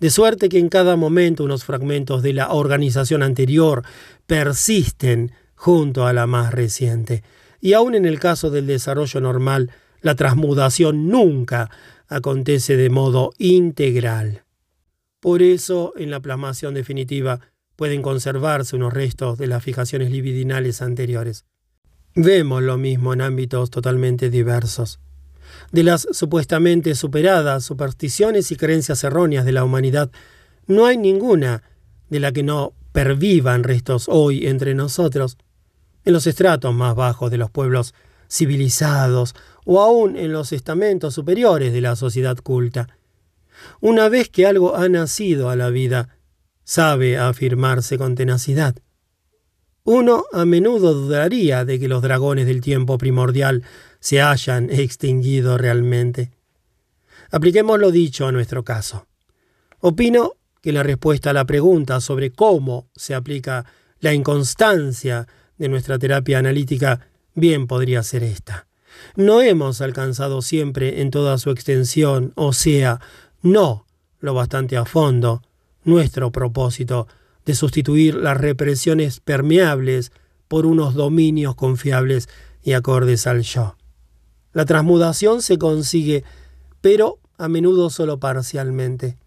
de suerte que en cada momento unos fragmentos de la organización anterior persisten junto a la más reciente. Y aun en el caso del desarrollo normal, la transmudación nunca acontece de modo integral. Por eso, en la plasmación definitiva, pueden conservarse unos restos de las fijaciones libidinales anteriores. Vemos lo mismo en ámbitos totalmente diversos de las supuestamente superadas supersticiones y creencias erróneas de la humanidad, no hay ninguna de la que no pervivan restos hoy entre nosotros. en los estratos más bajos de los pueblos civilizados o aún en los estamentos superiores de la sociedad culta. Una vez que algo ha nacido a la vida, sabe afirmarse con tenacidad. Uno a menudo dudaría de que los dragones del tiempo primordial se hayan extinguido realmente. Apliquemos lo dicho a nuestro caso. Opino que la respuesta a la pregunta sobre cómo se aplica la inconstancia de nuestra terapia analítica bien podría ser esta. No hemos alcanzado siempre en toda su extensión, o sea, no lo bastante a fondo, nuestro propósito de sustituir las represiones permeables por unos dominios confiables y acordes al yo. La transmudación se consigue, pero a menudo solo parcialmente.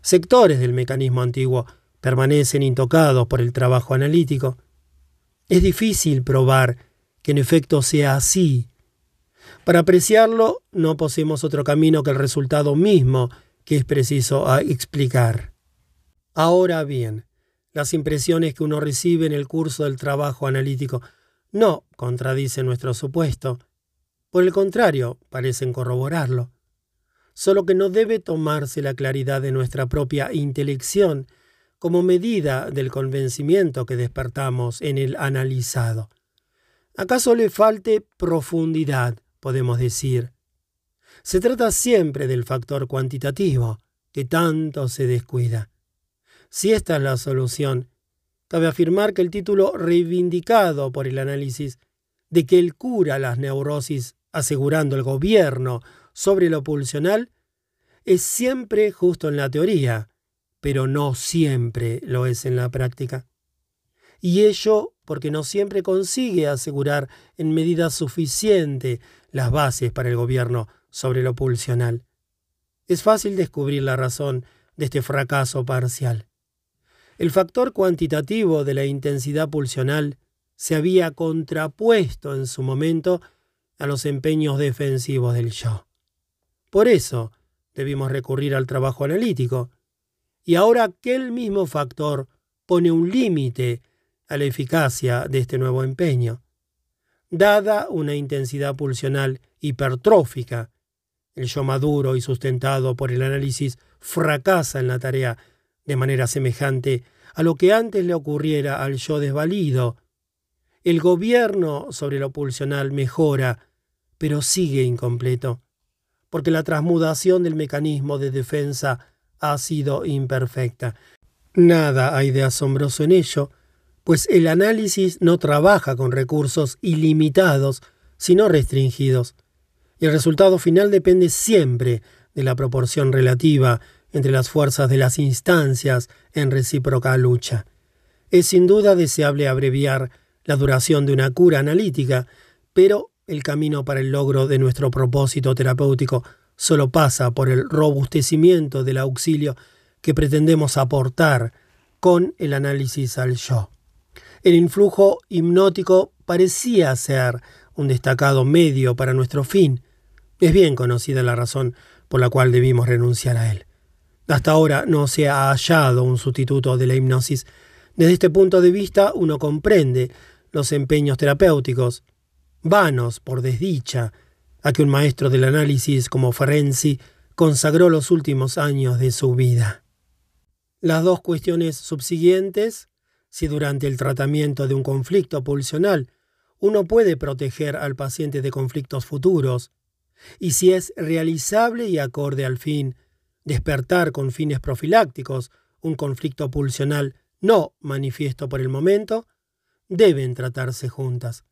Sectores del mecanismo antiguo permanecen intocados por el trabajo analítico. Es difícil probar que en efecto sea así. Para apreciarlo no poseemos otro camino que el resultado mismo que es preciso explicar. Ahora bien, las impresiones que uno recibe en el curso del trabajo analítico no contradicen nuestro supuesto. Por el contrario, parecen corroborarlo. Solo que no debe tomarse la claridad de nuestra propia intelección como medida del convencimiento que despertamos en el analizado. ¿Acaso le falte profundidad, podemos decir? Se trata siempre del factor cuantitativo, que tanto se descuida. Si esta es la solución, cabe afirmar que el título reivindicado por el análisis de que él cura las neurosis asegurando el gobierno sobre lo pulsional es siempre justo en la teoría, pero no siempre lo es en la práctica. Y ello porque no siempre consigue asegurar en medida suficiente las bases para el gobierno sobre lo pulsional. Es fácil descubrir la razón de este fracaso parcial. El factor cuantitativo de la intensidad pulsional se había contrapuesto en su momento a los empeños defensivos del yo. Por eso debimos recurrir al trabajo analítico. Y ahora aquel mismo factor pone un límite a la eficacia de este nuevo empeño. Dada una intensidad pulsional hipertrófica, el yo maduro y sustentado por el análisis fracasa en la tarea de manera semejante a lo que antes le ocurriera al yo desvalido. El gobierno sobre lo pulsional mejora, pero sigue incompleto, porque la transmudación del mecanismo de defensa ha sido imperfecta. Nada hay de asombroso en ello, pues el análisis no trabaja con recursos ilimitados, sino restringidos. Y el resultado final depende siempre de la proporción relativa entre las fuerzas de las instancias en recíproca lucha. Es sin duda deseable abreviar la duración de una cura analítica, pero el camino para el logro de nuestro propósito terapéutico solo pasa por el robustecimiento del auxilio que pretendemos aportar con el análisis al yo. El influjo hipnótico parecía ser un destacado medio para nuestro fin. Es bien conocida la razón por la cual debimos renunciar a él. Hasta ahora no se ha hallado un sustituto de la hipnosis. Desde este punto de vista uno comprende los empeños terapéuticos, vanos por desdicha, a que un maestro del análisis como Ferenczi consagró los últimos años de su vida. Las dos cuestiones subsiguientes si durante el tratamiento de un conflicto pulsional uno puede proteger al paciente de conflictos futuros, y si es realizable y acorde al fin despertar con fines profilácticos un conflicto pulsional no manifiesto por el momento, deben tratarse juntas.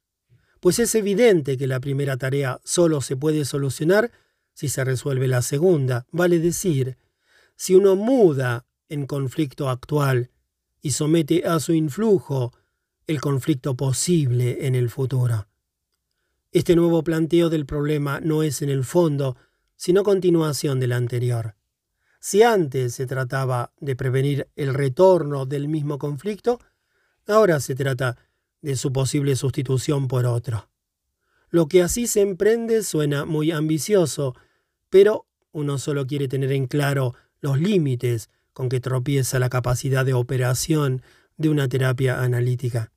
Pues es evidente que la primera tarea solo se puede solucionar si se resuelve la segunda, vale decir, si uno muda en conflicto actual y somete a su influjo el conflicto posible en el futuro. Este nuevo planteo del problema no es en el fondo, sino continuación del anterior. Si antes se trataba de prevenir el retorno del mismo conflicto, ahora se trata de su posible sustitución por otro. Lo que así se emprende suena muy ambicioso, pero uno solo quiere tener en claro los límites con que tropieza la capacidad de operación de una terapia analítica.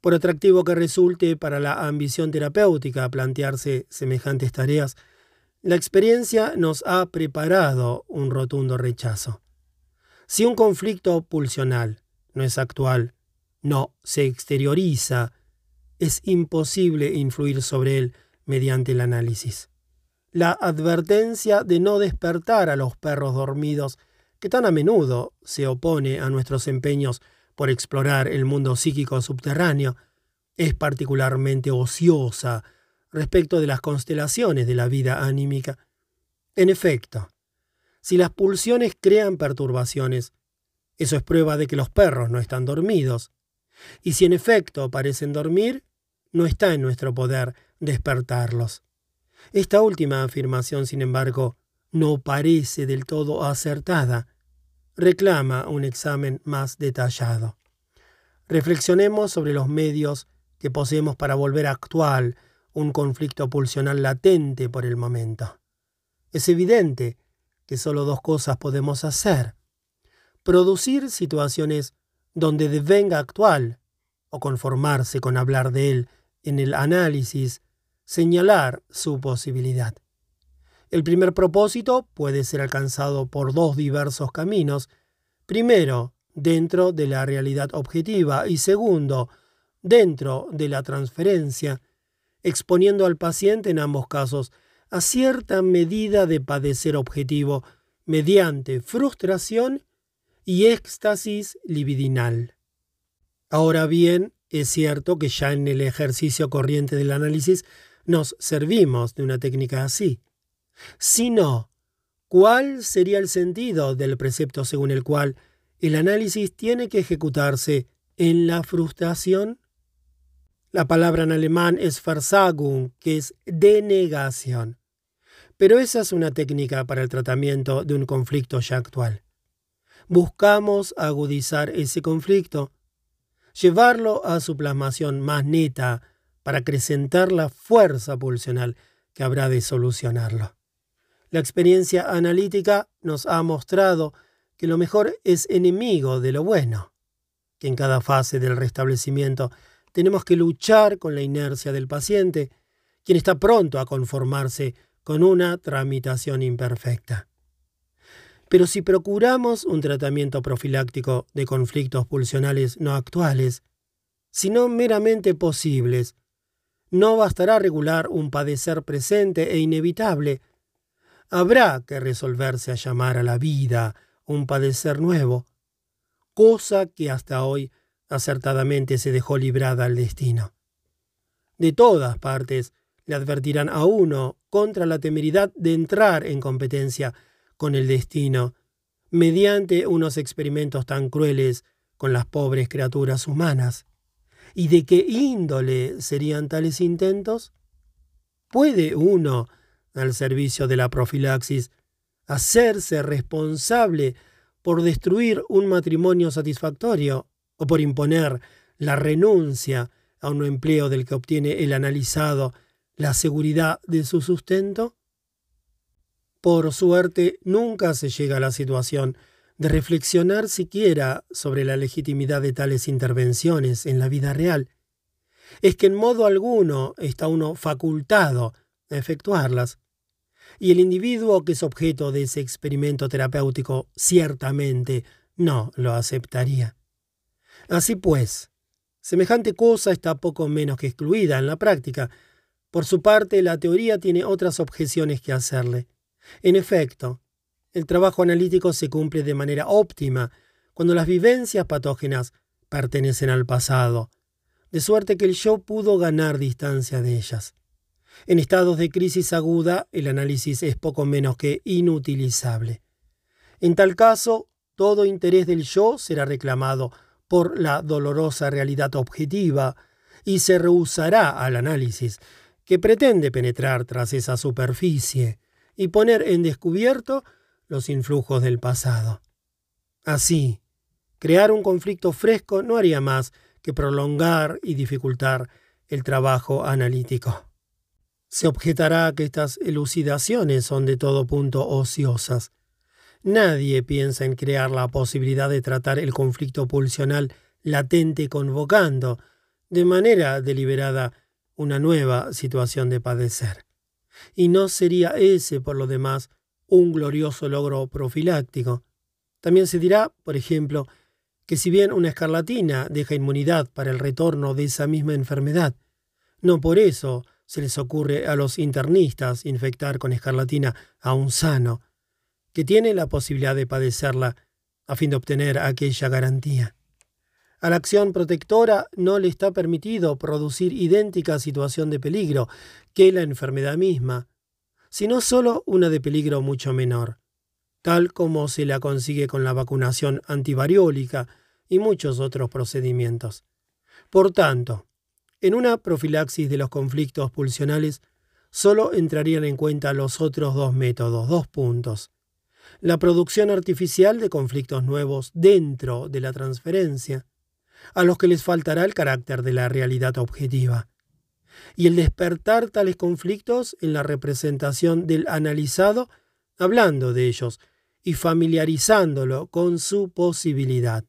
Por atractivo que resulte para la ambición terapéutica plantearse semejantes tareas, la experiencia nos ha preparado un rotundo rechazo. Si un conflicto pulsional no es actual, no se exterioriza, es imposible influir sobre él mediante el análisis. La advertencia de no despertar a los perros dormidos, que tan a menudo se opone a nuestros empeños por explorar el mundo psíquico subterráneo, es particularmente ociosa respecto de las constelaciones de la vida anímica. En efecto, si las pulsiones crean perturbaciones, eso es prueba de que los perros no están dormidos. Y si en efecto parecen dormir, no está en nuestro poder despertarlos. Esta última afirmación, sin embargo, no parece del todo acertada. Reclama un examen más detallado. Reflexionemos sobre los medios que poseemos para volver actual un conflicto pulsional latente por el momento. Es evidente que solo dos cosas podemos hacer. Producir situaciones donde devenga actual o conformarse con hablar de él en el análisis, señalar su posibilidad. El primer propósito puede ser alcanzado por dos diversos caminos. Primero, dentro de la realidad objetiva y segundo, dentro de la transferencia, exponiendo al paciente en ambos casos a cierta medida de padecer objetivo mediante frustración y éxtasis libidinal. Ahora bien, es cierto que ya en el ejercicio corriente del análisis nos servimos de una técnica así. Si no, ¿cuál sería el sentido del precepto según el cual el análisis tiene que ejecutarse en la frustración? La palabra en alemán es Versagung, que es denegación. Pero esa es una técnica para el tratamiento de un conflicto ya actual. Buscamos agudizar ese conflicto, llevarlo a su plasmación más neta para acrecentar la fuerza pulsional que habrá de solucionarlo. La experiencia analítica nos ha mostrado que lo mejor es enemigo de lo bueno, que en cada fase del restablecimiento tenemos que luchar con la inercia del paciente, quien está pronto a conformarse con una tramitación imperfecta. Pero si procuramos un tratamiento profiláctico de conflictos pulsionales no actuales, sino meramente posibles, no bastará regular un padecer presente e inevitable. Habrá que resolverse a llamar a la vida un padecer nuevo, cosa que hasta hoy acertadamente se dejó librada al destino. De todas partes le advertirán a uno contra la temeridad de entrar en competencia con el destino, mediante unos experimentos tan crueles con las pobres criaturas humanas. ¿Y de qué índole serían tales intentos? ¿Puede uno, al servicio de la profilaxis, hacerse responsable por destruir un matrimonio satisfactorio o por imponer la renuncia a un empleo del que obtiene el analizado la seguridad de su sustento? Por suerte, nunca se llega a la situación de reflexionar siquiera sobre la legitimidad de tales intervenciones en la vida real. Es que en modo alguno está uno facultado a efectuarlas, y el individuo que es objeto de ese experimento terapéutico ciertamente no lo aceptaría. Así pues, semejante cosa está poco menos que excluida en la práctica. Por su parte, la teoría tiene otras objeciones que hacerle. En efecto, el trabajo analítico se cumple de manera óptima cuando las vivencias patógenas pertenecen al pasado, de suerte que el yo pudo ganar distancia de ellas. En estados de crisis aguda, el análisis es poco menos que inutilizable. En tal caso, todo interés del yo será reclamado por la dolorosa realidad objetiva y se rehusará al análisis, que pretende penetrar tras esa superficie y poner en descubierto los influjos del pasado. Así, crear un conflicto fresco no haría más que prolongar y dificultar el trabajo analítico. Se objetará que estas elucidaciones son de todo punto ociosas, Nadie piensa en crear la posibilidad de tratar el conflicto pulsional latente convocando, de manera deliberada una nueva situación de padecer. Y no sería ese, por lo demás, un glorioso logro profiláctico. También se dirá, por ejemplo, que si bien una escarlatina deja inmunidad para el retorno de esa misma enfermedad, no por eso se les ocurre a los internistas infectar con escarlatina a un sano, que tiene la posibilidad de padecerla a fin de obtener aquella garantía. A la acción protectora no le está permitido producir idéntica situación de peligro que la enfermedad misma, sino solo una de peligro mucho menor, tal como se la consigue con la vacunación antivariólica y muchos otros procedimientos. Por tanto, en una profilaxis de los conflictos pulsionales solo entrarían en cuenta los otros dos métodos, dos puntos. La producción artificial de conflictos nuevos dentro de la transferencia, a los que les faltará el carácter de la realidad objetiva, y el despertar tales conflictos en la representación del analizado, hablando de ellos y familiarizándolo con su posibilidad.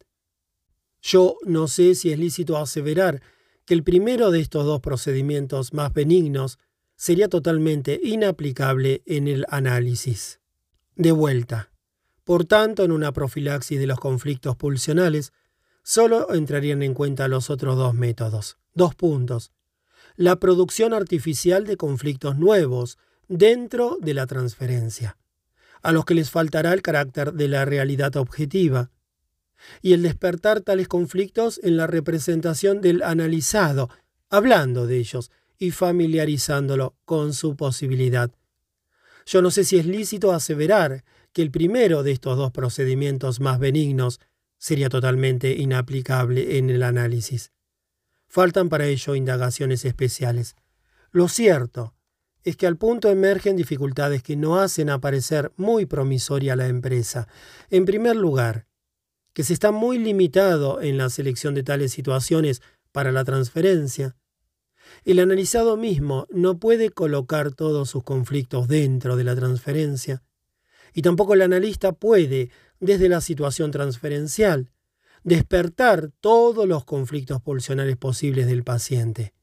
Yo no sé si es lícito aseverar que el primero de estos dos procedimientos más benignos sería totalmente inaplicable en el análisis. De vuelta. Por tanto, en una profilaxis de los conflictos pulsionales, solo entrarían en cuenta los otros dos métodos. Dos puntos. La producción artificial de conflictos nuevos dentro de la transferencia, a los que les faltará el carácter de la realidad objetiva, y el despertar tales conflictos en la representación del analizado, hablando de ellos y familiarizándolo con su posibilidad. Yo no sé si es lícito aseverar que el primero de estos dos procedimientos más benignos sería totalmente inaplicable en el análisis. Faltan para ello indagaciones especiales. Lo cierto es que al punto emergen dificultades que no hacen aparecer muy promisoria la empresa. En primer lugar, que se está muy limitado en la selección de tales situaciones para la transferencia. El analizado mismo no puede colocar todos sus conflictos dentro de la transferencia, y tampoco el analista puede desde la situación transferencial, despertar todos los conflictos pulsionales posibles del paciente.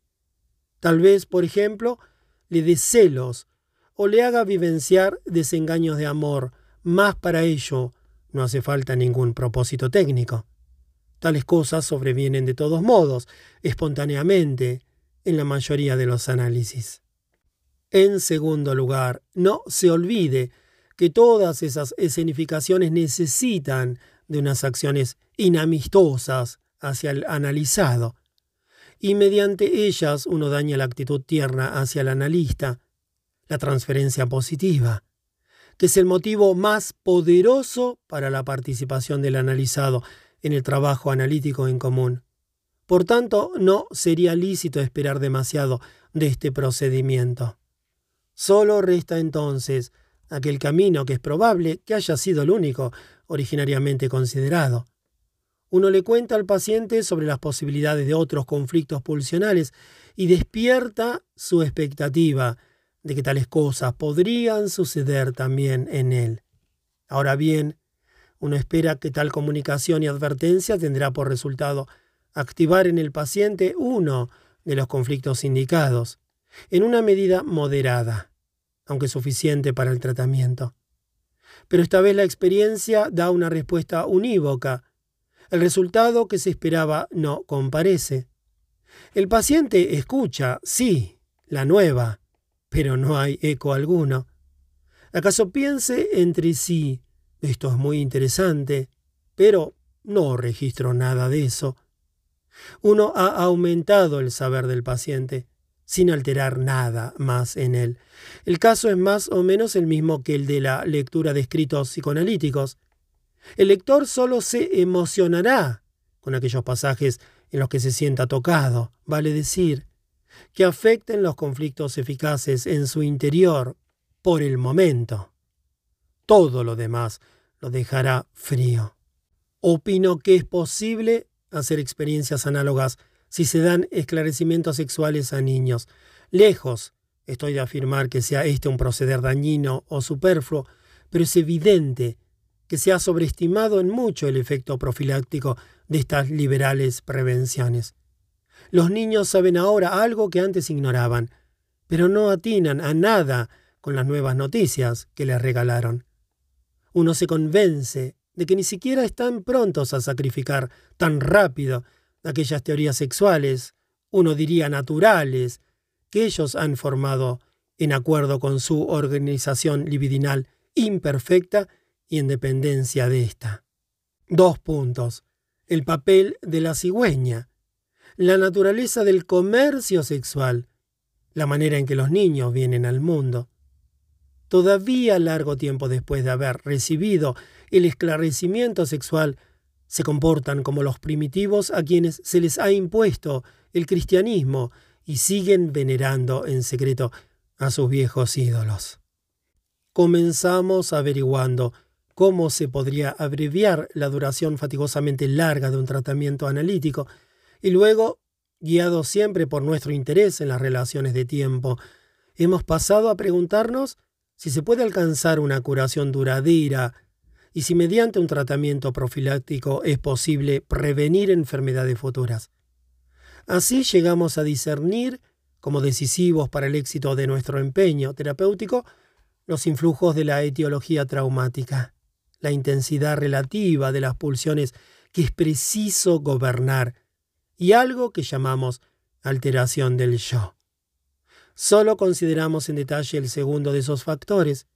Tal vez, por ejemplo, le dé celos o le haga vivenciar desengaños de amor. Más para ello no hace falta ningún propósito técnico. Tales cosas sobrevienen de todos modos, espontáneamente, en la mayoría de los análisis. En segundo lugar, no se olvide que todas esas escenificaciones necesitan de unas acciones inamistosas hacia el analizado, y mediante ellas uno daña la actitud tierna hacia el analista, la transferencia positiva, que es el motivo más poderoso para la participación del analizado en el trabajo analítico en común. Por tanto, no sería lícito esperar demasiado de este procedimiento. Solo resta entonces aquel camino que es probable que haya sido el único originariamente considerado. Uno le cuenta al paciente sobre las posibilidades de otros conflictos pulsionales y despierta su expectativa de que tales cosas podrían suceder también en él. Ahora bien, uno espera que tal comunicación y advertencia tendrá por resultado activar en el paciente uno de los conflictos indicados, en una medida moderada aunque suficiente para el tratamiento. Pero esta vez la experiencia da una respuesta unívoca. El resultado que se esperaba no comparece. El paciente escucha, sí, la nueva, pero no hay eco alguno. ¿Acaso piense entre sí, esto es muy interesante, pero no registro nada de eso? Uno ha aumentado el saber del paciente sin alterar nada más en él. El caso es más o menos el mismo que el de la lectura de escritos psicoanalíticos. El lector solo se emocionará con aquellos pasajes en los que se sienta tocado, vale decir, que afecten los conflictos eficaces en su interior por el momento. Todo lo demás lo dejará frío. Opino que es posible hacer experiencias análogas si se dan esclarecimientos sexuales a niños. Lejos estoy de afirmar que sea este un proceder dañino o superfluo, pero es evidente que se ha sobreestimado en mucho el efecto profiláctico de estas liberales prevenciones. Los niños saben ahora algo que antes ignoraban, pero no atinan a nada con las nuevas noticias que les regalaron. Uno se convence de que ni siquiera están prontos a sacrificar tan rápido aquellas teorías sexuales, uno diría naturales, que ellos han formado en acuerdo con su organización libidinal imperfecta y en dependencia de ésta. Dos puntos. El papel de la cigüeña, la naturaleza del comercio sexual, la manera en que los niños vienen al mundo. Todavía largo tiempo después de haber recibido el esclarecimiento sexual, se comportan como los primitivos a quienes se les ha impuesto el cristianismo y siguen venerando en secreto a sus viejos ídolos. Comenzamos averiguando cómo se podría abreviar la duración fatigosamente larga de un tratamiento analítico y luego, guiados siempre por nuestro interés en las relaciones de tiempo, hemos pasado a preguntarnos si se puede alcanzar una curación duradera y si mediante un tratamiento profiláctico es posible prevenir enfermedades futuras. Así llegamos a discernir, como decisivos para el éxito de nuestro empeño terapéutico, los influjos de la etiología traumática, la intensidad relativa de las pulsiones que es preciso gobernar y algo que llamamos alteración del yo. Solo consideramos en detalle el segundo de esos factores,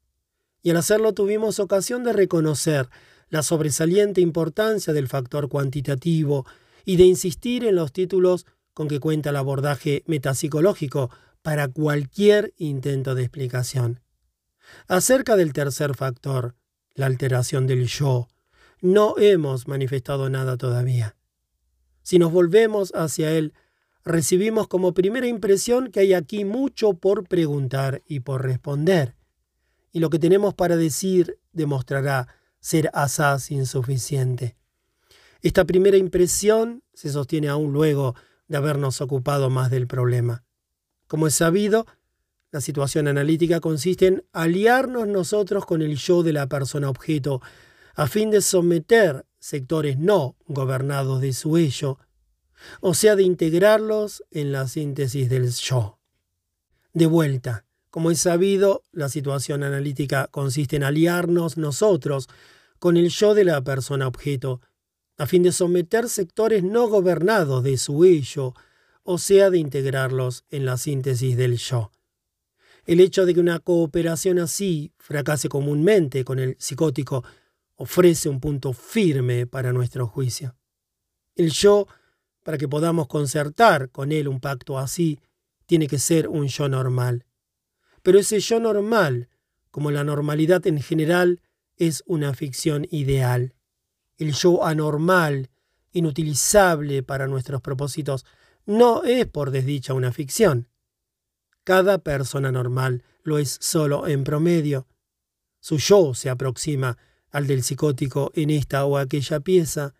y al hacerlo tuvimos ocasión de reconocer la sobresaliente importancia del factor cuantitativo y de insistir en los títulos con que cuenta el abordaje metapsicológico para cualquier intento de explicación. Acerca del tercer factor, la alteración del yo, no hemos manifestado nada todavía. Si nos volvemos hacia él, recibimos como primera impresión que hay aquí mucho por preguntar y por responder y lo que tenemos para decir demostrará ser asaz insuficiente. Esta primera impresión se sostiene aún luego de habernos ocupado más del problema. Como es sabido, la situación analítica consiste en aliarnos nosotros con el yo de la persona objeto, a fin de someter sectores no gobernados de su ello, o sea, de integrarlos en la síntesis del yo. De vuelta, como es sabido, la situación analítica consiste en aliarnos nosotros con el yo de la persona objeto, a fin de someter sectores no gobernados de su ello, o sea, de integrarlos en la síntesis del yo. El hecho de que una cooperación así fracase comúnmente con el psicótico ofrece un punto firme para nuestro juicio. El yo, para que podamos concertar con él un pacto así, tiene que ser un yo normal. Pero ese yo normal, como la normalidad en general, es una ficción ideal. El yo anormal, inutilizable para nuestros propósitos, no es por desdicha una ficción. Cada persona normal lo es solo en promedio. Su yo se aproxima al del psicótico en esta o aquella pieza,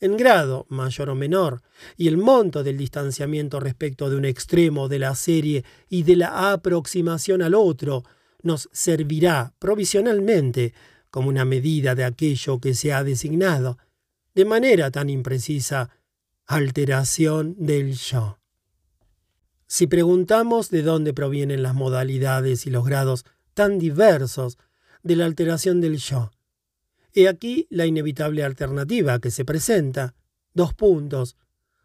en grado mayor o menor, y el monto del distanciamiento respecto de un extremo de la serie y de la aproximación al otro nos servirá provisionalmente como una medida de aquello que se ha designado, de manera tan imprecisa, alteración del yo. Si preguntamos de dónde provienen las modalidades y los grados tan diversos de la alteración del yo, He aquí la inevitable alternativa que se presenta. Dos puntos.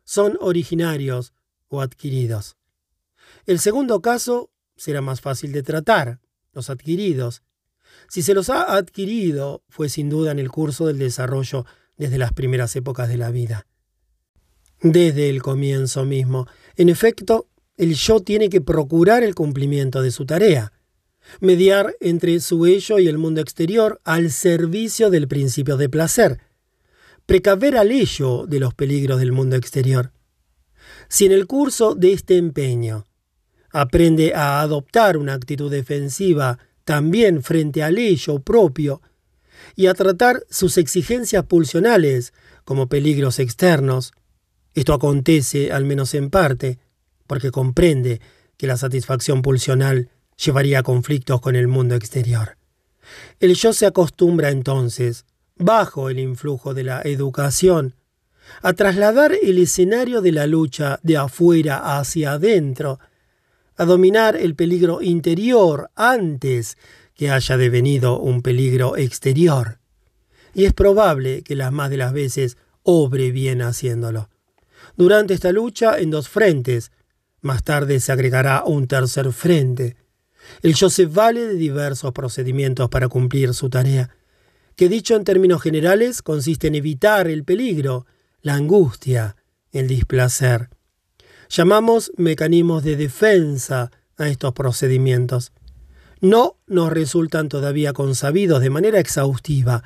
Son originarios o adquiridos. El segundo caso será más fácil de tratar, los adquiridos. Si se los ha adquirido, fue sin duda en el curso del desarrollo desde las primeras épocas de la vida. Desde el comienzo mismo. En efecto, el yo tiene que procurar el cumplimiento de su tarea mediar entre su ello y el mundo exterior al servicio del principio de placer, precaver al ello de los peligros del mundo exterior. Si en el curso de este empeño aprende a adoptar una actitud defensiva también frente al ello propio y a tratar sus exigencias pulsionales como peligros externos, esto acontece, al menos en parte, porque comprende que la satisfacción pulsional llevaría a conflictos con el mundo exterior. El yo se acostumbra entonces, bajo el influjo de la educación, a trasladar el escenario de la lucha de afuera hacia adentro, a dominar el peligro interior antes que haya devenido un peligro exterior. Y es probable que las más de las veces obre bien haciéndolo. Durante esta lucha en dos frentes, más tarde se agregará un tercer frente. El yo se vale de diversos procedimientos para cumplir su tarea, que dicho en términos generales consiste en evitar el peligro, la angustia, el displacer. Llamamos mecanismos de defensa a estos procedimientos. No nos resultan todavía consabidos de manera exhaustiva.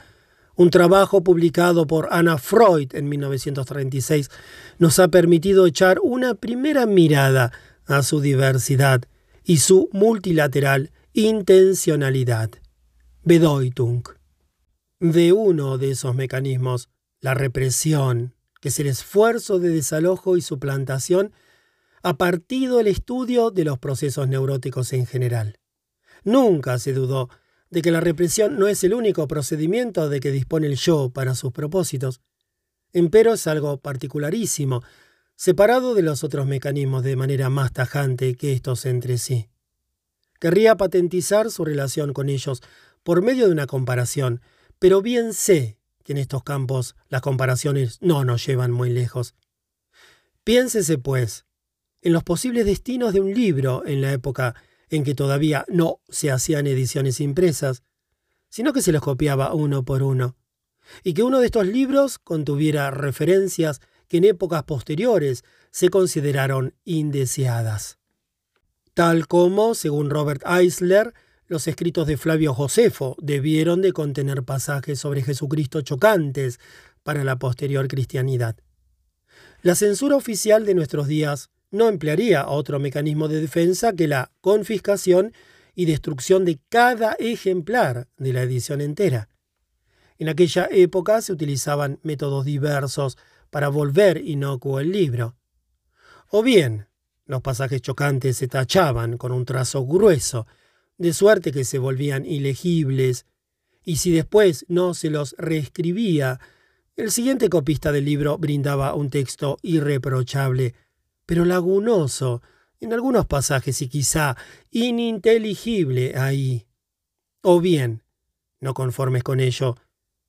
Un trabajo publicado por Anna Freud en 1936 nos ha permitido echar una primera mirada a su diversidad y su multilateral intencionalidad. Bedeutung. De uno de esos mecanismos, la represión, que es el esfuerzo de desalojo y suplantación, ha partido el estudio de los procesos neuróticos en general. Nunca se dudó de que la represión no es el único procedimiento de que dispone el yo para sus propósitos. Empero es algo particularísimo, separado de los otros mecanismos de manera más tajante que estos entre sí. Querría patentizar su relación con ellos por medio de una comparación, pero bien sé que en estos campos las comparaciones no nos llevan muy lejos. Piénsese, pues, en los posibles destinos de un libro en la época en que todavía no se hacían ediciones impresas, sino que se los copiaba uno por uno, y que uno de estos libros contuviera referencias que en épocas posteriores se consideraron indeseadas. Tal como, según Robert Eisler, los escritos de Flavio Josefo debieron de contener pasajes sobre Jesucristo chocantes para la posterior cristianidad. La censura oficial de nuestros días no emplearía otro mecanismo de defensa que la confiscación y destrucción de cada ejemplar de la edición entera. En aquella época se utilizaban métodos diversos para volver inocuo el libro. O bien, los pasajes chocantes se tachaban con un trazo grueso, de suerte que se volvían ilegibles, y si después no se los reescribía, el siguiente copista del libro brindaba un texto irreprochable, pero lagunoso en algunos pasajes y quizá ininteligible ahí. O bien, no conformes con ello,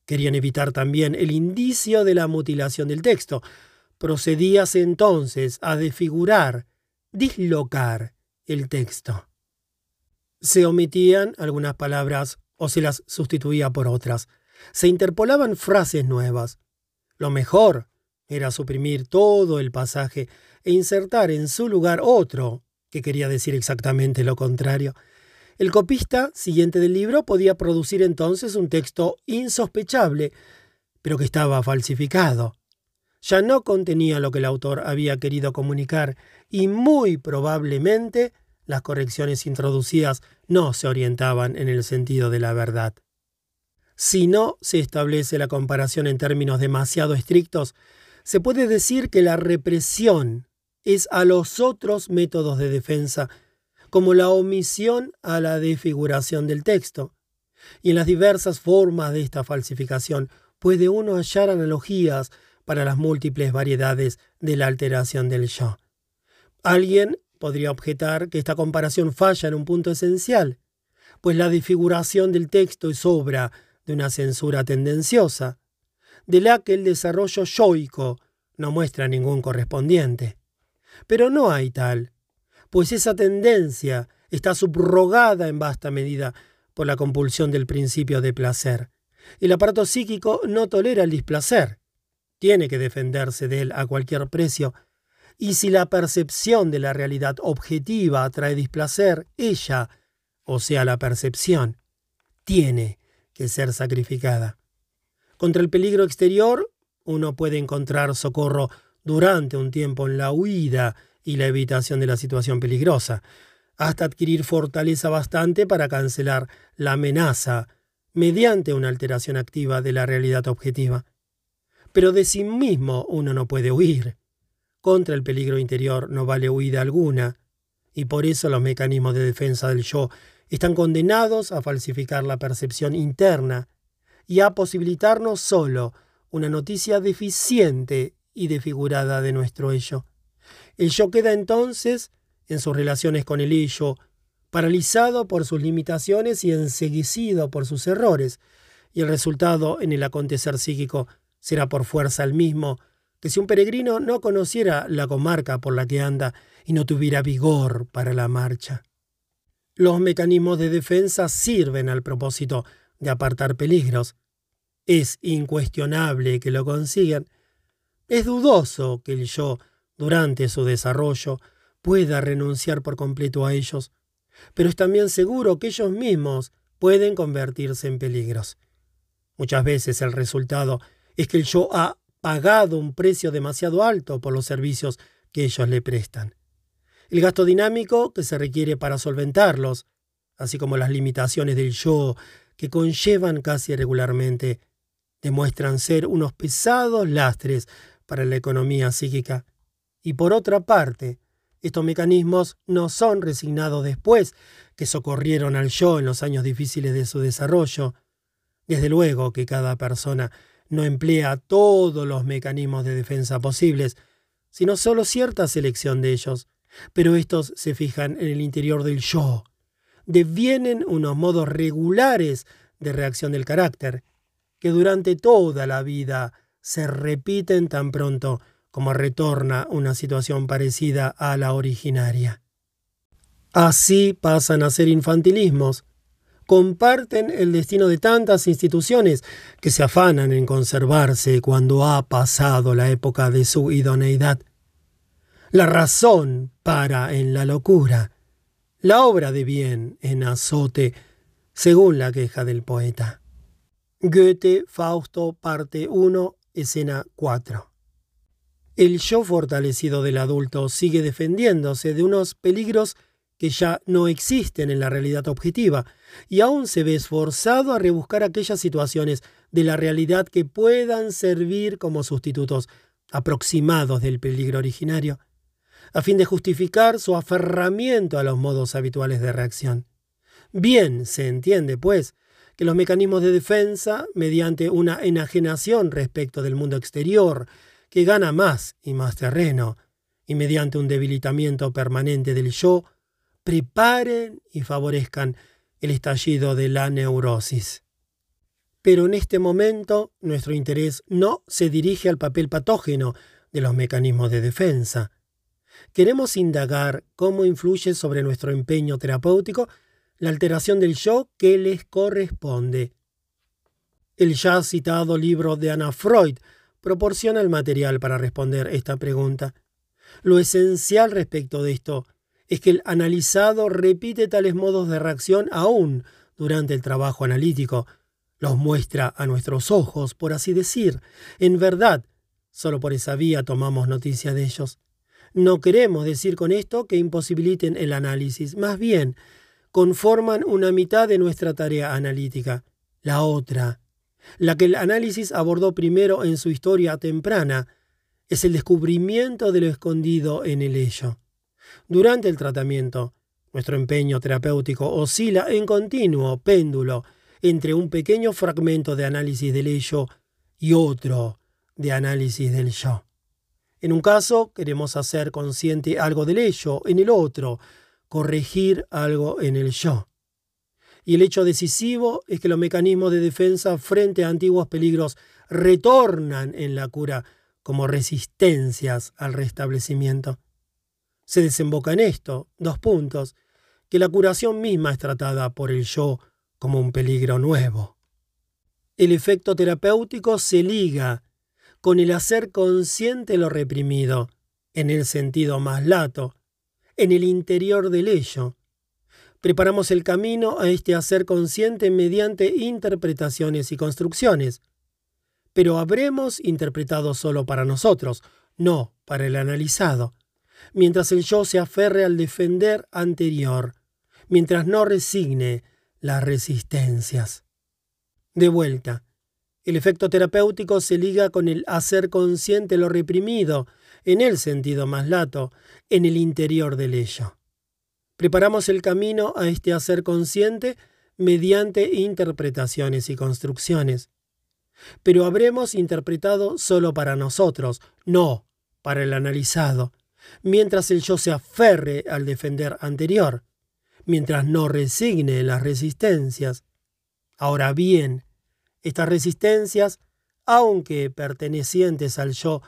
Querían evitar también el indicio de la mutilación del texto. Procedíase entonces a desfigurar, dislocar el texto. Se omitían algunas palabras o se las sustituía por otras. Se interpolaban frases nuevas. Lo mejor era suprimir todo el pasaje e insertar en su lugar otro que quería decir exactamente lo contrario. El copista siguiente del libro podía producir entonces un texto insospechable, pero que estaba falsificado. Ya no contenía lo que el autor había querido comunicar y muy probablemente las correcciones introducidas no se orientaban en el sentido de la verdad. Si no se establece la comparación en términos demasiado estrictos, se puede decir que la represión es a los otros métodos de defensa como la omisión a la desfiguración del texto. Y en las diversas formas de esta falsificación puede uno hallar analogías para las múltiples variedades de la alteración del yo. Alguien podría objetar que esta comparación falla en un punto esencial, pues la desfiguración del texto es obra de una censura tendenciosa, de la que el desarrollo yoico no muestra ningún correspondiente. Pero no hay tal, pues esa tendencia está subrogada en vasta medida por la compulsión del principio de placer. El aparato psíquico no tolera el displacer, tiene que defenderse de él a cualquier precio, y si la percepción de la realidad objetiva trae displacer, ella, o sea, la percepción, tiene que ser sacrificada. Contra el peligro exterior, uno puede encontrar socorro durante un tiempo en la huida y la evitación de la situación peligrosa, hasta adquirir fortaleza bastante para cancelar la amenaza mediante una alteración activa de la realidad objetiva. Pero de sí mismo uno no puede huir. Contra el peligro interior no vale huida alguna, y por eso los mecanismos de defensa del yo están condenados a falsificar la percepción interna y a posibilitarnos solo una noticia deficiente y desfigurada de nuestro ello. El yo queda entonces en sus relaciones con el ello, paralizado por sus limitaciones y enseguecido por sus errores, y el resultado en el acontecer psíquico será por fuerza el mismo que si un peregrino no conociera la comarca por la que anda y no tuviera vigor para la marcha. Los mecanismos de defensa sirven al propósito de apartar peligros. Es incuestionable que lo consigan. Es dudoso que el yo, durante su desarrollo, pueda renunciar por completo a ellos, pero es también seguro que ellos mismos pueden convertirse en peligros. Muchas veces el resultado es que el yo ha pagado un precio demasiado alto por los servicios que ellos le prestan. El gasto dinámico que se requiere para solventarlos, así como las limitaciones del yo que conllevan casi regularmente, demuestran ser unos pesados lastres para la economía psíquica. Y por otra parte, estos mecanismos no son resignados después que socorrieron al yo en los años difíciles de su desarrollo. Desde luego que cada persona no emplea todos los mecanismos de defensa posibles, sino solo cierta selección de ellos, pero estos se fijan en el interior del yo, devienen unos modos regulares de reacción del carácter, que durante toda la vida se repiten tan pronto como retorna una situación parecida a la originaria. Así pasan a ser infantilismos, comparten el destino de tantas instituciones que se afanan en conservarse cuando ha pasado la época de su idoneidad. La razón para en la locura, la obra de bien en azote, según la queja del poeta. Goethe, Fausto, parte 1, escena 4. El yo fortalecido del adulto sigue defendiéndose de unos peligros que ya no existen en la realidad objetiva, y aún se ve esforzado a rebuscar aquellas situaciones de la realidad que puedan servir como sustitutos aproximados del peligro originario, a fin de justificar su aferramiento a los modos habituales de reacción. Bien se entiende, pues, que los mecanismos de defensa, mediante una enajenación respecto del mundo exterior, que gana más y más terreno, y mediante un debilitamiento permanente del yo, preparen y favorezcan el estallido de la neurosis. Pero en este momento nuestro interés no se dirige al papel patógeno de los mecanismos de defensa. Queremos indagar cómo influye sobre nuestro empeño terapéutico la alteración del yo que les corresponde. El ya citado libro de Anna Freud proporciona el material para responder esta pregunta. Lo esencial respecto de esto es que el analizado repite tales modos de reacción aún durante el trabajo analítico. Los muestra a nuestros ojos, por así decir. En verdad, solo por esa vía tomamos noticia de ellos. No queremos decir con esto que imposibiliten el análisis, más bien, conforman una mitad de nuestra tarea analítica. La otra, la que el análisis abordó primero en su historia temprana, es el descubrimiento de lo escondido en el ello. Durante el tratamiento, nuestro empeño terapéutico oscila en continuo péndulo entre un pequeño fragmento de análisis del ello y otro de análisis del yo. En un caso queremos hacer consciente algo del ello, en el otro corregir algo en el yo. Y el hecho decisivo es que los mecanismos de defensa frente a antiguos peligros retornan en la cura como resistencias al restablecimiento se desemboca en esto, dos puntos, que la curación misma es tratada por el yo como un peligro nuevo. El efecto terapéutico se liga con el hacer consciente lo reprimido, en el sentido más lato, en el interior del ello. Preparamos el camino a este hacer consciente mediante interpretaciones y construcciones. Pero habremos interpretado solo para nosotros, no para el analizado mientras el yo se aferre al defender anterior, mientras no resigne las resistencias. De vuelta, el efecto terapéutico se liga con el hacer consciente lo reprimido, en el sentido más lato, en el interior del ello. Preparamos el camino a este hacer consciente mediante interpretaciones y construcciones. pero habremos interpretado solo para nosotros, no para el analizado, mientras el yo se aferre al defender anterior, mientras no resigne las resistencias. Ahora bien, estas resistencias, aunque pertenecientes al yo,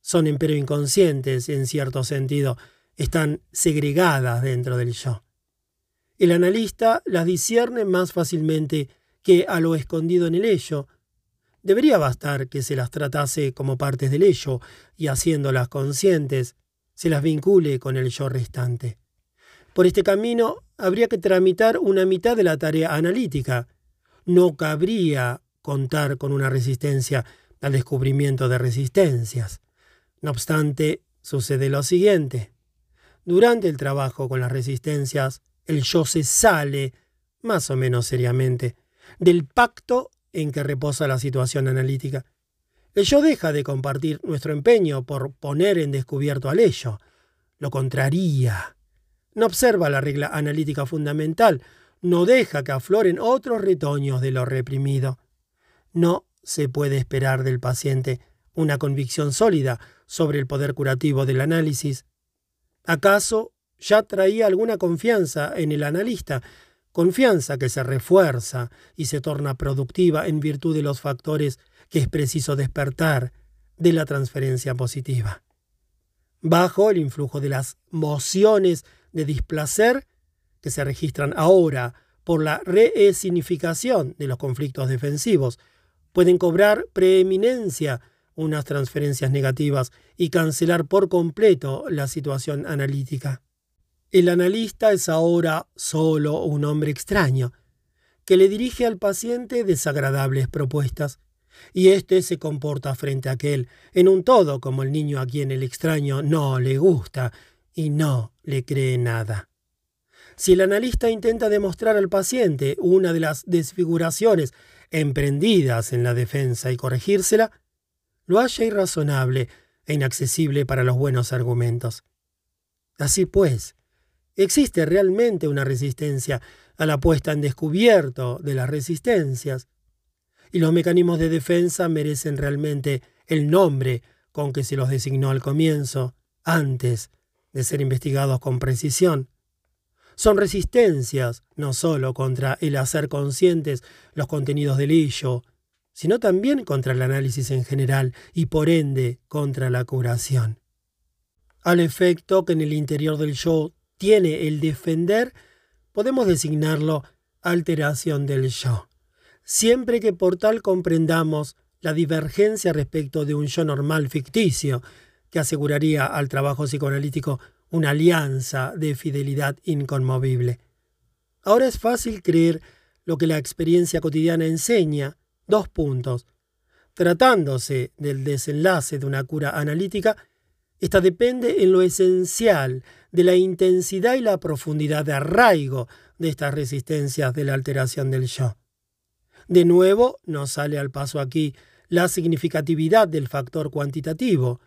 son empero inconscientes en cierto sentido, están segregadas dentro del yo. El analista las discierne más fácilmente que a lo escondido en el ello. Debería bastar que se las tratase como partes del ello y haciéndolas conscientes, se las vincule con el yo restante. Por este camino habría que tramitar una mitad de la tarea analítica. No cabría contar con una resistencia al descubrimiento de resistencias. No obstante, sucede lo siguiente. Durante el trabajo con las resistencias, el yo se sale, más o menos seriamente, del pacto en que reposa la situación analítica. El yo deja de compartir nuestro empeño por poner en descubierto al ello. Lo contraría no observa la regla analítica fundamental, no deja que afloren otros retoños de lo reprimido. No se puede esperar del paciente una convicción sólida sobre el poder curativo del análisis. ¿Acaso ya traía alguna confianza en el analista? Confianza que se refuerza y se torna productiva en virtud de los factores que es preciso despertar de la transferencia positiva. Bajo el influjo de las mociones de displacer que se registran ahora por la resignificación de los conflictos defensivos, pueden cobrar preeminencia unas transferencias negativas y cancelar por completo la situación analítica. El analista es ahora solo un hombre extraño, que le dirige al paciente desagradables propuestas, y éste se comporta frente a aquel en un todo como el niño a quien el extraño no le gusta y no le cree nada. Si el analista intenta demostrar al paciente una de las desfiguraciones emprendidas en la defensa y corregírsela, lo halla irrazonable e inaccesible para los buenos argumentos. Así pues, existe realmente una resistencia a la puesta en descubierto de las resistencias, y los mecanismos de defensa merecen realmente el nombre con que se los designó al comienzo, antes de ser investigados con precisión. Son resistencias no solo contra el hacer conscientes los contenidos del ello, sino también contra el análisis en general y por ende contra la curación. Al efecto que en el interior del yo tiene el defender, podemos designarlo alteración del yo, siempre que por tal comprendamos la divergencia respecto de un yo normal ficticio, que aseguraría al trabajo psicoanalítico una alianza de fidelidad inconmovible. Ahora es fácil creer lo que la experiencia cotidiana enseña. Dos puntos. Tratándose del desenlace de una cura analítica, esta depende en lo esencial de la intensidad y la profundidad de arraigo de estas resistencias de la alteración del yo. De nuevo, nos sale al paso aquí la significatividad del factor cuantitativo,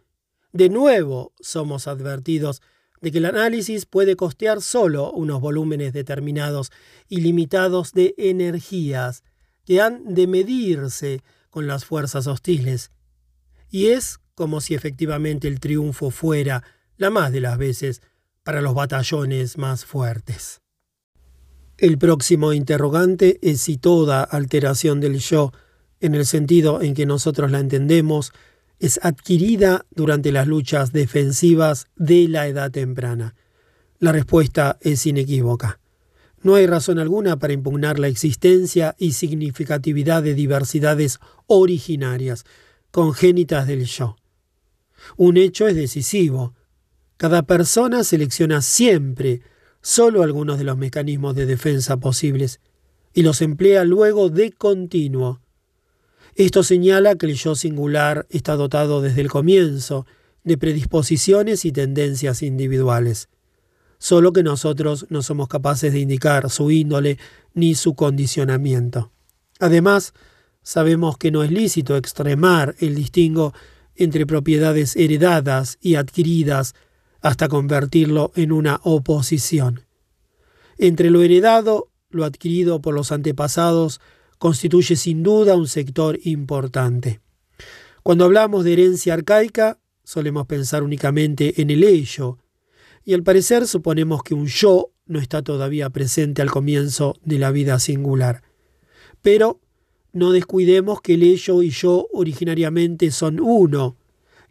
de nuevo somos advertidos de que el análisis puede costear solo unos volúmenes determinados y limitados de energías que han de medirse con las fuerzas hostiles. Y es como si efectivamente el triunfo fuera, la más de las veces, para los batallones más fuertes. El próximo interrogante es si toda alteración del yo, en el sentido en que nosotros la entendemos, es adquirida durante las luchas defensivas de la edad temprana? La respuesta es inequívoca. No hay razón alguna para impugnar la existencia y significatividad de diversidades originarias, congénitas del yo. Un hecho es decisivo. Cada persona selecciona siempre solo algunos de los mecanismos de defensa posibles y los emplea luego de continuo. Esto señala que el yo singular está dotado desde el comienzo de predisposiciones y tendencias individuales, solo que nosotros no somos capaces de indicar su índole ni su condicionamiento. Además, sabemos que no es lícito extremar el distingo entre propiedades heredadas y adquiridas hasta convertirlo en una oposición. Entre lo heredado, lo adquirido por los antepasados, constituye sin duda un sector importante. Cuando hablamos de herencia arcaica, solemos pensar únicamente en el ello, y al parecer suponemos que un yo no está todavía presente al comienzo de la vida singular. Pero no descuidemos que el ello y yo originariamente son uno,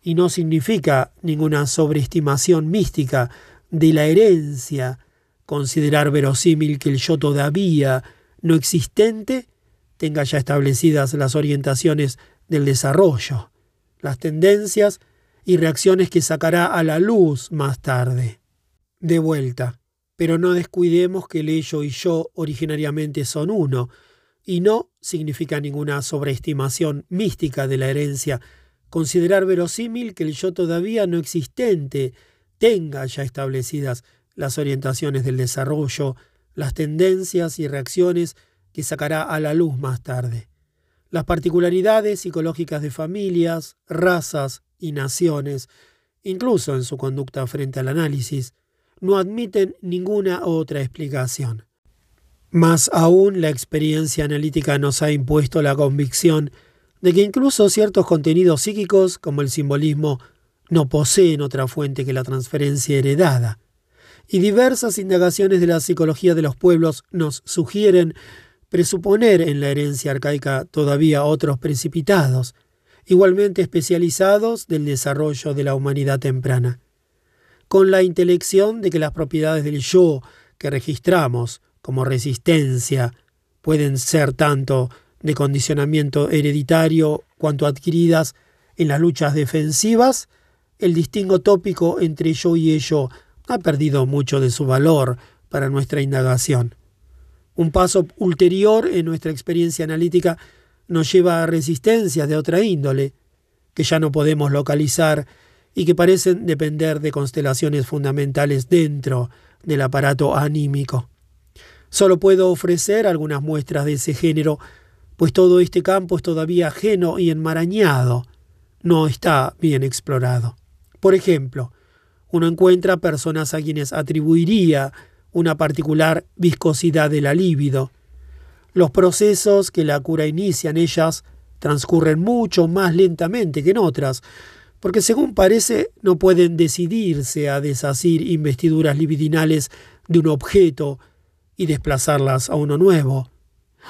y no significa ninguna sobreestimación mística de la herencia, considerar verosímil que el yo todavía no existente tenga ya establecidas las orientaciones del desarrollo, las tendencias y reacciones que sacará a la luz más tarde. De vuelta, pero no descuidemos que el ello y yo originariamente son uno, y no significa ninguna sobreestimación mística de la herencia, considerar verosímil que el yo todavía no existente tenga ya establecidas las orientaciones del desarrollo, las tendencias y reacciones que sacará a la luz más tarde. Las particularidades psicológicas de familias, razas y naciones, incluso en su conducta frente al análisis, no admiten ninguna otra explicación. Más aún, la experiencia analítica nos ha impuesto la convicción de que incluso ciertos contenidos psíquicos, como el simbolismo, no poseen otra fuente que la transferencia heredada. Y diversas indagaciones de la psicología de los pueblos nos sugieren presuponer en la herencia arcaica todavía otros precipitados, igualmente especializados del desarrollo de la humanidad temprana. Con la intelección de que las propiedades del yo que registramos como resistencia pueden ser tanto de condicionamiento hereditario cuanto adquiridas en las luchas defensivas, el distingo tópico entre yo y ello ha perdido mucho de su valor para nuestra indagación. Un paso ulterior en nuestra experiencia analítica nos lleva a resistencias de otra índole, que ya no podemos localizar y que parecen depender de constelaciones fundamentales dentro del aparato anímico. Solo puedo ofrecer algunas muestras de ese género, pues todo este campo es todavía ajeno y enmarañado, no está bien explorado. Por ejemplo, uno encuentra personas a quienes atribuiría una particular viscosidad de la libido. Los procesos que la cura inicia en ellas transcurren mucho más lentamente que en otras, porque según parece no pueden decidirse a deshacer investiduras libidinales de un objeto y desplazarlas a uno nuevo,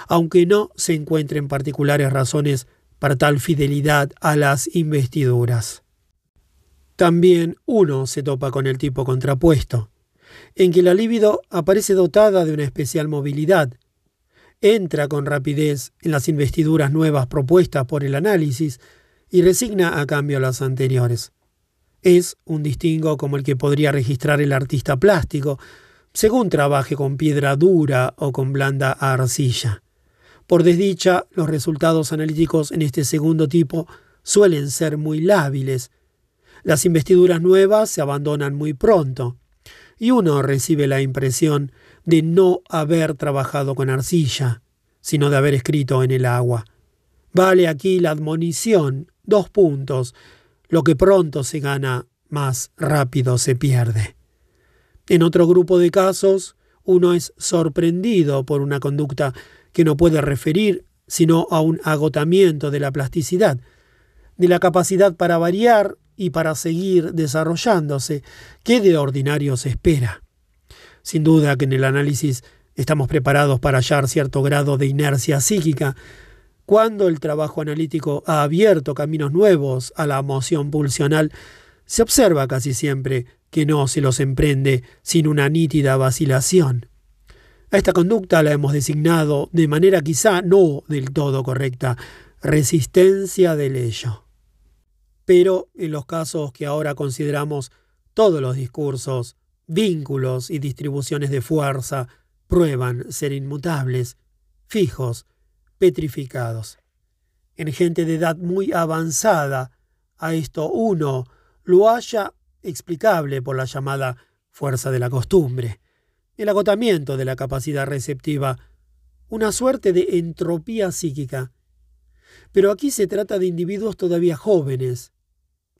aunque no se encuentren particulares razones para tal fidelidad a las investiduras. También uno se topa con el tipo contrapuesto, en que la libido aparece dotada de una especial movilidad, entra con rapidez en las investiduras nuevas propuestas por el análisis y resigna a cambio las anteriores. Es un distingo como el que podría registrar el artista plástico, según trabaje con piedra dura o con blanda arcilla. Por desdicha, los resultados analíticos en este segundo tipo suelen ser muy lábiles, las investiduras nuevas se abandonan muy pronto y uno recibe la impresión de no haber trabajado con arcilla, sino de haber escrito en el agua. Vale aquí la admonición, dos puntos, lo que pronto se gana, más rápido se pierde. En otro grupo de casos, uno es sorprendido por una conducta que no puede referir sino a un agotamiento de la plasticidad, de la capacidad para variar y para seguir desarrollándose, ¿qué de ordinario se espera? Sin duda que en el análisis estamos preparados para hallar cierto grado de inercia psíquica, cuando el trabajo analítico ha abierto caminos nuevos a la moción pulsional, se observa casi siempre que no se los emprende sin una nítida vacilación. A esta conducta la hemos designado, de manera quizá no del todo correcta, resistencia del ello. Pero en los casos que ahora consideramos, todos los discursos, vínculos y distribuciones de fuerza prueban ser inmutables, fijos, petrificados. En gente de edad muy avanzada, a esto uno lo haya explicable por la llamada fuerza de la costumbre, el agotamiento de la capacidad receptiva, una suerte de entropía psíquica. Pero aquí se trata de individuos todavía jóvenes,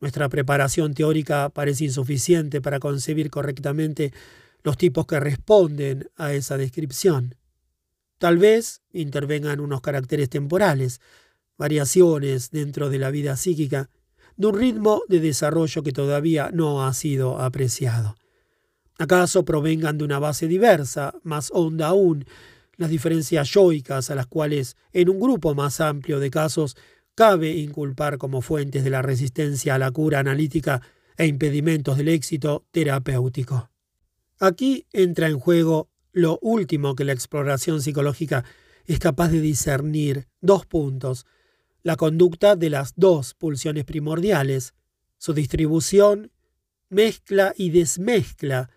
nuestra preparación teórica parece insuficiente para concebir correctamente los tipos que responden a esa descripción. Tal vez intervengan unos caracteres temporales, variaciones dentro de la vida psíquica, de un ritmo de desarrollo que todavía no ha sido apreciado. ¿Acaso provengan de una base diversa, más honda aún, las diferencias yoicas a las cuales en un grupo más amplio de casos cabe inculpar como fuentes de la resistencia a la cura analítica e impedimentos del éxito terapéutico? Aquí entra en juego lo último que la exploración psicológica es capaz de discernir, dos puntos, la conducta de las dos pulsiones primordiales, su distribución, mezcla y desmezcla,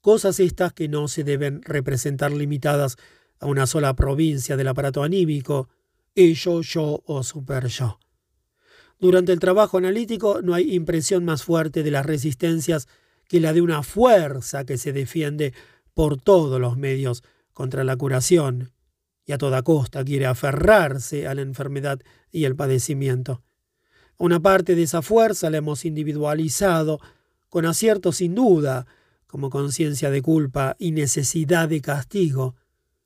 cosas estas que no se deben representar limitadas a una sola provincia del aparato anímico, ello, yo o super yo. Durante el trabajo analítico no hay impresión más fuerte de las resistencias que la de una fuerza que se defiende por todos los medios contra la curación y a toda costa quiere aferrarse a la enfermedad y el padecimiento. Una parte de esa fuerza la hemos individualizado, con acierto sin duda, como conciencia de culpa y necesidad de castigo,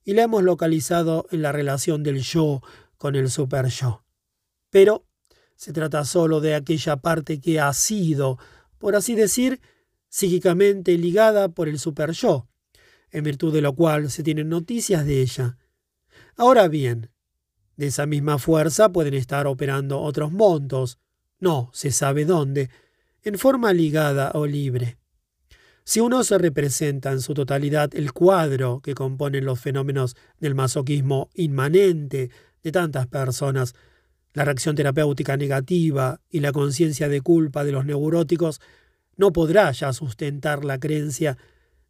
y la hemos localizado en la relación del yo con el super yo. Pero se trata solo de aquella parte que ha sido, por así decir, psíquicamente ligada por el super yo, en virtud de lo cual se tienen noticias de ella. Ahora bien, de esa misma fuerza pueden estar operando otros montos, no se sabe dónde, en forma ligada o libre. Si uno se representa en su totalidad el cuadro que componen los fenómenos del masoquismo inmanente de tantas personas, la reacción terapéutica negativa y la conciencia de culpa de los neuróticos, no podrá ya sustentar la creencia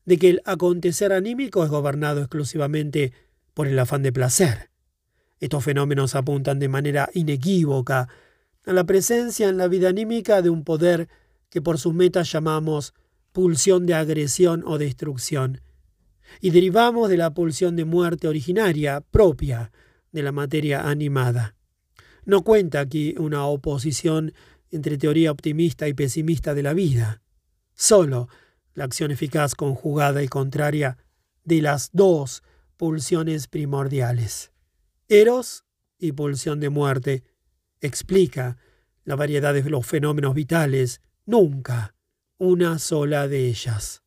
de que el acontecer anímico es gobernado exclusivamente por el afán de placer. Estos fenómenos apuntan de manera inequívoca a la presencia en la vida anímica de un poder que por sus metas llamamos pulsión de agresión o destrucción, y derivamos de la pulsión de muerte originaria propia de la materia animada. No cuenta aquí una oposición entre teoría optimista y pesimista de la vida. Solo la acción eficaz conjugada y contraria de las dos pulsiones primordiales. Eros y pulsión de muerte explica la variedad de los fenómenos vitales, nunca una sola de ellas.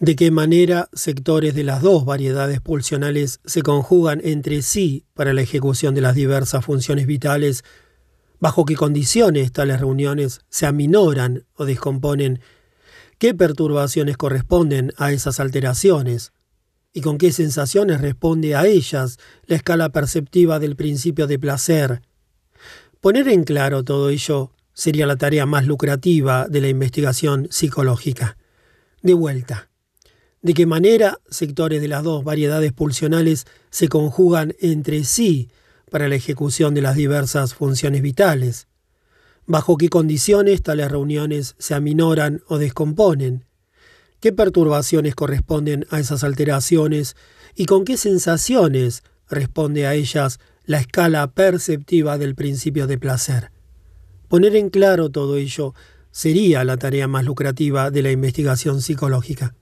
¿De qué manera sectores de las dos variedades pulsionales se conjugan entre sí para la ejecución de las diversas funciones vitales? ¿Bajo qué condiciones tales reuniones se aminoran o descomponen qué perturbaciones corresponden a esas alteraciones y con qué sensaciones responde a ellas la escala perceptiva del principio de placer. Poner en claro todo ello sería la tarea más lucrativa de la investigación psicológica. De vuelta, ¿de qué manera sectores de las dos variedades pulsionales se conjugan entre sí para la ejecución de las diversas funciones vitales? Bajo qué condiciones tales reuniones se aminoran o descomponen, qué perturbaciones corresponden a esas alteraciones y con qué sensaciones responde a ellas la escala perceptiva del principio de placer. Poner en claro todo ello sería la tarea más lucrativa de la investigación psicológica.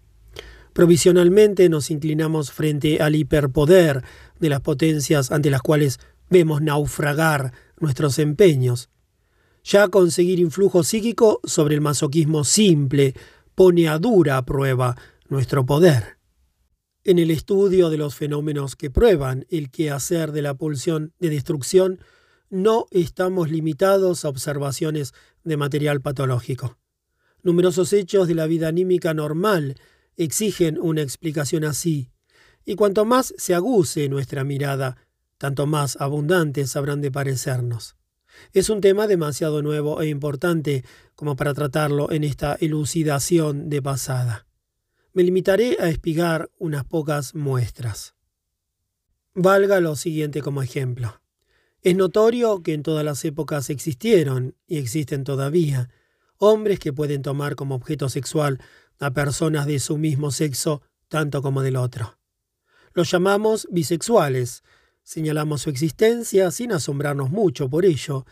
Provisionalmente nos inclinamos frente al hiperpoder de las potencias ante las cuales vemos naufragar nuestros empeños, ya conseguir influjo psíquico sobre el masoquismo simple pone a dura prueba nuestro poder. En el estudio de los fenómenos que prueban el quehacer de la pulsión de destrucción, no estamos limitados a observaciones de material patológico. Numerosos hechos de la vida anímica normal exigen una explicación así, y cuanto más se aguce nuestra mirada, tanto más abundantes habrán de parecernos. Es un tema demasiado nuevo e importante como para tratarlo en esta elucidación de pasada. Me limitaré a espigar unas pocas muestras. Valga lo siguiente como ejemplo. Es notorio que en todas las épocas existieron, y existen todavía, hombres que pueden tomar como objeto sexual a personas de su mismo sexo tanto como del otro. Los llamamos bisexuales, Señalamos su existencia sin asombrarnos mucho por ello,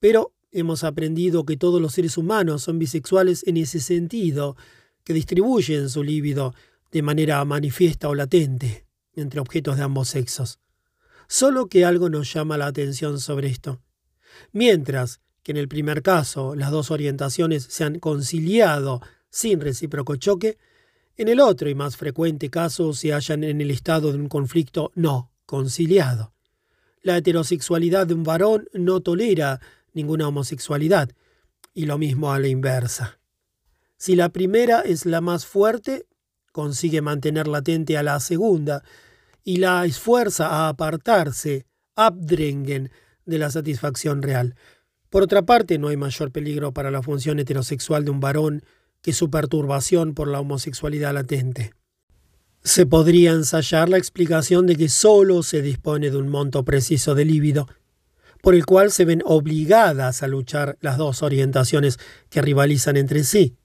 pero hemos aprendido que todos los seres humanos son bisexuales en ese sentido, que distribuyen su líbido de manera manifiesta o latente. entre objetos de ambos sexos. Solo que algo nos llama la atención sobre esto. Mientras que en el primer caso las dos orientaciones se han conciliado sin recíproco choque, en el otro y más frecuente caso se hallan en el estado de un conflicto no conciliado. La heterosexualidad de un varón no tolera ninguna homosexualidad, y lo mismo a la inversa. Si la primera es la más fuerte, consigue mantener latente a la segunda y la esfuerza a apartarse, abdrengen, de la satisfacción real. Por otra parte, no hay mayor peligro para la función heterosexual de un varón que su perturbación por la homosexualidad latente. Se podría ensayar la explicación de que sólo se dispone de un monto preciso de líbido, por el cual se ven obligadas a luchar las dos orientaciones que rivalizan entre sí.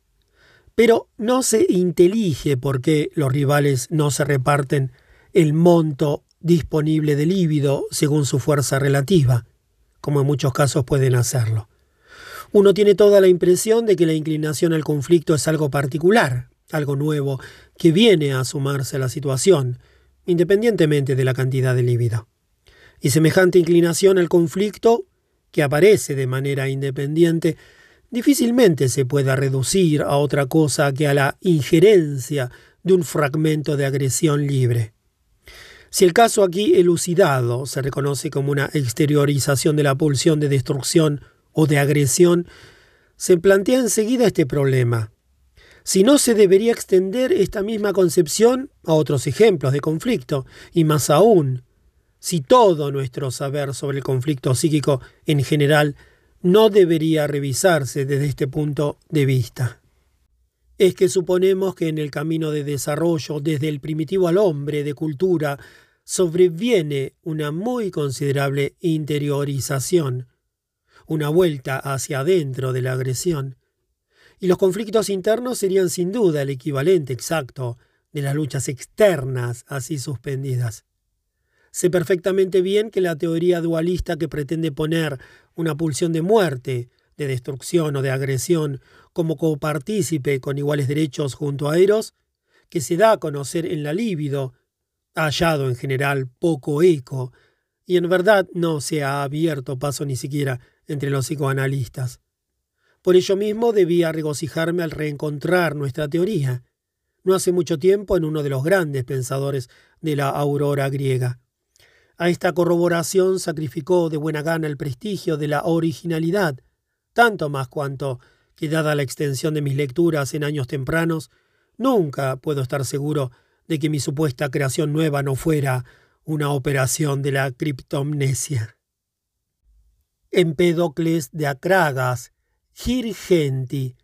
Pero no se intelige por qué los rivales no se reparten el monto disponible de líbido según su fuerza relativa, como en muchos casos pueden hacerlo. Uno tiene toda la impresión de que la inclinación al conflicto es algo particular, algo nuevo, que viene a sumarse a la situación, independientemente de la cantidad de líbido. Y semejante inclinación al conflicto, que aparece de manera independiente, difícilmente se pueda reducir a otra cosa que a la injerencia de un fragmento de agresión libre. Si el caso aquí elucidado se reconoce como una exteriorización de la pulsión de destrucción o de agresión, se plantea enseguida este problema. Si no se debería extender esta misma concepción a otros ejemplos de conflicto, y más aún, si todo nuestro saber sobre el conflicto psíquico en general no debería revisarse desde este punto de vista. Es que suponemos que en el camino de desarrollo desde el primitivo al hombre de cultura sobreviene una muy considerable interiorización, una vuelta hacia adentro de la agresión, y los conflictos internos serían sin duda el equivalente exacto de las luchas externas así suspendidas. Sé perfectamente bien que la teoría dualista que pretende poner una pulsión de muerte, de destrucción o de agresión como copartícipe con iguales derechos junto a Eros, que se da a conocer en la líbido, ha hallado en general poco eco, y en verdad no se ha abierto paso ni siquiera entre los psicoanalistas. Por ello mismo debía regocijarme al reencontrar nuestra teoría, no hace mucho tiempo en uno de los grandes pensadores de la aurora griega. A esta corroboración sacrificó de buena gana el prestigio de la originalidad, tanto más cuanto que dada la extensión de mis lecturas en años tempranos, nunca puedo estar seguro de que mi supuesta creación nueva no fuera una operación de la criptomnesia. Empédocles de Acragas, Girgenti,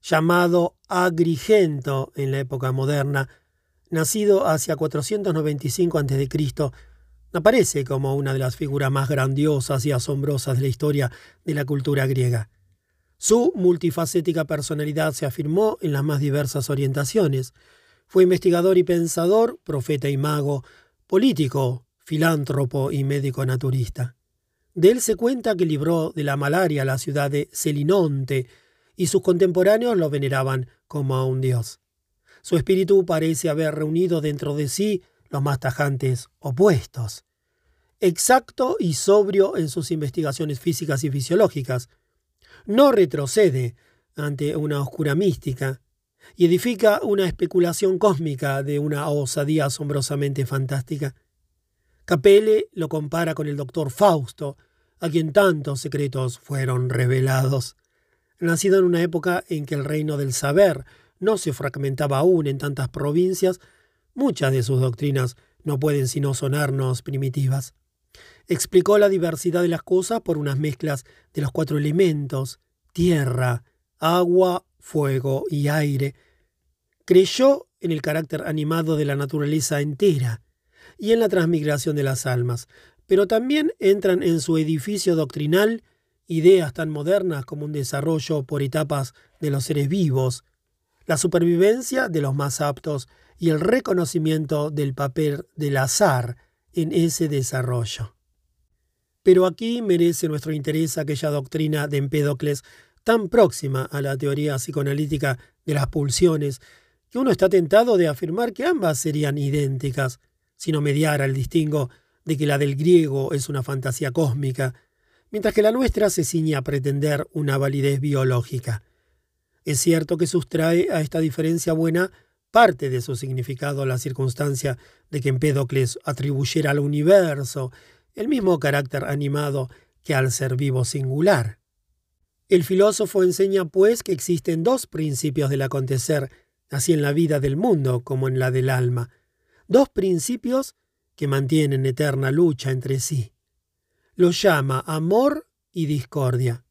llamado Agrigento en la época moderna, nacido hacia 495 a.C., aparece como una de las figuras más grandiosas y asombrosas de la historia de la cultura griega. Su multifacética personalidad se afirmó en las más diversas orientaciones. Fue investigador y pensador, profeta y mago, político, filántropo y médico naturista. De él se cuenta que libró de la malaria la ciudad de Selinonte, y sus contemporáneos lo veneraban como a un dios. Su espíritu parece haber reunido dentro de sí los más tajantes opuestos. Exacto y sobrio en sus investigaciones físicas y fisiológicas. No retrocede ante una oscura mística y edifica una especulación cósmica de una osadía asombrosamente fantástica. Capelle lo compara con el doctor Fausto, a quien tantos secretos fueron revelados. Nacido en una época en que el reino del saber no se fragmentaba aún en tantas provincias, muchas de sus doctrinas no pueden sino sonarnos primitivas. Explicó la diversidad de las cosas por unas mezclas de los cuatro elementos, tierra, agua, fuego y aire. Creyó en el carácter animado de la naturaleza entera y en la transmigración de las almas, pero también entran en su edificio doctrinal ideas tan modernas como un desarrollo por etapas de los seres vivos, la supervivencia de los más aptos y el reconocimiento del papel del azar en ese desarrollo. Pero aquí merece nuestro interés aquella doctrina de Empédocles tan próxima a la teoría psicoanalítica de las pulsiones, que uno está tentado de afirmar que ambas serían idénticas, sino mediar al distingo de que la del griego es una fantasía cósmica, mientras que la nuestra se ciñe a pretender una validez biológica. Es cierto que sustrae a esta diferencia buena parte de su significado la circunstancia de que Empédocles atribuyera al universo el mismo carácter animado que al ser vivo singular. El filósofo enseña, pues, que existen dos principios del acontecer, así en la vida del mundo como en la del alma, dos principios que mantienen eterna lucha entre sí. Los llama amor y discordia.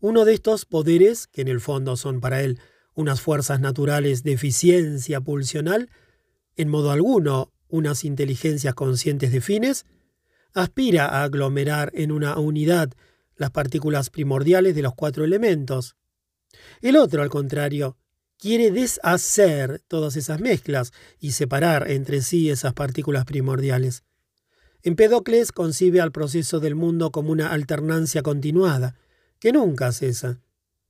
Uno de estos poderes, que en el fondo son para él unas fuerzas naturales de eficiencia pulsional, en modo alguno unas inteligencias conscientes de fines, aspira a aglomerar en una unidad las partículas primordiales de los cuatro elementos. El otro, al contrario, quiere deshacer todas esas mezclas y separar entre sí esas partículas primordiales. Empedocles concibe al proceso del mundo como una alternancia continuada, que nunca cesa,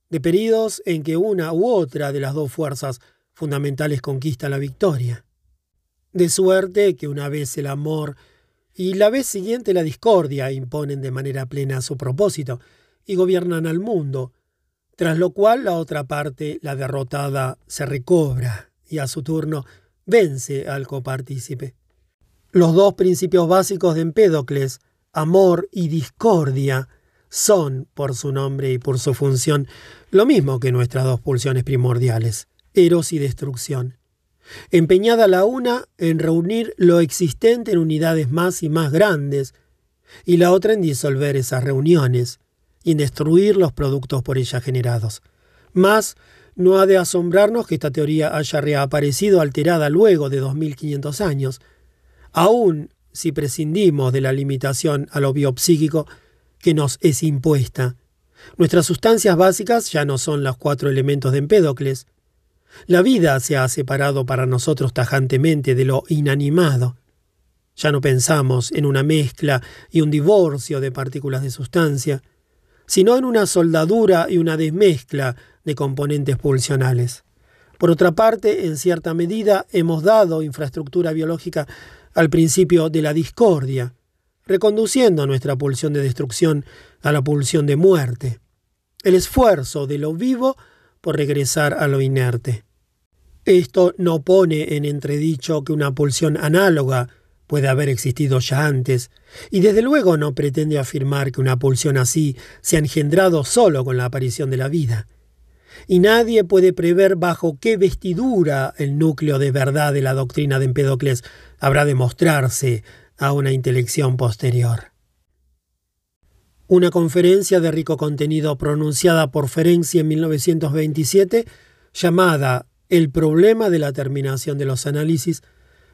de periodos en que una u otra de las dos fuerzas fundamentales conquista la victoria. De suerte que una vez el amor y la vez siguiente la discordia imponen de manera plena su propósito y gobiernan al mundo, tras lo cual la otra parte, la derrotada, se recobra y a su turno vence al copartícipe. Los dos principios básicos de Empédocles, amor y discordia, son, por su nombre y por su función, lo mismo que nuestras dos pulsiones primordiales, eros y destrucción empeñada la una en reunir lo existente en unidades más y más grandes, y la otra en disolver esas reuniones y destruir los productos por ellas generados. Mas no ha de asombrarnos que esta teoría haya reaparecido alterada luego de 2500 años, aun si prescindimos de la limitación a lo biopsíquico que nos es impuesta. Nuestras sustancias básicas ya no son los cuatro elementos de Empédocles, la vida se ha separado para nosotros tajantemente de lo inanimado. Ya no pensamos en una mezcla y un divorcio de partículas de sustancia, sino en una soldadura y una desmezcla de componentes pulsionales. Por otra parte, en cierta medida hemos dado infraestructura biológica al principio de la discordia, reconduciendo nuestra pulsión de destrucción a la pulsión de muerte, el esfuerzo de lo vivo por regresar a lo inerte. Esto no pone en entredicho que una pulsión análoga puede haber existido ya antes, y desde luego no pretende afirmar que una pulsión así se ha engendrado solo con la aparición de la vida. Y nadie puede prever bajo qué vestidura el núcleo de verdad de la doctrina de Empedocles habrá de mostrarse a una intelección posterior. Una conferencia de rico contenido pronunciada por Ferenczi en 1927, llamada El problema de la terminación de los análisis,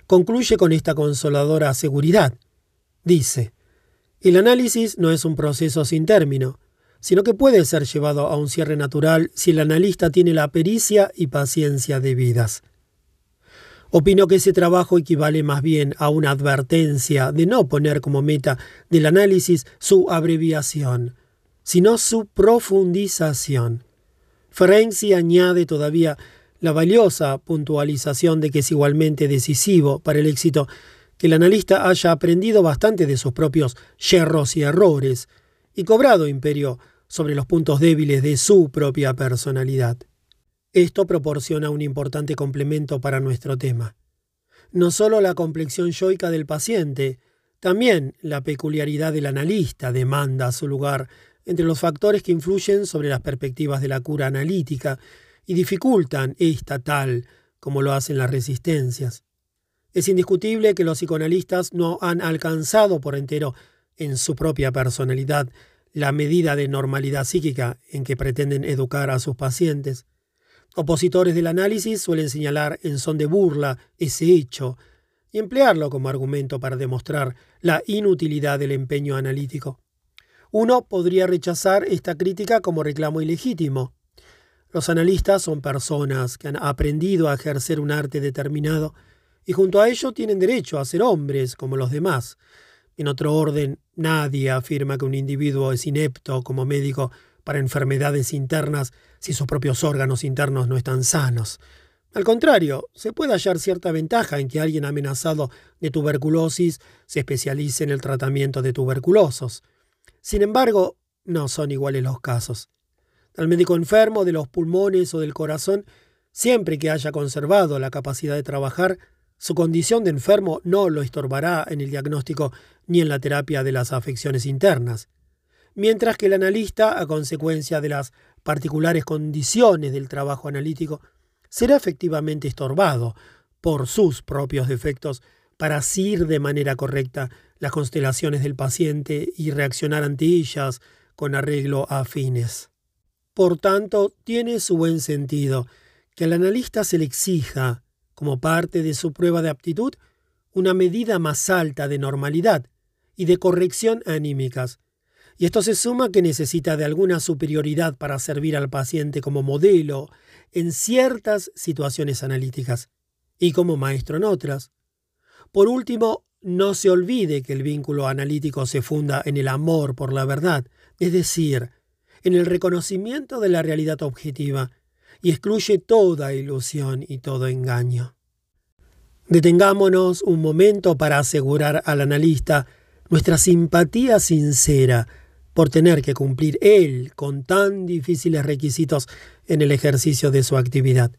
concluye con esta consoladora seguridad. Dice, el análisis no es un proceso sin término, sino que puede ser llevado a un cierre natural si el analista tiene la pericia y paciencia debidas. Opino que ese trabajo equivale más bien a una advertencia de no poner como meta del análisis su abreviación, sino su profundización. Ferenczi añade todavía la valiosa puntualización de que es igualmente decisivo para el éxito que el analista haya aprendido bastante de sus propios yerros y errores y cobrado imperio sobre los puntos débiles de su propia personalidad. Esto proporciona un importante complemento para nuestro tema. No solo la complexión yoica del paciente, también la peculiaridad del analista demanda su lugar entre los factores que influyen sobre las perspectivas de la cura analítica y dificultan esta tal como lo hacen las resistencias. Es indiscutible que los psicoanalistas no han alcanzado por entero en su propia personalidad la medida de normalidad psíquica en que pretenden educar a sus pacientes. Opositores del análisis suelen señalar en son de burla ese hecho y emplearlo como argumento para demostrar la inutilidad del empeño analítico. Uno podría rechazar esta crítica como reclamo ilegítimo. Los analistas son personas que han aprendido a ejercer un arte determinado y junto a ello tienen derecho a ser hombres como los demás. En otro orden, nadie afirma que un individuo es inepto como médico para enfermedades internas si sus propios órganos internos no están sanos. Al contrario, se puede hallar cierta ventaja en que alguien amenazado de tuberculosis se especialice en el tratamiento de tuberculosos. Sin embargo, no son iguales los casos. Al médico enfermo de los pulmones o del corazón, siempre que haya conservado la capacidad de trabajar, su condición de enfermo no lo estorbará en el diagnóstico ni en la terapia de las afecciones internas, mientras que el analista, a consecuencia de las particulares condiciones del trabajo analítico, será efectivamente estorbado por sus propios defectos para asir de manera correcta las constelaciones del paciente y reaccionar ante ellas con arreglo a fines. Por tanto, tiene su buen sentido que al analista se le exija, como parte de su prueba de aptitud, una medida más alta de normalidad y de corrección anímicas, y esto se suma que necesita de alguna superioridad para servir al paciente como modelo en ciertas situaciones analíticas y como maestro en otras. Por último, no se olvide que el vínculo analítico se funda en el amor por la verdad, es decir, en el reconocimiento de la realidad objetiva, y excluye toda ilusión y todo engaño. Detengámonos un momento para asegurar al analista nuestra simpatía sincera por tener que cumplir él con tan difíciles requisitos en el ejercicio de su actividad.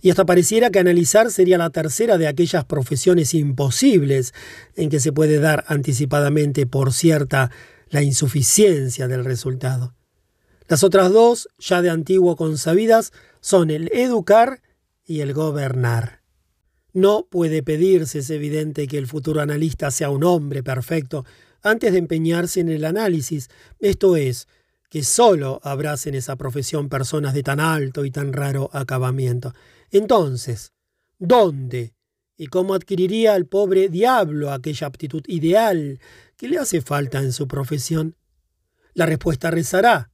Y hasta pareciera que analizar sería la tercera de aquellas profesiones imposibles en que se puede dar anticipadamente por cierta la insuficiencia del resultado. Las otras dos, ya de antiguo consabidas, son el educar y el gobernar. No puede pedirse, es evidente, que el futuro analista sea un hombre perfecto, antes de empeñarse en el análisis, esto es, que solo abracen esa profesión personas de tan alto y tan raro acabamiento. Entonces, ¿dónde y cómo adquiriría el pobre diablo aquella aptitud ideal que le hace falta en su profesión? La respuesta rezará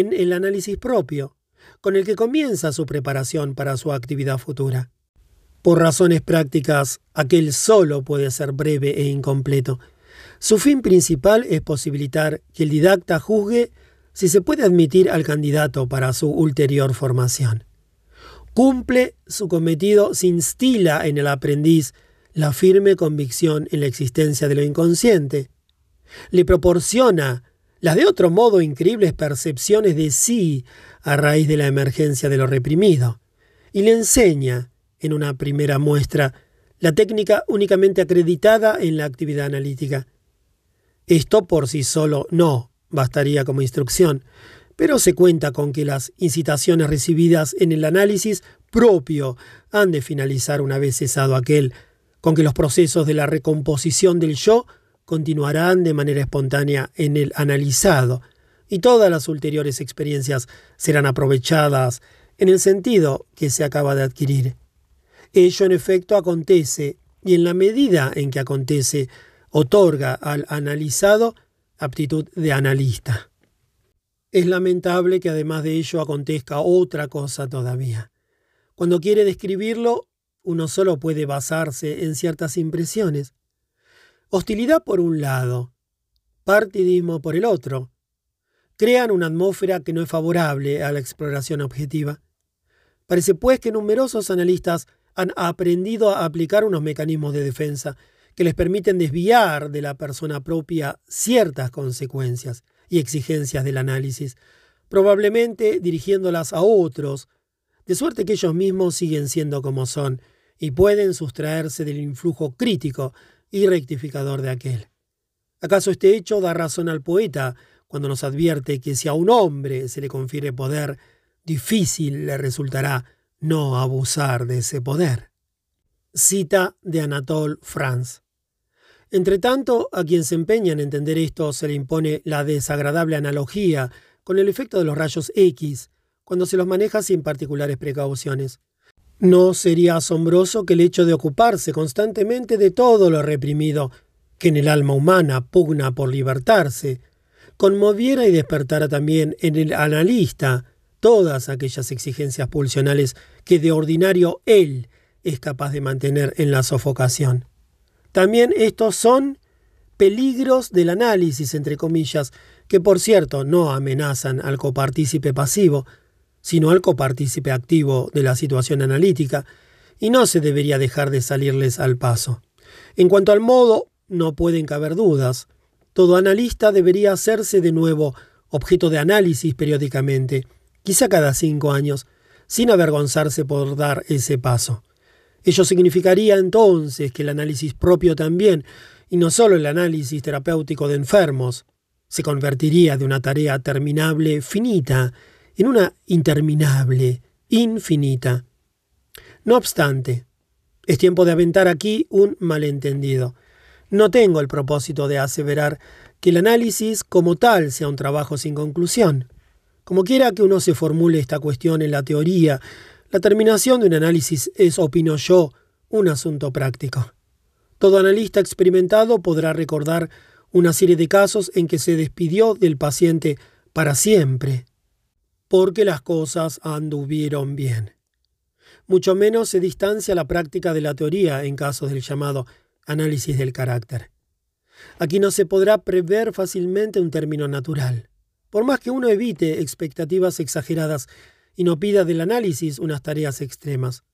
en el análisis propio, con el que comienza su preparación para su actividad futura. Por razones prácticas, aquel solo puede ser breve e incompleto, su fin principal es posibilitar que el didacta juzgue si se puede admitir al candidato para su ulterior formación. Cumple su cometido si instila en el aprendiz la firme convicción en la existencia de lo inconsciente. Le proporciona las de otro modo increíbles percepciones de sí a raíz de la emergencia de lo reprimido. Y le enseña, en una primera muestra, la técnica únicamente acreditada en la actividad analítica, esto por sí solo no bastaría como instrucción, pero se cuenta con que las incitaciones recibidas en el análisis propio han de finalizar una vez cesado aquel, con que los procesos de la recomposición del yo continuarán de manera espontánea en el analizado, y todas las ulteriores experiencias serán aprovechadas en el sentido que se acaba de adquirir. Ello en efecto acontece, y en la medida en que acontece, otorga al analizado aptitud de analista. Es lamentable que además de ello acontezca otra cosa todavía. Cuando quiere describirlo, uno solo puede basarse en ciertas impresiones. Hostilidad por un lado, partidismo por el otro. Crean una atmósfera que no es favorable a la exploración objetiva. Parece pues que numerosos analistas han aprendido a aplicar unos mecanismos de defensa que les permiten desviar de la persona propia ciertas consecuencias y exigencias del análisis, probablemente dirigiéndolas a otros, de suerte que ellos mismos siguen siendo como son y pueden sustraerse del influjo crítico y rectificador de aquel. ¿Acaso este hecho da razón al poeta cuando nos advierte que si a un hombre se le confiere poder, difícil le resultará no abusar de ese poder? Cita de Anatole France. Entretanto, a quien se empeña en entender esto se le impone la desagradable analogía con el efecto de los rayos X, cuando se los maneja sin particulares precauciones. No sería asombroso que el hecho de ocuparse constantemente de todo lo reprimido, que en el alma humana pugna por libertarse, conmoviera y despertara también en el analista todas aquellas exigencias pulsionales que de ordinario él es capaz de mantener en la sofocación. También estos son peligros del análisis, entre comillas, que por cierto no amenazan al copartícipe pasivo, sino al copartícipe activo de la situación analítica, y no se debería dejar de salirles al paso. En cuanto al modo, no pueden caber dudas. Todo analista debería hacerse de nuevo objeto de análisis periódicamente, quizá cada cinco años, sin avergonzarse por dar ese paso. Ello significaría entonces que el análisis propio también, y no solo el análisis terapéutico de enfermos, se convertiría de una tarea terminable finita en una interminable infinita. No obstante, es tiempo de aventar aquí un malentendido. No tengo el propósito de aseverar que el análisis como tal sea un trabajo sin conclusión. Como quiera que uno se formule esta cuestión en la teoría, la terminación de un análisis es, opino yo, un asunto práctico. Todo analista experimentado podrá recordar una serie de casos en que se despidió del paciente para siempre, porque las cosas anduvieron bien. Mucho menos se distancia la práctica de la teoría en casos del llamado análisis del carácter. Aquí no se podrá prever fácilmente un término natural. Por más que uno evite expectativas exageradas y no pida del análisis unas tareas extremas.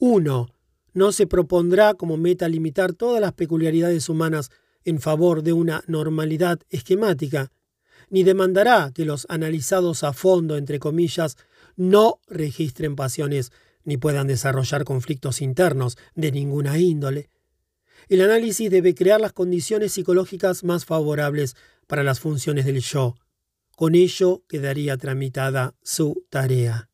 Uno no se propondrá como meta limitar todas las peculiaridades humanas en favor de una normalidad esquemática, ni demandará que los analizados a fondo, entre comillas, no registren pasiones ni puedan desarrollar conflictos internos de ninguna índole. El análisis debe crear las condiciones psicológicas más favorables para las funciones del yo. Con ello quedaría tramitada su tarea.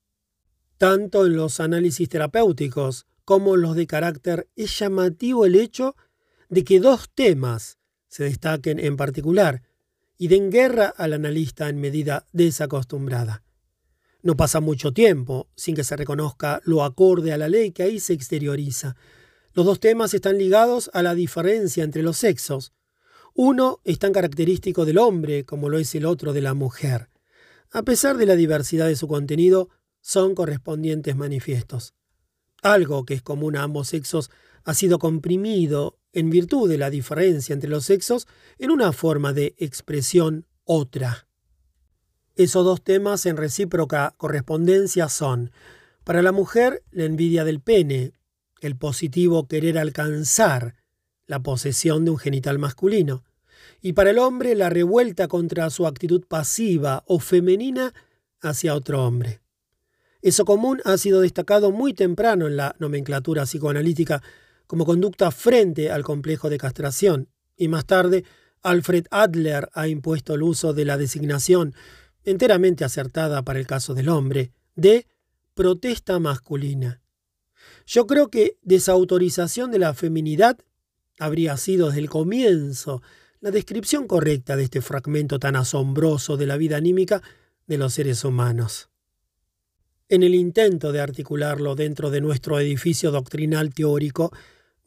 Tanto en los análisis terapéuticos como en los de carácter es llamativo el hecho de que dos temas se destaquen en particular y den guerra al analista en medida desacostumbrada. No pasa mucho tiempo sin que se reconozca lo acorde a la ley que ahí se exterioriza, los dos temas están ligados a la diferencia entre los sexos. Uno es tan característico del hombre como lo es el otro de la mujer. A pesar de la diversidad de su contenido, son correspondientes manifiestos. Algo que es común a ambos sexos ha sido comprimido, en virtud de la diferencia entre los sexos, en una forma de expresión otra. Esos dos temas en recíproca correspondencia son, para la mujer, la envidia del pene, el positivo querer alcanzar la posesión de un genital masculino, y para el hombre la revuelta contra su actitud pasiva o femenina hacia otro hombre. Eso común ha sido destacado muy temprano en la nomenclatura psicoanalítica como conducta frente al complejo de castración, y más tarde Alfred Adler ha impuesto el uso de la designación, enteramente acertada para el caso del hombre, de protesta masculina. Yo creo que desautorización de la feminidad habría sido desde el comienzo la descripción correcta de este fragmento tan asombroso de la vida anímica de los seres humanos. En el intento de articularlo dentro de nuestro edificio doctrinal teórico,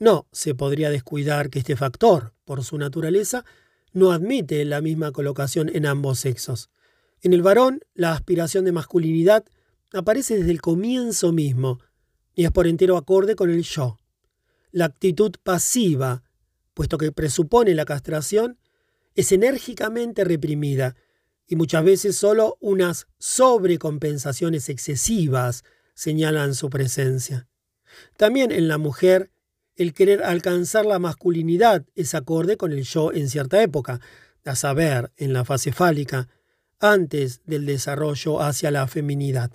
no se podría descuidar que este factor, por su naturaleza, no admite la misma colocación en ambos sexos. En el varón, la aspiración de masculinidad aparece desde el comienzo mismo, y es por entero acorde con el yo. La actitud pasiva, puesto que presupone la castración, es enérgicamente reprimida y muchas veces solo unas sobrecompensaciones excesivas señalan su presencia. También en la mujer, el querer alcanzar la masculinidad es acorde con el yo en cierta época, a saber, en la fase fálica, antes del desarrollo hacia la feminidad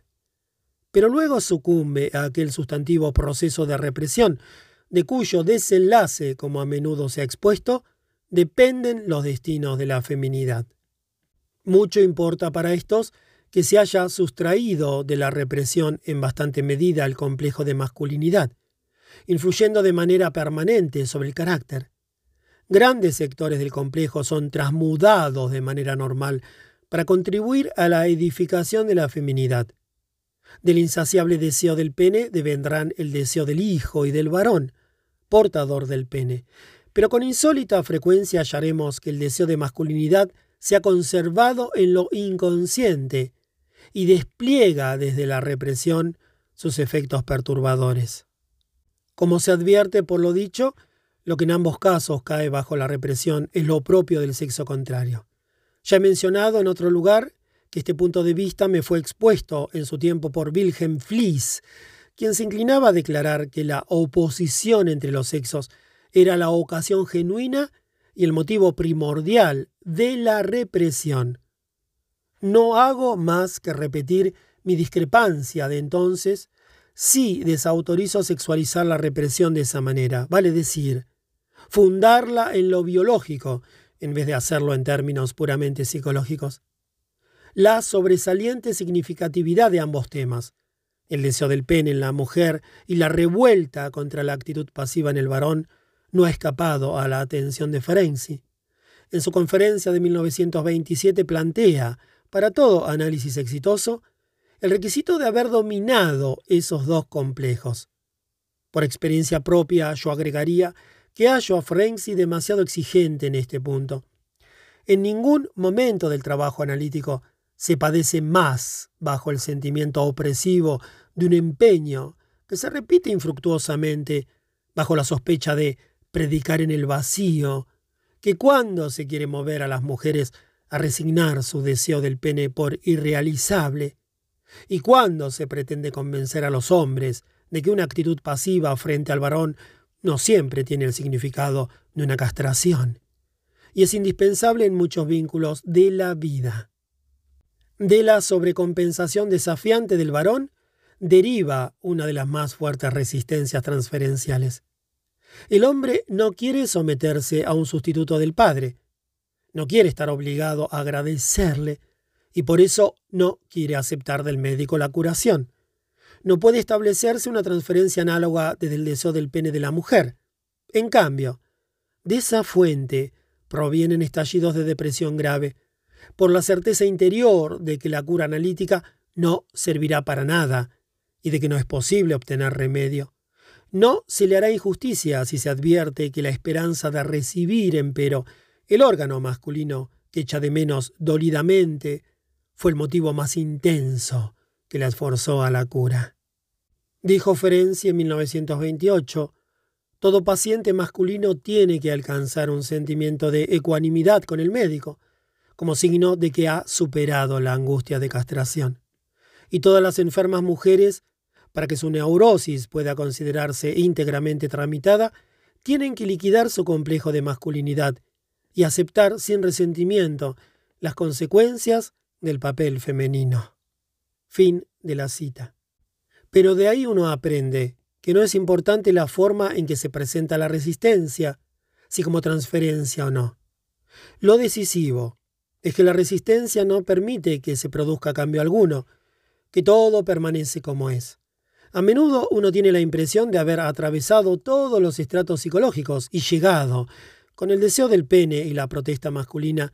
pero luego sucumbe a aquel sustantivo proceso de represión, de cuyo desenlace, como a menudo se ha expuesto, dependen los destinos de la feminidad. Mucho importa para estos que se haya sustraído de la represión en bastante medida el complejo de masculinidad, influyendo de manera permanente sobre el carácter. Grandes sectores del complejo son transmudados de manera normal para contribuir a la edificación de la feminidad. Del insaciable deseo del pene devendrán el deseo del hijo y del varón, portador del pene. Pero con insólita frecuencia hallaremos que el deseo de masculinidad se ha conservado en lo inconsciente y despliega desde la represión sus efectos perturbadores. Como se advierte por lo dicho, lo que en ambos casos cae bajo la represión es lo propio del sexo contrario. Ya he mencionado en otro lugar que este punto de vista me fue expuesto en su tiempo por Wilhelm Fliess, quien se inclinaba a declarar que la oposición entre los sexos era la ocasión genuina y el motivo primordial de la represión. No hago más que repetir mi discrepancia de entonces si desautorizo sexualizar la represión de esa manera, vale decir, fundarla en lo biológico en vez de hacerlo en términos puramente psicológicos. La sobresaliente significatividad de ambos temas, el deseo del pene en la mujer y la revuelta contra la actitud pasiva en el varón, no ha escapado a la atención de Ferenczi. En su conferencia de 1927 plantea, para todo análisis exitoso, el requisito de haber dominado esos dos complejos. Por experiencia propia, yo agregaría que hallo a Ferenczi demasiado exigente en este punto. En ningún momento del trabajo analítico se padece más bajo el sentimiento opresivo de un empeño que se repite infructuosamente bajo la sospecha de predicar en el vacío, que cuando se quiere mover a las mujeres a resignar su deseo del pene por irrealizable, y cuando se pretende convencer a los hombres de que una actitud pasiva frente al varón no siempre tiene el significado de una castración, y es indispensable en muchos vínculos de la vida. De la sobrecompensación desafiante del varón deriva una de las más fuertes resistencias transferenciales. El hombre no quiere someterse a un sustituto del padre, no quiere estar obligado a agradecerle y por eso no quiere aceptar del médico la curación. No puede establecerse una transferencia análoga desde el deseo del pene de la mujer. En cambio, de esa fuente provienen estallidos de depresión grave, por la certeza interior de que la cura analítica no servirá para nada y de que no es posible obtener remedio. No se le hará injusticia si se advierte que la esperanza de recibir, empero, el órgano masculino que echa de menos dolidamente fue el motivo más intenso que la esforzó a la cura. Dijo Ferenczi en 1928, todo paciente masculino tiene que alcanzar un sentimiento de ecuanimidad con el médico, como signo de que ha superado la angustia de castración. Y todas las enfermas mujeres para que su neurosis pueda considerarse íntegramente tramitada, tienen que liquidar su complejo de masculinidad y aceptar sin resentimiento las consecuencias del papel femenino. Fin de la cita. Pero de ahí uno aprende que no es importante la forma en que se presenta la resistencia, si como transferencia o no. Lo decisivo es que la resistencia no permite que se produzca cambio alguno, que todo permanece como es. A menudo uno tiene la impresión de haber atravesado todos los estratos psicológicos y llegado, con el deseo del pene y la protesta masculina,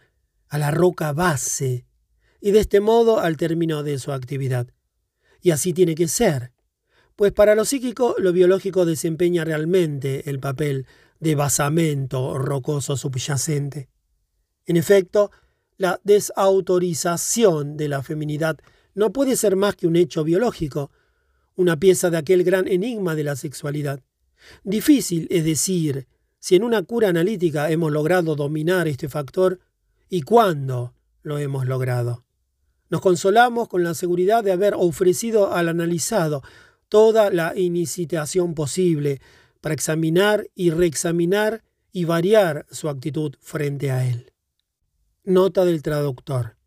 a la roca base, y de este modo al término de su actividad. Y así tiene que ser, pues para lo psíquico lo biológico desempeña realmente el papel de basamento rocoso subyacente. En efecto, la desautorización de la feminidad no puede ser más que un hecho biológico, una pieza de aquel gran enigma de la sexualidad. Difícil es decir si en una cura analítica hemos logrado dominar este factor y cuándo lo hemos logrado. Nos consolamos con la seguridad de haber ofrecido al analizado toda la incitación posible para examinar y reexaminar y variar su actitud frente a él. Nota del traductor.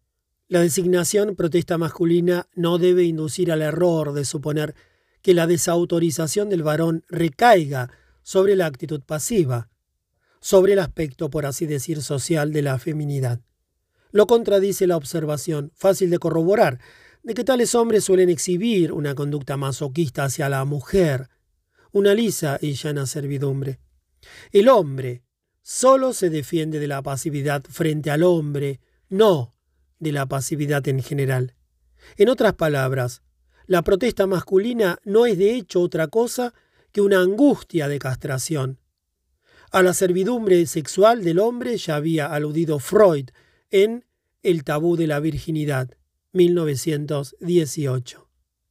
La designación protesta masculina no debe inducir al error de suponer que la desautorización del varón recaiga sobre la actitud pasiva, sobre el aspecto, por así decir, social de la feminidad. Lo contradice la observación, fácil de corroborar, de que tales hombres suelen exhibir una conducta masoquista hacia la mujer, una lisa y llana servidumbre. El hombre solo se defiende de la pasividad frente al hombre, no de la pasividad en general. En otras palabras, la protesta masculina no es de hecho otra cosa que una angustia de castración. A la servidumbre sexual del hombre ya había aludido Freud en El tabú de la virginidad, 1918.